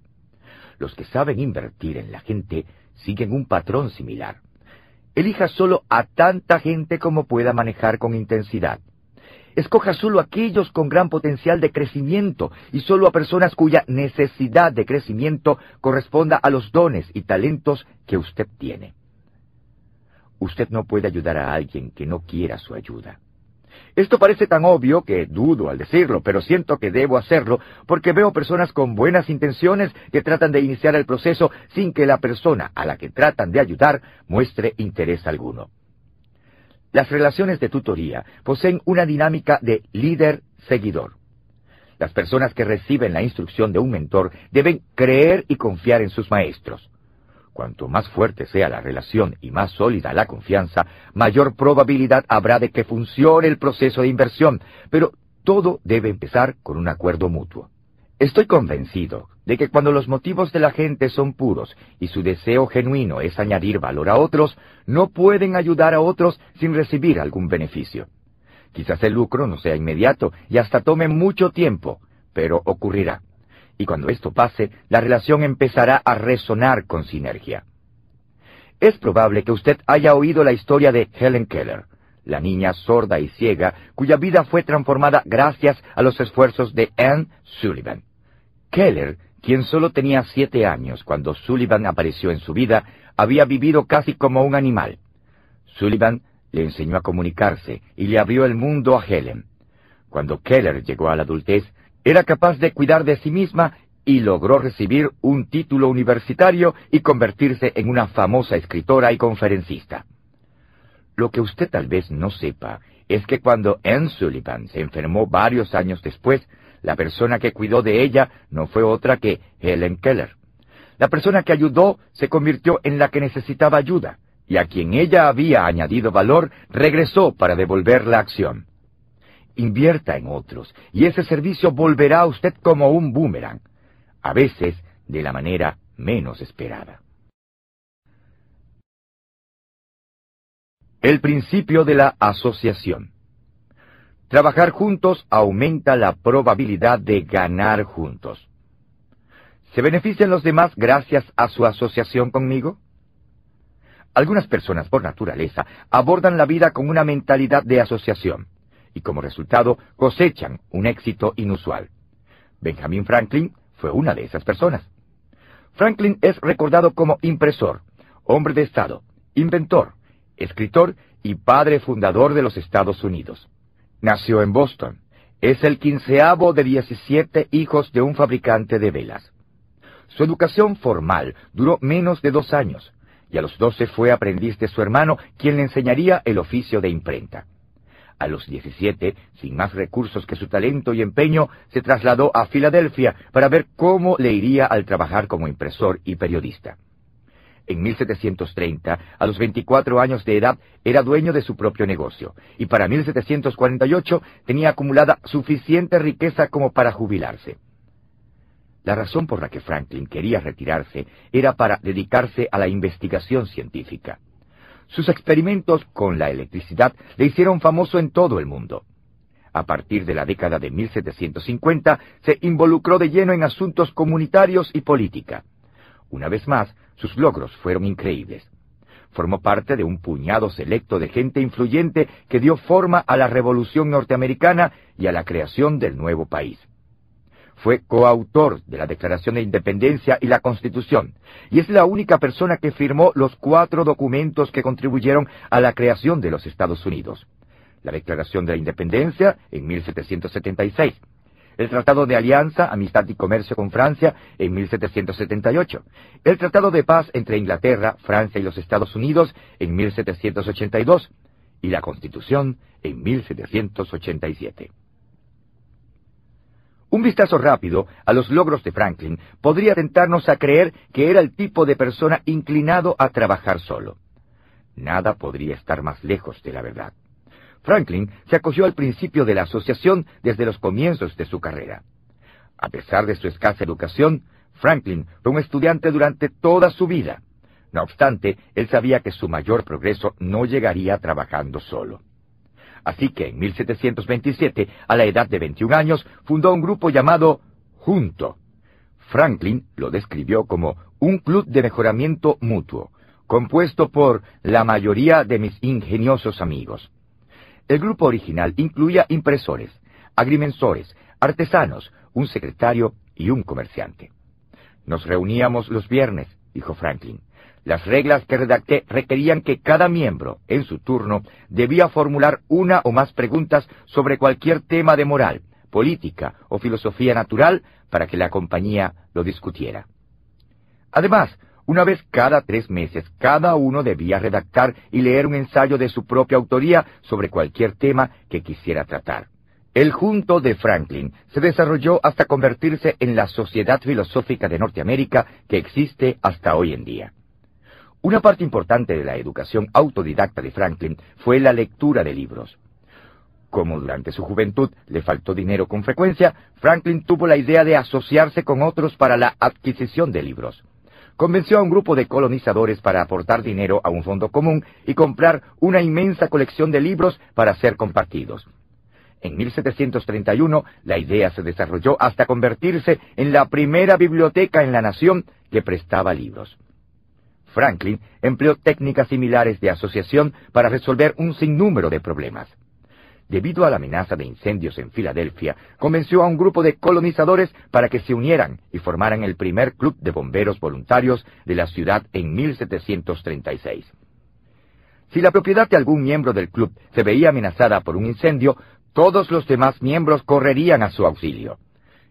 Los que saben invertir en la gente siguen un patrón similar. Elija solo a tanta gente como pueda manejar con intensidad. Escoja solo aquellos con gran potencial de crecimiento y solo a personas cuya necesidad de crecimiento corresponda a los dones y talentos que usted tiene. Usted no puede ayudar a alguien que no quiera su ayuda. Esto parece tan obvio que dudo al decirlo, pero siento que debo hacerlo porque veo personas con buenas intenciones que tratan de iniciar el proceso sin que la persona a la que tratan de ayudar muestre interés alguno. Las relaciones de tutoría poseen una dinámica de líder-seguidor. Las personas que reciben la instrucción de un mentor deben creer y confiar en sus maestros. Cuanto más fuerte sea la relación y más sólida la confianza, mayor probabilidad habrá de que funcione el proceso de inversión, pero todo debe empezar con un acuerdo mutuo. Estoy convencido de que cuando los motivos de la gente son puros y su deseo genuino es añadir valor a otros, no pueden ayudar a otros sin recibir algún beneficio. Quizás el lucro no sea inmediato y hasta tome mucho tiempo, pero ocurrirá y cuando esto pase, la relación empezará a resonar con sinergia. Es probable que usted haya oído la historia de Helen Keller, la niña sorda y ciega cuya vida fue transformada gracias a los esfuerzos de Anne Sullivan. Keller, quien solo tenía siete años cuando Sullivan apareció en su vida, había vivido casi como un animal. Sullivan le enseñó a comunicarse y le abrió el mundo a Helen. Cuando Keller llegó a la adultez, era capaz de cuidar de sí misma y logró recibir un título universitario y convertirse en una famosa escritora y conferencista. Lo que usted tal vez no sepa es que cuando Anne Sullivan se enfermó varios años después, la persona que cuidó de ella no fue otra que Helen Keller. La persona que ayudó se convirtió en la que necesitaba ayuda, y a quien ella había añadido valor regresó para devolver la acción invierta en otros, y ese servicio volverá a usted como un boomerang, a veces de la manera menos esperada. El principio de la asociación. Trabajar juntos aumenta la probabilidad de ganar juntos. ¿Se benefician los demás gracias a su asociación conmigo? Algunas personas por naturaleza abordan la vida con una mentalidad de asociación y como resultado cosechan un éxito inusual. Benjamin Franklin fue una de esas personas. Franklin es recordado como impresor, hombre de Estado, inventor, escritor y padre fundador de los Estados Unidos. Nació en Boston. Es el quinceavo de diecisiete hijos de un fabricante de velas. Su educación formal duró menos de dos años, y a los doce fue aprendiz de su hermano, quien le enseñaría el oficio de imprenta. A los 17, sin más recursos que su talento y empeño, se trasladó a Filadelfia para ver cómo le iría al trabajar como impresor y periodista. En 1730, a los 24 años de edad, era dueño de su propio negocio, y para 1748 tenía acumulada suficiente riqueza como para jubilarse. La razón por la que Franklin quería retirarse era para dedicarse a la investigación científica. Sus experimentos con la electricidad le hicieron famoso en todo el mundo. A partir de la década de 1750 se involucró de lleno en asuntos comunitarios y política. Una vez más, sus logros fueron increíbles. Formó parte de un puñado selecto de gente influyente que dio forma a la Revolución norteamericana y a la creación del nuevo país. Fue coautor de la Declaración de Independencia y la Constitución, y es la única persona que firmó los cuatro documentos que contribuyeron a la creación de los Estados Unidos. La Declaración de la Independencia en 1776, el Tratado de Alianza, Amistad y Comercio con Francia en 1778, el Tratado de Paz entre Inglaterra, Francia y los Estados Unidos en 1782 y la Constitución en 1787. Un vistazo rápido a los logros de Franklin podría tentarnos a creer que era el tipo de persona inclinado a trabajar solo. Nada podría estar más lejos de la verdad. Franklin se acogió al principio de la asociación desde los comienzos de su carrera. A pesar de su escasa educación, Franklin fue un estudiante durante toda su vida. No obstante, él sabía que su mayor progreso no llegaría trabajando solo. Así que en 1727, a la edad de 21 años, fundó un grupo llamado Junto. Franklin lo describió como un club de mejoramiento mutuo, compuesto por la mayoría de mis ingeniosos amigos. El grupo original incluía impresores, agrimensores, artesanos, un secretario y un comerciante. Nos reuníamos los viernes, dijo Franklin. Las reglas que redacté requerían que cada miembro, en su turno, debía formular una o más preguntas sobre cualquier tema de moral, política o filosofía natural para que la compañía lo discutiera. Además, una vez cada tres meses, cada uno debía redactar y leer un ensayo de su propia autoría sobre cualquier tema que quisiera tratar. El junto de Franklin se desarrolló hasta convertirse en la Sociedad Filosófica de Norteamérica que existe hasta hoy en día. Una parte importante de la educación autodidacta de Franklin fue la lectura de libros. Como durante su juventud le faltó dinero con frecuencia, Franklin tuvo la idea de asociarse con otros para la adquisición de libros convenció a un grupo de colonizadores para aportar dinero a un fondo común y comprar una inmensa colección de libros para ser compartidos. En 1731 la idea se desarrolló hasta convertirse en la primera biblioteca en la nación que prestaba libros. Franklin empleó técnicas similares de asociación para resolver un sinnúmero de problemas debido a la amenaza de incendios en Filadelfia, convenció a un grupo de colonizadores para que se unieran y formaran el primer club de bomberos voluntarios de la ciudad en 1736. Si la propiedad de algún miembro del club se veía amenazada por un incendio, todos los demás miembros correrían a su auxilio.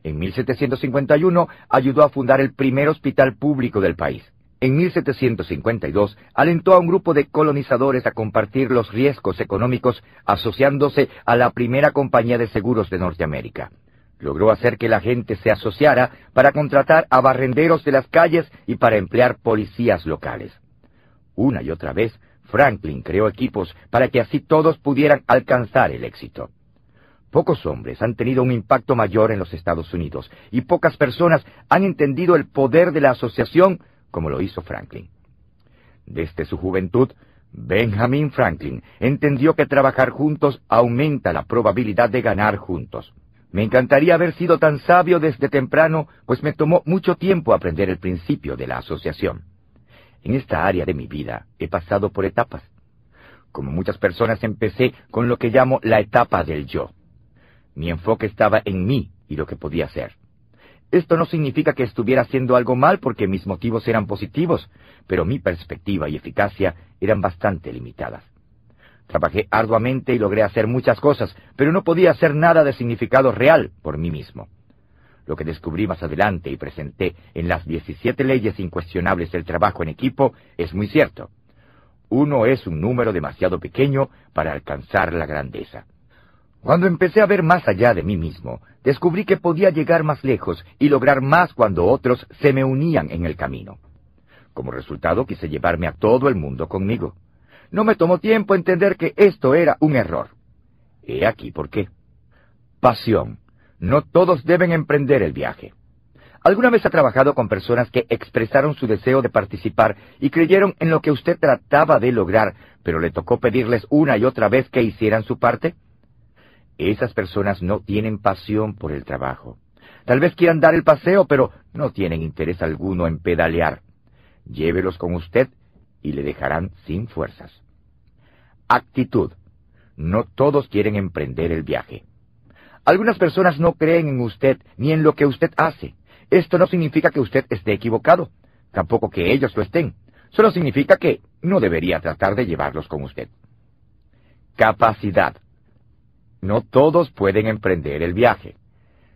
En 1751 ayudó a fundar el primer hospital público del país. En 1752 alentó a un grupo de colonizadores a compartir los riesgos económicos asociándose a la primera compañía de seguros de Norteamérica. Logró hacer que la gente se asociara para contratar a barrenderos de las calles y para emplear policías locales. Una y otra vez, Franklin creó equipos para que así todos pudieran alcanzar el éxito. Pocos hombres han tenido un impacto mayor en los Estados Unidos y pocas personas han entendido el poder de la asociación como lo hizo Franklin. Desde su juventud, Benjamin Franklin entendió que trabajar juntos aumenta la probabilidad de ganar juntos. Me encantaría haber sido tan sabio desde temprano, pues me tomó mucho tiempo aprender el principio de la asociación. En esta área de mi vida he pasado por etapas. Como muchas personas empecé con lo que llamo la etapa del yo. Mi enfoque estaba en mí y lo que podía hacer. Esto no significa que estuviera haciendo algo mal porque mis motivos eran positivos, pero mi perspectiva y eficacia eran bastante limitadas. Trabajé arduamente y logré hacer muchas cosas, pero no podía hacer nada de significado real por mí mismo. Lo que descubrí más adelante y presenté en las 17 leyes incuestionables del trabajo en equipo es muy cierto. Uno es un número demasiado pequeño para alcanzar la grandeza. Cuando empecé a ver más allá de mí mismo, descubrí que podía llegar más lejos y lograr más cuando otros se me unían en el camino. Como resultado quise llevarme a todo el mundo conmigo. No me tomó tiempo entender que esto era un error. He aquí por qué. Pasión. No todos deben emprender el viaje. ¿Alguna vez ha trabajado con personas que expresaron su deseo de participar y creyeron en lo que usted trataba de lograr, pero le tocó pedirles una y otra vez que hicieran su parte? Esas personas no tienen pasión por el trabajo. Tal vez quieran dar el paseo, pero no tienen interés alguno en pedalear. Llévelos con usted y le dejarán sin fuerzas. Actitud. No todos quieren emprender el viaje. Algunas personas no creen en usted ni en lo que usted hace. Esto no significa que usted esté equivocado, tampoco que ellos lo estén. Solo significa que no debería tratar de llevarlos con usted. Capacidad. No todos pueden emprender el viaje.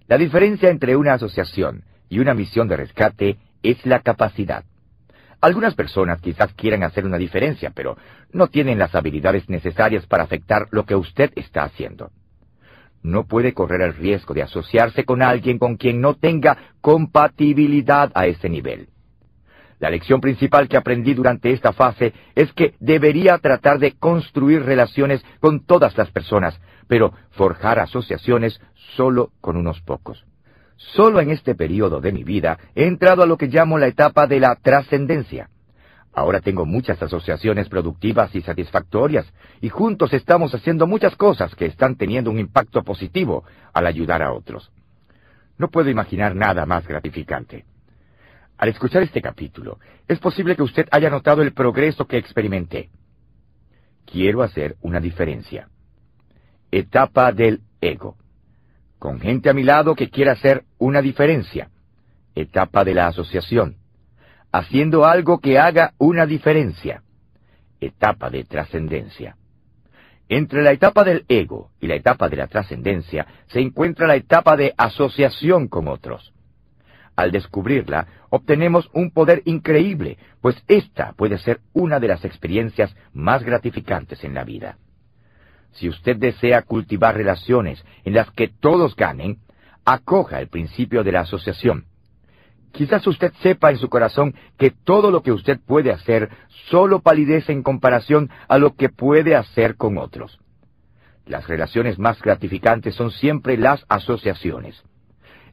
La diferencia entre una asociación y una misión de rescate es la capacidad. Algunas personas quizás quieran hacer una diferencia, pero no tienen las habilidades necesarias para afectar lo que usted está haciendo. No puede correr el riesgo de asociarse con alguien con quien no tenga compatibilidad a ese nivel. La lección principal que aprendí durante esta fase es que debería tratar de construir relaciones con todas las personas, pero forjar asociaciones solo con unos pocos. Solo en este periodo de mi vida he entrado a lo que llamo la etapa de la trascendencia. Ahora tengo muchas asociaciones productivas y satisfactorias, y juntos estamos haciendo muchas cosas que están teniendo un impacto positivo al ayudar a otros. No puedo imaginar nada más gratificante. Al escuchar este capítulo, es posible que usted haya notado el progreso que experimenté. Quiero hacer una diferencia. Etapa del ego con gente a mi lado que quiera hacer una diferencia. Etapa de la asociación. Haciendo algo que haga una diferencia. Etapa de trascendencia. Entre la etapa del ego y la etapa de la trascendencia se encuentra la etapa de asociación con otros. Al descubrirla, obtenemos un poder increíble, pues esta puede ser una de las experiencias más gratificantes en la vida. Si usted desea cultivar relaciones en las que todos ganen, acoja el principio de la asociación. Quizás usted sepa en su corazón que todo lo que usted puede hacer solo palidece en comparación a lo que puede hacer con otros. Las relaciones más gratificantes son siempre las asociaciones.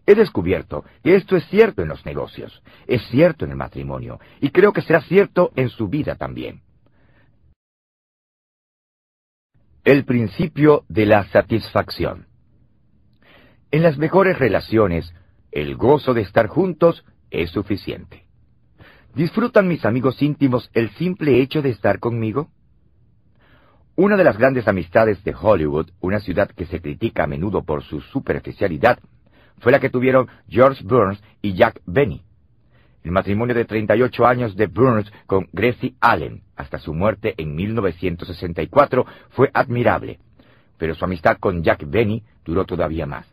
He descubierto que esto es cierto en los negocios, es cierto en el matrimonio, y creo que será cierto en su vida también. El principio de la satisfacción. En las mejores relaciones, el gozo de estar juntos es suficiente. ¿Disfrutan mis amigos íntimos el simple hecho de estar conmigo? Una de las grandes amistades de Hollywood, una ciudad que se critica a menudo por su superficialidad, fue la que tuvieron George Burns y Jack Benny. El matrimonio de 38 años de Burns con Gracie Allen hasta su muerte en 1964 fue admirable, pero su amistad con Jack Benny duró todavía más.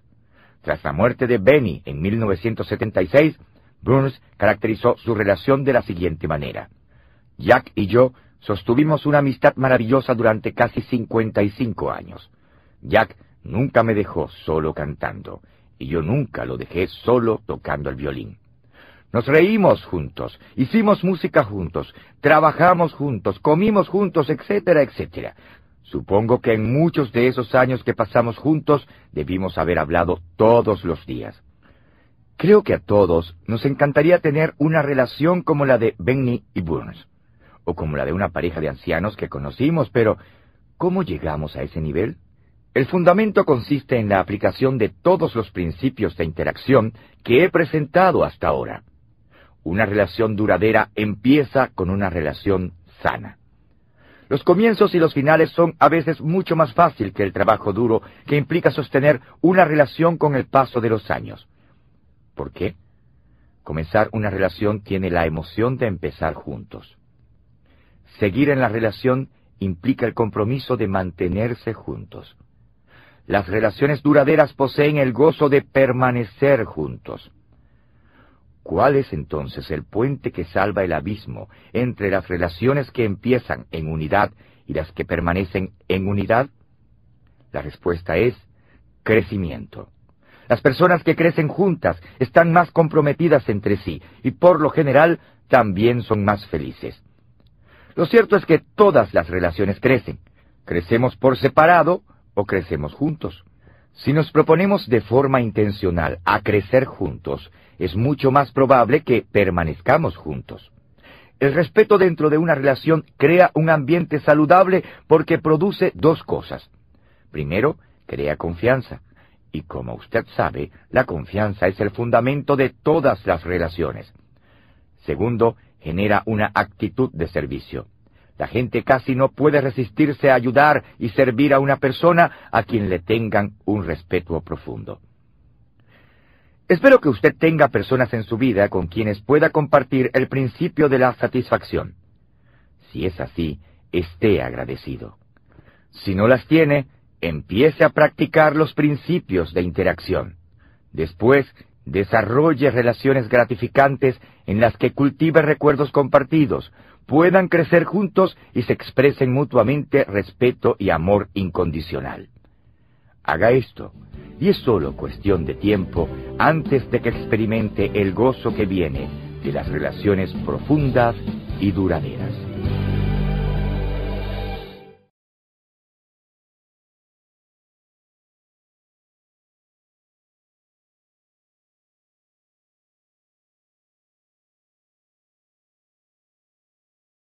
Tras la muerte de Benny en 1976, Burns caracterizó su relación de la siguiente manera. Jack y yo sostuvimos una amistad maravillosa durante casi 55 años. Jack nunca me dejó solo cantando, y yo nunca lo dejé solo tocando el violín. Nos reímos juntos, hicimos música juntos, trabajamos juntos, comimos juntos, etcétera, etcétera. Supongo que en muchos de esos años que pasamos juntos debimos haber hablado todos los días. Creo que a todos nos encantaría tener una relación como la de Benny y Burns, o como la de una pareja de ancianos que conocimos, pero ¿cómo llegamos a ese nivel? El fundamento consiste en la aplicación de todos los principios de interacción que he presentado hasta ahora. Una relación duradera empieza con una relación sana. Los comienzos y los finales son a veces mucho más fácil que el trabajo duro que implica sostener una relación con el paso de los años. ¿Por qué? Comenzar una relación tiene la emoción de empezar juntos. Seguir en la relación implica el compromiso de mantenerse juntos. Las relaciones duraderas poseen el gozo de permanecer juntos. ¿Cuál es entonces el puente que salva el abismo entre las relaciones que empiezan en unidad y las que permanecen en unidad? La respuesta es crecimiento. Las personas que crecen juntas están más comprometidas entre sí y por lo general también son más felices. Lo cierto es que todas las relaciones crecen. Crecemos por separado o crecemos juntos. Si nos proponemos de forma intencional a crecer juntos, es mucho más probable que permanezcamos juntos. El respeto dentro de una relación crea un ambiente saludable porque produce dos cosas. Primero, crea confianza. Y como usted sabe, la confianza es el fundamento de todas las relaciones. Segundo, genera una actitud de servicio. La gente casi no puede resistirse a ayudar y servir a una persona a quien le tengan un respeto profundo. Espero que usted tenga personas en su vida con quienes pueda compartir el principio de la satisfacción. Si es así, esté agradecido. Si no las tiene, empiece a practicar los principios de interacción. Después, desarrolle relaciones gratificantes en las que cultive recuerdos compartidos, puedan crecer juntos y se expresen mutuamente respeto y amor incondicional. Haga esto, y es solo cuestión de tiempo antes de que experimente el gozo que viene de las relaciones profundas y duraderas.